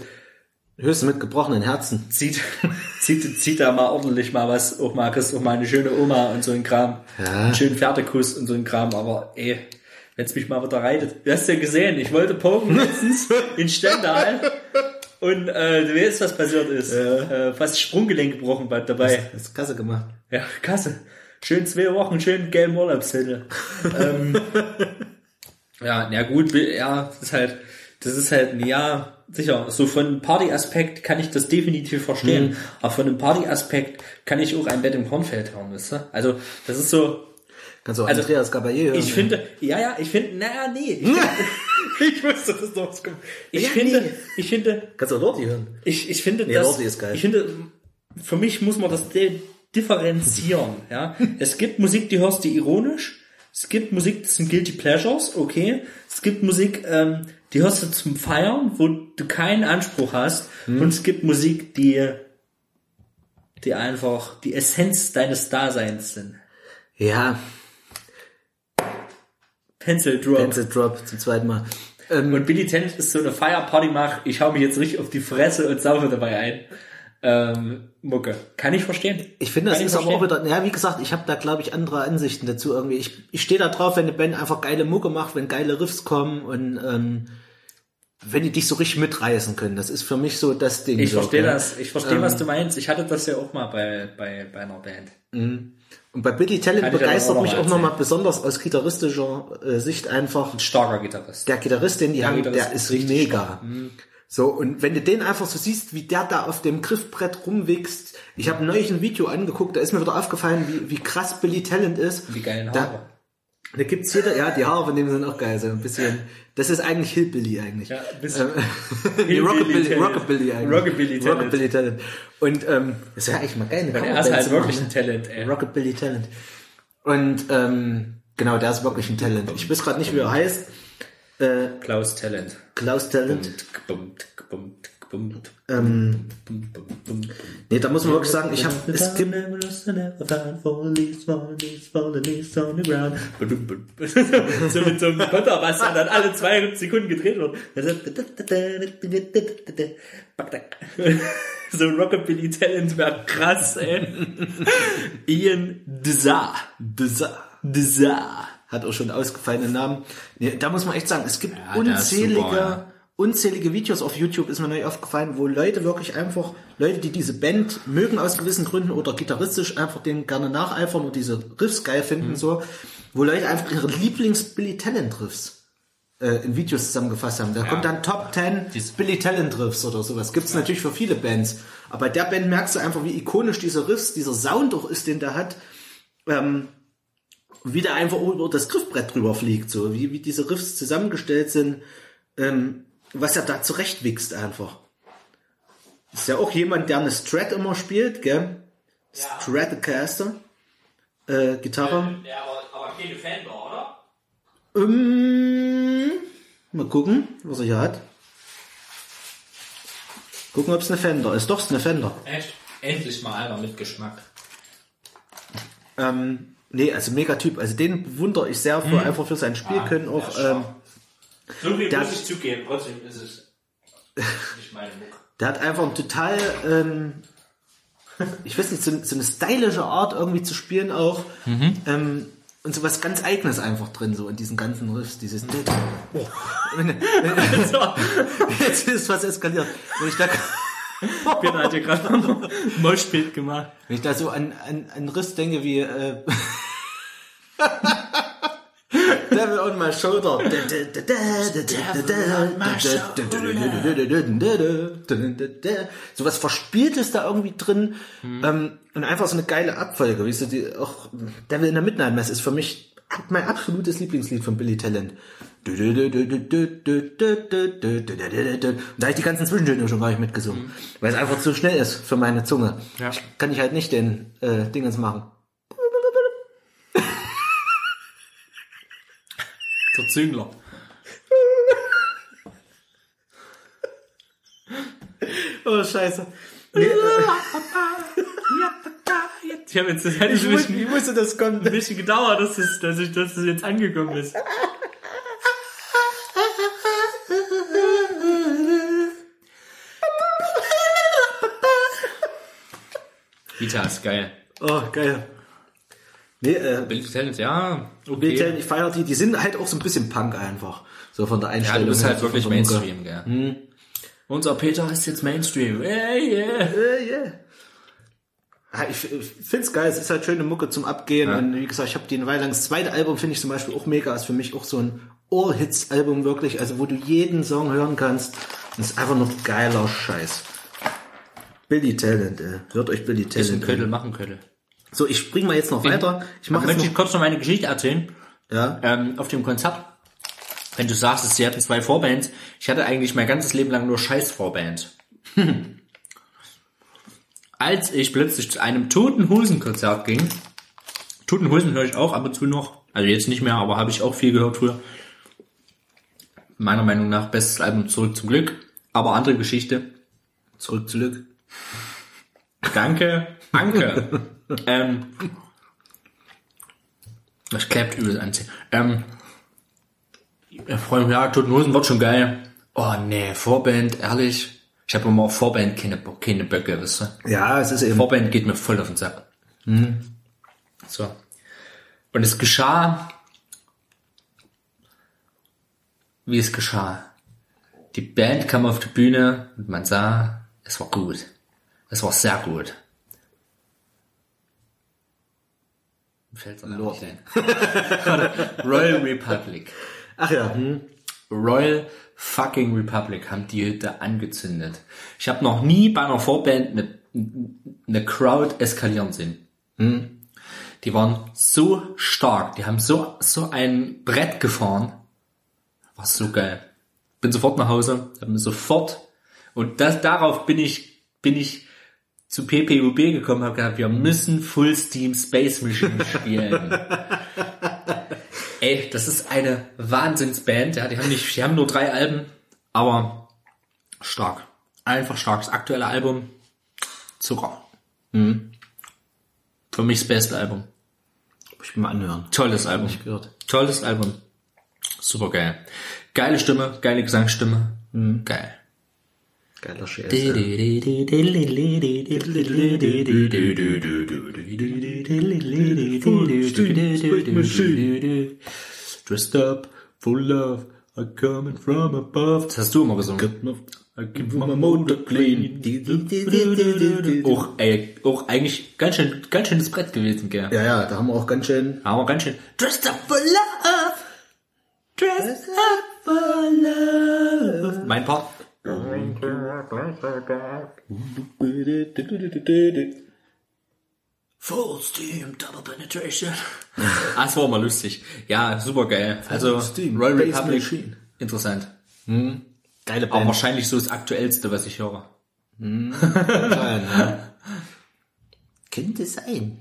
Höchstens mit gebrochenen Herzen. zieht, zieht, zieht da mal ordentlich mal was, auch mal, kriegst auch mal eine schöne Oma und so ein Kram. Ja. Einen schönen Pferdekuss und so ein Kram, aber ey, wenn's mich mal wieder reitet. Du hast ja gesehen, ich wollte poken letztens in Stendal und äh, du weißt, was passiert ist. Äh, fast Sprunggelenk gebrochen bei dabei. Hast du Kasse gemacht? Ja, Kasse. Schön zwei Wochen, schön gelben Urlaubszettel. ähm, ja, na gut, ja, das ist halt, das ist halt, ja, sicher, so von einem Party-Aspekt kann ich das definitiv verstehen, aber von einem Party-Aspekt kann ich auch ein Bett im Kornfeld haben, weißt du? Also, das ist so, Kannst du auch Also, Andreas Caballé hören. ich finde, ja, ja, ich finde, naja, nee. Ich, ich wusste, dass noch was kommt. Ich Ja, finde, nee. ich finde, Kannst du auch Lordi hören. ich, ich finde, Nee, dass, Lordi ist geil. ich finde, für mich muss man das di- differenzieren, ja. Es gibt Musik, die hörst du ironisch. Es gibt Musik, das sind Guilty Pleasures, okay. Es gibt Musik, ähm, die hörst du zum Feiern, wo du keinen Anspruch hast. Hm. Und es gibt Musik, die, die einfach die Essenz deines Daseins sind. Ja, Pencil Drop. Pencil Drop zum zweiten Mal. Ähm, Und Billy Talent ist so eine Feierparty mach, ich hau mich jetzt richtig auf die Fresse und saufe dabei ein. Ähm, Mucke. Kann ich verstehen. Ich finde, das Kann ist aber auch wieder, ja, wie gesagt, ich habe da, glaube ich, andere Ansichten dazu irgendwie. Ich, ich stehe da drauf, wenn eine Band einfach geile Mucke macht, wenn geile Riffs kommen und ähm, wenn die dich so richtig mitreißen können. Das ist für mich so das Ding. Ich so, verstehe gell? das. Ich verstehe, was du meinst. Ich hatte das ja auch mal bei, bei, bei einer Band. Und bei Billy Talent begeistert auch mich auch mal nochmal besonders aus gitarristischer äh, Sicht einfach Ein starker Gitarrist. der Gitarrist, den die haben, Gitarrist der ist ist richtig mega. So, und wenn du den einfach so siehst, wie der da auf dem Griffbrett rumwichst, ich habe neulich ein Video angeguckt, da ist mir wieder aufgefallen, wie, wie krass Billy Talent ist. Die geilen Da- Haare. Da gibt's jeder, ja, die Haare von dem sind auch geil, so ein bisschen, das ist eigentlich Hillbilly eigentlich. Ja, ein bisschen. Nee, Rockabilly, Talent. Rockabilly eigentlich. Rockabilly Talent. Rockabilly Talent. Und ähm, das wäre eigentlich mal geil. eine er ist halt wirklich ein Talent, ey. Rockabilly Talent. Und ähm, genau, der ist wirklich ein Talent. Ich weiß gerade nicht, wie er heißt. Klaus Talent. Klaus Talent. Ähm, nee, da muss man wirklich sagen, ich habe, es gibt, so mit so einem Kontrabass, der dann alle zwei Sekunden gedreht wird. So Rockabilly Talent wäre krass, ey. Ian Dzar. Desa- Dzar. Hat auch schon ausgefallene Namen. Nee, da muss man echt sagen, es gibt ist unzählige, super, ja. unzählige Videos auf YouTube, ist mir neu aufgefallen, wo Leute wirklich einfach, Leute, die diese Band mögen aus gewissen Gründen oder gitarristisch einfach den gerne nacheifern und diese Riffs geil finden, Mhm. so, wo Leute einfach ihre Lieblings-Billy Talent Riffs äh, in Videos zusammengefasst haben. Da kommt dann Top 10 Billy Talent Riffs oder sowas. Gibt's natürlich für viele Bands. Aber bei der Band merkst du einfach, wie ikonisch diese Riffs, dieser Sound auch ist, den der hat. Ähm, wie der einfach über das Griffbrett drüber fliegt, so wie, wie diese Riffs zusammengestellt sind, ähm, was er da zurechtwichst einfach. Ist ja auch jemand, der eine Strat immer spielt, gell? Stratocaster, äh, Gitarre. Ja, aber, aber keine Fender, oder? Ähm, mal gucken, was er hier hat. Gucken, ob es eine Fender ist. Doch, es ist eine Fender. Echt? Endlich mal einer mit Geschmack. Ähm, nee, also mega Typ. Also den bewundere ich sehr für, einfach für sein Spielkönnen auch. Ähm, So viel Der- muss ich zugeben, trotzdem ist es nicht meine Mucke. Der hat einfach ein total, ähm, ich weiß nicht, so, so eine stylische Art irgendwie zu spielen auch. Ähm, und so was ganz Eigenes einfach drin, so in diesen ganzen Riffs, dieses. Oh. Jetzt ist was eskaliert. Wenn ich da, Peter hat ja gerade noch ein Moshpit gemacht. wenn ich da so an, an, an Riss denke wie, äh, Devil on my shoulder. So was Verspieltes da irgendwie drin. Ähm, und einfach so eine geile Abfolge. Wie so die, auch Devil in der Midnight Mass ist für mich mein absolutes Lieblingslied von Billy Talent. Und da habe ich die ganzen Zwischentöne schon gar nicht mitgesungen. Weil es einfach zu schnell ist für meine Zunge. Ja. Ich kann ich halt nicht den äh, Dingens machen. Der Züngler. Oh, scheiße. Ich habe jetzt, das hätte ich ein Ich, bisschen, ich wusste, das kommt. ein bisschen gedauert, dass es, dass ich, dass es jetzt angekommen ist. Vita ist geil. Oh, geil. Nee, äh, Bild Talent, ja. Bill Talent, ich feiere die, die sind halt auch so ein bisschen Punk einfach. So von der Ja, Einstellung. du bist halt wirklich Mucke. Mainstream, gell. Unser Peter ist jetzt Mainstream. Yeah, yeah. Äh, yeah. Ja, ich, find's geil, es ist halt schöne Mucke zum Abgehen und wie gesagt, ich habe den Weile lang, das zweite Album finde ich zum Beispiel auch mega, ist für mich auch so ein All-Hits-Album wirklich, also wo du jeden Song hören kannst, und es ist einfach nur geiler Scheiß. Billy Talent, ey. Hört euch Billy Ist ein Talent Ködel, machen Ködel. So, ich spring mal jetzt noch weiter. Ich mache Möchte ich kurz noch meine Geschichte erzählen? noch, ja, ähm, auf dem Konzert, wenn du sagst, sie hatten zwei Vorbands, ich hatte eigentlich mein ganzes Leben lang nur scheiß Vorband. Als ich plötzlich zu einem Toten Hosen Konzert ging, Toten Hosen höre ich auch ab und zu noch, also jetzt nicht mehr, aber habe ich auch viel gehört früher. Meiner Meinung nach bestes Album Zurück zum Glück, aber andere Geschichte. zurück zu Glück. Danke, Anke. ähm, das klappt übel anziehen. Ähm, ja, Freunde, ja, Toten Hosen wird schon geil. Oh nee, Vorband, ehrlich. Ich habe immer auf Vorband keine, keine Böcke, wisst ihr. Ja, es ist eben. Vorband geht mir voll auf den Sack. So. Und es geschah, wie es geschah. Die Band kam auf die Bühne und man sah, es war gut. Es war sehr gut. Aber Lord. Royal Republic. Ach ja, hm. Royal fucking Republic haben die Hütte angezündet. Ich habe noch nie bei einer Vorband eine, eine Crowd eskalieren sehen. Die waren so stark, die haben so, so ein Brett gefahren. War so geil. Bin sofort nach Hause, hab mir sofort, und das, darauf bin ich, bin ich zu PPUB gekommen, habe gesagt, wir müssen Full Steam Space Machine spielen. Ey, das ist eine Wahnsinnsband. Ja, die haben nicht, die haben nur drei Alben, aber stark. Einfach stark. Das aktuelle Album, Zucker. Mhm. Für mich das beste Album. Ich mir mal anhören. Tolles Album. Nicht gehört. Tolles Album. Super geil. Geile Stimme, geile Gesangsstimme. Geil. Geiler Scheiß. Dressed up, full love, I'm coming from above. Das hast du immer gesungen. I keep my motor clean. Auch, ey, auch eigentlich ganz schön, ganz schönes Brett gewesen, gell. Ja, ja, da haben wir auch ganz schön. Aber ganz schön. Dressed up for love. Dressed up for love. Mein Part. Full Steam Double Penetration. ah, das war immer lustig. Ja, super geil. Also Steam, Royal Bass Republic, Machine. interessant. Geile Aber Band. wahrscheinlich so das aktuellste, was ich höre. Sein, ja. Könnte sein.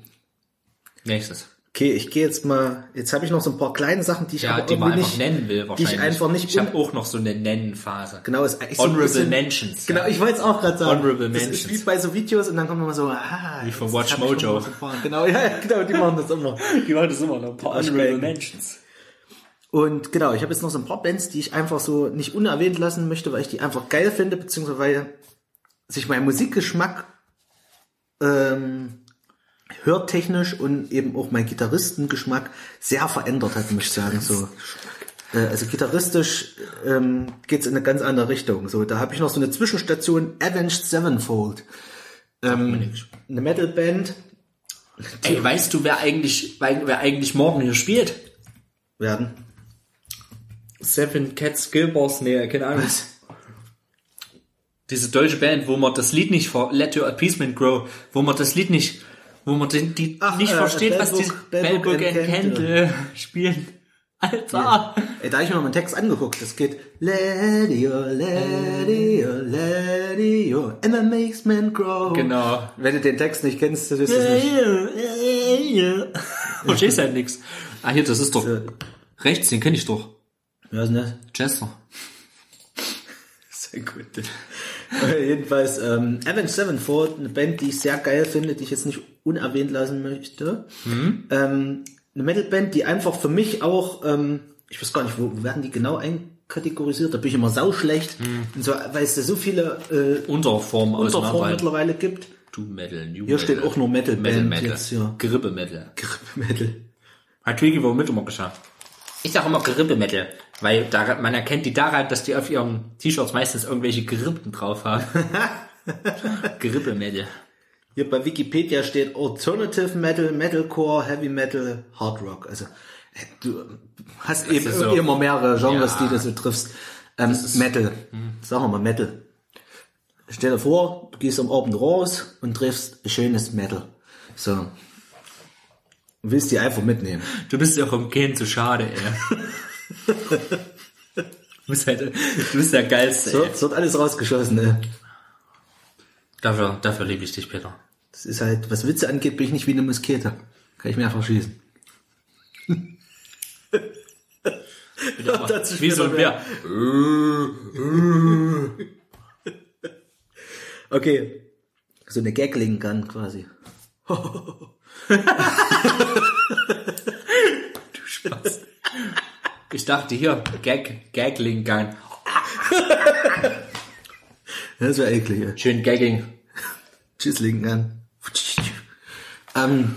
Nächstes. Okay, ich gehe jetzt mal. Jetzt habe ich noch so ein paar kleine Sachen, die ich Ja, aber die man einfach nicht, nennen will, die wahrscheinlich. ich einfach nicht. Ich habe auch noch so eine Nennenphase. genau, ist eigentlich so ein Honorable bisschen- Mentions. Genau, ich wollte es auch gerade sagen. Honorable das Mentions. ist wie bei so Videos und dann kommt immer so, ah, Wie von Watch Mojo. mal Genau, ja, genau, die machen das immer. Die machen das immer noch. Ein paar Honorable Honorable Mentions. Und genau, ich habe jetzt noch so ein paar Bands, die ich einfach so nicht unerwähnt lassen möchte, weil ich die einfach geil finde, beziehungsweise weil sich mein Musikgeschmack ähm, hörtechnisch und eben auch mein Gitarristengeschmack sehr verändert hat, muss ich sagen. So. Äh, also gitarristisch ähm, geht's in eine ganz andere Richtung. So, da habe ich noch so eine Zwischenstation Avenged Sevenfold. Ähm, eine Metalband Ey, weißt du, wer eigentlich, wer eigentlich morgen hier spielt? werden. Seven Cats Gilbers, nee, keine Ahnung. Diese deutsche Band, wo man das Lied nicht vor, Let Your Appeasement Grow, wo man das Lied nicht, wo man den, die Ach, nicht äh, versteht, was die Bellbook- Bellbook Bellbook and and Candle spielen. Alter! Ey, da hab ich mir mal einen Text angeguckt. Das geht let your, and that makes men grow. Genau. Wenn du den Text nicht kennst, dann wirst du es nicht. Verstehst halt nix. Ah, hier, das ist doch, rechts, den kenne ich doch. Ja, ist das? Jester. Sehr gut. Jedenfalls, ähm, Avenged Sevenfold, eine Band, die ich sehr geil finde, die ich jetzt nicht unerwähnt lassen möchte. Ähm, eine Metalband, die einfach für mich auch, ähm, ich weiß gar nicht, wo werden die genau einkategorisiert? Da bin ich immer sauschlecht. Und so, weil es da so viele äh, Unterform aus Unterformen mittlerweile gibt. Du Metal, New Hier steht auch nur Metal Metal Metal. jetzt hier. Grippe Metal. Metal. Hat Twiggy wohl mit immer geschafft. Ich sage immer Gerippe-Metal, weil da, man erkennt die daran, dass die auf ihren T-Shirts meistens irgendwelche Gerippen drauf haben. Gerippe-Metal. Hier bei Wikipedia steht Alternative Metal, Metalcore, Heavy Metal, Hard Rock. Also äh, du hast eben so. immer mehrere Genres, Ja. die du so triffst. Ähm, Metal. Sagen wir mal Metal. Stell dir vor, du gehst am Abend raus und triffst schönes Metal. So. Und willst die einfach mitnehmen. Du bist ja auch im Gehen zu schade, ey. du, bist halt, du bist der Geilste, So, ey. es wird alles rausgeschossen. Ne? Dafür, dafür liebe ich dich, Peter. Das ist halt, was Witze angeht, bin ich nicht wie eine Muskete. Kann ich mir einfach schießen. Wie so ein Bär. Okay. So eine Gagling Gun quasi. Ich dachte hier, Gag, Gagling Gun. Das wäre eklig. ey. Schön Gagging. Tschüss, Linken. Ähm,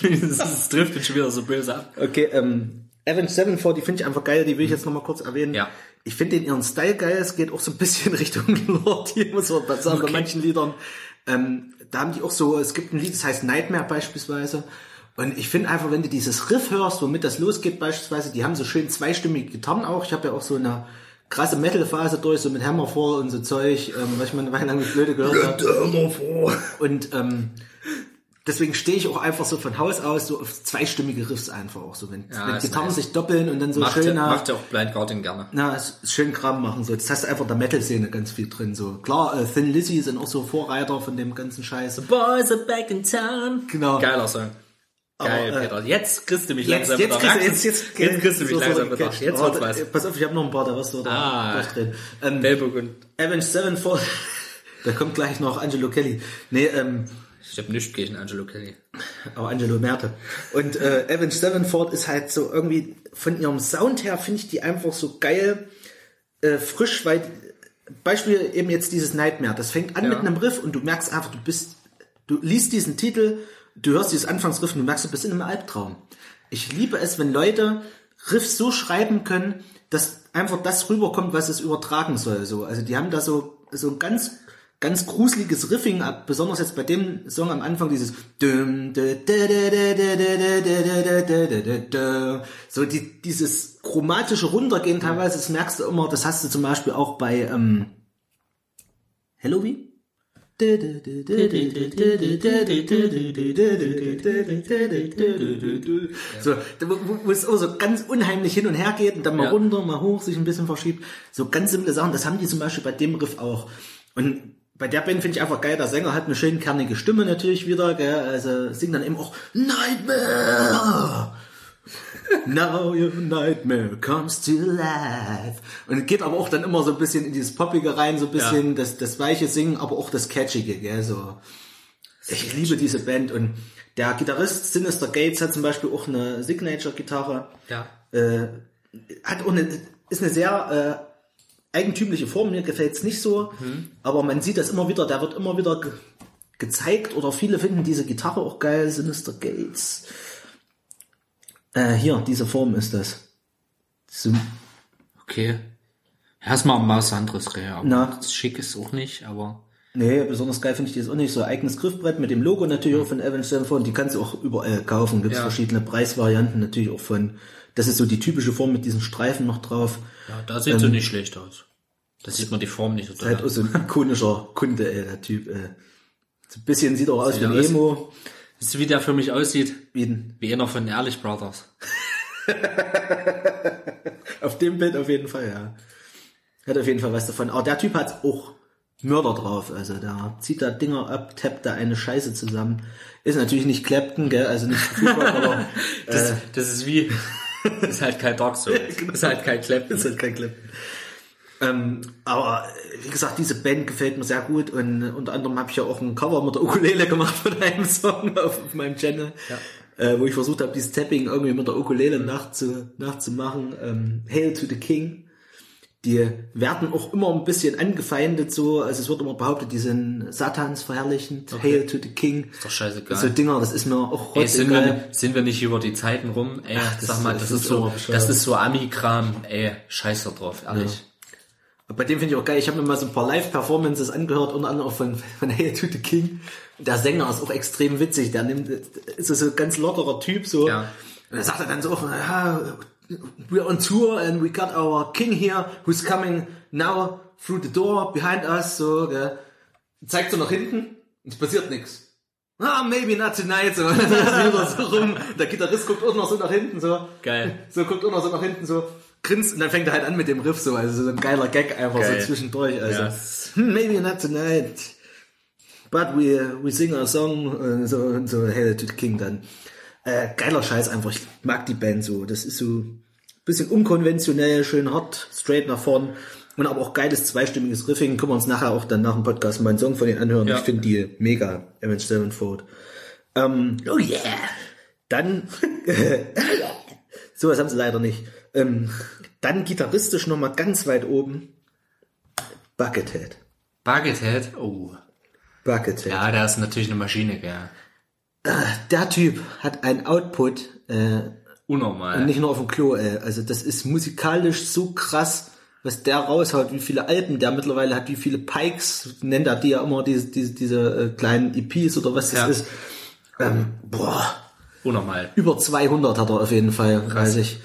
das, trifft ihn schon wieder so böse ab. okay, ähm, Avenged Sevenfold, die finde ich einfach geil, die will ich jetzt nochmal kurz erwähnen. Ja. Ich finde den ihren Style geil, es geht auch so ein bisschen Richtung Lord, hier muss man sagen, bei manchen Liedern. Ähm, da haben die auch so, es gibt ein Lied, das heißt Nightmare beispielsweise. Und ich finde einfach, wenn du dieses Riff hörst, womit das losgeht beispielsweise, die haben so schön zweistimmige Gitarren auch. Ich habe ja auch so eine krasse Metal-Phase durch, so mit Hammerfall und so Zeug, ähm, was ich mal eine Weile lang mit Blöde gehört habe. Und ähm, deswegen stehe ich auch einfach so von Haus aus so auf zweistimmige Riffs einfach auch so, wenn, Ja, wenn Gitarren nice. sich doppeln und dann so Macht, schöner, macht ja auch Blind Guardian gerne. na, schön Kram machen so. Das hast du einfach in der Metal-Szene ganz viel drin so. Klar, äh, Thin Lizzy sind auch so Vorreiter von dem ganzen Scheiß. Boys are back in town. Genau. Geiler Song. Geil, Aber, äh, Peter. Jetzt kriegst du mich Jetzt, langsam jetzt, kriegst du, jetzt, jetzt, jetzt kriegst du mich so- so langsam wieder. gecatcht. Jetzt wird's was. äh, Pass auf, ich habe noch ein paar, da wirst du da Ah. durchdrehen. Ähm, Bellbook und Avenged Sevenfold, da kommt gleich noch Angelo Kelly. Nee, ähm, ich hab nichts gegen Angelo Kelly. aber Angelo Merte. Und äh, Avenged Sevenfold ist halt so irgendwie, von ihrem Sound her finde ich die einfach so geil, äh, frisch, weil, Beispiel eben jetzt dieses Nightmare, das fängt an Ja. mit einem Riff und du merkst einfach, du bist, du liest diesen Titel, du hörst dieses Anfangsriff und du merkst, du bist in einem Albtraum. Ich liebe es, wenn Leute Riffs so schreiben können, dass einfach das rüberkommt, was es übertragen soll. So, also die haben da so so ein ganz ganz gruseliges Riffing ab, besonders jetzt bei dem Song am Anfang dieses so die, dieses chromatische Runtergehen teilweise, das merkst du immer, das hast du zum Beispiel auch bei ähm, Halloween. So, wo es immer so ganz unheimlich hin und her geht und dann mal runter, mal hoch, sich ein bisschen verschiebt. So ganz simple Sachen, das haben die zum Beispiel bei dem Riff auch. Und bei der Band finde ich einfach geil, der Sänger hat eine schön kernige Stimme natürlich wieder, gell? also singt dann eben auch Nightmare. Now your nightmare comes to life. Und geht aber auch dann immer so ein bisschen in dieses Poppige rein, so ein bisschen das, das weiche Singen, aber auch das Catchige, gell, so. Ich liebe diese Band und der Gitarrist Sinister Gates hat zum Beispiel auch eine Signature-Gitarre. Ja. Äh, hat auch eine, ist eine sehr äh, eigentümliche Form, mir gefällt's nicht so, aber man sieht das immer wieder, da wird immer wieder ge gezeigt oder viele finden diese Gitarre auch geil, Sinister Gates. Äh, hier, diese Form ist das. So, Okay. Ist mal was anderes, ja. Na. Das schick ist auch nicht, aber. nee, besonders geil finde ich das auch nicht. So eigenes Griffbrett mit dem Logo natürlich auch von Avenged Sevenfold, die kannst du auch überall kaufen. Gibt's Ja. verschiedene Preisvarianten natürlich auch von, das ist so die typische Form mit diesen Streifen noch drauf. Ja, da sieht sie nicht schlecht aus. Da sieht man die Form nicht so Ist halt auch so ein ikonischer Kunde, ey, der Typ. Ey. So ein bisschen sieht auch aus wie Sieht ein aus. Emo. Weißt du, wie der für mich aussieht? Wie Wie einer von Ehrlich Brothers. auf dem Bild auf jeden Fall, ja. Hat auf jeden Fall was davon. Aber der Typ hat auch Mörder drauf. Also der zieht da Dinger ab, tappt da eine Scheiße zusammen. Ist natürlich nicht Clapton, gell, also nicht verfügbar, aber Das, das ist wie, ist halt kein Dark Souls. Ist halt kein Clap. ist halt kein Clip. Ähm, aber äh, wie gesagt, diese Band gefällt mir sehr gut und unter anderem habe ich ja auch ein Cover mit der Ukulele gemacht von einem Song auf, auf meinem Channel, äh, wo ich versucht habe, dieses Tapping irgendwie mit der Ukulele nachzu, nachzumachen. Ähm, Hail to the King. Die werden auch immer ein bisschen angefeindet, so, also es wird immer behauptet, die sind Satans verherrlichend, Hail to the King. Ist doch scheißegal. So Dinger, das ist mir auch Ey, sind, wir, sind wir nicht über die Zeiten rum? Ey, Ach, das sag mal, ist- das, das ist so, das ist so Ami-Kram. Ey, scheiß da drauf, ehrlich. Bei dem finde ich auch geil. Ich habe mir mal so ein paar Live-Performances angehört, unter anderem auch von, von Hail to the King. Der Sänger ist auch extrem witzig. Der nimmt, ist so ein ganz lockerer Typ, so. Ja. Und er sagt er dann so, ja, we're on tour and we got our king here who's coming now through the door behind us, so, gell. Zeigt so nach hinten, und es passiert nichts. Ah, maybe not tonight, so. So rum. Der Gitarrist guckt auch noch so nach hinten, so. Geil. So guckt auch noch so nach hinten, so grinst und dann fängt er halt an mit dem Riff, so. Also so ein geiler Gag einfach Geil. so zwischendurch, also. Ja. "Hmm, Maybe not tonight. But we, we sing a song, äh, so, so, Hail to the King dann. Äh, geiler Scheiß einfach. Ich mag die Band so. Das ist so ein bisschen unkonventionell, schön hart, straight nach vorn. Und aber auch geiles zweistimmiges Riffing. Können wir uns nachher auch dann nach dem Podcast mal einen Song von denen anhören. Ja. Ich finde die mega, Avenged Sevenfold. Ähm, Oh yeah. dann, sowas haben sie leider nicht. Ähm, dann gitarristisch nochmal ganz weit oben. Buckethead. Buckethead, oh. Buckethead. Ja, der ist natürlich eine Maschine, gell. Der Typ hat ein Output, äh, Unnormal. nicht nur auf dem Klo, ey. Also das ist musikalisch so krass, was der raushaut, wie viele Alben der mittlerweile hat, wie viele Pikes, nennt er die ja immer, diese, diese, diese äh, kleinen EPs oder was das Ja. ist. Ähm, boah, Unnormal. über 200 hat er auf jeden Fall, weiß ich.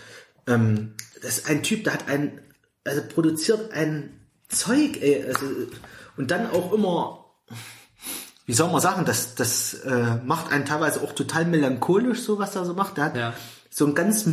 Ähm, das ist ein Typ, der hat ein, also produziert ein Zeug, ey, also, und dann auch immer, wie soll man sagen, das, das äh, macht einen teilweise auch total melancholisch, so was er so macht. Der hat Ja. so einen ganz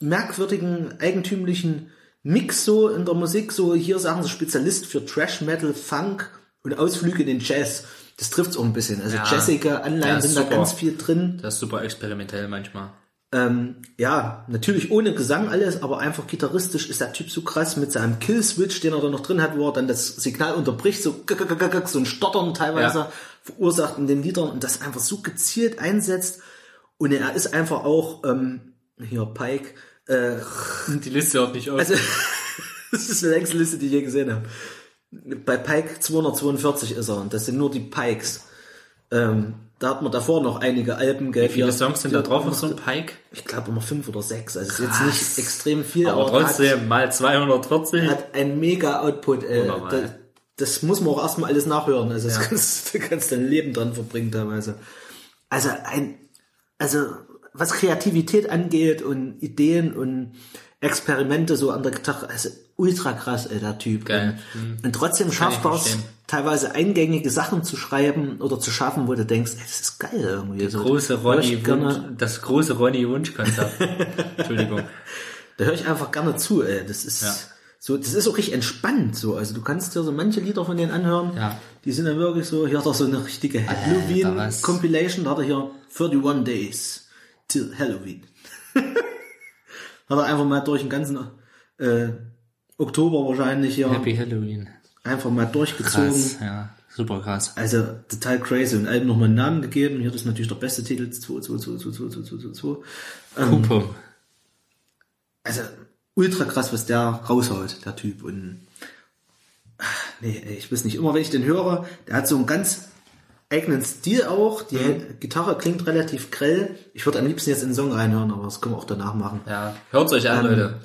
merkwürdigen, eigentümlichen Mix so in der Musik, so hier sagen sie Spezialist für Trash, Metal, Funk und Ausflüge in den Jazz. Das trifft's auch ein bisschen. Also Ja. jazzige Anleihen sind da super. ganz viel drin. Das ist super experimentell manchmal. Ähm, ja, natürlich ohne Gesang alles, aber einfach gitarristisch ist der Typ so krass mit seinem Kill-Switch, den er da noch drin hat, wo er dann das Signal unterbricht, so, so ein Stottern teilweise Ja. Verursacht in den Liedern und das einfach so gezielt einsetzt. Und er ist einfach auch, ähm, hier Pike, äh, Die Liste hört nicht auf. also, das ist die längste Liste, die ich je gesehen habe. Bei Pike 242 ist er und das sind nur die Pikes. Ähm, da hat man davor noch einige Alben, gell? Wie viele die- Songs sind da drauf auf so einem Pike? ich glaube immer fünf oder sechs. Also ist jetzt Krass. nicht extrem viel, Aber aber, trotzdem, mal 240. hat, ein mega Output. Äh, das muss man auch erstmal alles nachhören. Also das kannst, du kannst dein Leben dran verbringen teilweise. Also ein, also was Kreativität angeht und Ideen und Experimente so an der Gitarre, also ultra krass, ey, der Typ. Geil. Und, und trotzdem schafft er es, teilweise eingängige Sachen zu schreiben oder zu schaffen, wo du denkst, ey, das ist geil irgendwie. so. Große Ronny Wunsch, das große Ronny Wunschkonzert. Entschuldigung. Da höre ich einfach gerne zu, ey. Das ist Ja. So, das ist auch richtig entspannt so. Also du kannst dir so manche Lieder von denen anhören. Ja. Die sind dann wirklich so, hier hat er so eine richtige. Halloween-Compilation, da hat er hier 31 Days till Halloween. hat er einfach mal durch den ganzen äh, Oktober wahrscheinlich hier Happy Halloween. einfach mal durchgezogen. Krass, ja. Super krass. Also total crazy und Alben nochmal einen Namen gegeben. Hier das ist natürlich der beste Titel 2222222. Kumpum. also ultra krass, was der raushaut, der Typ. Und nee, ey, ich weiß nicht, immer wenn ich den höre, der hat so einen ganz eigenen Stil auch. Die Gitarre klingt relativ grell. Ich würde am liebsten jetzt in den Song reinhören, aber das können wir auch danach machen. Ja. Hört's euch an, Leute.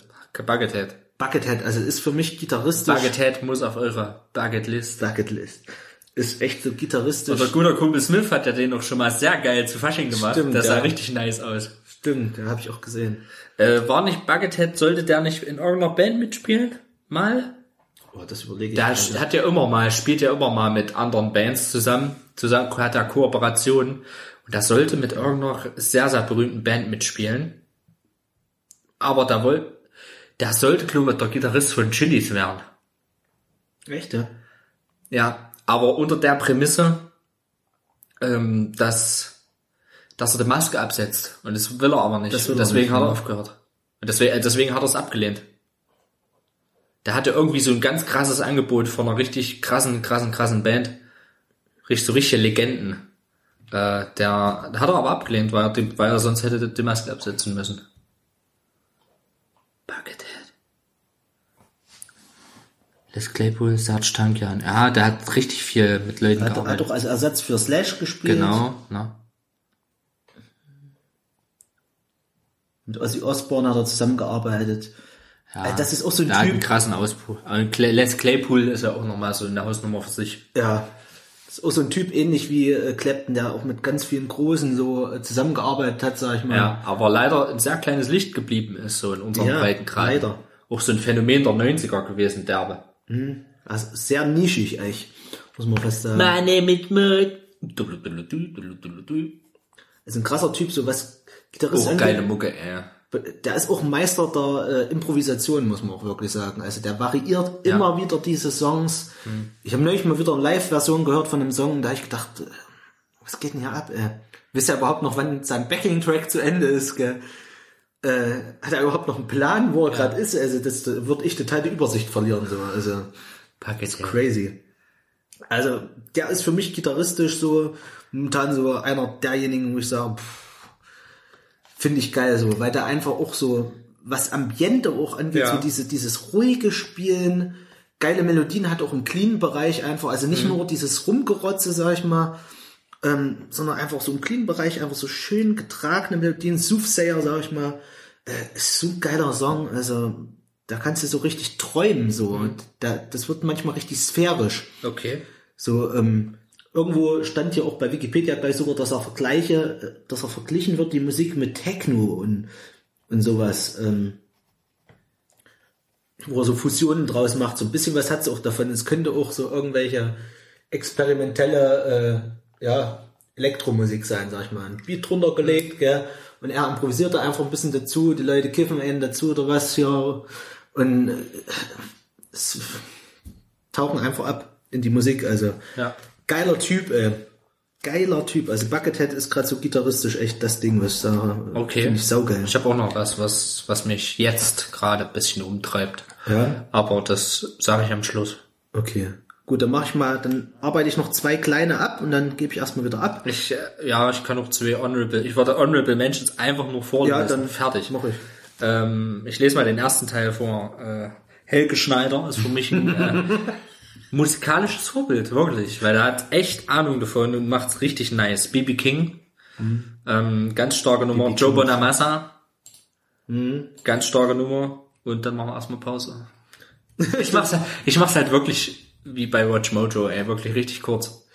Buckethead. Buckethead, also ist für mich gitarristisch. Buckethead muss auf eurer Bucketlist. Bucketlist. Ist echt so gitarristisch. Unser guter Kumpel Smith hat ja den auch schon mal sehr geil zu Fasching gemacht. Stimmt, das sah ja. richtig nice aus. Stimmt, den habe ich auch gesehen. Äh, war nicht Buckethead, sollte der nicht in irgendeiner Band mitspielen? Mal? Oh, das überlege ich. Der gerade. hat ja immer mal, spielt ja immer mal mit anderen Bands zusammen, zusammen hat er Kooperationen und der sollte mit irgendeiner sehr, sehr berühmten Band mitspielen. Aber da wollte, der sollte, glaube ich, der Gitarrist von Chili's werden. Echt, ja? Ja, aber unter der Prämisse, ähm, dass, dass er die Maske absetzt. Und das will er aber nicht. Das deswegen nicht, hat er ja. aufgehört. Und deswegen, äh, deswegen hat er es abgelehnt. Der hatte irgendwie so ein ganz krasses Angebot von einer richtig krassen, krassen, krassen Band. Richtig, so richtige Legenden. Äh, der hat er aber abgelehnt, weil er, die, weil er sonst hätte die Maske absetzen müssen. Buckethead. Les Claypool, Serge Tankian. Ja, der hat richtig viel mit Leuten Hat, hat gearbeitet. doch als Ersatz für Slash gespielt. Genau, ne? Mit Ozzy Osbourne hat er zusammengearbeitet. Ja, Äh, das ist auch so ein der hat einen Typ. krassen Ausbruch. Aber Clay- Les Claypool ist ja auch nochmal so eine Hausnummer für sich. Ja. Das ist auch so ein Typ ähnlich wie äh, Clapton, der auch mit ganz vielen Großen so äh, zusammengearbeitet hat, sag ich mal. Ja, aber leider ein sehr kleines Licht geblieben ist, so in unserem Ja, Breitengrad. leider. Auch so ein Phänomen der 90er gewesen, derbe. Also sehr nischig eigentlich, muss man fast sagen. Money mit Mut. Ist ein krasser Typ, so was Gitarrist Oh, geile Mucke, ey. Der ist auch ein Meister der äh, Improvisation, muss man auch wirklich sagen. Also der variiert immer wieder diese Songs. Ich habe neulich mal wieder eine Live-Version gehört von einem Song, da habe ich gedacht, äh, was geht denn hier ab? Äh, wisst ihr überhaupt noch, wann sein Backing-Track zu Ende ist? Gell? Äh, hat er überhaupt noch einen Plan, wo er gerade ist? Also das da würde ich total die Übersicht verlieren. So. Also ja. crazy. Also der ist für mich gitarristisch so momentan so einer derjenigen, wo ich sage, pff, finde ich geil so, weil der einfach auch so was Ambiente auch angeht, Ja. so diese dieses ruhige Spielen, geile Melodien hat auch im cleanen Bereich einfach, also nicht nur dieses Rumgerotze, sag ich mal, ähm, sondern einfach so im cleanen Bereich einfach so schön getragene Melodien, Soothsayer, sag ich mal, äh, ist so ein geiler Song, also da kannst du so richtig träumen so und da, das wird manchmal richtig sphärisch. Okay. So, ähm, irgendwo stand hier auch bei Wikipedia gleich sogar, dass er vergleiche, dass er verglichen wird, die Musik mit Techno und, und sowas, ähm, wo er so Fusionen draus macht. So ein bisschen was hat's auch davon. Es könnte auch so irgendwelche experimentelle, äh, ja, Elektromusik sein, sag ich mal. Ein Beat drunter gelegt, gell? Und er improvisiert da einfach ein bisschen dazu, die Leute kiffen einen dazu oder was hier. Und äh, es tauchen einfach ab in die Musik. Also Ja. Geiler Typ, ey. Geiler Typ. Also Buckethead ist gerade so gitarristisch echt das Ding, was da Okay. finde ich saugeil. Ich habe auch noch was, was, was mich jetzt gerade ein bisschen umtreibt. Ja. Aber das sage ich am Schluss. Okay. Gut, dann mache ich mal, dann arbeite ich noch zwei kleine ab und dann gebe ich erstmal wieder ab. Ich, äh, ja, ich kann noch zwei Honorable, ich würde Honorable Mentions einfach nur vorlesen. Ja, dann fertig. Mach ich. Ähm, ich lese mal den ersten Teil vor. Äh, Helge Schneider ist für mich ein äh, musikalisches Vorbild, wirklich, weil er hat echt Ahnung davon und macht's richtig nice. BB King, ähm, ganz starke Nummer. Joe Bonamassa, ganz starke Nummer. Und dann machen wir erstmal Pause. Ich mach's, ich mach's halt wirklich wie bei Watch Mojo, ey, wirklich richtig kurz.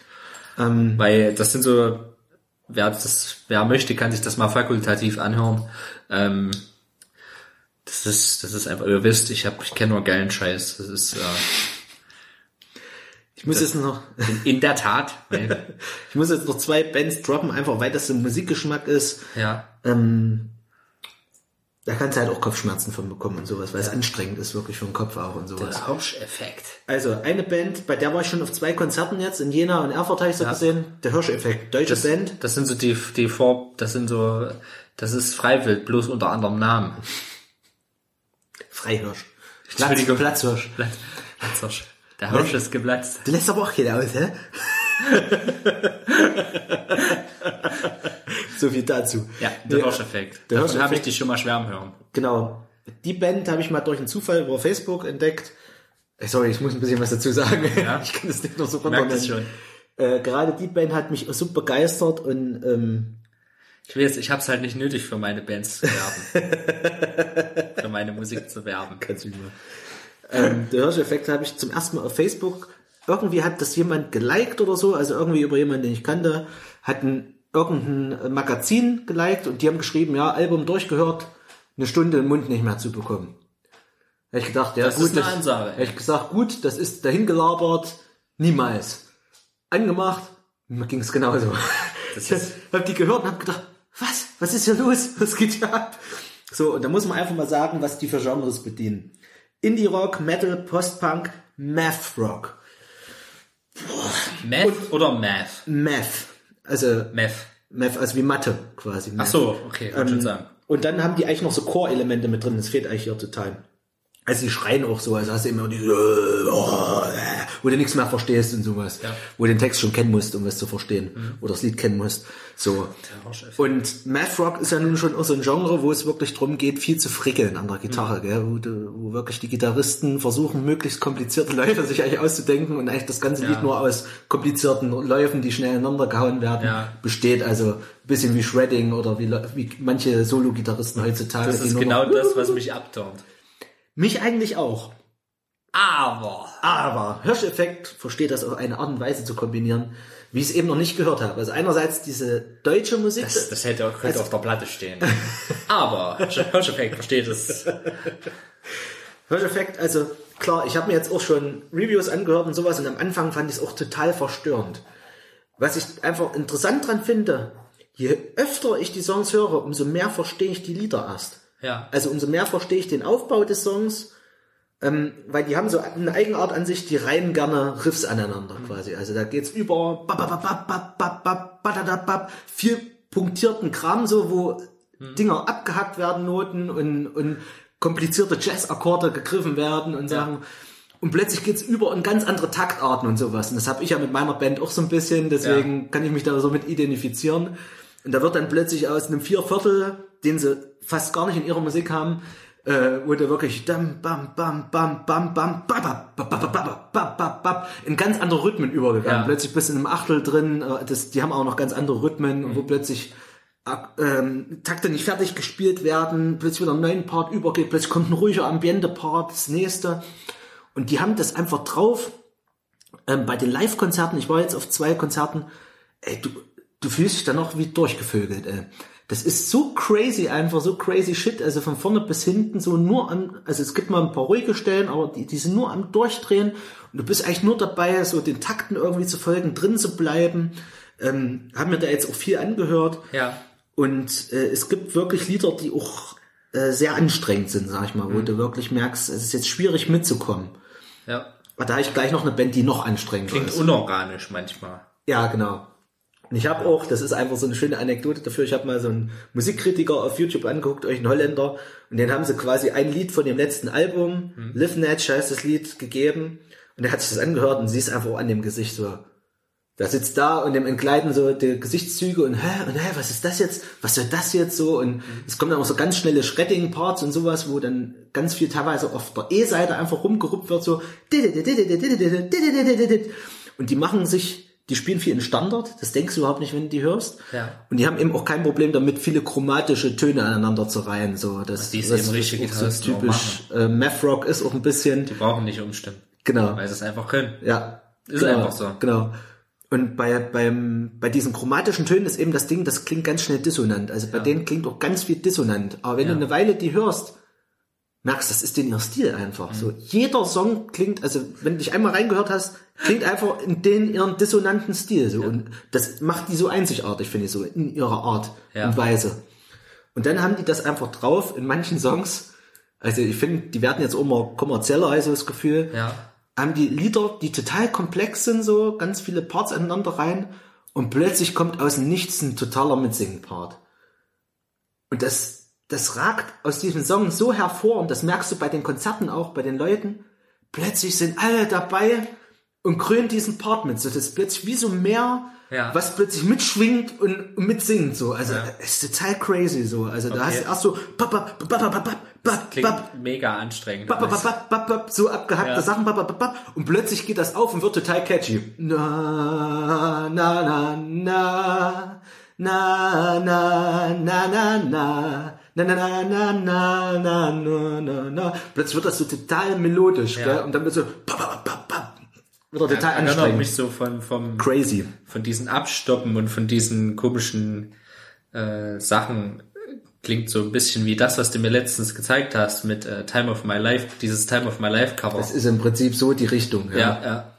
Ähm, Weil das sind so, wer das, wer möchte, kann sich das mal fakultativ anhören. Ähm, das ist, das ist einfach, ihr wisst, ich hab, ich kenne nur geilen Scheiß. Das ist äh, ich muss jetzt noch, in, in der Tat. ich muss jetzt noch zwei Bands droppen, einfach weil das so ein Musikgeschmack ist. ja. Ähm, da kannst du halt auch Kopfschmerzen von bekommen und sowas, weil es anstrengend ist wirklich für den Kopf auch und sowas. Der Hirscheffekt. Also eine Band, bei der war ich schon auf zwei Konzerten jetzt, in Jena und Erfurt habe ich so gesehen, der Hirscheffekt, deutsche Das, Band. das sind so die, die Vor, das sind so, das ist Freiwild, bloß unter anderem Namen. Freihirsch. Platz, Entschuldigung. Platzhirsch. Hirsch. Der Hirsch ist geplatzt. Du lässt aber auch keinen aus, hä? so viel dazu. Ja, der Hirscheffekt. der Davon habe ich dich schon mal schwärmen hören. Genau. Die Band habe ich mal durch einen Zufall über Facebook entdeckt. Äh, Sorry, ich muss ein bisschen was dazu sagen. Ja. Ich kann das nicht nur so runternehmen. schon. Äh, gerade die Band hat mich so begeistert und ähm, Ich weiß, ich hab's halt nicht nötig für meine Bands zu werben. für meine Musik zu werben. Kannst du mal. Ähm, der Hirscheffekt habe ich zum ersten Mal auf Facebook. Irgendwie hat das jemand geliked oder so, also irgendwie über jemanden, den ich kannte, hat ein, irgendein Magazin geliked und die haben geschrieben, ja, Album durchgehört, eine Stunde im Mund nicht mehr zu bekommen. Hätte ich gedacht, ja Das gut, ist eine Ansage, Hätte ich gesagt, gut, das ist dahin gelabert, niemals. Angemacht, mir ging es genauso. Das Ich ist- hab die gehört und hab gedacht, was? Was ist hier los? Was geht hier ab? So, und da muss man einfach mal sagen, was die für Genres bedienen. Indie-Rock, Metal, Post-Punk, Math-Rock. Meth oder Math? Math. Also, Meth. Math, also wie Mathe quasi. Ach so, okay, wollte schon sagen. Und dann haben die eigentlich noch so Core-Elemente mit drin. Das fehlt eigentlich hier total. Also die schreien auch so, also hast du immer diese, oh, äh, wo du nichts mehr verstehst und sowas. Ja. Wo du den Text schon kennen musst, um was zu verstehen. Oder das Lied kennen musst. So. Und Math Rock ist ja nun schon auch so ein Genre, wo es wirklich drum geht, viel zu frickeln an der Gitarre, gell? Wo, du, wo wirklich die Gitarristen versuchen, möglichst komplizierte Läufe sich eigentlich auszudenken und eigentlich das ganze Ja. Lied nur aus komplizierten Läufen, die schnell ineinander gehauen werden, Ja. besteht. Also ein bisschen wie Shredding oder wie, wie manche Solo-Gitarristen heutzutage. Das ist genau das, was mich abturnt. Mich eigentlich auch. Aber. Aber Hirscheffekt versteht das auf eine Art und Weise zu kombinieren, wie ich es eben noch nicht gehört habe. Also einerseits diese deutsche Musik. Das, das hätte auch, könnte Also- auf der Platte stehen. Aber Hirscheffekt versteht es. Hirscheffekt, also klar, ich habe mir jetzt auch schon Reviews angehört und sowas und am Anfang fand ich es auch total verstörend. Was ich einfach interessant dran finde, je öfter ich die Songs höre, umso mehr verstehe ich die Lieder erst. Ja. Also umso mehr verstehe ich den Aufbau des Songs, ähm, weil die haben so eine Eigenart an sich, die reihen gerne Riffs aneinander quasi. Also da geht's über viel punktierten Kram so, wo Dinger abgehackt werden, Noten und, und komplizierte Jazz-Akkorde gegriffen werden und sagen, und plötzlich geht's über in ganz andere Taktarten und sowas. Und das habe ich ja mit meiner Band auch so ein bisschen, deswegen kann ich mich da so mit identifizieren. Und da wird dann plötzlich aus einem Vierviertel, den sie fast gar nicht in ihrer Musik haben, äh, wurde wirklich dam, bam, bam, bam, bam, bam, bab, bab, bab, bab, in ganz andere Rhythmen übergegangen. Ja. Plötzlich bist du in einem Achtel drin, das, die haben auch noch ganz andere Rhythmen, mhm. wo plötzlich ähm, Takte nicht fertig gespielt werden, plötzlich wieder einen neuen Part übergeht, plötzlich kommt ein ruhiger Ambiente-Part, das nächste. Und die haben das einfach drauf. Ähm, bei den Live-Konzerten, ich war jetzt auf zwei Konzerten, ey, du, du fühlst dich dann noch wie durchgevögelt. Ey. Das ist so crazy einfach, so crazy shit, also von vorne bis hinten so nur am, also es gibt mal ein paar ruhige Stellen, aber die, die sind nur am Durchdrehen und du bist eigentlich nur dabei, so den Takten irgendwie zu folgen, drin zu bleiben. Ähm, haben mir da jetzt auch viel angehört. Ja. Und äh, es gibt wirklich Lieder, die auch äh, sehr anstrengend sind, sag ich mal, Mhm. wo du wirklich merkst, es ist jetzt schwierig mitzukommen. Ja. Aber da habe ich gleich noch eine Band, die noch anstrengender Klingt ist. unorganisch manchmal. Ja, genau. Und ich habe auch, das ist einfach so eine schöne Anekdote dafür, ich habe mal so einen Musikkritiker auf YouTube angeguckt, euch einen Holländer, und den haben sie quasi ein Lied von dem letzten Album, Live Natch heißt das Lied, gegeben. Und er hat sich das angehört und siehst einfach an dem Gesicht so, da sitzt da und dem entgleiten so die Gesichtszüge und hä, und hä, was ist das jetzt? Was soll das jetzt so? Und es kommen dann auch so ganz schnelle Shredding-Parts und sowas, wo dann ganz viel teilweise auf der E-Seite einfach rumgeruppt wird, so und die machen sich, die spielen viel in Standard, das denkst du überhaupt nicht, wenn du die hörst. Ja. Und die haben eben auch kein Problem damit, viele chromatische Töne aneinander zu reihen. So, das, Die es das eben richtige auch so typisch. Äh, Math Rock ist auch ein bisschen, Die brauchen nicht umstimmen. genau. Weil sie es einfach können. Ja. Ist genau, einfach so. Genau. Und bei, beim, bei diesen chromatischen Tönen ist eben das Ding, das klingt ganz schnell dissonant. Also bei denen klingt auch ganz viel dissonant. Aber wenn Ja. du eine Weile die hörst, merkst, das ist denn ihr Stil einfach. So, Mhm. jeder Song klingt, also wenn du dich einmal reingehört hast, klingt einfach in den ihren dissonanten Stil. So. Und das macht die so einzigartig, finde ich, so in ihrer Art Ja. und Weise. Und dann haben die das einfach drauf in manchen Songs. Also ich finde, die werden jetzt auch immer kommerzieller, also das Gefühl Ja. haben die Lieder, die total komplex sind, so ganz viele Parts aneinander rein und plötzlich kommt aus dem Nichts ein totaler Mitsingen-Part. Und das, das ragt aus diesem Song so hervor und das merkst du bei den Konzerten auch, bei den Leuten. Plötzlich sind alle dabei und krönen diesen Part mit. So, das ist plötzlich wie so mehr, Ja. was plötzlich mitschwingt und, mitsingt. So, also es ist total crazy so. Also da Okay. hast du erst so bap, bap, bap, bap, bap, bap, bap, mega anstrengend. bap, bap, bap, bap, bap, bap, so abgehackte Ja. Sachen, bap, bap, bap, bap, und plötzlich geht das auf und wird total catchy. Na, na, na, na, na, na, na, na, na. Na, na, na, na, na, na, na, na, na. Plötzlich wird das so total melodisch, Ja. gell? Und dann wird so, bap, bap, bap, bap. Wird er total Erinnert anstrengend. mich so von, vom, Crazy. von diesen Abstoppen und von diesen komischen äh, Sachen klingt so ein bisschen wie das, was du mir letztens gezeigt hast mit äh, Time of My Life, dieses Time of My Life Cover. Das ist im Prinzip so die Richtung, ja, ja.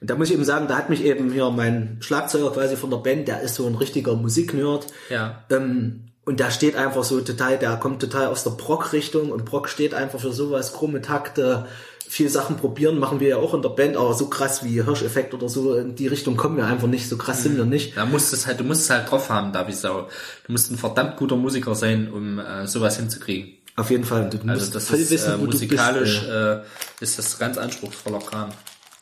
Und da muss ich eben sagen, da hat mich eben hier mein Schlagzeuger quasi von der Band, der ist so ein richtiger Musiknerd. Ja. Ähm, und der steht einfach so total, der kommt total aus der Brock-Richtung und Brock steht einfach für sowas, krumme Takte, viel Sachen probieren, machen wir ja auch in der Band, aber so krass wie Hirscheffekt oder so, in die Richtung kommen wir einfach nicht, so krass sind wir nicht. Da musst es halt, du musst es halt drauf haben, da wie Sau. Du musst ein verdammt guter Musiker sein, um äh, sowas hinzukriegen. Auf jeden Fall. Du musst Also das voll ist wissen, äh, wo musikalisch du bist. äh, ist das ganz anspruchsvoller Kram.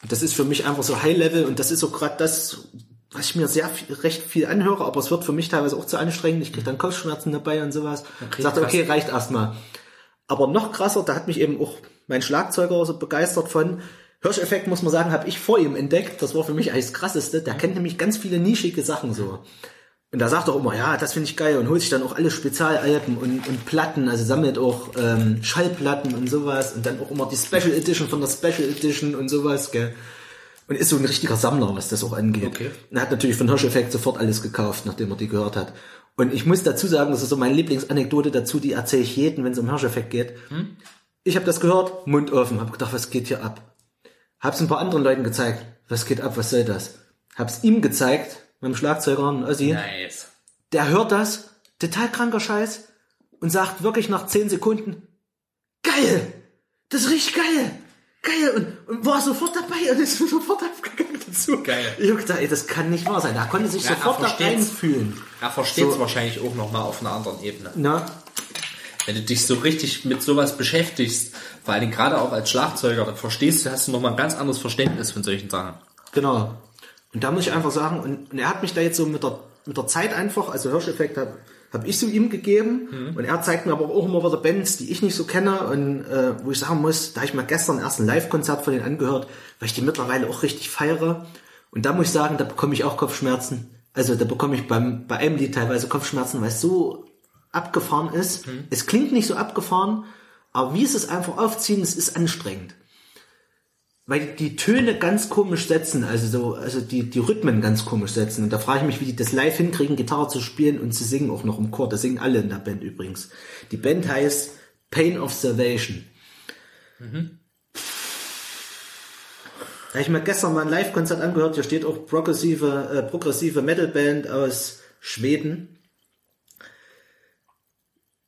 Das ist für mich einfach so High Level und das ist so gerade das, was ich mir sehr viel, recht viel anhöre, aber es wird für mich teilweise auch zu anstrengend. Ich kriege dann Kopfschmerzen dabei und sowas. Okay, Sagte, okay, reicht erstmal. Aber noch krasser, da hat mich eben auch mein Schlagzeuger so begeistert von. Hirscheffekt, muss man sagen, habe ich vor ihm entdeckt. Das war für mich eigentlich das Krasseste. Der kennt nämlich ganz viele nischige Sachen so. Und da sagt er auch immer, ja, das finde ich geil und holt sich dann auch alle Spezialalben und, und Platten, also sammelt auch ähm, Schallplatten und sowas und dann auch immer die Special Edition von der Special Edition und sowas, gell. Und ist so ein richtiger Sammler, was das auch angeht. Okay. Und er hat natürlich von Hirscheffekt sofort alles gekauft, nachdem er die gehört hat. Und ich muss dazu sagen, das ist so meine Lieblingsanekdote dazu, die erzähle ich jedem, wenn es um Hirscheffekt geht. Hm? Ich habe das gehört, Mund offen, habe gedacht, was geht hier ab? Hab's ein paar anderen Leuten gezeigt, was geht ab, was soll das? Hab's ihm gezeigt, meinem Schlagzeuger Ossi. Nice. Der hört das, total kranker Scheiß, und sagt wirklich nach zehn Sekunden, geil, das richtig geil, geil, und, und war sofort dabei und ist sofort aufgegangen dazu. Geil. Ich hab gedacht, ey, das kann nicht wahr sein. Da konnte sich Ja, sofort da reinfühlen. Er versteht es So. wahrscheinlich auch nochmal auf einer anderen Ebene. Na, Wenn du dich so richtig mit sowas beschäftigst, vor allen Dingen gerade auch als Schlagzeuger, dann verstehst du, hast du nochmal ein ganz anderes Verständnis von solchen Sachen. Genau. Und da muss ich einfach sagen, und, und er hat mich da jetzt so mit der, mit der Zeit einfach, also Hirscheffekt habe hab ich so ihm gegeben. Und er zeigt mir aber auch immer wieder Bands, die ich nicht so kenne. Und äh, wo ich sagen muss, da habe ich mir gestern erst ein Live-Konzert von denen angehört, weil ich die mittlerweile auch richtig feiere. Und da muss ich sagen, da bekomme ich auch Kopfschmerzen. Also da bekomme ich beim, bei einem Lied teilweise Kopfschmerzen, weil es so abgefahren ist. Es klingt nicht so abgefahren, aber wie es es einfach aufziehen, es ist anstrengend weil die Töne ganz komisch setzen, also so, also die, die Rhythmen ganz komisch setzen. Und da frage ich mich, wie die das live hinkriegen, Gitarre zu spielen und zu singen, auch noch im Chor. Das singen alle in der Band übrigens. Die Band heißt Pain of Salvation. Da habe ich mir gestern mal ein Live-Konzert angehört, hier steht auch progressive, äh, progressive Metal-Band aus Schweden.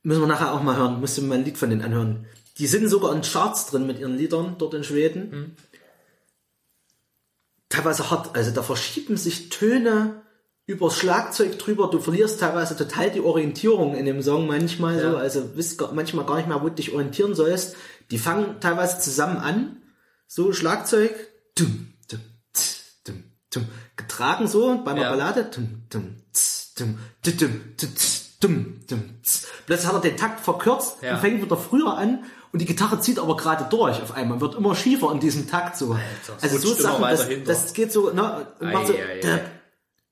Müssen wir nachher auch mal hören, müsst ihr mal ein Lied von denen anhören. Die sind sogar in Charts drin mit ihren Liedern dort in Schweden. Teilweise hart, also da verschieben sich Töne übers Schlagzeug drüber, du verlierst teilweise total die Orientierung in dem Song manchmal so, also wisst gar- manchmal gar nicht mehr, wo du dich orientieren sollst. Die fangen teilweise zusammen an, so Schlagzeug, dum, dum, tz, dum, dum, getragen so bei einer Ja. Ballade, dum, dum, tz, dum, dum, dum, tz, dum, dum, tz. plötzlich hat er den Takt verkürzt Ja. und fängt wieder früher an und die Gitarre zieht aber gerade durch auf einmal, wird immer schiefer in diesem Takt so. es also so Sachen, das, das geht so, ne, und macht so, Ei, dip,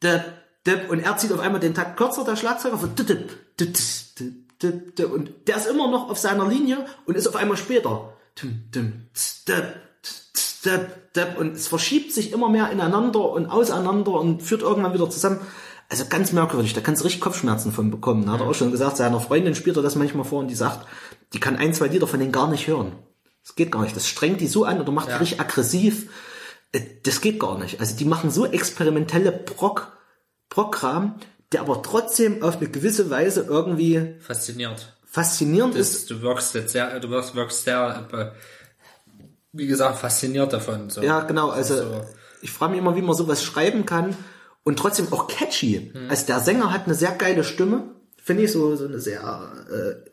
dip, dip, und er zieht auf einmal den Takt kürzer, der Schlagzeuger, so, dip, dip, dip, dip, und der ist immer noch auf seiner Linie und ist auf einmal später. Und es verschiebt sich immer mehr ineinander und auseinander und führt irgendwann wieder zusammen. Also ganz merkwürdig, da kannst du richtig Kopfschmerzen von bekommen. Da hat er auch schon gesagt, seiner Freundin spielt er das manchmal vor und die sagt, die kann ein, zwei Lieder von denen gar nicht hören. Das geht gar nicht. Das strengt die so an oder macht die richtig aggressiv. Äh, Das geht gar nicht. Also die machen so experimentelle Brock, Brockram, der aber trotzdem auf eine gewisse Weise irgendwie Fasziniert. faszinierend ist. Das, du wirkst jetzt sehr, du wirkst, wirkst sehr, äh, wie gesagt, fasziniert davon. So. Ja, genau. Also so. ich frage mich immer, wie man sowas schreiben kann und trotzdem auch catchy. Also der Sänger hat eine sehr geile Stimme, finde ich, so, so eine sehr äh,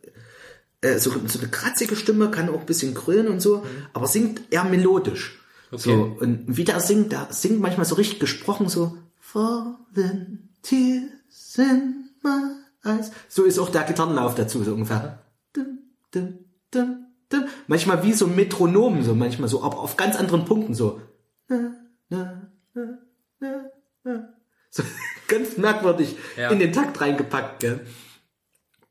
äh, so, so eine kratzige Stimme, kann auch ein bisschen grölen und so, aber singt eher melodisch. So, und wie der singt, der singt manchmal so richtig gesprochen, so Fallen Tears in my eyes. So ist auch der Gitarrenlauf dazu, so ungefähr. Dum, dum, dum, dum. Manchmal wie so ein Metronom, so manchmal so, aber auf ganz anderen Punkten so. So ganz merkwürdig Ja. in den Takt reingepackt, gell?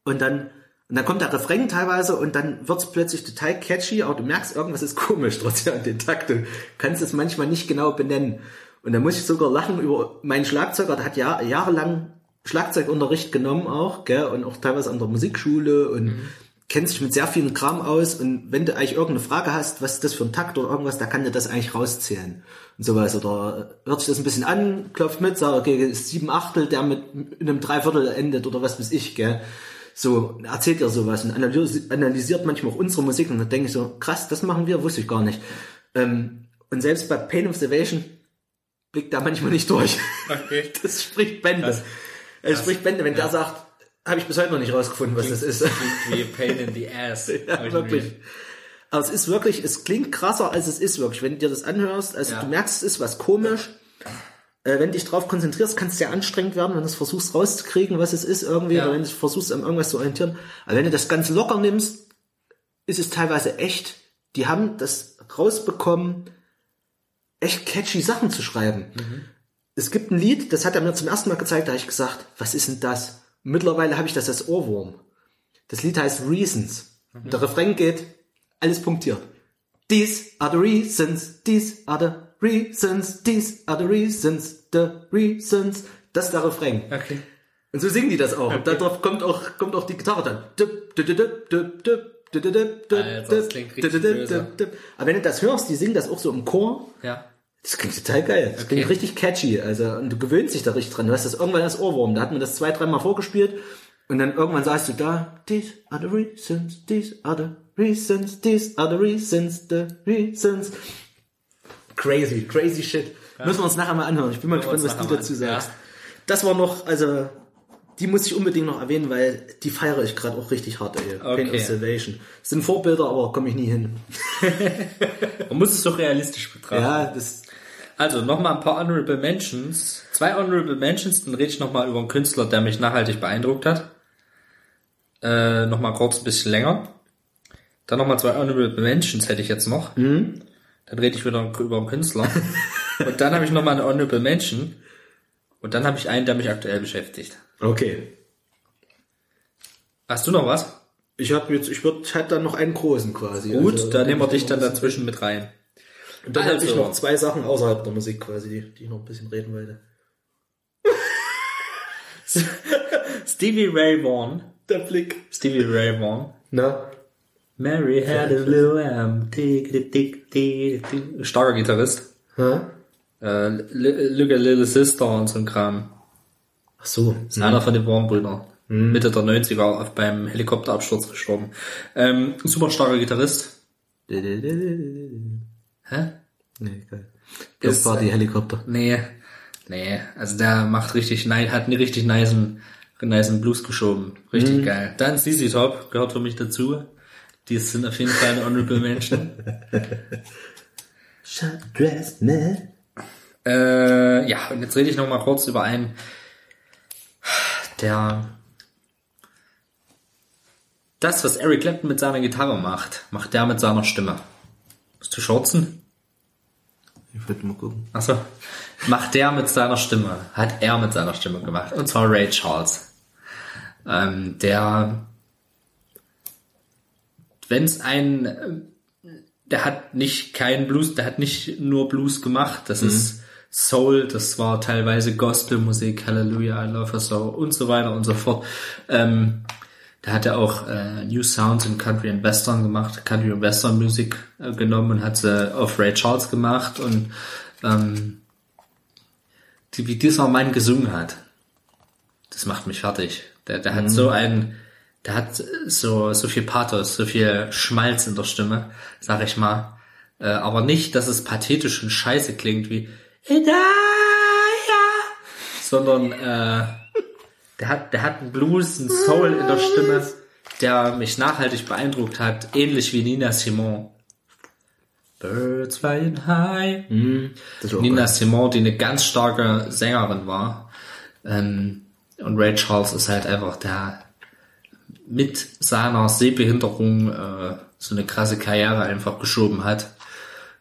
Und dann, und dann kommt der Refrain teilweise und dann wird's plötzlich total catchy, aber du merkst, irgendwas ist komisch trotzdem an den Takt und kannst es manchmal nicht genau benennen. Und da muss ich sogar lachen über meinen Schlagzeuger, der hat ja jahrelang Schlagzeugunterricht genommen auch, gell, und auch teilweise an der Musikschule und kennt sich mit sehr vielen Kram aus und wenn du eigentlich irgendeine Frage hast, was ist das für ein Takt oder irgendwas, da kann dir das eigentlich rauszählen und sowas oder hört sich das ein bisschen an, klopft mit, sagt, okay, ist sieben Achtel, der mit in einem Dreiviertel endet oder was weiß ich, gell. So, erzählt ihr sowas und analysi- analysiert manchmal auch unsere Musik und dann denke ich so, krass, das machen wir, wusste ich gar nicht. Ähm, und selbst bei Pain of Salvation blickt da manchmal nicht durch. Okay. Das spricht Bände. Es spricht Bände, wenn der sagt, habe ich bis heute noch nicht rausgefunden, was das ist. Wie Pain in the Ass. Ja, wirklich. Aber es ist wirklich, es klingt krasser, als es ist wirklich. Wenn du dir das anhörst, also Ja. du merkst, es ist was komisch. Äh, wenn du dich drauf konzentrierst, kann es sehr anstrengend werden, wenn du es versuchst rauszukriegen, was es ist irgendwie, Ja. oder wenn du versuchst, an irgendwas zu orientieren. Aber wenn du das ganz locker nimmst, ist es teilweise echt, die haben das rausbekommen, echt catchy Sachen zu schreiben. Es gibt ein Lied, das hat er mir zum ersten Mal gezeigt, da habe ich gesagt, was ist denn das? Mittlerweile habe ich das als Ohrwurm. Das Lied heißt Reasons. Und der Refrain geht, alles punktiert. These are the reasons, these are the reasons, these are the reasons, the reasons. Das ist der Refrain. Okay. Und so singen die das auch. Und darauf kommt auch, kommt auch die Gitarre dann. Klingt. Aber wenn du das hörst, die singen das auch so im Chor. Ja. Das klingt total geil. Das klingt Okay. richtig catchy. Also, und du gewöhnst dich da richtig dran. Du hast das irgendwann als Ohrwurm. Da hat man das zwei, dreimal vorgespielt. Und dann irgendwann sagst du da, these are the reasons, these are the reasons, these are the reasons, the reasons. Crazy, crazy shit. Müssen wir uns nachher mal anhören. Ich bin mal gespannt, was du dazu sagst. Das war noch, also, die muss ich unbedingt noch erwähnen, weil die feiere ich gerade auch richtig hart, ey. Pain Okay. of Salvation. Das sind Vorbilder, aber komme ich nie hin. Man muss es doch realistisch betrachten. Ja, das, Also nochmal ein paar Honorable Mentions. Zwei Honorable Mentions, dann rede ich nochmal über einen Künstler, der mich nachhaltig beeindruckt hat. Äh, nochmal kurz ein bisschen länger. Dann nochmal zwei Honorable Mentions hätte ich jetzt noch. Dann rede ich wieder über einen Künstler. Und dann habe ich nochmal eine Honorable Mention. Und dann habe ich einen, der mich aktuell beschäftigt. okay. Hast du noch was? Ich habe jetzt, ich würde halt dann noch einen großen quasi. Gut, Also, dann nehmen wir dich dann dazwischen mit rein. Und dann habe ich Also. noch zwei Sachen außerhalb der Musik quasi, die, die ich noch ein bisschen reden wollte. Stevie Ray Vaughan. Der Blick. Stevie Ray Vaughan. Na? Mary had a little lamb. Starker Gitarrist. Hä? Äh, Look at Little Sister und so ein Kram. Ach so. Ist einer von den Warren-Brüdern. Mitte der 90er auf, beim Helikopterabsturz gestorben. Ähm, super starker Gitarrist. Nee, Hä? geil. Das war die Helikopter. Nee. Nee. Also der macht richtig nice, hat einen richtig niceen, niceen Blues geschoben. Richtig geil. Dann CC Top, gehört für mich dazu. Die sind auf jeden Fall eine Honorable Mention. Shut dress, ne? Äh, ja, und jetzt rede ich noch mal kurz über einen, der das, was Eric Clapton mit seiner Gitarre macht, macht der mit seiner Stimme. Musst du schurzen? Ich wollte mal gucken. Achso. Macht der mit seiner Stimme. Hat er mit seiner Stimme gemacht. Und zwar Ray Charles. Ähm, der, wenn es ein, äh, der hat nicht kein Blues, der hat nicht nur Blues gemacht. Das ist Soul, das war teilweise Gospelmusik, Hallelujah, I Love Her So und so weiter und so fort. Ähm, da hat er auch äh, New Sounds in Country and Western gemacht, Country und Western Musik äh, genommen und hat sie auf Ray Charles gemacht und ähm, die, wie dieser Mann gesungen hat, das macht mich fertig. Der, der hat so einen, der hat so so viel Pathos, so viel Schmalz in der Stimme, sag ich mal. Äh, aber nicht, dass es pathetisch und scheiße klingt wie sondern äh, der hat, der hat einen Blues, einen Soul in der Stimme, der mich nachhaltig beeindruckt hat, ähnlich wie Nina Simone. Birds flying high. Auch Nina geil. Simone, die eine ganz starke Sängerin war. Ähm, und Ray Charles ist halt einfach der mit seiner Sehbehinderung äh, so eine krasse Karriere einfach geschoben hat.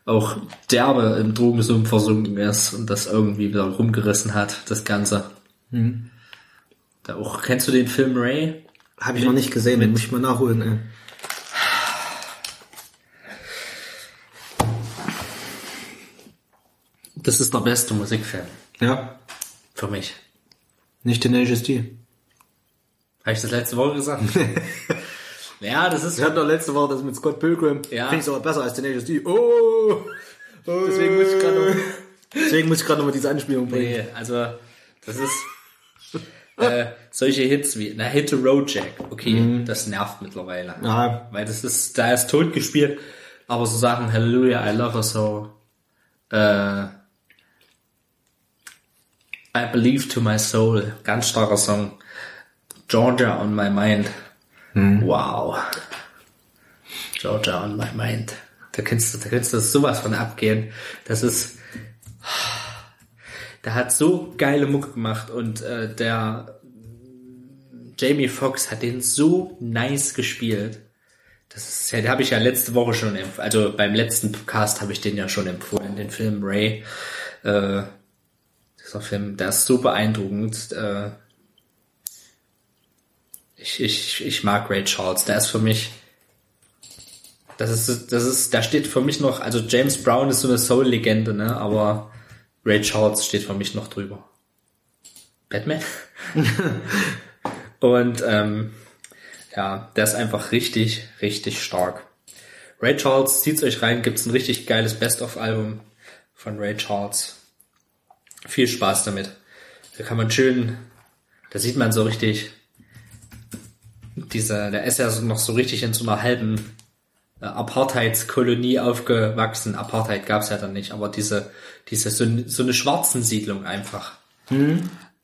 Auch derbe im Drogensumpf versunken ist und das irgendwie wieder rumgerissen hat, das Ganze. Da auch, kennst du den Film Ray? Habe ich noch nicht gesehen, den muss ich mal nachholen, ey. Das ist der beste Musikfilm. Ja. Für mich. Nicht Tenacious D. Habe ich das letzte Woche gesagt? ja, das ist Wir hatten doch letzte Woche das mit Scott Pilgrim. Ja. Finde ich aber besser als Tenacious D. Oh! Deswegen muss ich gerade noch, deswegen muss ich gerade noch mal diese Anspielung bringen. Nee, also das ist äh, solche Hits wie na Hit the Road Jack, okay, das nervt mittlerweile. Ja. Weil das ist, da ist tot gespielt, aber so Sachen Hallelujah, I love her so, äh, I believe to my soul, ganz starker Song. Georgia on my mind. Wow. Georgia on my mind. Da kannst du, da kannst du sowas von abgehen. Das ist, der hat so geile Mucke gemacht und äh, der Jamie Foxx hat den so nice gespielt. Das ist ja, den habe ich ja letzte Woche schon, also beim letzten Cast habe ich den ja schon empfohlen, den Film Ray. Äh, dieser Film, der ist so beeindruckend. Äh, ich, ich, ich mag Ray Charles. Der ist für mich, das ist, das ist, da steht für mich noch, also James Brown ist so eine Soul-Legende, ne, aber Ray Charles steht für mich noch drüber. Batman? Und ähm, ja, der ist einfach richtig, richtig stark. Ray Charles, zieht's euch rein, gibt's ein richtig geiles Best-of-Album von Ray Charles. Viel Spaß damit. Da kann man schön, da sieht man so richtig, dieser, der ist ja so noch so richtig in so einer halben äh, Apartheidskolonie aufgewachsen. Apartheid gab's ja dann nicht, aber diese, diese so, so eine schwarzen Siedlung einfach.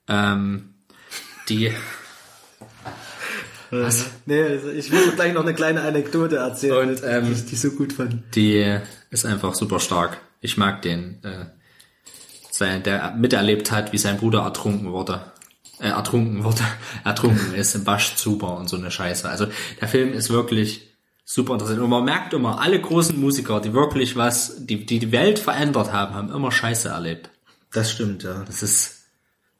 Ähm, die Was? Nee, also ich will gleich noch eine kleine Anekdote erzählen, Und, ähm, die ich die so gut fand. Die ist einfach super stark. Ich mag den, äh, sein, der miterlebt hat, wie sein Bruder ertrunken wurde. Äh, ertrunken wurde, ertrunken ist im Waschzuber und so eine Scheiße. Also der Film ist wirklich super interessant. Und man merkt immer, alle großen Musiker, die wirklich was, die die, die Welt verändert haben, haben immer Scheiße erlebt. Das stimmt, ja. Das ist,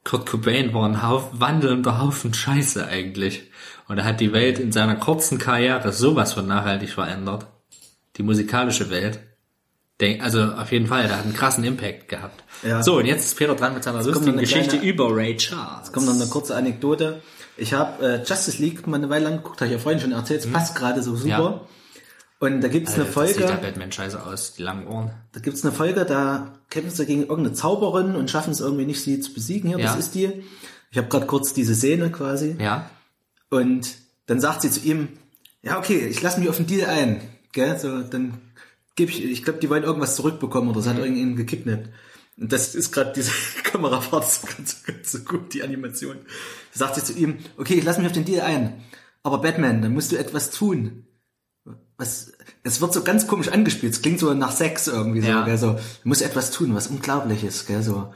Kurt Cobain war ein Hauf, wandelnder Haufen Scheiße eigentlich. Und er hat die Welt in seiner kurzen Karriere sowas von nachhaltig verändert. Die musikalische Welt. Also auf jeden Fall, der hat einen krassen Impact gehabt. Ja. So, und jetzt ist Peter dran mit seiner lustigen Geschichte kleine- über Ray Charles. Kommt noch eine kurze Anekdote. Ich habe äh, Justice League mal eine Weile lang geguckt, habe ich ja vorhin schon erzählt, es passt gerade so super. Ja. Und da gibt's eine Alter, das sieht der Folge, Batman scheiße aus, die langen Ohren. da gibt's eine Folge, da kämpfen sie gegen irgendeine Zauberin und schaffen es irgendwie nicht, sie zu besiegen. Hier, Ja. das ist die. Ich habe gerade kurz diese Szene quasi. Ja? Und dann sagt sie zu ihm, ja, okay, ich lasse mich auf den Deal ein. Gell? So, dann ich, ich glaube, die wollen irgendwas zurückbekommen oder sie Mhm. hat irgendjemanden gekidnappt. Und das ist gerade diese Kamerafahrt so ganz, ganz so gut, die Animation. Da sagt sie zu ihm, okay, ich lasse mich auf den Deal ein. Aber Batman, dann musst du etwas tun. Was, es wird so ganz komisch angespielt. Es klingt so nach Sex irgendwie so, Ja. gell? so. Du musst etwas tun, was Unglaubliches, gell? So,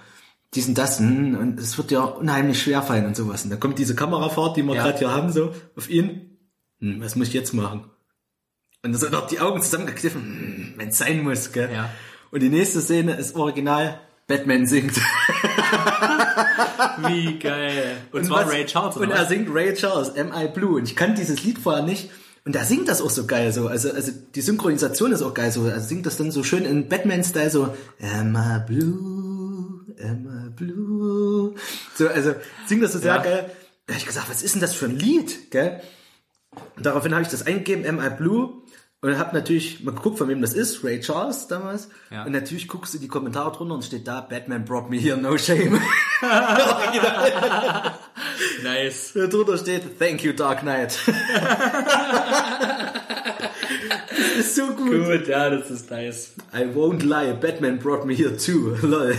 dies und das, hm, und es wird dir unheimlich schwer fallen und sowas. Und da kommt diese Kamerafahrt, die wir Ja. gerade hier haben, so, auf ihn. Hm, was muss ich jetzt machen? Und dann sind noch die Augen zusammengekniffen, hm, wenn es sein muss, gell? Ja. Und die nächste Szene ist original, Batman singt. Wie geil. Und, zwar was- Ray Charles, Und oder er was? singt Ray Charles, M.I. Blue. Und ich kannte dieses Lied vorher nicht. Und er singt das auch so geil so. Also, also die Synchronisation ist auch geil so. Er singt das dann so schön in Batman-Style so, M.I. Blue, M.I. Blue. So, also singt das so sehr Ja. geil. Da habe ich gesagt, was ist denn das für ein Lied, gell? Und daraufhin habe ich das eingegeben, M.I. Blue. Und habe natürlich mal geguckt, von wem das ist, Ray Charles damals. Ja. Und natürlich guckst du die Kommentare drunter und steht da, Batman brought me here, no shame. Nice. Da drunter steht, thank you, Dark Knight. das ist so gut. Gut, ja, das ist nice. I won't lie, Batman brought me here too. Lol.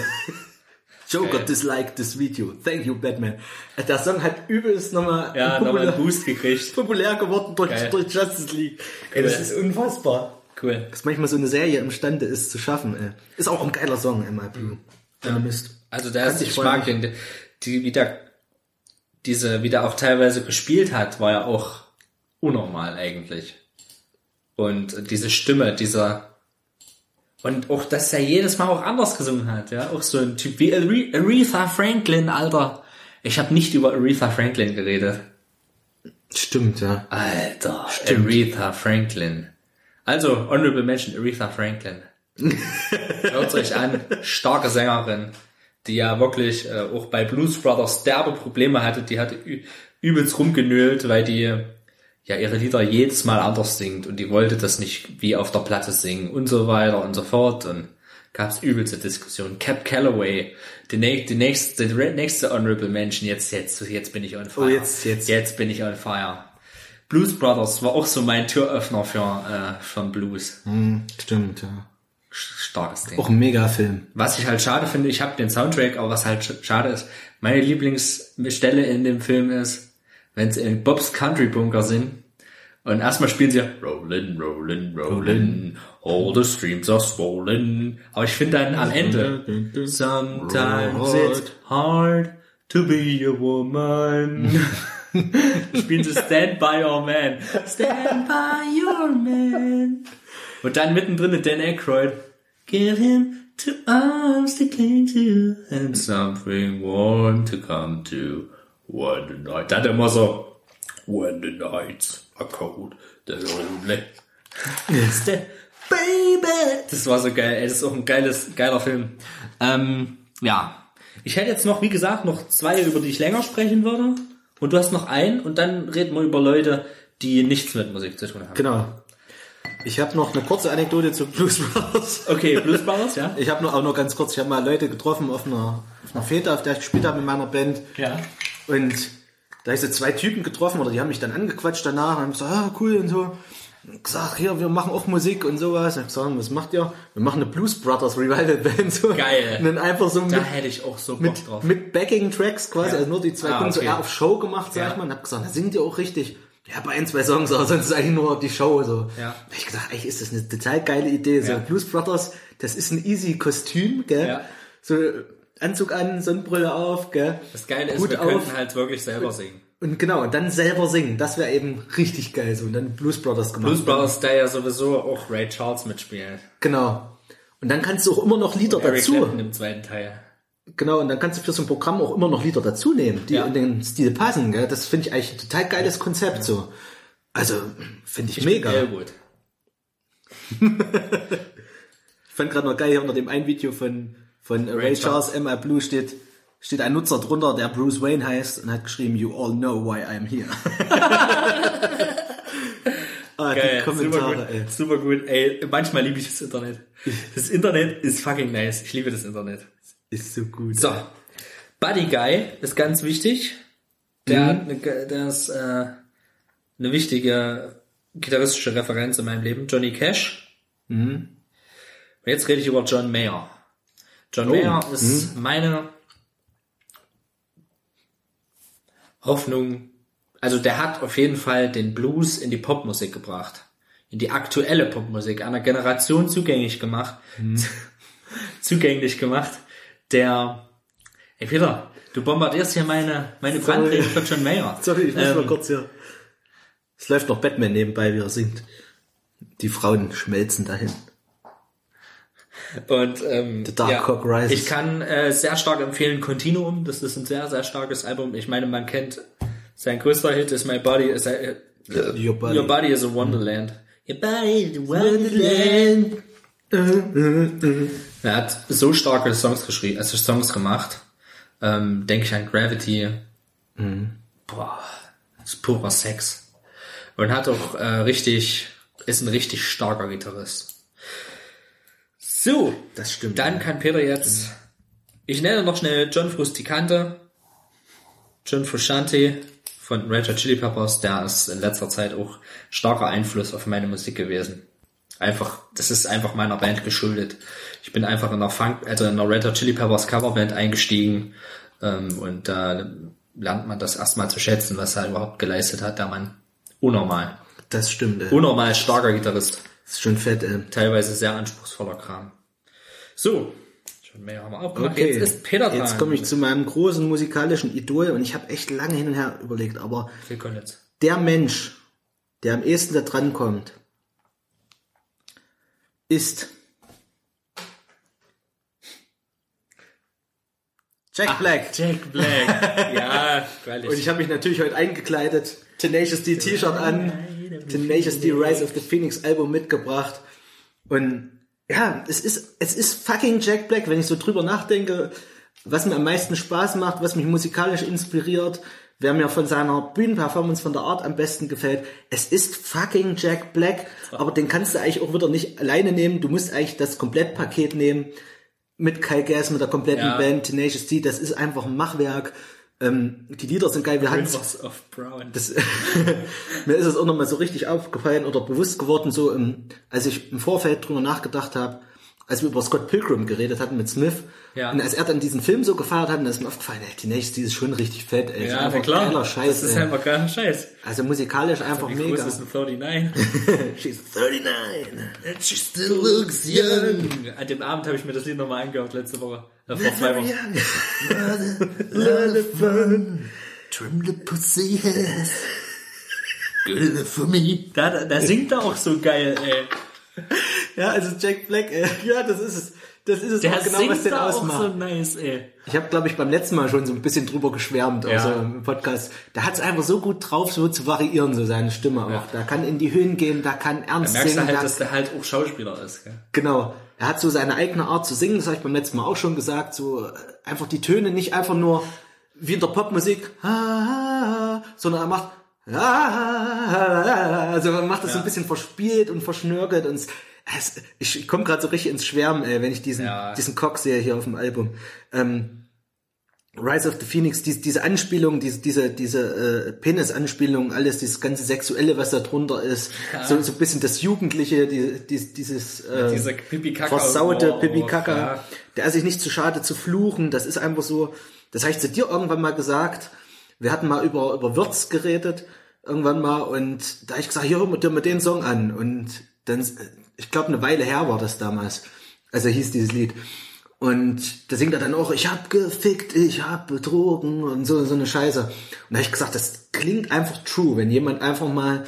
Joker disliked this video. Thank you, Batman. Der Song hat übelst nochmal Ja, nochmal einen Boost gekriegt. populär geworden durch, Geil. durch Justice League. Ey, das ist unfassbar. Cool. Was manchmal so eine Serie imstande ist zu schaffen. Ey. Ist auch ein geiler Song, Emma Blue. Ja. Mist. Also der Kannte ist, ich mag den, die, wie der, diese, wie der auch teilweise gespielt hat, war ja auch unnormal eigentlich. Und diese Stimme, dieser, und auch, dass er jedes Mal auch anders gesungen hat, ja, auch so ein Typ wie Are- Aretha Franklin, Alter. Ich habe nicht über Aretha Franklin geredet. Stimmt, ja. Alter, Aretha Franklin. Also, Honorable Mention, Aretha Franklin. Hört euch an, starke Sängerin, die ja wirklich äh, auch bei Blues Brothers derbe Probleme hatte. Die hatte ü- übelst rumgenölt, weil die ja ihre Lieder jedes Mal anders singt und die wollte das nicht wie auf der Platte singen und so weiter und so fort und gab's übelste Diskussionen. Cap Calloway, die, die nächste, die nächste Honorable Mention, jetzt, jetzt, jetzt bin ich on fire. Oh, jetzt, jetzt. Jetzt bin ich on fire. Blues Brothers war auch so mein Türöffner für, äh, für Blues. Stimmt, ja. Starkes Ding. Auch ein Mega-Film. Was ich halt schade finde, ich habe den Soundtrack, aber was halt sch- schade ist, meine Lieblingsstelle in dem Film ist, wenn sie in Bobs Country Bunker sind Und erstmal spielen sie ja Rollin, Rollin, Rollin, all the streams are swollen. Aber ich finde dann am Ende Sometimes it's hard to be a woman. spielen sie Stand by your man. Stand by your man. Und dann mittendrin Dan Aykroyd. Give him two arms to cling to and something warm to come to. When the night. Dann immer so. When the nights are cold, they're lonely. Stand- Baby! Das war so geil, ey, das ist auch ein geiles, geiler Film. Ähm, ja. Ich hätte jetzt noch, wie gesagt, noch zwei, über die ich länger sprechen würde. Und du hast noch einen und dann reden wir über Leute, die nichts mit Musik zu tun haben. Genau. Ich habe noch eine kurze Anekdote zu Blues Brothers. Okay, Blues Brothers, ja? Ich habe noch auch nur ganz kurz, ich habe mal Leute getroffen auf einer, auf einer Fete, auf der ich gespielt habe mit meiner Band. Ja. Und da ist so zwei Typen getroffen oder die haben mich dann angequatscht danach und haben gesagt, ah, cool und so. Und gesagt, hier, wir machen auch Musik und sowas. Und ich gesagt, was macht ihr? Wir machen eine Blues Brothers Revival Band. So. Geil. Und dann einfach so Da mit, hätte ich auch so Bock mit, drauf. mit Backing-Tracks quasi, also nur die zwei Ah, Kunden so okay. eher auf Show gemacht, sag Ja. ich mal. Und hab gesagt, da singt ihr auch richtig. Ja, bei ein, zwei Songs, aber sonst ist eigentlich nur die Show. So. Ja. Da hab ich gesagt, eigentlich ist das eine total geile Idee. So Ja. Blues Brothers, das ist ein easy Kostüm, gell? Ja. So Anzug an, Sonnenbrille auf, gell? Das Geile ist, Hut wir auf. könnten halt wirklich selber singen. Und genau, und dann selber singen. Das wäre eben richtig geil so. Und dann Blues Brothers gemacht. Blues Brothers, da ja sowieso auch Ray Charles mitspielt. Genau. Und dann kannst du auch immer noch Lieder Eric dazu. Clapton im zweiten Teil. Genau, und dann kannst du für so ein Programm auch immer noch Lieder dazu nehmen, die Ja. in den Stil passen. Gell? Das finde ich eigentlich ein total geiles Konzept so. Also, finde ich, mega. Sehr gut. Ich fand gerade noch geil, hier unter dem ein Video von, von Ray, Charles, M.A. Blue steht, steht ein Nutzer drunter, der Bruce Wayne heißt und hat geschrieben, you all know why I'm here. ah, die Kommentare, super ey. gut, super gut. Ey, manchmal liebe ich das Internet. Das Internet ist fucking nice. Ich liebe das Internet. Ist so gut. So, Buddy Guy ist ganz wichtig. Der hat eine, der ist äh, eine wichtige gitarristische Referenz in meinem Leben. Johnny Cash. Und jetzt rede ich über John Mayer. John Mayer ist meine Hoffnung. Also der hat auf jeden Fall den Blues in die Popmusik gebracht. In die aktuelle Popmusik, einer Generation zugänglich gemacht. zugänglich gemacht, der Ey Peter, du bombardierst hier meine, meine. Brandrede von John Mayer. Sorry, ich muss Ähm, mal kurz hier. Es läuft noch Batman nebenbei, wie er singt. Die Frauen schmelzen dahin. Und ähm, The Dark Cock Rises. ich kann äh, sehr stark empfehlen Continuum. Das ist ein sehr, sehr starkes Album. Ich meine, man kennt sein größter Hit ist My Body is a, Your Body. Your Body is a Wonderland. Your Body is a Wonderland. Er hat so starke Songs geschrieben, also Songs gemacht. Ähm, Denke ich an Gravity. Boah, das ist purer Sex. Und hat auch äh, richtig, ist ein richtig starker Gitarrist. So, Das stimmt. dann kann Peter jetzt, ich nenne noch schnell John Frusticante, John Frusciante von Red Hot Chili Peppers, der ist in letzter Zeit auch starker Einfluss auf meine Musik gewesen. Einfach, das ist einfach meiner Band geschuldet. Ich bin einfach in der Funk, also in der Red Hot Chili Peppers Coverband eingestiegen ähm, und da lernt man das erstmal zu schätzen, was er überhaupt geleistet hat, der Mann. Unnormal. Das stimmt, ey. Unnormal starker Gitarrist Das ist schon fett, ey. teilweise sehr anspruchsvoller Kram. So, schon mehr haben wir auch gemacht. Okay, Jetzt ist Peter dran. Jetzt komme ich zu meinem großen musikalischen Idol und ich habe echt lange hin und her überlegt, aber Phil Collins. der Mensch, der am ehesten da dran kommt, ist Jack Black. Jack Black. ja, freilich. Und ich habe mich natürlich heute eingekleidet, Tenacious D T-Shirt an, Tenacious D Rise of the Phoenix Album mitgebracht. Und ja, es ist, es ist fucking Jack Black, wenn ich so drüber nachdenke, was mir am meisten Spaß macht, was mich musikalisch inspiriert, wer mir von seiner Bühnenperformance, von der Art am besten gefällt. Es ist fucking Jack Black, aber den kannst du eigentlich auch wieder nicht alleine nehmen. Du musst eigentlich das Komplettpaket nehmen mit Kyle Gass, mit der kompletten Ja. Band, Tenacious D. Das ist einfach ein Machwerk. Ähm, die Lieder sind geil. Wir hatten Rivers of Brown. das, mir ist es auch nochmal so richtig aufgefallen oder bewusst geworden, so im, als ich im Vorfeld drüber nachgedacht habe, als wir über Scott Pilgrim geredet hatten mit Smith. Ja. Und als er dann diesen Film so gefeiert hat, dann ist mir aufgefallen, ey, Teenage Steele ist schon richtig fett, ey. ist einfach geiler Scheiß, das ist ey. einfach geiler Scheiß. Also musikalisch einfach Wie mega. groß ist ein 39? She's 39 and she still looks young. An dem Abend habe ich mir das Lied nochmal angehört, letzte Woche. Äh, vor zwei Wochen. Trim the pussy has. Good enough for me. Da, da, da singt er auch so geil, ey. Ja, also Jack Black, ey. ja, das ist es. Das ist es Der auch genau, singt was den da auch ausmacht. so nice, ey. Ich habe, glaube ich, beim letzten Mal schon so ein bisschen drüber geschwärmt, Ja. also im Podcast. Da hat es einfach so gut drauf, so zu variieren, so seine Stimme auch. Da kann in die Höhen gehen, da kann Da ernst merkst du singen. halt, da, dass der halt auch Schauspieler ist, gell? genau. Er hat so seine eigene Art zu singen, das habe ich beim letzten Mal auch schon gesagt, so äh, einfach die Töne nicht einfach nur wie in der Popmusik, sondern er macht also man macht das so ein bisschen verspielt und verschnörkelt und ich, komme gerade so richtig ins Schwärmen, ey, wenn ich diesen Ja. diesen Cock sehe hier auf dem Album. Ähm, Rise of the Phoenix, diese, diese Anspielung, diese, diese, diese äh, Penis-Anspielung, alles, dieses ganze Sexuelle, was da drunter ist, so, so ein bisschen das Jugendliche, die, die, dieses äh, Dieser Pipi-Kaka- versaute Humor, Pipi-Kaka, ja. der ist sich nicht zu schade zu fluchen, das ist einfach so, das habe ich zu dir irgendwann mal gesagt, wir hatten mal über, über Würz geredet, irgendwann mal, und da hab ich gesagt, hier, hör mir dir mal den Song an, und dann, ich glaube, eine Weile her war das damals, also hieß dieses Lied, und da singt er dann auch, ich hab gefickt, ich hab betrogen und so, so eine Scheiße. Und da habe ich gesagt, das klingt einfach true, wenn jemand einfach mal,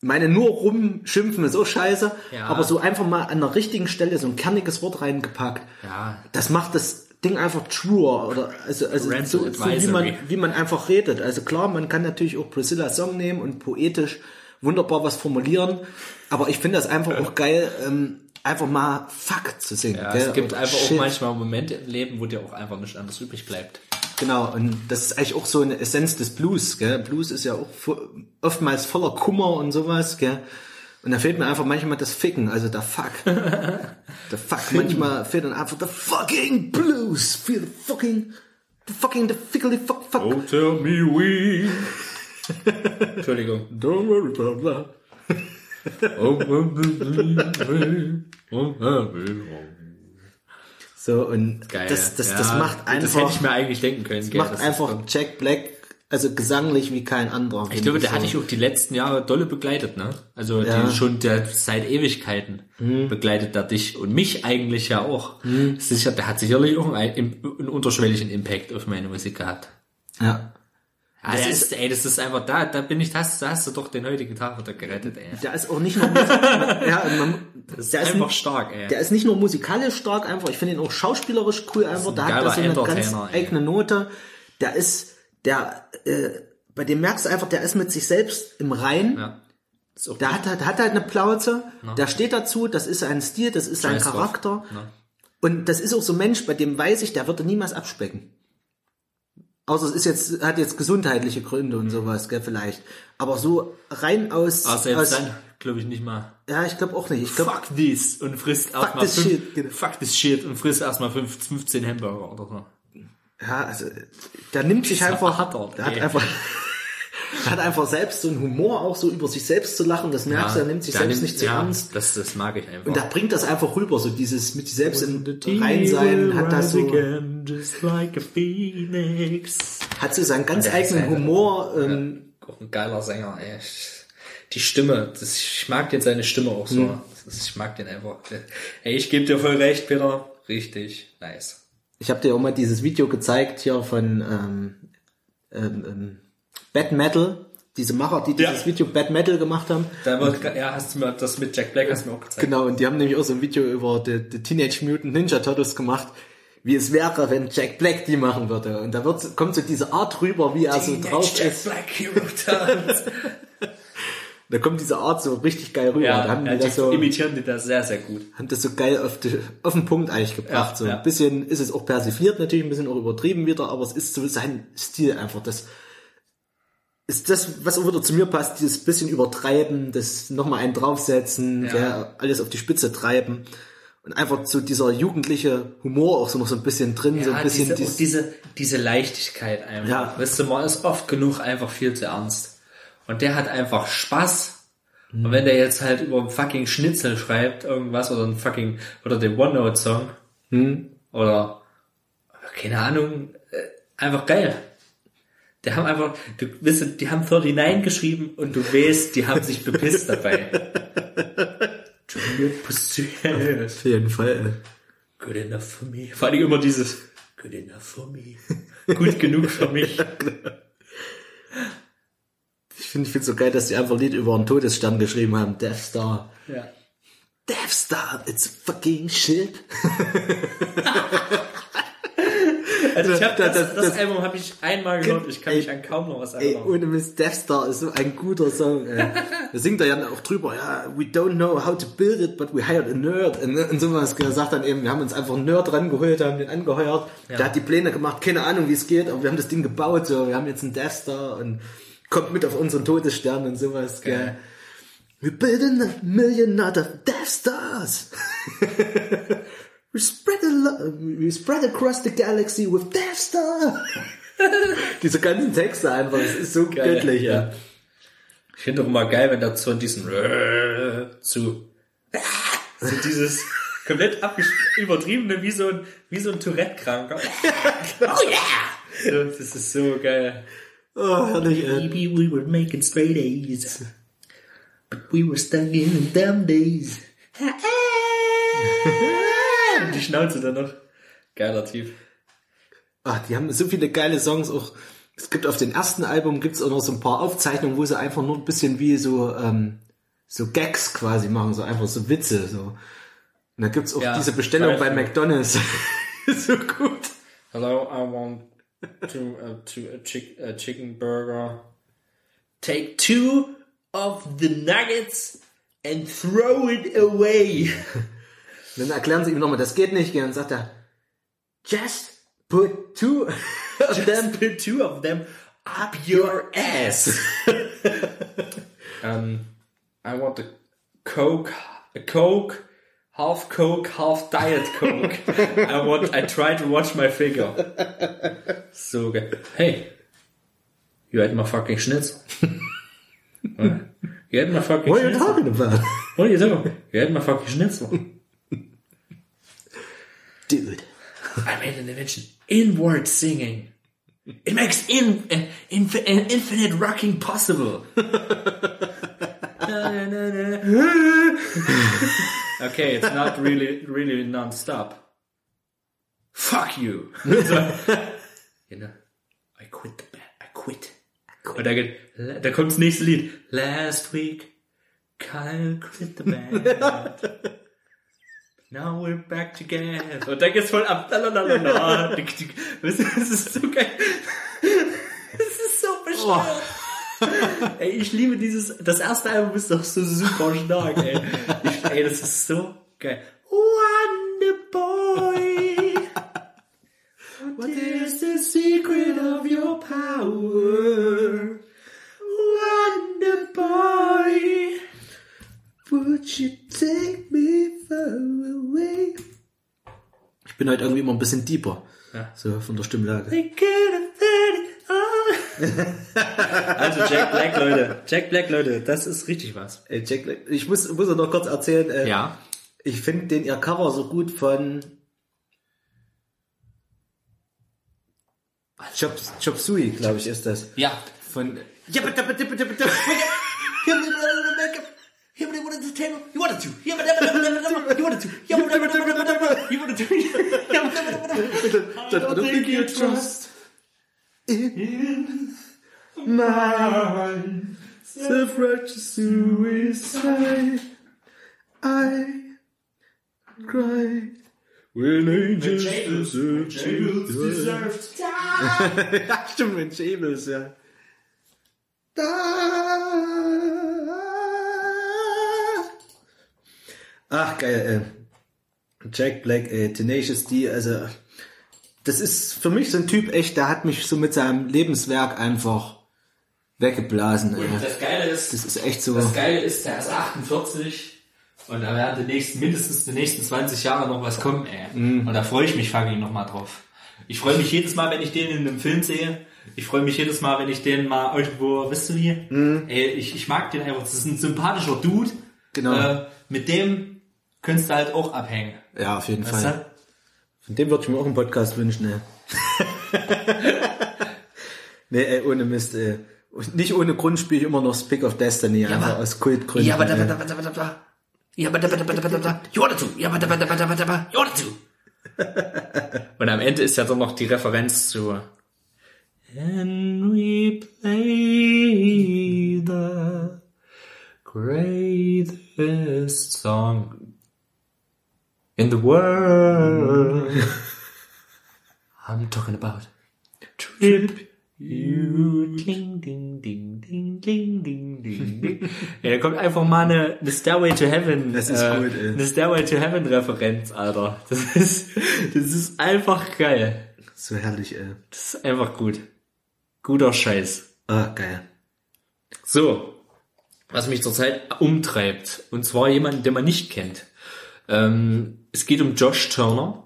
meine nur rumschimpfen ist auch scheiße, Ja. aber so einfach mal an der richtigen Stelle so ein kerniges Wort reingepackt. Ja. Das macht das Ding einfach truer oder also, also so, so wie man wie man einfach redet. Also klar, man kann natürlich auch Priscilla's Song nehmen und poetisch wunderbar was formulieren, aber ich finde das einfach auch geil, ähm, einfach mal Fuck zu singen. Ja, es gibt Oder einfach Shit. auch manchmal Momente im Leben, wo dir auch einfach nichts anderes übrig bleibt. Genau, und das ist eigentlich auch so eine Essenz des Blues, gell? Blues ist ja auch oftmals voller Kummer und sowas, gell? Und da fehlt mir einfach manchmal das Ficken, also der Fuck. der Fuck, manchmal fehlt dann einfach der fucking Blues. Feel the fucking, the fucking, the fickly fuck, fuck. Oh, tell me we. Entschuldigung. Don't worry, blah, blah. Oh, oh, So, und Geil. das, das, ja, das macht Das hätte einfach, ich mir eigentlich denken können. gell, macht das einfach kommt. Jack Black, also gesanglich wie kein anderer. Ich glaube, der hat dich auch die letzten Jahre dolle begleitet, ne? Also Ja. Schon der seit Ewigkeiten begleitet er dich und mich eigentlich ja auch. Sicher, der hat sicherlich auch einen, einen unterschwelligen Impact auf meine Musik gehabt. Ja. Ja, das ist, ey, das ist einfach da, da bin ich, das, da hast du doch den heutigen Tag wieder gerettet, ey. Der ist auch nicht nur, ja, man, Das ist der ist einfach nicht- stark, ey. Der ist nicht nur musikalisch stark einfach, ich finde ihn auch schauspielerisch cool einfach. ein Da hat er so eine ganz ey. eigene Note. Der ist, der, äh, bei dem merkst du einfach, der ist mit sich selbst im Rein. ja. Ist Der hat, halt- hat halt eine Plauze, der steht dazu, das ist sein Stil, das ist sein Scheiß. Charakter. Ja. Und das ist auch so ein Mensch, bei dem weiß ich, der würde niemals abspecken. Außer es ist jetzt, hat jetzt gesundheitliche Gründe und sowas, gell, vielleicht. Aber so rein aus, Aber selbst aus dann, glaube ich, nicht mal. ja, ich glaube auch nicht. Ich glaube, Fuck this und frisst erstmal this shit, genau. Fuck this shit und frisst erstmal 15 Hamburger oder so. Ja, also der nimmt sich einfach, hat er, der hat einfach, hat einfach selbst so einen Humor, auch so über sich selbst zu lachen. Das merkst du, er nimmt sich selbst nimmt- nicht zu ja, ernst. Das, das mag ich einfach. Und da bringt das einfach rüber, so dieses mit sich selbst im Reinsein, hat das so, Just like a phoenix. hat so seinen ganz eigenen Humor. Ähm, Auch ein geiler Sänger, ey. Die Stimme, das, ich mag jetzt seine Stimme auch so. Hm. Das, ich mag den einfach. Ey, ich gebe dir voll recht, Peter. Richtig nice. Ich habe dir auch mal dieses Video gezeigt hier von ähm, ähm, ähm, Bad Metal, diese Macher, die dieses Ja. Video Bad Metal gemacht haben. Da war, ja, hast du mir das mit Jack Black hast du mir auch gezeigt. Genau, und die haben nämlich auch so ein Video über die, die Teenage Mutant Ninja Turtles gemacht, wie es wäre, wenn Jack Black die machen würde. Und da wird, kommt so diese Art rüber, wie er so drauf Jack ist. Black Hero Turtles. Da kommt diese Art so richtig geil rüber. ja, da haben ja, die das so, imitieren die das sehr, sehr gut. haben das so geil auf, die, auf den Punkt eigentlich gebracht. Ja, so ja. ein bisschen ist es auch persifliert, natürlich ein bisschen auch übertrieben wieder, aber es ist so sein Stil einfach. Das ist das, was auch wieder zu mir passt, dieses bisschen übertreiben, das nochmal einen draufsetzen, Ja. alles auf die Spitze treiben. Und einfach so dieser jugendliche Humor auch so noch so ein bisschen drin, so ein bisschen diese, auch diese, diese Leichtigkeit einfach. Ja. Weißt du, man ist oft genug einfach viel zu ernst. Und der hat einfach Spaß Und wenn der jetzt halt über einen fucking Schnitzel schreibt, irgendwas, oder ein fucking, oder den OneNote-Song, oder, keine Ahnung, äh, einfach geil. Die haben einfach, du weißt, du, die haben 39 geschrieben und du weißt, die haben sich bepisst dabei. Auf jeden Fall. Good enough for me. Vor allem immer dieses Good enough for me. Gut genug für mich. Ich finde finde so geil, dass die einfach ein Lied über einen Todesstern geschrieben haben. Death Star. Ja. Death Star, it's fucking shit. Also ich hab das, Das- das, das- Album habe ich einmal gehört, ich kann Ey, mich an kaum noch was Ey, erinnern. ohne Mist, Death Star ist so ein guter Song. Ey. Da singt er ja auch drüber, ja, we don't know how to build it, but we hired a nerd. Und, und sowas Er sagt dann eben, wir haben uns einfach einen Nerd rangeholt, haben den angeheuert. Der hat die Pläne gemacht, keine Ahnung, wie es geht, aber wir haben das Ding gebaut, so, wir haben jetzt einen Death Star und kommt mit auf unseren Todesstern und sowas. Gell. We building a million other Death Stars. we spread a lo- we spread across the galaxy with Death Star. Diese ganzen Texte einfach, es ist so Geil, göttlich, ja. ja. Ich finde auch immer geil, wenn da von diesen zu, so dieses komplett abgesch- übertriebene, wie so ein, wie so ein Tourette-Kranker. oh yeah! Das ist so geil. Oh, herrlich, ey. Maybe we were making straight A's, but we were stuck in them days. Die Schnauze dann noch. Geiler Typ. Ach, die haben so viele geile Songs auch. Es gibt auf dem ersten Album gibt's auch noch so ein paar Aufzeichnungen, wo sie einfach nur ein bisschen wie so, ähm, so Gags quasi machen, so einfach so Witze, so. Und da gibt's auch Ja, diese Bestellung bei. McDonalds. so gut. Hello, I want to, uh, to a, chick, a chicken burger. Take two of the nuggets and throw it away. Und dann erklären sie ihm nochmal, das geht nicht, und dann sagt er, just put two of them Just put two of them up your ass. um, I want a Coke, a Coke, half Coke, half Diet Coke. I want, I try to watch my figure. So geil. Hey, you had my fucking Schnitzel. You had my fucking What are you talking about? What are you talking? You had my fucking Schnitzel. Dude. I made an invention. Inward singing. It makes in, inf- uh, infinite rocking possible. okay, it's not really, really non-stop. Fuck you. so, you know, I quit the band. I quit. Und da, geht, da kommt das nächste Lied. Last week, Kyle quit the band. Now we're back together. Und dann geht's voll ab. Lalalala. Das ist so geil. Das ist so bescheuert. Ey, ich liebe dieses, das erste Album ist doch so super stark, ey. Ich, ey, das ist so geil. Wonder Boy. What is the secret of your power? Wonder Boy. Would you take me far away? Ich bin heute irgendwie immer ein bisschen deeper. Ja. So von der Stimmlage. Also Jack Black, Leute. Jack Black, Leute, das ist richtig was. Ey, Jack, Black- ich muss, muss noch kurz erzählen. Äh, Ja. Ich finde den ihr Cover so gut von Chop, Chop Suey, glaube ich, ist das. Ja. Von I don't think you trust in my self-righteous suicide. I cry when angels deserve ja, stimmt, Mensch, Ebels, ja. Ach, geil, ey. Jack Black, ey, Tenacious D, also, das ist für mich so ein Typ echt, der hat mich so mit seinem Lebenswerk einfach weggeblasen, ey. Das Geile ist, Das ist echt so. das Geile ist, der ist 48 und da werden die nächsten, mindestens die nächsten 20 Jahre noch was kommen, ey. Und da freue ich mich fucking noch mal drauf. Ich freue mich jedes Mal, wenn ich den in einem Film sehe Ich freue mich jedes Mal, wenn ich den mal irgendwo, wisst ihr wie? Mhm. Ey, ich, ich mag den einfach. Das ist ein sympathischer Dude. Genau. Äh, mit dem könntest du halt auch abhängen. Ja, auf jeden Weißt Fall. du? Von dem würde ich mir auch einen Podcast wünschen, ne? nee, ey, ohne Mist, ey. Und Nicht ohne Grund spiele ich immer noch Speak of Destiny, einfach aber- aus Kultgründen. Ja, aber da, da, da, da, da, da. Ja, aber da, da, da, da, da, da. Ja, dazu. Ja, aber da, da, da, da, da, da. Ja, dazu. Und am Ende ist ja dann noch die Referenz zu And we play the greatest song in the world. I'm talking about Trip You. Ding, ding, ding, ding, ding, ding, ding, ding. Ja, da kommt einfach mal eine, eine Stairway to Heaven. Das ist äh, gut, ey. Eine Stairway to Heaven Referenz, Alter. Das ist, das ist einfach geil. So herrlich, ey. Das ist einfach gut. Guter Scheiß. Ah, geil. So, was mich zurzeit umtreibt, und zwar jemanden, den man nicht kennt. Ähm, es geht um Josh Turner.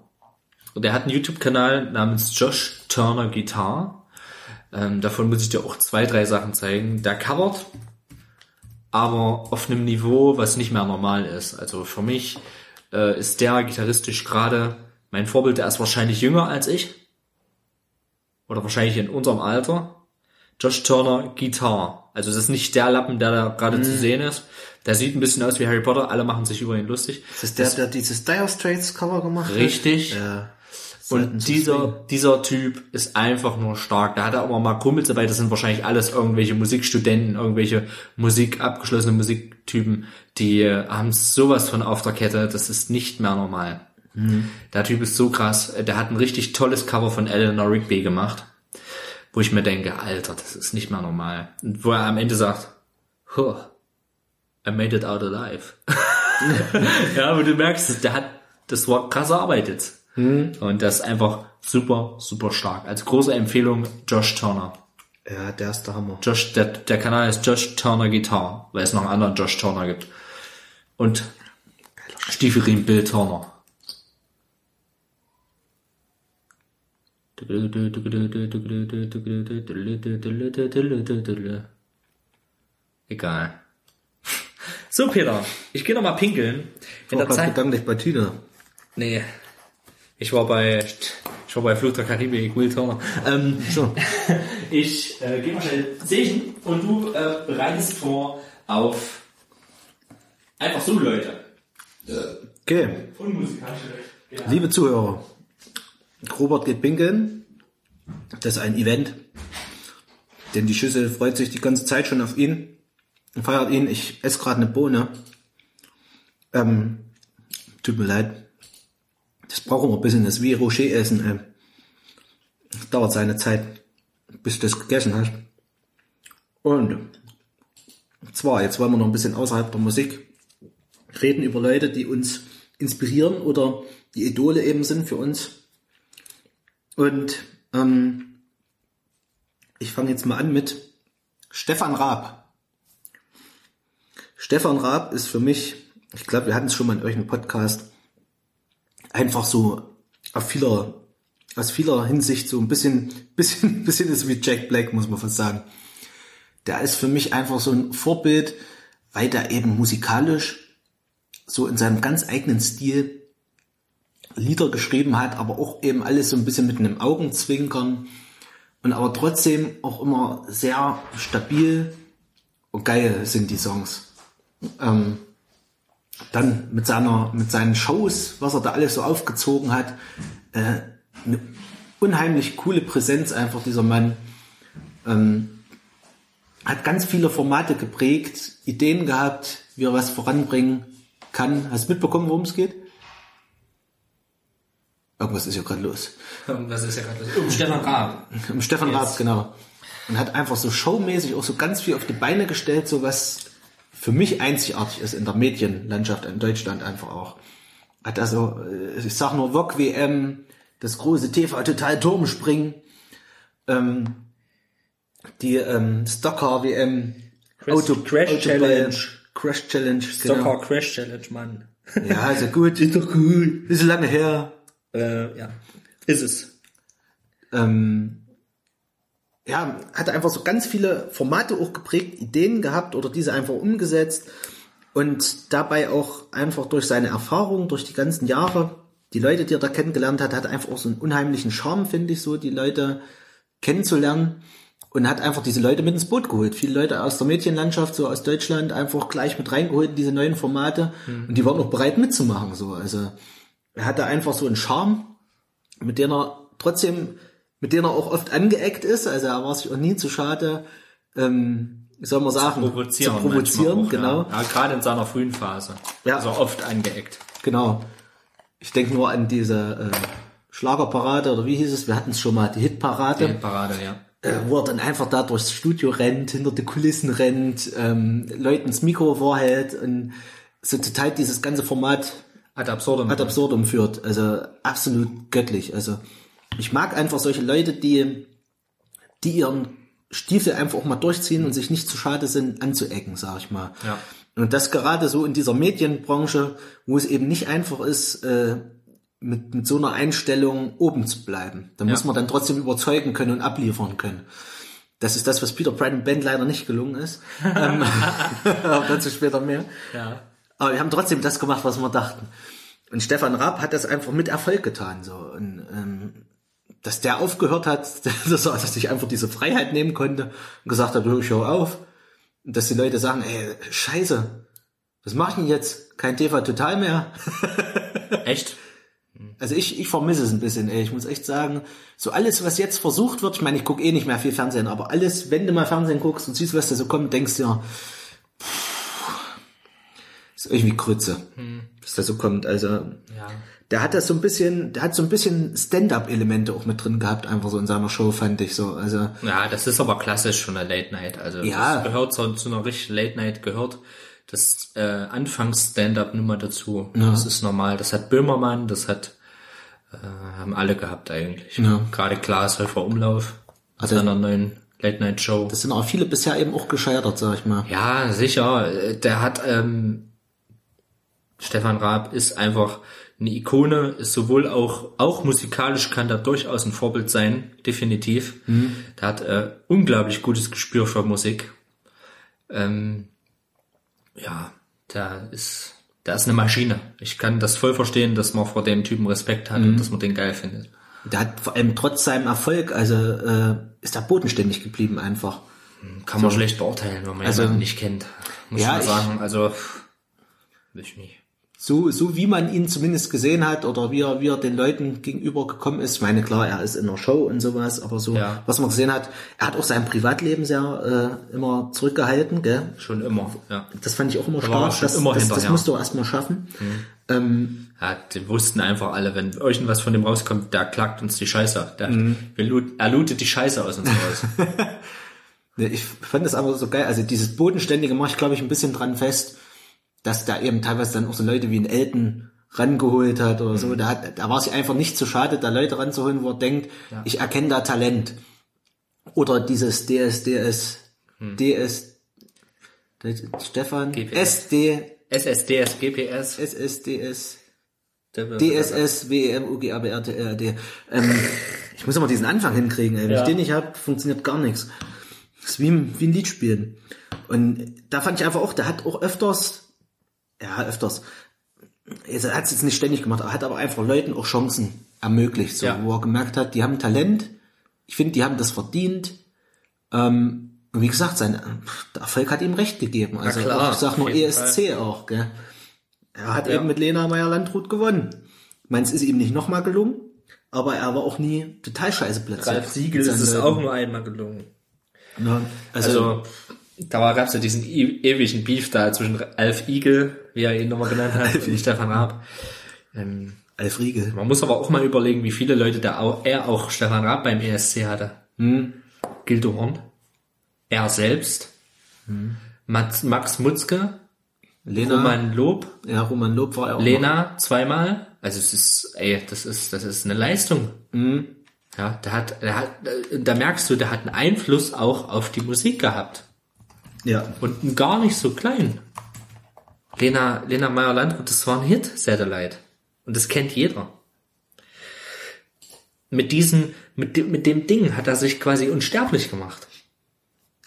Und der hat einen YouTube-Kanal namens Josh Turner Guitar. Ähm, davon muss ich dir auch zwei, drei Sachen zeigen. Der covert, aber auf einem Niveau, was nicht mehr normal ist. Also für mich äh, ist der gitarristisch gerade mein Vorbild. Der ist wahrscheinlich jünger als ich. Oder wahrscheinlich in unserem Alter. Josh Turner Guitar. Also es ist nicht der Lappen, der da gerade zu sehen ist. Der sieht ein bisschen aus wie Harry Potter. Alle machen sich über ihn lustig. Das ist der, der dieses Dire Straits Cover gemacht hat? Richtig. Ja. Und dieser, dieser Typ ist einfach nur stark. Da hat er immer mal Kumpels dabei, das sind wahrscheinlich alles irgendwelche Musikstudenten, irgendwelche Musik, abgeschlossene Musiktypen, die äh, haben sowas von auf der Kette, das ist nicht mehr normal. Der Typ ist so krass, der hat ein richtig tolles Cover von Eleanor Rigby gemacht, wo ich mir denke, Alter, das ist nicht mehr normal. Und wo er am Ende sagt, huh, I made it out alive. ja, aber du merkst, der hat, das war krass erarbeitet. Und das ist einfach super, super stark. Als große Empfehlung Josh Turner. Ja, der ist der Hammer. Josh, der, der Kanal ist Josh Turner Guitar, weil es noch einen anderen Josh Turner gibt. Und Stiefelriemen Bill Turner. Egal. So, Peter, ich gehe noch mal pinkeln. In der Vorher Zeit. gedanklich bei Tina. Nee. Ich war bei, ich war bei Fluch der Karibik, Will Turner. Ähm, So. ich äh, gehe mal schnell sehen und du äh, bereitest vor auf einfach so Leute. Okay. Unmusikalische Leute. Liebe Zuhörer, Robert geht pinkeln. Das ist ein Event. Denn die Schüssel freut sich die ganze Zeit schon auf ihn und feiert ihn. Ich esse gerade eine Bohne. Ähm, tut mir leid. Das braucht immer ein bisschen. Das ist wie Rocher essen. Ähm. Das dauert seine Zeit, bis du das gegessen hast. Und zwar, jetzt wollen wir noch ein bisschen außerhalb der Musik reden über Leute, die uns inspirieren oder die Idole eben sind für uns. Und ähm, ich fange jetzt mal an mit Stefan Raab. Stefan Raab ist für mich, ich glaube, wir hatten es schon mal in irgendeinem Podcast, einfach so auf vieler, aus vieler Hinsicht so ein bisschen, bisschen, bisschen ist wie Jack Black, muss man fast sagen. Der ist für mich einfach so ein Vorbild, weil der eben musikalisch so in seinem ganz eigenen Stil Lieder geschrieben hat, aber auch eben alles so ein bisschen mit einem Augenzwinkern und aber trotzdem auch immer sehr stabil und geil sind die Songs. Ähm, dann mit seiner, mit seinen Shows, was er da alles so aufgezogen hat, äh, eine unheimlich coole Präsenz einfach dieser Mann. Ähm, hat ganz viele Formate geprägt, Ideen gehabt, wie er was voranbringen kann. Hast du mitbekommen, worum es geht? Irgendwas ist ja gerade los. Was ist ja gerade das? Um Stefan Raab. Im Stefan Raab, genau. Und hat einfach so showmäßig auch so ganz viel auf die Beine gestellt, so was für mich einzigartig ist in der Medienlandschaft in Deutschland einfach auch. Hat also, ich sag nur VOG WM, das große TV Total Turmspringen, ähm, die ähm, Stocker WM, Crash- Crash Challenge. Crash Challenge, Stocker genau. Crash Challenge, Mann. Ja, ist ja gut. ist doch gut. Ist lange her. Äh, ja. Ist es. Ähm, ja, hat einfach so ganz viele Formate auch geprägt, Ideen gehabt oder diese einfach umgesetzt und dabei auch einfach durch seine Erfahrung, durch die ganzen Jahre, die Leute, die er da kennengelernt hat, hat einfach auch so einen unheimlichen Charme, finde ich so, die Leute kennenzulernen und hat einfach diese Leute mit ins Boot geholt. Viele Leute aus der Mädchenlandschaft, so aus Deutschland, einfach gleich mit reingeholt in diese neuen Formate und die waren auch bereit mitzumachen, so. Also, er hatte einfach so einen Charme, mit dem er trotzdem, mit dem er auch oft angeeckt ist, also er war sich auch nie zu schade, ähm, wie soll man sagen, provozieren. zu provozieren, auch, genau. Ja. ja, gerade in seiner frühen Phase. Ja. Also oft angeeckt. Genau. Ich denke nur an diese äh, Schlagerparade oder wie hieß es? Wir hatten es schon mal, die Hitparade, Die Parade, ja. äh, wo er dann einfach da durchs Studio rennt, hinter die Kulissen rennt, ähm, Leuten ins Mikro vorhält und so total dieses ganze Format Ad absurdum. ad absurdum führt. Also absolut göttlich. Also ich mag einfach solche Leute, die, die ihren Stiefel einfach auch mal durchziehen und sich nicht zu schade sind, anzuecken, sag ich mal. Ja. Und das gerade so in dieser Medienbranche, wo es eben nicht einfach ist, äh, mit, mit so einer Einstellung oben zu bleiben. Da muss man dann trotzdem überzeugen können und abliefern können. Das ist das, was Peter Brand Band leider nicht gelungen ist. ähm, aber dazu später mehr. Ja. Aber wir haben trotzdem das gemacht, was wir dachten. Und Stefan Raab hat das einfach mit Erfolg getan. So. Und, ähm, dass der aufgehört hat, dass er sich einfach diese Freiheit nehmen konnte und gesagt hat, ich hör auf. Und dass die Leute sagen, ey, scheiße, was mach ich denn jetzt? Kein TV Total mehr. Echt? Also ich, ich vermisse es ein bisschen, ey. Ich muss echt sagen, so alles, was jetzt versucht wird, ich meine, ich gucke eh nicht mehr viel Fernsehen, aber alles, wenn du mal Fernsehen guckst und siehst, was da so kommt, denkst du ja, pff, ist irgendwie Krütze, was da so kommt. Also Ja. Der hat das so ein bisschen, der hat so ein bisschen Stand-up-Elemente auch mit drin gehabt, einfach so in seiner Show, fand ich so. Also Ja, das ist aber klassisch schon eine Late Night. Also Ja. das gehört zu, zu einer richtigen Late Night gehört das äh, Anfangs-Stand-up-Nummer dazu. Das ist normal. Das hat Böhmermann, das hat äh, haben alle gehabt eigentlich. Ja. Gerade Klaas Häufer Umlauf Also- seiner neuen Late Night Show. das sind auch viele bisher eben auch gescheitert, sag ich mal. Ja, sicher. Äh, Der hat ähm, Stefan Raab ist einfach eine Ikone, ist sowohl auch auch musikalisch kann da durchaus ein Vorbild sein, definitiv. Der hat äh, unglaublich gutes Gespür für Musik. Ähm, ja, der ist der ist eine Maschine. Ich kann das voll verstehen, dass man vor dem Typen Respekt hat und dass man den geil findet. Der hat vor allem trotz seinem Erfolg, also äh, ist er bodenständig geblieben einfach. Kann man schlecht beurteilen, wenn man Also- jemanden nicht kennt. Muss Ja, ich- sagen. Also, will ich nicht. So, so wie man ihn zumindest gesehen hat oder wie er, wie er den Leuten gegenüber gekommen ist. Ich meine, klar, er ist in der Show und sowas, aber so, Ja. was man gesehen hat, er hat auch sein Privatleben sehr äh, immer zurückgehalten, gell? Schon immer, ja. Das fand ich auch immer er stark. Das, immer das, das hinterher. musst du erst mal schaffen. Ähm, Ja, die wussten einfach alle, wenn irgendwas von dem rauskommt, der klagt uns die Scheiße. Der, Mhm. lut, er lootet die Scheiße aus uns raus. ich fand das aber so geil. Also dieses Bodenständige mache ich, glaube ich, ein bisschen dran fest, dass da eben teilweise dann auch so Leute wie ein Elton rangeholt hat oder Mhm. so. Da, hat, da war sich einfach nicht zu schade, da Leute ranzuholen, wo er denkt, ich erkenne da Talent. Oder dieses DSDS, Hm. DS, Stefan, GPS. SD, SSDS, GPS, SSDS, DSS, WEM, UGABR, TRD. Ähm, ich muss immer diesen Anfang hinkriegen, ey. Wenn Ja. ich den nicht hab, funktioniert gar nichts. Das ist wie, ein- wie ein Lied spielen. Und da fand ich einfach auch, der hat auch öfters, ja, öfters, er hat es jetzt nicht ständig gemacht, er hat aber einfach Leuten auch Chancen ermöglicht, so, Ja. wo er gemerkt hat, die haben Talent, ich finde, die haben das verdient. Ähm, und wie gesagt, sein der Erfolg hat ihm recht gegeben. Also klar, ich sag nur ESC auch, gell. Er hat Ja. eben mit Lena Meyer-Landrut gewonnen. Ich meine, es ist ihm nicht nochmal gelungen, aber er war auch nie total scheiße plötzlich. Ralf Siegel ist es auch nur einmal gelungen. Ja, also, Also, da gab es ja diesen e ewigen Beef da zwischen Alf Igel, wie er ihn nochmal genannt hat, und Stefan Raab. Ähm, Alf Riegel. man muss aber auch mal überlegen, wie viele Leute da auch, er auch Stefan Raab beim ESC hatte. Hm. Gildo Horn, er selbst, Hm. Max, Max Mutzke, Lena, Roman Lob, ja, Roman Lob war ja auch Lena zweimal. Also es ist, ey, das ist, das ist eine Leistung. Mhm. Ja, der hat, der hat, da merkst du, der hat einen Einfluss auch auf die Musik gehabt. Ja, Und gar nicht so klein. Lena, Lena Meyer-Landrut, das war ein Hit, Satellite. Und das kennt jeder. mit diesen, mit dem, mit dem Ding hat er sich quasi unsterblich gemacht.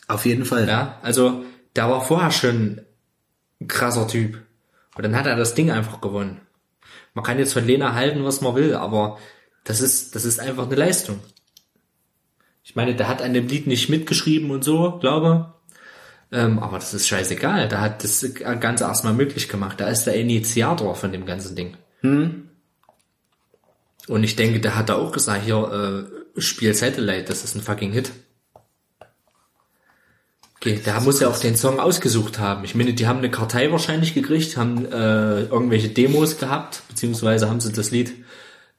Auf jeden Fall. Ja, also der war vorher schon ein krasser Typ. Und dann hat er das Ding einfach gewonnen. Man kann jetzt von Lena halten, was man will, aber das ist, das ist einfach eine Leistung. Ich meine, der hat an dem Lied nicht mitgeschrieben und so, glaube. Ähm, aber das ist scheißegal. Der hat das Ganze erstmal möglich gemacht. Da ist der Initiator von dem ganzen Ding. Und ich denke, der hat da auch gesagt, hier, äh, Spiel Satellite, das ist ein fucking Hit. Okay, der muss ja auch den Song ausgesucht haben. Ich meine, die haben eine Kartei wahrscheinlich gekriegt, haben äh, irgendwelche Demos gehabt, beziehungsweise haben sie das Lied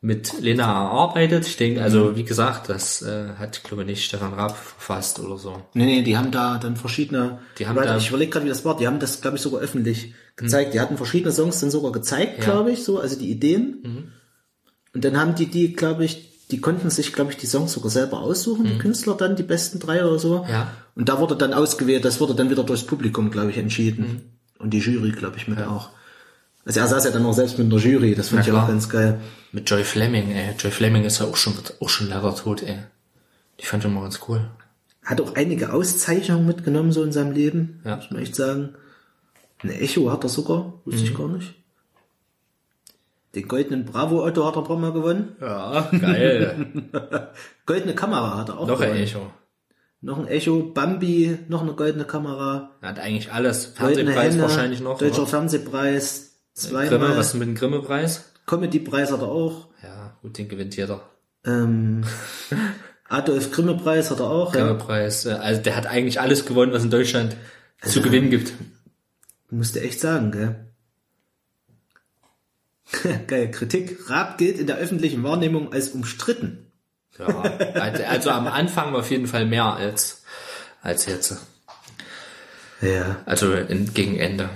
mit Lena erarbeitet. Ich denke, also wie gesagt, das äh, hat, glaube ich, nicht Stefan Raab verfasst oder so. Nee, nee, die haben da dann verschiedene. Die haben da- ich überlege gerade, wie das war. Die haben das, glaube ich, sogar öffentlich gezeigt. Die hatten verschiedene Songs dann sogar gezeigt, Ja. glaube ich, so, also die Ideen. Und dann haben die die, glaube ich, die konnten sich, glaube ich, die Songs sogar selber aussuchen, die Künstler dann, die besten drei oder so. Ja. Und da wurde dann ausgewählt, das wurde dann wieder durchs Publikum, glaube ich, entschieden. Und die Jury, glaube ich, mit auch. Also er saß ja dann auch selbst mit in der Jury, das fand ich auch ganz geil. Mit Joy Fleming, ey. Joy Fleming ist ja auch schon, auch schon leider tot, ey. Die fand ich immer ganz cool. Hat auch einige Auszeichnungen mitgenommen, so in seinem Leben, Ja. muss man echt sagen. Eine Echo hat er sogar, wusste Mhm. ich gar nicht. Den goldenen Bravo Otto hat er ein paar Mal gewonnen. Ja, geil. Goldene Kamera hat er auch Noch ein gewonnen. Echo. Noch ein Echo, Bambi, noch eine goldene Kamera. Er hat eigentlich alles. Goldene Fernsehpreis wahrscheinlich noch. Deutscher oder? Fernsehpreis, Grimme, zweimal. was ist mit dem Grimme-Preis? Comedy-Preis hat er auch. Ja, gut, den gewinnt jeder. Ähm, Adolf Grimme-Preis hat er auch. Ja. Grimme-Preis. äh, Also der hat eigentlich alles gewonnen, was in Deutschland zu gewinnen gibt. Musste echt sagen, gell? Geil, Kritik. Raab gilt in der öffentlichen Wahrnehmung als umstritten. Ja, also, also am Anfang auf jeden Fall mehr als, als jetzt. Ja. Also in, gegen Ende.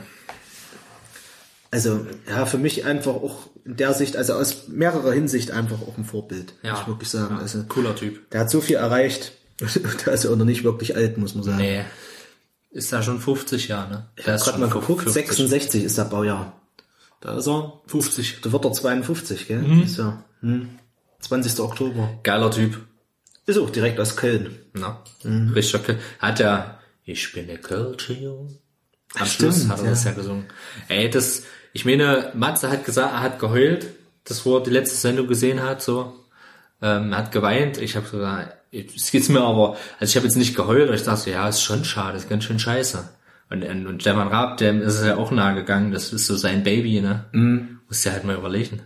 Also, ja, für mich einfach auch in der Sicht, also aus mehrerer Hinsicht einfach auch ein Vorbild, Ja. muss ich wirklich sagen. Also, Cooler Typ. der hat so viel erreicht. der ist ja auch noch nicht wirklich alt, muss man sagen. Nee. Ist da schon 50 Jahre, ne? Ich hab grad mal geguckt, 66 ist der Baujahr. Da ist er. 50. Da wird er 52, gell? Mhm. Ist ja, hm. 20. Oktober. Geiler Typ. Ist auch direkt aus Köln. Na, Mhm. richtig okay. Hat er, ich bin der Jung. Am Schluss hat er ja. das ja gesungen. Ey, das, ich meine, Matze hat gesagt, er hat geheult, das wo er die letzte Sendung gesehen hat, so. Ähm, er hat geweint. Ich habe gesagt, es geht's mir aber, also ich habe jetzt nicht geheult, aber ich dachte, ja, ist schon schade, ist ganz schön scheiße. Und, und, und Stefan Raab, dem ist es ja auch nahe gegangen, das ist so sein Baby, ne? Mhm. Musst dir halt mal überlegen.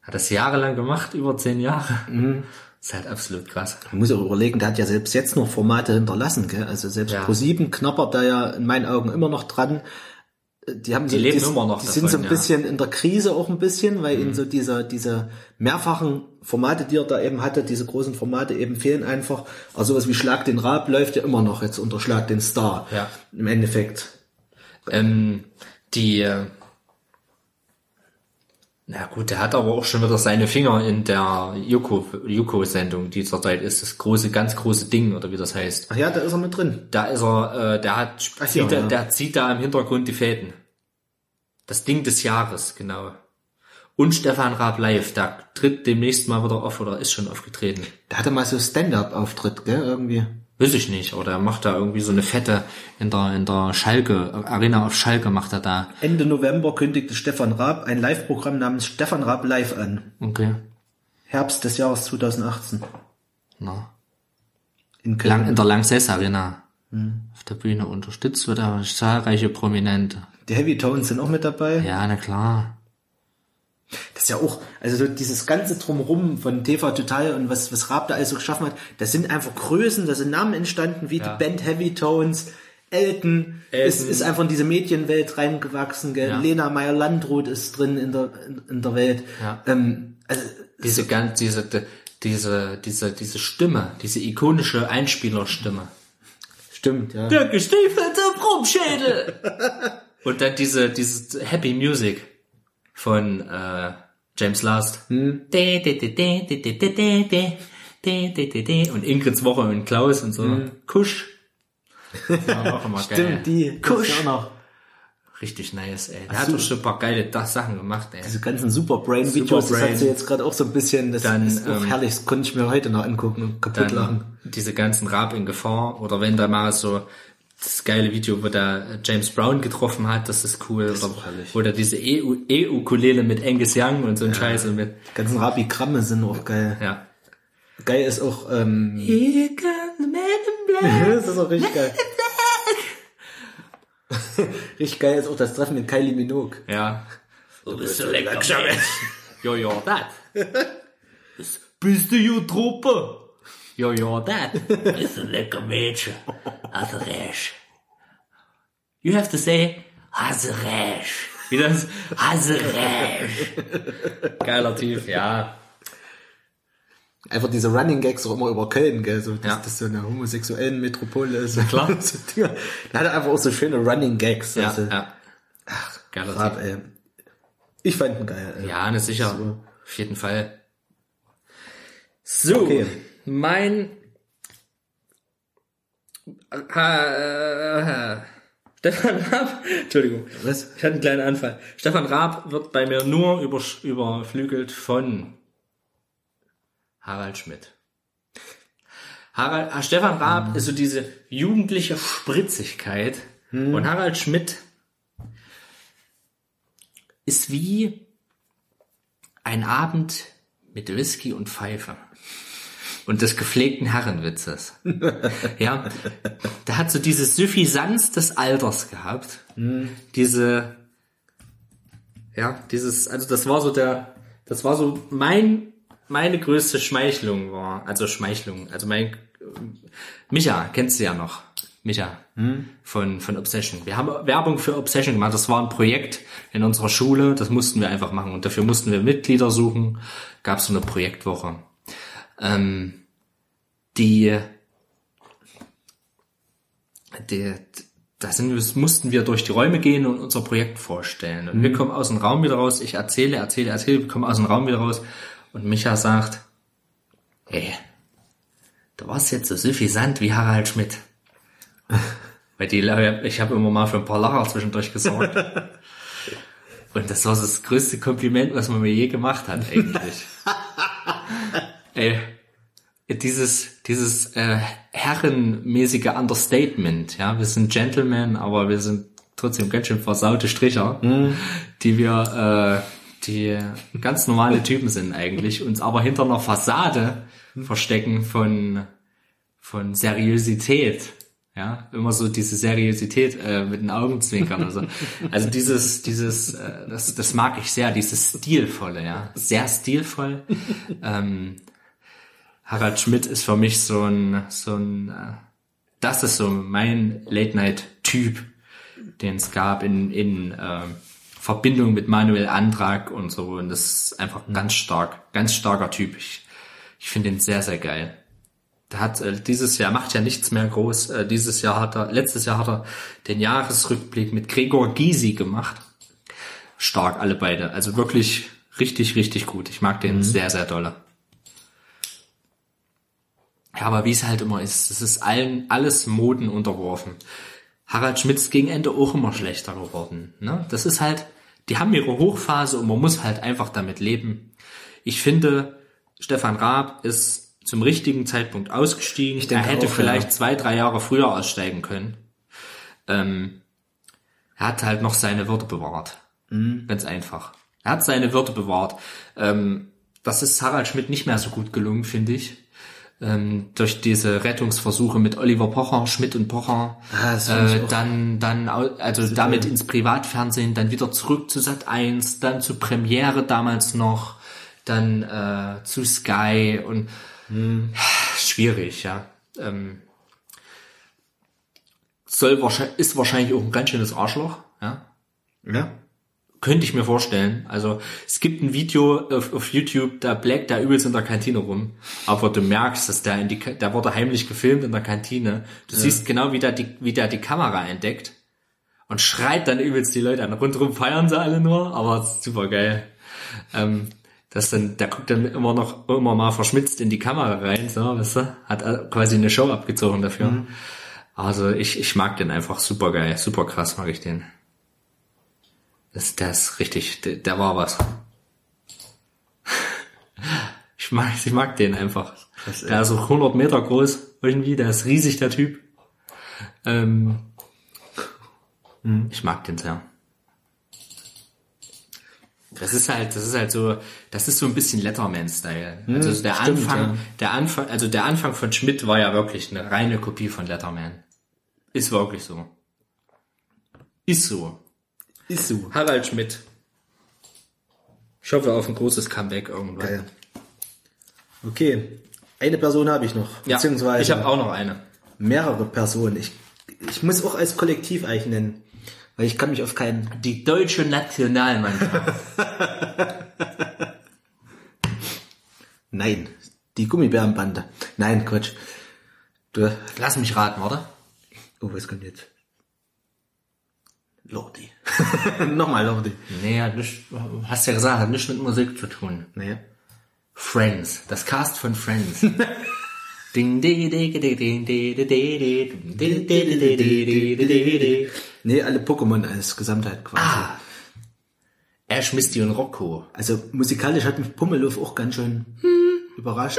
Hat das jahrelang gemacht, über zehn Jahre. Mhm. Ist halt absolut krass. Man muss auch überlegen, der hat ja selbst jetzt noch Formate hinterlassen, gell? Also selbst Ja. Pro7 knappert da ja in meinen Augen immer noch dran. Die haben so, leben die, immer noch Die davon, sind so ein ja. Mhm. bisschen in der Krise auch ein bisschen, weil ihnen so diese, diese mehrfachen Formate, die er da eben hatte, diese großen Formate eben fehlen einfach. Also sowas wie Schlag den Rab läuft ja immer noch jetzt unter Schlag den Star. Ja. Im Endeffekt. Ähm, die, äh, na gut, der hat aber auch schon wieder seine Finger in der Yuko, Yuko-Sendung, die zurzeit ist, das große, ganz große Ding, oder wie das heißt. Ach ja, da ist er mit drin. Da ist er, äh, der hat, Ach zieht, ja, da, ja. der zieht da im Hintergrund die Fäden. Das Ding des Jahres, genau. Und Stefan Raab live, der tritt demnächst mal wieder auf oder ist schon aufgetreten. Da hatte mal so Stand-up-Auftritt, gell, irgendwie. Weiß ich nicht, oder er macht da irgendwie so eine fette in der, in der Schalke, Arena auf Schalke macht er da. Ende November kündigte Stefan Raab ein Live-Programm namens Stefan Raab Live an. Okay. Herbst des Jahres 2018. Na. In Köln. Lang, in der Lanxess Arena. Auf der Bühne unterstützt wird er zahlreiche Prominente. Die Heavy Tones sind auch mit dabei. Ja, na klar. Das ist ja auch, also so dieses ganze Drumherum von TV Total und was, was Raab da alles so geschaffen hat, das sind einfach Größen, da sind Namen entstanden, wie Ja. die Band Heavy Tones, Elton, Elton. Ist, ist einfach in diese Medienwelt reingewachsen, gell? Ja. Lena Meyer-Landrut ist drin in der, in, der Welt. Ja. Ähm, also, Diese ganz, diese, die- diese, diese, diese Stimme, diese ikonische Einspielerstimme. stimmt, ja. Der gestiefelte Brummschädel! Und dann diese, diese Happy Music von äh, James Last. Und Ingrid's Woche und Klaus und so. Hm. Kusch. Ja, auch immer Stimmt, geil. die. Kusch. Auch noch. Richtig nice, ey. Der Ach, hat doch schon ein paar geile Sachen gemacht, ey. Diese ganzen Superbrain-Videos, Superbrain. das hat sie jetzt gerade auch so ein bisschen, das dann, ist auch ähm, herrlich, das konnte ich mir heute noch angucken und kaputt lachen. Diese ganzen Rab in Gefahr oder wenn da mal so das geile Video, wo der James Brown getroffen hat, das ist cool. oder auch herrlich. wo der diese EU E-Ukulele mit Angus Young und so ein Scheiß und mit, Die ganzen Rabi-Kramme sind auch geil. ja. Geil ist auch, ähm, Here comes the man in black. das ist auch richtig geil. richtig geil ist auch das Treffen mit Kylie Minogue. Ja. Du bist so lecker, yo, that. Bist du Truppe? Yo, yo, that. Bist ein lecker Mädchen. Hast recht. You have to say, Hast recht. wie das, Hast recht. geiler Typ, ja. Einfach diese Running Gags auch immer über Köln, gell, so, dass Ja. das so eine homosexuellen Metropole ist. klar. so Dinger. Da hat er einfach auch so schöne Running Gags. Ja, also, ja. Geiler Typ. Grad, ey. Ich fand ihn geil. Ey. Ja, ne, sicher. Auf jeden Fall. So, Okay. Mein äh, Stefan Raab, Entschuldigung, Was? ich hatte einen kleinen Anfall. Stefan Raab wird bei mir nur übersch- überflügelt von Harald Schmidt. Harald, ah, Stefan Raab ist so diese jugendliche Spritzigkeit und Harald Schmidt ist wie ein Abend mit Whisky und Pfeife. Und des gepflegten Herrenwitzes. ja, der hat so diese Suffisanz des Alters gehabt. Diese, ja, dieses, also das war so der, das war so mein, meine größte Schmeichlung war, also Schmeichlung, also mein, Micha, kennst du ja noch. Micha von, von Obsession. Wir haben Werbung für Obsession gemacht. Das war ein Projekt in unserer Schule. Das mussten wir einfach machen. Und dafür mussten wir Mitglieder suchen. Gab so eine Projektwoche. Ähm, die, die, da sind mussten wir durch die Räume gehen und unser Projekt vorstellen. Und wir kommen aus dem Raum wieder raus. Ich erzähle, erzähle, erzähle. Wir kommen aus dem Raum wieder raus. Und Micha sagt, hey, du warst jetzt so suffisant wie Harald Schmidt. Weil die, ich habe immer mal für ein paar Lacher zwischendurch gesorgt. Und das war das größte Kompliment, was man mir je gemacht hat, eigentlich. Ey, dieses, dieses äh, herrenmäßige Understatement, ja, wir sind Gentlemen, aber wir sind trotzdem ganz schön versaute Stricher, die wir, äh, die ganz normale Typen sind eigentlich, uns aber hinter einer Fassade verstecken von, von Seriosität. Ja, immer so diese Seriosität äh, mit den Augenzwinkern. Also, also dieses, dieses, äh, das, das mag ich sehr, dieses stilvolle, ja, sehr stilvoll. Ähm, Harald Schmidt ist für mich so ein, so ein, äh, das ist so mein Late-Night-Typ, den es gab in, in äh, Verbindung mit Manuel Antrag und so. Und das ist einfach ganz stark, ganz starker Typ. Ich, ich finde ihn sehr, sehr geil. Der hat äh, dieses Jahr macht ja nichts mehr groß. Äh, dieses Jahr hat er, letztes Jahr hat er den Jahresrückblick mit Gregor Gysi gemacht. Stark alle beide. Also wirklich richtig, richtig gut. Ich mag den sehr, sehr dolle. Ja, aber wie es halt immer ist, es ist allen alles Moden unterworfen. Harald Schmitz gegen Ende auch immer schlechter geworden. Ne? Das ist halt, die haben ihre Hochphase und man muss halt einfach damit leben. Ich finde, Stefan Raab ist zum richtigen Zeitpunkt ausgestiegen. denke er hätte auch, vielleicht ja. zwei, drei Jahre früher aussteigen können. Ähm, er hat halt noch seine Würde bewahrt. Ganz einfach. Er hat seine Würde bewahrt. Ähm, das ist Harald Schmidt nicht mehr so gut gelungen, finde ich. Ähm, durch diese Rettungsversuche mit Oliver Pocher, Schmidt und Pocher, Ah, äh, dann, dann, also damit ins Privatfernsehen, dann wieder zurück zu Sat 1, dann zu Premiere damals noch, dann äh, zu Sky und schwierig, ja. Ähm, soll wahrscheinlich, ist wahrscheinlich auch ein ganz schönes Arschloch, ja. Ja. Könnte ich mir vorstellen. Also es gibt ein Video auf, auf YouTube, da blägt der übelst in der Kantine rum. Aber du merkst, dass der in die, der wurde heimlich gefilmt in der Kantine. Du siehst genau, wie der, die, wie der die Kamera entdeckt und schreit dann übelst die Leute an. Rundherum feiern sie alle nur, aber super geil. Ähm, das dann, der guckt dann immer noch, immer mal verschmitzt in die Kamera rein, so, weißt du? Hat äh, quasi eine Show abgezogen dafür. Also ich, ich mag den einfach super geil, super krass mag ich den. Das, der ist richtig, der, der war was. Ich mag, ich mag den einfach. Der ist auch 100 Meter groß irgendwie, der ist riesig, der Typ. Ähm, ich mag den sehr. Das ist halt, das ist halt so, das ist so ein bisschen Letterman-Style. Also der stimmt, Anfang, ja. der Anfang, also der Anfang von Schmidt war ja wirklich eine reine Kopie von Letterman. Ist wirklich so. Ist so. Ist so. Harald Schmidt. Ich hoffe auf ein großes Comeback irgendwann. Geil. Okay. Eine Person habe ich noch. Ja, beziehungsweise ich habe auch noch eine. mehrere Personen. Ich, ich muss auch als Kollektiv eigentlich nennen. Weil ich kann mich auf keinen. Die deutsche Nationalmannschaft. Nein. Die Gummibärenbande. Nein, Quatsch. Du. Lass mich raten, oder? Oh, was kommt jetzt? Lordi. Nochmal Lordi. Nee, hat nicht, hast ja gesagt, hat nichts mit Musik zu tun. Nee. Friends. Das Cast von Friends. Nee, alle Pokémon als Gesamtheit quasi. Ah. Ash, Misty und Rocco. Also musikalisch hat mich Pummeluff auch ganz schön überrascht.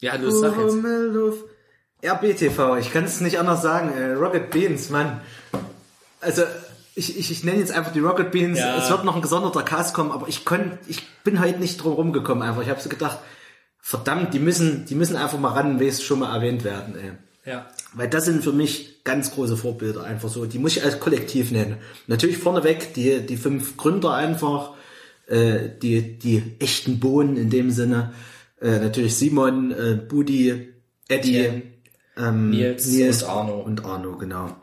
Ja, du sag jetzt. Pummeluff. RBTV, ich kann es nicht anders sagen. Äh, Rocket Beans, Mann. Also ich, ich, ich nenne jetzt einfach die Rocket Beans. Ja. Es wird noch ein gesonderter Cast kommen, aber ich konnt, ich bin heute nicht drum rumgekommen einfach. Ich habe so gedacht, verdammt, die müssen, die müssen einfach mal ran, wie es schon mal erwähnt werden. Ey. Ja. Weil das sind für mich ganz große Vorbilder einfach so. Die muss ich als Kollektiv nennen. Natürlich vorneweg die, die fünf Gründer einfach, äh, die, die echten Bohnen in dem Sinne. Äh, natürlich Simon, äh, Budi, Eddie, Etienne, ähm, Nils und Arno. Und Arno, genau.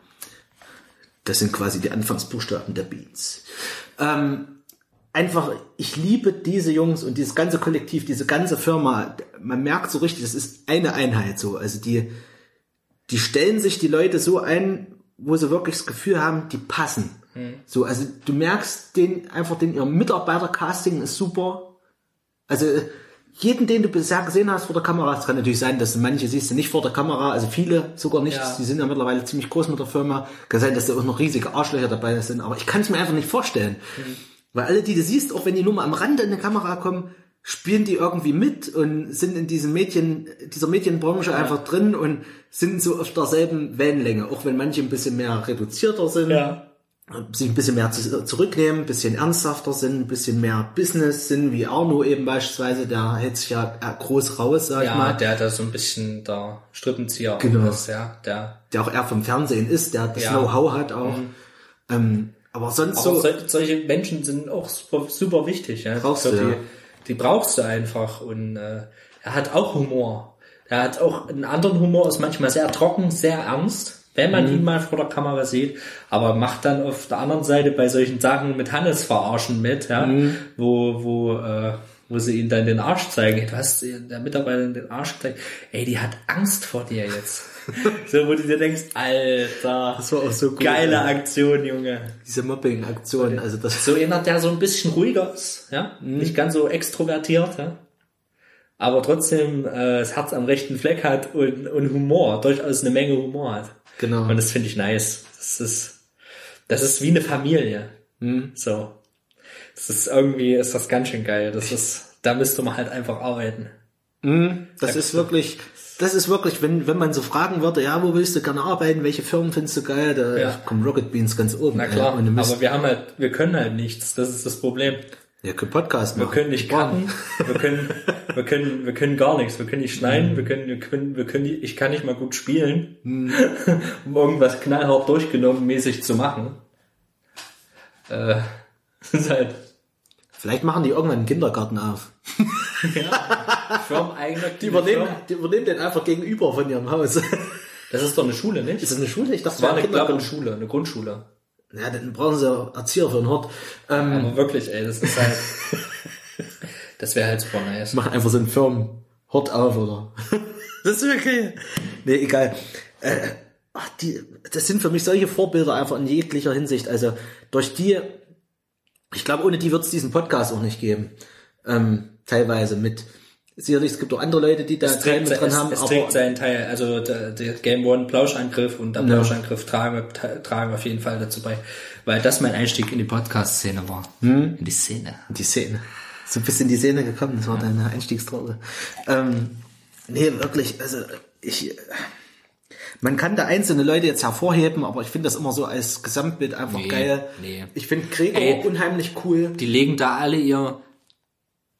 Das sind quasi die Anfangsbuchstaben der Beats. Ähm, einfach, ich liebe diese Jungs und dieses ganze Kollektiv, diese ganze Firma. Man merkt so richtig, das ist eine Einheit so. Also die, die stellen sich die Leute so ein, wo sie wirklich das Gefühl haben, die passen. So, also du merkst den einfach, den ihr Mitarbeiter-Casting ist super. Also jeden, den du bisher gesehen hast vor der Kamera, es kann natürlich sein, dass manche siehst du nicht vor der Kamera, also viele sogar nicht, Ja. die sind ja mittlerweile ziemlich groß mit der Firma. Kann sein, dass da auch noch riesige Arschlöcher dabei sind, aber ich kann es mir einfach nicht vorstellen. Weil alle, die du siehst, auch wenn die nur mal am Rande in die Kamera kommen, spielen die irgendwie mit und sind in diesem Mädchen, dieser Medienbranche einfach drin und sind so auf derselben Wellenlänge, auch wenn manche ein bisschen mehr reduzierter sind Ja. Sich ein bisschen mehr zu, zurücknehmen, ein bisschen ernsthafter sind, ein bisschen mehr Business sind, wie Arno eben beispielsweise, der hält sich ja äh, groß raus, sag ich Ja, mal, der da so ein bisschen der Strippenzieher Genau. ist, ja. Der, der auch eher vom Fernsehen ist, der das Ja. Know-how hat auch. Ähm, aber sonst Aber so, sol solche Menschen sind auch super, super wichtig. Ja? Brauchst du, die, ja. die brauchst du einfach. Und äh, er hat auch Humor. Er hat auch einen anderen Humor, ist manchmal sehr trocken, sehr ernst, wenn man Mhm. ihn mal vor der Kamera sieht, aber macht dann auf der anderen Seite bei solchen Sachen mit Hannes verarschen mit, ja, Mhm. wo, wo, äh, wo sie ihm dann den Arsch zeigen. Du hast der Mitarbeiterin den Arsch gezeigt. Ey, die hat Angst vor dir jetzt. so, wo du dir denkst, Alter, das war auch so gut. geile ja. Aktion, Junge. diese Mobbing-Aktion, also das, So einer, der so ein bisschen ruhiger ist, ja, nicht ganz so extrovertiert, ja, aber trotzdem äh, das Herz am rechten Fleck hat und, und Humor, durchaus eine Menge Humor hat. Genau. Und das finde ich nice. Das ist, das ist wie eine Familie. So. Das ist irgendwie, ist das ganz schön geil. Das ist, da müsste man halt einfach arbeiten. das ist wirklich, das ist wirklich, wenn, wenn man so fragen würde, ja, wo willst du gerne arbeiten, welche Firmen findest du geil, da Ja. kommen Rocket Beans ganz oben. Na klar, ja, aber wir haben halt, wir können halt nichts. Das ist das Problem. Ja, können Podcast Wir machen. können nicht cutten, wir können, wir können, wir können gar nichts. Wir können nicht schneiden, wir können, wir können, wir können, ich kann nicht mal gut spielen, um irgendwas knallhart durchgenommen mäßig zu machen. Äh, ist halt Vielleicht machen die irgendwann einen Kindergarten auf. firmeneigener Die übernehmen, die übernehmen den einfach gegenüber von ihrem Haus. Das ist doch eine Schule, nicht? Ist das eine Schule? Ich dachte, Das war eine, eine Schule, eine Grundschule. Ja, dann brauchen sie Erzieher für den Hort. Ähm, Aber wirklich, ey, das ist halt, das wäre halt super nice. machen einfach so einen Firmenhort auf, oder? das ist okay. Nee, egal. Äh, ach, die, das sind für mich solche Vorbilder einfach in jeglicher Hinsicht. Also durch die, ich glaube, ohne die wird es diesen Podcast auch nicht geben. Ähm, teilweise mit Sicherlich, es gibt auch andere Leute, die da Es Teil mit dran es, haben, es aber trägt seinen Teil. Also der, der Game One Plauschangriff und der Plauschangriff tragen, tragen auf jeden Fall dazu bei. Weil das mein Einstieg in die Podcast-Szene war. Hm? In die Szene. die Szene. So bist in die Szene gekommen, das war deine Einstiegsdroge. Ähm, nee, wirklich, also ich, man kann da einzelne Leute jetzt hervorheben, aber ich finde das immer so als Gesamtbild einfach Nee, geil. nee. Ich finde Gregor Ey. unheimlich cool. Die legen da alle ihr,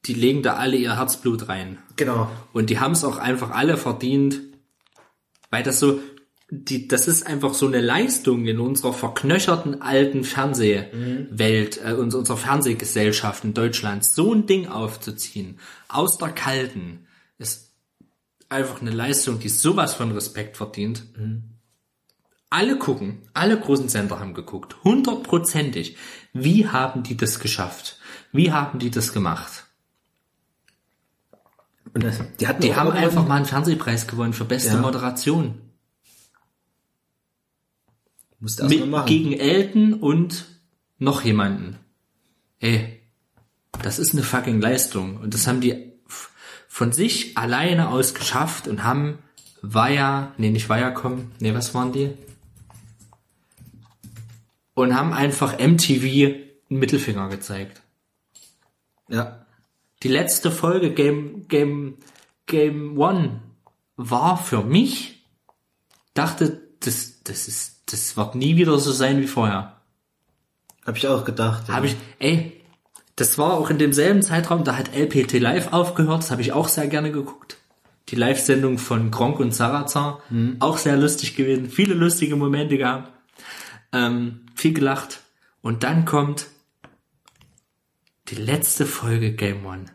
die legen da alle ihr Herzblut rein. Genau. Und die haben es auch einfach alle verdient, weil das so, die, das ist einfach so eine Leistung in unserer verknöcherten alten Fernsehwelt, äh, uns- unserer Fernsehgesellschaft in Deutschland, so ein Ding aufzuziehen, aus der kalten, ist einfach eine Leistung, die sowas von Respekt verdient. Alle gucken, alle großen Sender haben geguckt, hundertprozentig. Wie haben die das geschafft? Wie haben die das gemacht? Und das, die hatten Die haben einfach mal einen Fernsehpreis gewonnen für beste Ja. Moderation. musste erst Mit, machen. gegen Elton und noch jemanden. Ey, das ist eine fucking Leistung. Und das haben die von sich alleine aus geschafft und haben Via, nee, nicht Viacom, nee, was waren die? Und haben einfach MTV einen Mittelfinger gezeigt. ja. Die letzte Folge Game, Game, Game One war für mich, dachte, das, das ist, das wird nie wieder so sein wie vorher. Hab ich auch gedacht. ja. Habe ich, ey, das war auch in demselben Zeitraum, da hat LPT Live aufgehört, das habe ich auch sehr gerne geguckt. Die Live-Sendung von Gronk und Sarazar, auch sehr lustig gewesen, viele lustige Momente gehabt, ähm, viel gelacht. Und dann kommt die letzte Folge Game One.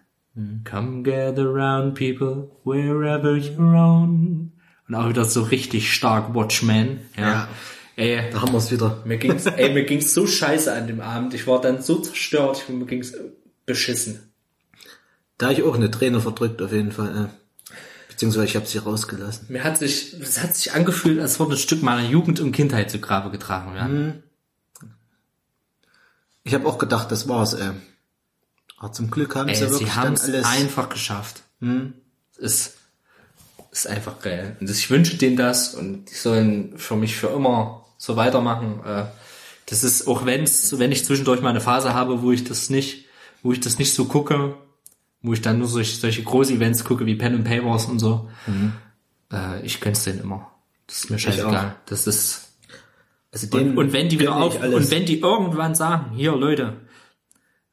Come gather round people, wherever you're on. Und auch wieder so richtig stark Watchmen. Ja. Ja. Ey, Da haben wir es wieder. Mir ging's, ey, mir ging's so scheiße an dem Abend. Ich war dann so zerstört. Ich, mir ging's beschissen. Da ich auch eine Träne verdrückt, auf jeden Fall. Ja. Beziehungsweise ich habe sie rausgelassen. Mir hat sich, es hat sich angefühlt, als würde ein Stück meiner Jugend und Kindheit zu Grabe getragen werden. Ich habe auch gedacht, das war's, ey. Aber zum Glück haben sie Ey, wirklich sie haben dann es alles. einfach geschafft. Es ist, ist einfach geil. Und ich wünsche denen das und die sollen für mich für immer so weitermachen. Äh, Das ist, auch wenn's, wenn ich zwischendurch mal eine Phase habe, wo ich das nicht, wo ich das nicht so gucke, wo ich dann nur solche, solche Groß-Events gucke wie Pen and Papers und so, äh, ich gönn's denen immer. Das ist mir scheißegal. Das ist, also und, und wenn die wieder auf, und wenn die irgendwann sagen, hier Leute,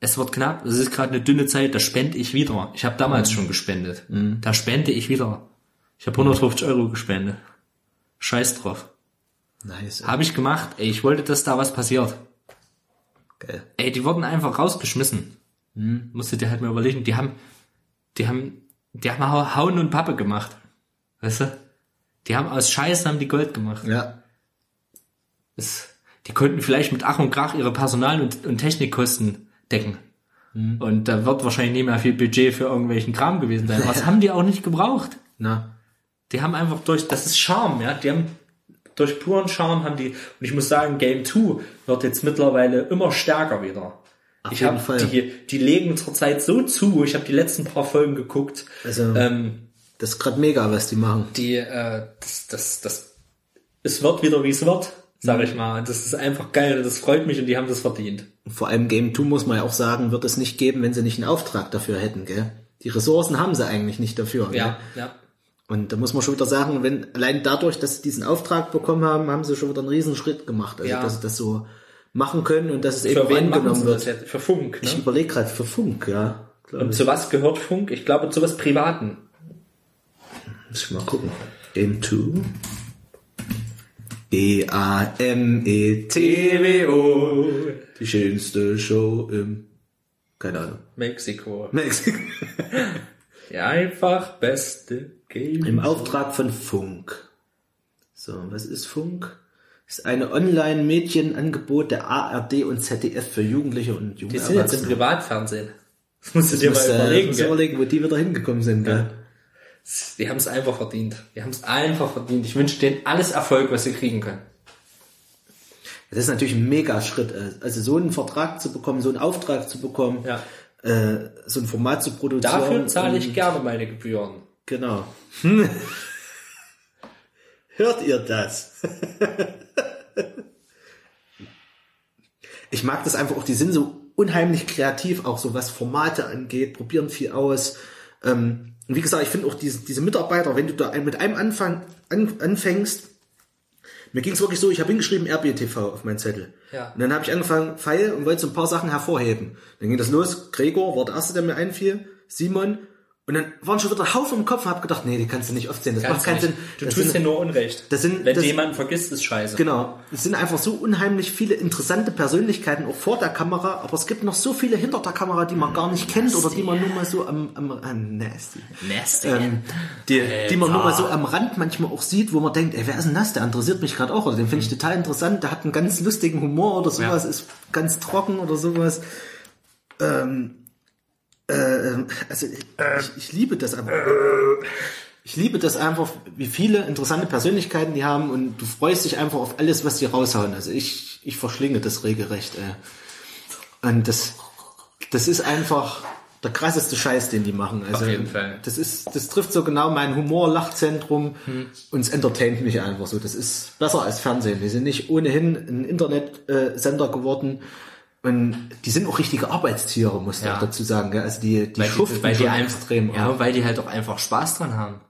es wird knapp, es ist gerade eine dünne Zeit, da spende ich wieder. Ich habe damals Mhm. schon gespendet. Da spende ich wieder. Ich habe 150 Euro gespendet. Scheiß drauf. Nice. Habe ich gemacht. Ey, ich wollte, dass da was passiert. Geil. Ey, die wurden einfach rausgeschmissen. Mhm. Musst dir halt mal überlegen. Die haben, die haben, die haben Hau- Hauen und Pappe gemacht. Weißt du? Die haben aus Scheiß haben die Gold gemacht. Ja. Es, die konnten vielleicht mit Ach und Krach ihre Personal- und, und Technikkosten decken. Mhm. Und da wird wahrscheinlich nicht mehr viel Budget für irgendwelchen Kram gewesen sein. Was haben die auch nicht gebraucht? Na. Die haben einfach durch, das ist Charme, ja, die haben durch puren Charme haben die, und ich muss sagen, Game 2 wird jetzt mittlerweile immer stärker wieder. ich jeden habe die, die legen zurzeit so zu, ich habe die letzten paar Folgen geguckt, Also, ähm, das ist gerade mega, was die machen. die, äh, das, das, das, es wird wieder wie es wird, sag ich mal. Das ist einfach geil, das freut mich und die haben das verdient. Vor allem Game 2 muss man ja auch sagen, wird es nicht geben, wenn sie nicht einen Auftrag dafür hätten, gell? Die Ressourcen haben sie eigentlich nicht dafür. Gell? Ja, ja. Und da muss man schon wieder sagen, wenn allein dadurch, dass sie diesen Auftrag bekommen haben, haben sie schon wieder einen riesen Schritt gemacht. Also Ja. dass sie das so machen können und dass es Für eben wen angenommen wird. jetzt? Für Funk, Ich ne? überlege gerade für Funk, ja. Und ich. zu was gehört Funk? Ich glaube zu was Privaten. Muss ich mal gucken. Game 2. E-A-M-E-T-W-O. Die schönste Show im, keine Ahnung, Mexiko. Mexiko. Ja, einfach beste Game. Im Auftrag von Funk. So, was ist Funk? Ist eine Online-Medienangebot der ARD und ZDF für Jugendliche und junge Die sind jetzt im. Privatfernsehen. Das musst du dir mal äh, überlegen. musst gell? überlegen, wo die wieder hingekommen sind. Gell? Die haben es einfach verdient. Die haben es einfach verdient. Ich wünsche denen alles Erfolg, was sie kriegen können. Das ist natürlich ein Mega-Schritt. äh, Also so einen Vertrag zu bekommen, so einen Auftrag zu bekommen. Ja. äh, so ein Format zu produzieren. Dafür zahle ich gerne meine Gebühren. Genau. Hört ihr das? ich mag das einfach auch, die sind so unheimlich kreativ, auch so was Formate angeht, probieren viel aus. Ähm, und wie gesagt, ich finde auch diese, diese Mitarbeiter, wenn du da mit einem Anfang an, anfängst, mir ging es wirklich so, ich habe hingeschrieben RBTV auf meinen Zettel. Ja. Und dann habe ich angefangen, Pfeil und wollte so ein paar Sachen hervorheben. Dann ging das los, Gregor war der Erste, der mir einfiel, Simon. Und dann waren schon wieder Haufen im Kopf und habe gedacht, nee, die kannst du nicht aufzählen, das Kannst macht keinen du Sinn. nicht. Du Das tust sind- dir nur Unrecht. das sind- Wenn das- du jemanden vergisst, ist scheiße. Genau. Es sind einfach so unheimlich viele interessante Persönlichkeiten auch vor der Kamera, aber es gibt noch so viele hinter der Kamera, die man gar nicht kennt oder die man nur mal so am, am, am nasty. Nasty. Ähm, die, die man nur mal so am Rand manchmal auch sieht, wo man denkt, ey, wer ist denn das? Der interessiert mich gerade auch oder den finde ich total interessant, der hat einen ganz lustigen Humor oder sowas, Ja. ist ganz trocken oder sowas. Ähm, äh, also ich, ich, ich liebe das einfach. Ich liebe das einfach, wie viele interessante Persönlichkeiten die haben und du freust dich einfach auf alles, was die raushauen. Also ich, ich verschlinge das regelrecht. Ey. Und das, das ist einfach der krasseste Scheiß, den die machen. Also, Auf jeden Fall. Das ist, das trifft so genau mein Humor, Lachzentrum und es entertaint mich einfach so. Das ist besser als Fernsehen. Wir sind nicht ohnehin ein Internetsender geworden. Und die sind auch richtige Arbeitstiere, muss ich Ja. auch dazu sagen. Gell? Also die, die weil schuften die, weil die einfach, extrem. ja, und weil die halt auch einfach Spaß dran haben.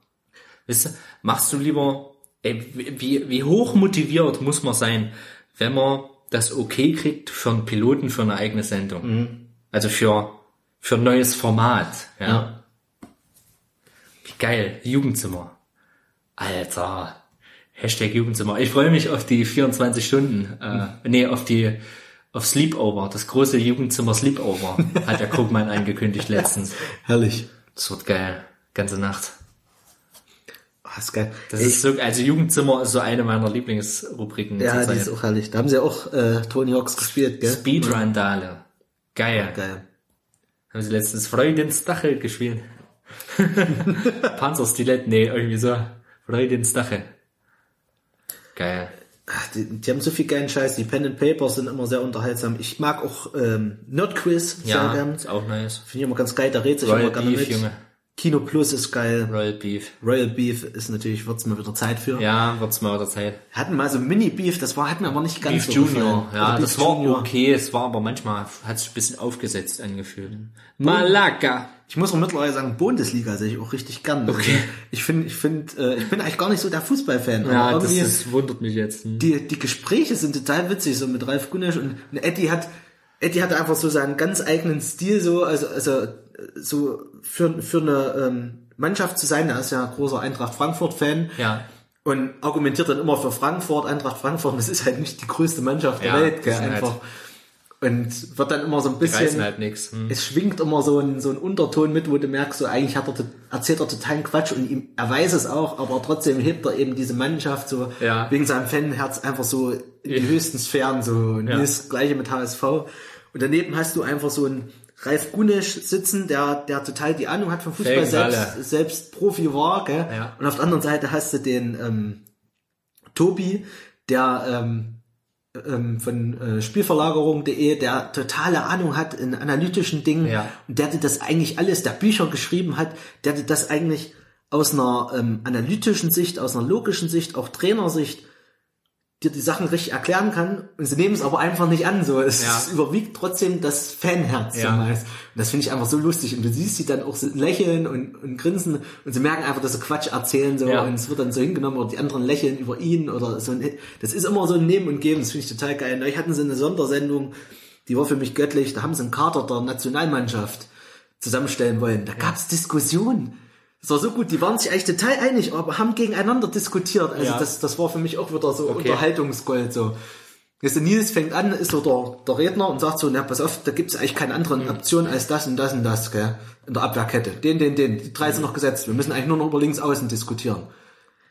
Weißt du, machst du lieber, ey, wie, wie hoch motiviert muss man sein, wenn man das okay kriegt für einen Piloten für eine eigene Sendung. Also für, für ein neues Format, ja. Ja. Wie geil, Jugendzimmer. Alter. Hashtag Jugendzimmer. Ich freue mich auf die 24 Stunden, äh, nee, auf die, auf Sleepover, das große Jugendzimmer Sleepover, hat der Krugmann angekündigt letztens. Herrlich. Das wird geil. Ganze Nacht. Ah, ist geil. Das Ey, ist so, also Jugendzimmer ist so eine meiner Lieblingsrubriken. ja, die ist auch herrlich. Da haben sie auch äh, Tony Hawks gespielt, gell? Speedrun-Dale. Geil. Geil. Haben sie letztens Freudensdachel gespielt. Panzerstilett, nee, irgendwie so. Freudensdachel. Geil. Ach, die, die haben so viel geilen Scheiß. Die Pen and Papers sind immer sehr unterhaltsam. Ich mag auch ähm, Nerdquiz sehr Ja, gern. ist auch nice. Finde ich immer ganz geil. Da redet sich Royal immer gerne Beef, mit. Junge. Kino Plus ist geil. Royal Beef. Royal Beef ist natürlich, wird's mal wieder Zeit für. Ja, wird's mal wieder Zeit. Hatten mal so Mini Beef, das war, hat mir aber nicht ganz Beef so Junior. gefallen. Ja, Oder das Beef war Junior. okay. Es war aber manchmal, hat sich ein bisschen aufgesetzt angefühlt. Malaka. Ich muss auch mittlerweile sagen, Bundesliga sehe ich auch richtig gern. Okay. Also, ich finde, ich finde, äh, ich bin eigentlich gar nicht so der Fußballfan. Ja, aber das, das wundert mich jetzt. Hm. die, die Gespräche sind total witzig, so mit Ralf Gunesch und, und Eddie hat, Eddie hatte einfach so seinen ganz eigenen Stil, so, also, also, so für, für eine ähm, Mannschaft zu sein, er ist ja großer Eintracht Frankfurt-Fan. Ja. Und argumentiert dann immer für Frankfurt, Eintracht Frankfurt, das ist halt nicht die größte Mannschaft der Ja, Welt, gell, sind halt- einfach. Und wird dann immer so ein bisschen, halt. Hm. es schwingt immer so ein, so ein Unterton mit, wo du merkst, so eigentlich hat er, erzählt er totalen Quatsch und ihm, er weiß es auch, aber trotzdem hebt er eben diese Mannschaft so, Ja. wegen seinem Fanherz einfach so in die Ja. höchsten Sphären so. Und Ja. das gleiche mit HSV. Und daneben hast du einfach so einen Ralf Gunesch sitzen, der, der total die Ahnung hat vom Fußball, selbst, selbst Profi war, gell? Ja. Und auf der anderen Seite hast du den, ähm, Tobi, der, ähm, ähm, von äh, Spielverlagerung.de, der totale Ahnung hat in analytischen Dingen Ja. und der dir das eigentlich alles, der Bücher geschrieben hat, der dir das eigentlich aus einer ähm, analytischen Sicht, aus einer logischen Sicht, auch Trainersicht, dir die Sachen richtig erklären kann und sie nehmen es aber einfach nicht an. So, es, Ja. überwiegt trotzdem das Fanherz Ja. meist. Und das finde ich einfach so lustig. Und du siehst sie dann auch so lächeln und, und grinsen und sie merken einfach, dass sie Quatsch erzählen so Ja. und es wird dann so hingenommen oder die anderen lächeln über ihn oder so. ein- Das ist immer so ein Nehmen und Geben. Das finde ich total geil. Neulich hatten sie eine Sondersendung, die war für mich göttlich. Da haben sie einen Kader der Nationalmannschaft zusammenstellen wollen. Da gab es Diskussionen. Das war so gut, die waren sich eigentlich total einig, aber haben gegeneinander diskutiert. Also Ja. das, das war für mich auch wieder so Okay. Unterhaltungsgold. So. Jetzt der Nils fängt an, ist so der, der Redner und sagt so, na pass auf, da gibt es eigentlich keine anderen Mhm. Optionen als das und das und das, gell? In der Abwehrkette. Den, den, den. Die drei sind noch gesetzt. Wir müssen eigentlich nur noch über links außen diskutieren.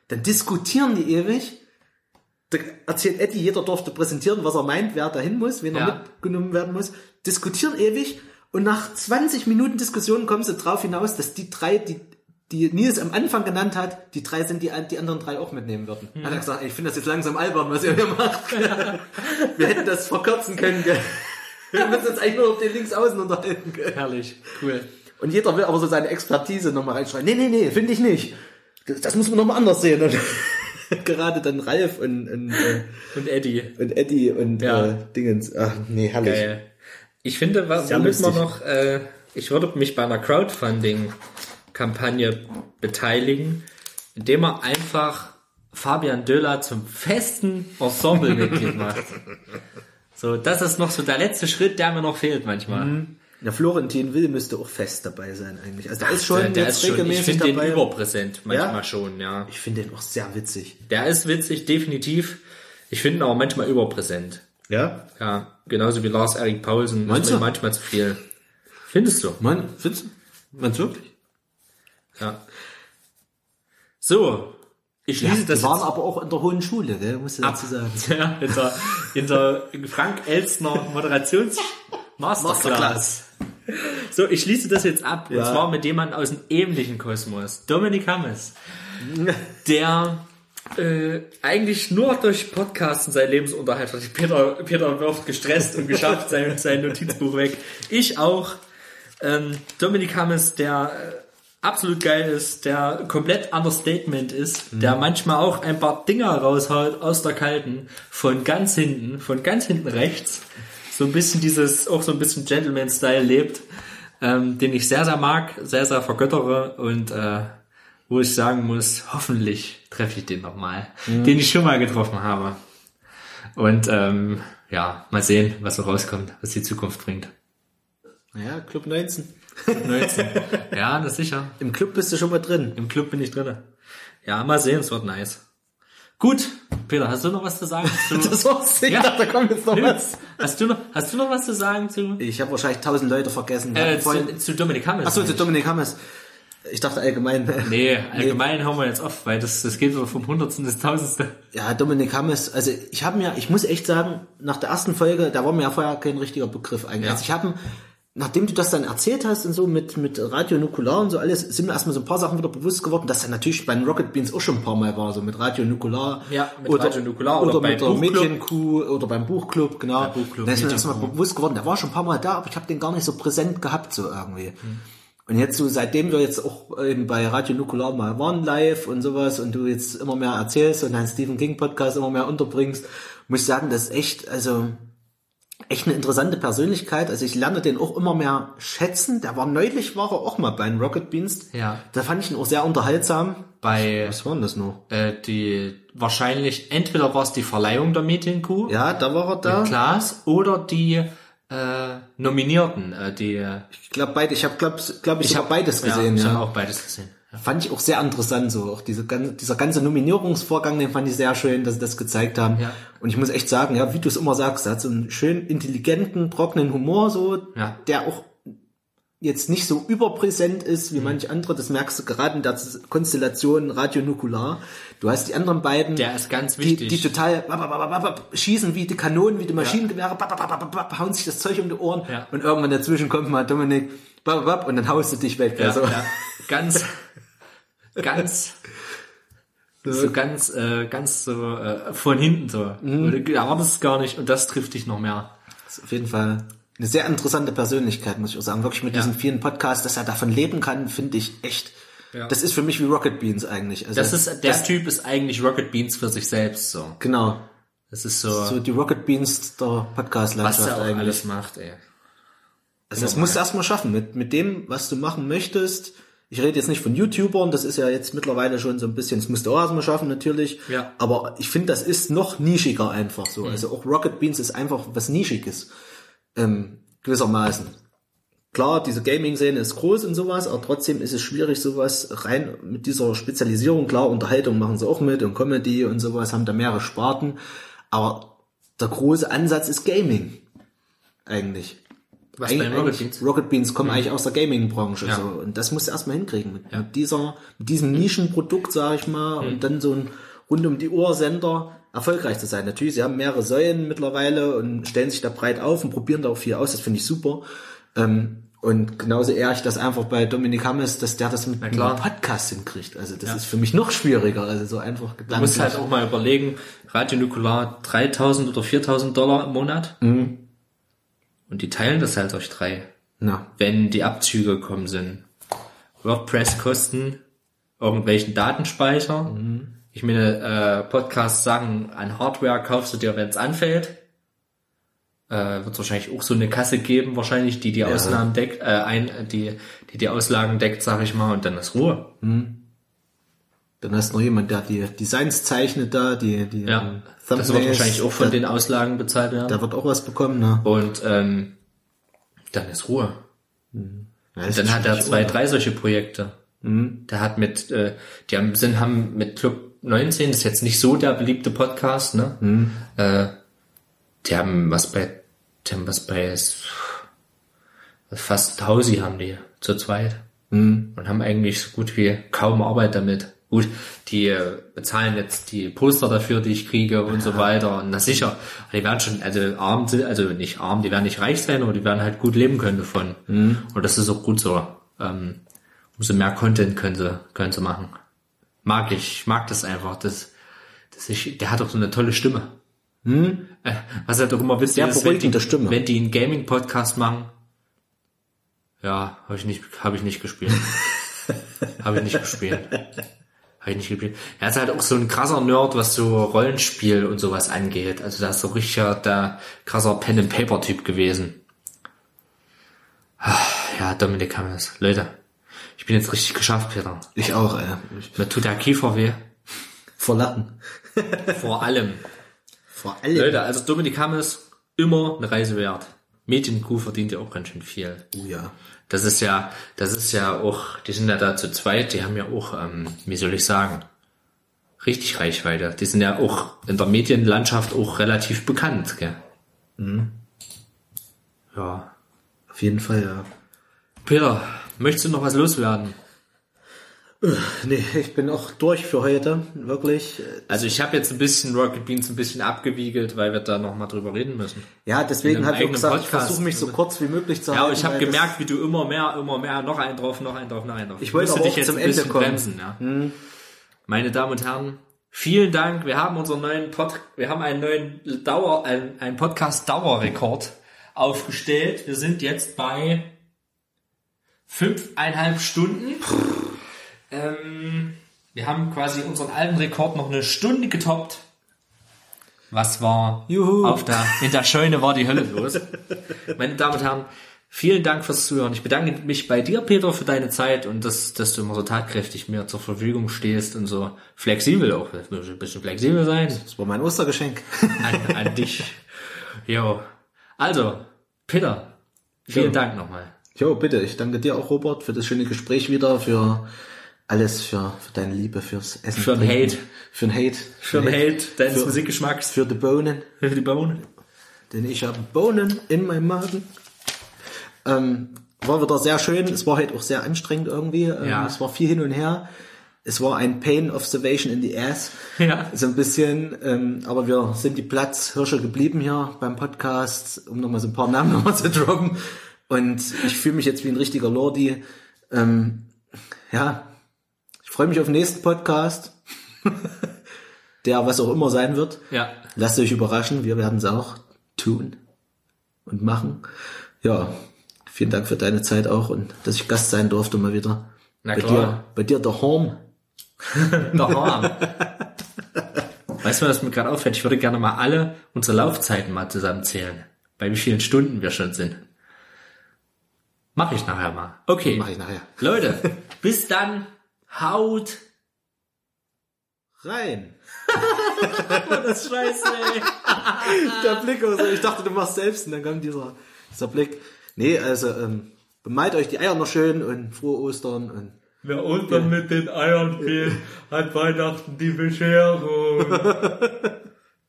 Dann diskutieren die ewig. Da erzählt Eddie, jeder durfte präsentieren, was er meint, wer dahin muss, wen er Ja. mitgenommen werden muss. Diskutieren ewig und nach 20 Minuten Diskussion kommen sie drauf hinaus, dass die drei, die, die Nils am Anfang genannt hat, die drei sind, die die anderen drei auch mitnehmen würden. Hat er gesagt, ich finde das jetzt langsam albern, was ihr hier macht. Wir hätten das verkürzen können. Gell? Wir müssen uns eigentlich nur auf den links außen unterhalten. gell? Herrlich, cool. Und jeder will aber so seine Expertise nochmal reinschreiben. Nee, nee, nee, finde ich nicht. Das, das muss man nochmal anders sehen. Und gerade dann Ralf und, und, äh, Und Eddie. und Eddie und Ja. äh, Dingens. Ach, nee, herrlich. Geil. Ich finde, was, womit man noch, äh, ich würde mich bei einer Crowdfunding-Kampagne beteiligen, indem man einfach Fabian Döller zum festen Ensemblemitglied macht. So, das ist noch so der letzte Schritt, der mir noch fehlt manchmal. Der Florentin Will müsste auch fest dabei sein eigentlich. Also der ist schon der, der ist schon, ich finde den überpräsent, manchmal Ja? schon, ja. ich finde den auch sehr witzig. Der ist witzig, definitiv. Ich finde ihn auch manchmal überpräsent. Ja? Ja, genauso wie Lars Erik Paulsen. Meinst du? manchmal zu viel. Findest du? Mann, findest du? Meinst du wirklich? Ja. So, ich Ja, schließe die das waren jetzt aber auch in der hohen Schule, gell? Musst du dazu sagen. ja, in, der, in der Frank Elstner Moderations Masterclass. So, ich schließe das jetzt ab. Und Ja. zwar mit jemandem aus dem ähnlichen Kosmos. Dominik Hammes. Der äh, eigentlich nur durch Podcasten seinen Lebensunterhalt hat. Peter, Peter wird gestresst und geschafft sein, sein Notizbuch weg. Ich auch. Ähm, Dominik Hammes, der äh, absolut geil ist, der komplett Understatement ist, der manchmal auch ein paar Dinger raushaut aus der Kalten, von ganz hinten, von ganz hinten rechts. So ein bisschen dieses, auch so ein bisschen Gentleman-Style lebt, ähm, den ich sehr, sehr mag, sehr, sehr vergöttere und äh, wo ich sagen muss, hoffentlich treffe ich den nochmal, den ich schon mal getroffen habe. Und ähm, ja, mal sehen, was so rauskommt, was die Zukunft bringt. Ja, Club 19. 19. ja, das sicher. Im Club bist du schon mal drin. Im Club bin ich drinne. Ja, mal sehen, es wird nice. Gut, Peter, hast du noch was zu sagen zu... Das war's. Ich Ja. dachte, da kommt jetzt noch Nö. was. Hast du noch, hast du noch was zu sagen zu, Ich habe wahrscheinlich tausend Leute vergessen. äh, zu, zu Dominik Hammes? Achso, zu Dominik Hammes. Ich dachte allgemein. Nee, allgemein haben wir jetzt oft, weil das, das geht so vom Hundertsten bis Tausendste. Ja, Dominik Hammes, also ich habe mir, ich muss echt sagen, nach der ersten Folge, da war mir ja vorher kein richtiger Begriff eigentlich. Ja. Also ich habe, nachdem du das dann erzählt hast und so mit, mit Radio Nukular und so alles, sind mir erstmal so ein paar Sachen wieder bewusst geworden, dass er natürlich bei den Rocket Beans auch schon ein paar Mal war, so mit Radio Nukular. Ja, mit Radio Nukular oder oder, mit der. Mädchenkuh oder beim Buchclub, genau. Ja, Buchclub, da ist mir erstmal bewusst geworden, der war schon ein paar Mal da, aber ich habe den gar nicht so präsent gehabt, so irgendwie. Und jetzt so, seitdem wir jetzt auch eben bei Radio Nukular mal waren live und sowas und du jetzt immer mehr erzählst und deinen Stephen King Podcast immer mehr unterbringst, muss ich sagen, das ist echt, also, echt eine interessante Persönlichkeit. Also ich lerne den auch immer mehr schätzen. Der war neulich, war er auch mal bei den Rocket Beans. Ja. Da fand ich ihn auch sehr unterhaltsam. Bei, Was war denn das noch? äh, die, wahrscheinlich, entweder war es die Verleihung der Mädchenkuh, Ja, da war er da. Klaas, oder die, äh, Nominierten, äh, die, äh, Ich glaube beide, ich habe glaube glaub ich, ich hab hab beides gesehen, ich ja. habe auch beides gesehen. Ja. Fand ich auch sehr interessant, so auch diese dieser ganze Nominierungsvorgang, den fand ich sehr schön, dass sie das gezeigt haben. Ja. Und ich muss echt sagen, ja, wie du es immer sagst, er hat so einen schön intelligenten, trockenen Humor, so, Ja. der auch jetzt nicht so überpräsent ist Mhm. wie manche andere. Das merkst du gerade in der Konstellation Radio Nukular. Du hast die anderen beiden, Der ist ganz die, wichtig. die total bap, bap, schießen wie die Kanonen, wie die Maschinengewehre, bap, hauen sich das Zeug um die Ohren Ja. und irgendwann dazwischen kommt mal Dominik und dann haust du dich weg. Ja, also. ja. Ganz, ganz, so ganz, äh, ganz so äh, von hinten so. Mhm. Du erwartest es gar nicht und das trifft dich noch mehr. Das ist auf jeden Fall eine sehr interessante Persönlichkeit, muss ich auch sagen. Wirklich mit Ja. diesen vielen Podcasts, dass er davon leben kann, finde ich echt. Ja. Das ist für mich wie Rocket Beans eigentlich. Also Das ist, der Typ ist eigentlich Rocket Beans für sich selbst so. genau Das ist so, so die Rocket Beans der was Podcast-Landschaft er auch eigentlich. alles macht, ey. Also das musst du erstmal schaffen mit mit dem, was du machen möchtest. Ich rede jetzt nicht von YouTubern, das ist ja jetzt mittlerweile schon so ein bisschen, das musst du auch erstmal schaffen natürlich. Ja. Mhm. Aber ich finde, das ist noch nischiger einfach so. Also auch Rocket Beans ist einfach was Nischiges. Ähm, gewissermaßen. Klar, diese Gaming-Szene ist groß und sowas, aber trotzdem ist es schwierig, sowas rein mit dieser Spezialisierung. Klar, Unterhaltung machen sie auch mit und Comedy und sowas, haben da mehrere Sparten. Aber der große Ansatz ist Gaming. Eigentlich. Was bei Rocket Beans? Rocket Beans kommen eigentlich aus der Gaming-Branche. Ja. So. Und das musst du erstmal hinkriegen. Mit, mit, dieser, mit diesem Nischenprodukt, sag ich mal, Mhm. und dann so ein rund um die Uhr Sender erfolgreich zu sein. Natürlich, sie haben mehrere Säulen mittlerweile und stellen sich da breit auf und probieren da auch viel aus. Das finde ich super. Ähm, und genauso ehr ich das einfach bei Dominik Hammes, dass der das mit einem. Podcast hinkriegt. Also das ist für mich noch schwieriger. Also so einfach Du musst halt auch mal überlegen, Radio Nukular 3000 oder 4000 Dollar im Monat. Und die teilen das halt durch drei. Na, Wenn die Abzüge gekommen sind. WordPress-Kosten, irgendwelchen Datenspeicher. Ich meine, äh, Podcasts sagen, an Hardware kaufst du dir, wenn es anfällt. Äh, wird wahrscheinlich auch so eine Kasse geben, wahrscheinlich, die die Ausnahmen deckt, äh, ein, die, die die Auslagen deckt, sag ich mal, und dann ist Ruhe. Dann hast du noch jemand, der die Designs zeichnet da, die, die Ja. ähm, Das wird wahrscheinlich auch von da, den Auslagen bezahlt werden. Da wird auch was bekommen, ne? Und ähm, dann ist Ruhe. Ja, Und ist dann hat er zwei, oder? drei solche Projekte. Der hat mit, äh, die haben, sind, haben mit Club 19, das ist jetzt nicht so der beliebte Podcast, ne? Äh, die haben was bei, die haben was bei fast Tausi haben die zu zweit. Und haben eigentlich so gut wie kaum Arbeit damit. Gut, die äh, bezahlen jetzt die Poster dafür, die ich kriege und so weiter. Und na sicher, die werden schon, also arm, sind- also nicht arm, die werden nicht reich sein, aber die werden halt gut leben können davon. Und das ist auch gut so. Ähm, umso mehr Content können sie, können sie machen. Mag ich, ich mag das einfach. Das, das ich, der hat auch so eine tolle Stimme. Äh, was halt auch immer witzig Sehr ist, wenn die, Stimme. wenn die einen Gaming-Podcast machen. Ja, habe ich nicht, habe ich nicht gespielt. habe ich nicht gespielt. Habe ich nicht gespielt. Er ist halt auch so ein krasser Nerd, was so Rollenspiel und sowas angeht. Also da ist so richtiger der krasser Pen and Paper Typ gewesen. Ah, Ja, Dominik Hammes. Leute, ich bin jetzt richtig geschafft, Peter. Ich auch, ey. Mir tut der Kiefer weh. vor Lachen. Vor allem. Vor allem. Leute, also Dominik Hammes, immer eine Reise wert. Medienkuh verdient ja auch ganz schön viel. Oh ja. Das ist ja, das ist ja auch, die sind ja da zu zweit, die haben ja auch, ähm, wie soll ich sagen, richtig Reichweite. Die sind ja auch in der Medienlandschaft auch relativ bekannt, gell? Ja. Auf jeden Fall, ja. Peter, möchtest du noch was loswerden? Nee, ich bin auch durch für heute, wirklich. Also ich habe jetzt ein bisschen Rocket Beans ein bisschen abgewiegelt, weil wir da noch mal drüber reden müssen. Ja, deswegen habe ich auch gesagt, ich Podcast. versuche mich so kurz wie möglich zu Ja, halten. aber ich habe gemerkt, wie du immer mehr, immer mehr, noch einen drauf, noch einen drauf, noch einen drauf. Ich wollte aber dich auch jetzt zum ein Ende kommen. bremsen, ja. Meine Damen und Herren, vielen Dank. Wir haben unseren neuen Pod, wir haben einen neuen Dauer, einen, einen Podcast-Dauerrekord aufgestellt. Wir sind jetzt bei fünfeinhalb Stunden. Ähm, wir haben quasi unseren alten Rekord noch eine Stunde getoppt. Was war Juhu. auf der, in der Scheune war die Hölle los. Meine Damen und Herren, vielen Dank fürs Zuhören. Ich bedanke mich bei dir, Peter, für deine Zeit und das, dass du immer so tatkräftig mir zur Verfügung stehst und so flexibel auch. Du musst ein bisschen flexibel sein. Das war mein Ostergeschenk. An, an dich. Jo. Also, Peter, vielen Ja. Dank nochmal. Jo, bitte. Ich danke dir auch, Robert, für das schöne Gespräch wieder, für alles, für, für deine Liebe, fürs Essen. Für den Hate. Für den Hate. Für den Held deines Für- Musikgeschmacks. Für die Bohnen. Für die Bohnen. Denn ich habe Bohnen in meinem Magen. Ähm, war wieder sehr schön. Es war halt auch sehr anstrengend irgendwie. Ähm, Ja. Es war viel hin und her. Es war ein Pain Observation in the ass. Ja. So ein bisschen. Ähm, aber wir sind die Platzhirsche geblieben hier beim Podcast, um nochmal so ein paar Namen nochmal zu droppen. Und ich fühle mich jetzt wie ein richtiger Lordi. Ähm, ja, freue mich auf den nächsten Podcast. Der was auch immer sein wird. Ja. Lasst euch überraschen, wir werden es auch tun und machen. Ja, vielen Dank für deine Zeit auch und dass ich Gast sein durfte mal wieder. Na bei klar. dir, bei dir der Home. Der Horn. Weißt du, was mir gerade auffällt? Ich würde gerne mal alle unsere Laufzeiten mal zusammenzählen. Bei wie vielen Stunden wir schon sind. Mach ich nachher mal. Okay. Mach ich nachher. Leute, bis dann. Haut. Rein. Das ist scheiße, ey. Der Blick, also ich dachte, du machst selbst und dann kam dieser, dieser Blick. Nee, also ähm, bemalt euch die Eier noch schön und frohe Ostern und Wer Ostern mit den Eiern fehlt, hat Weihnachten die Bescherung.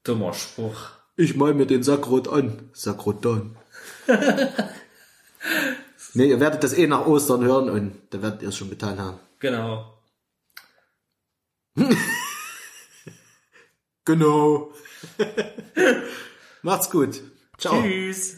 Dummer Spruch. ich mal mir den Sackrot an. Sackrotan. nee, ihr werdet das eh nach Ostern hören und da werdet ihr es schon getan haben. Genau. Genau. Macht's gut. Ciao. Tschüss.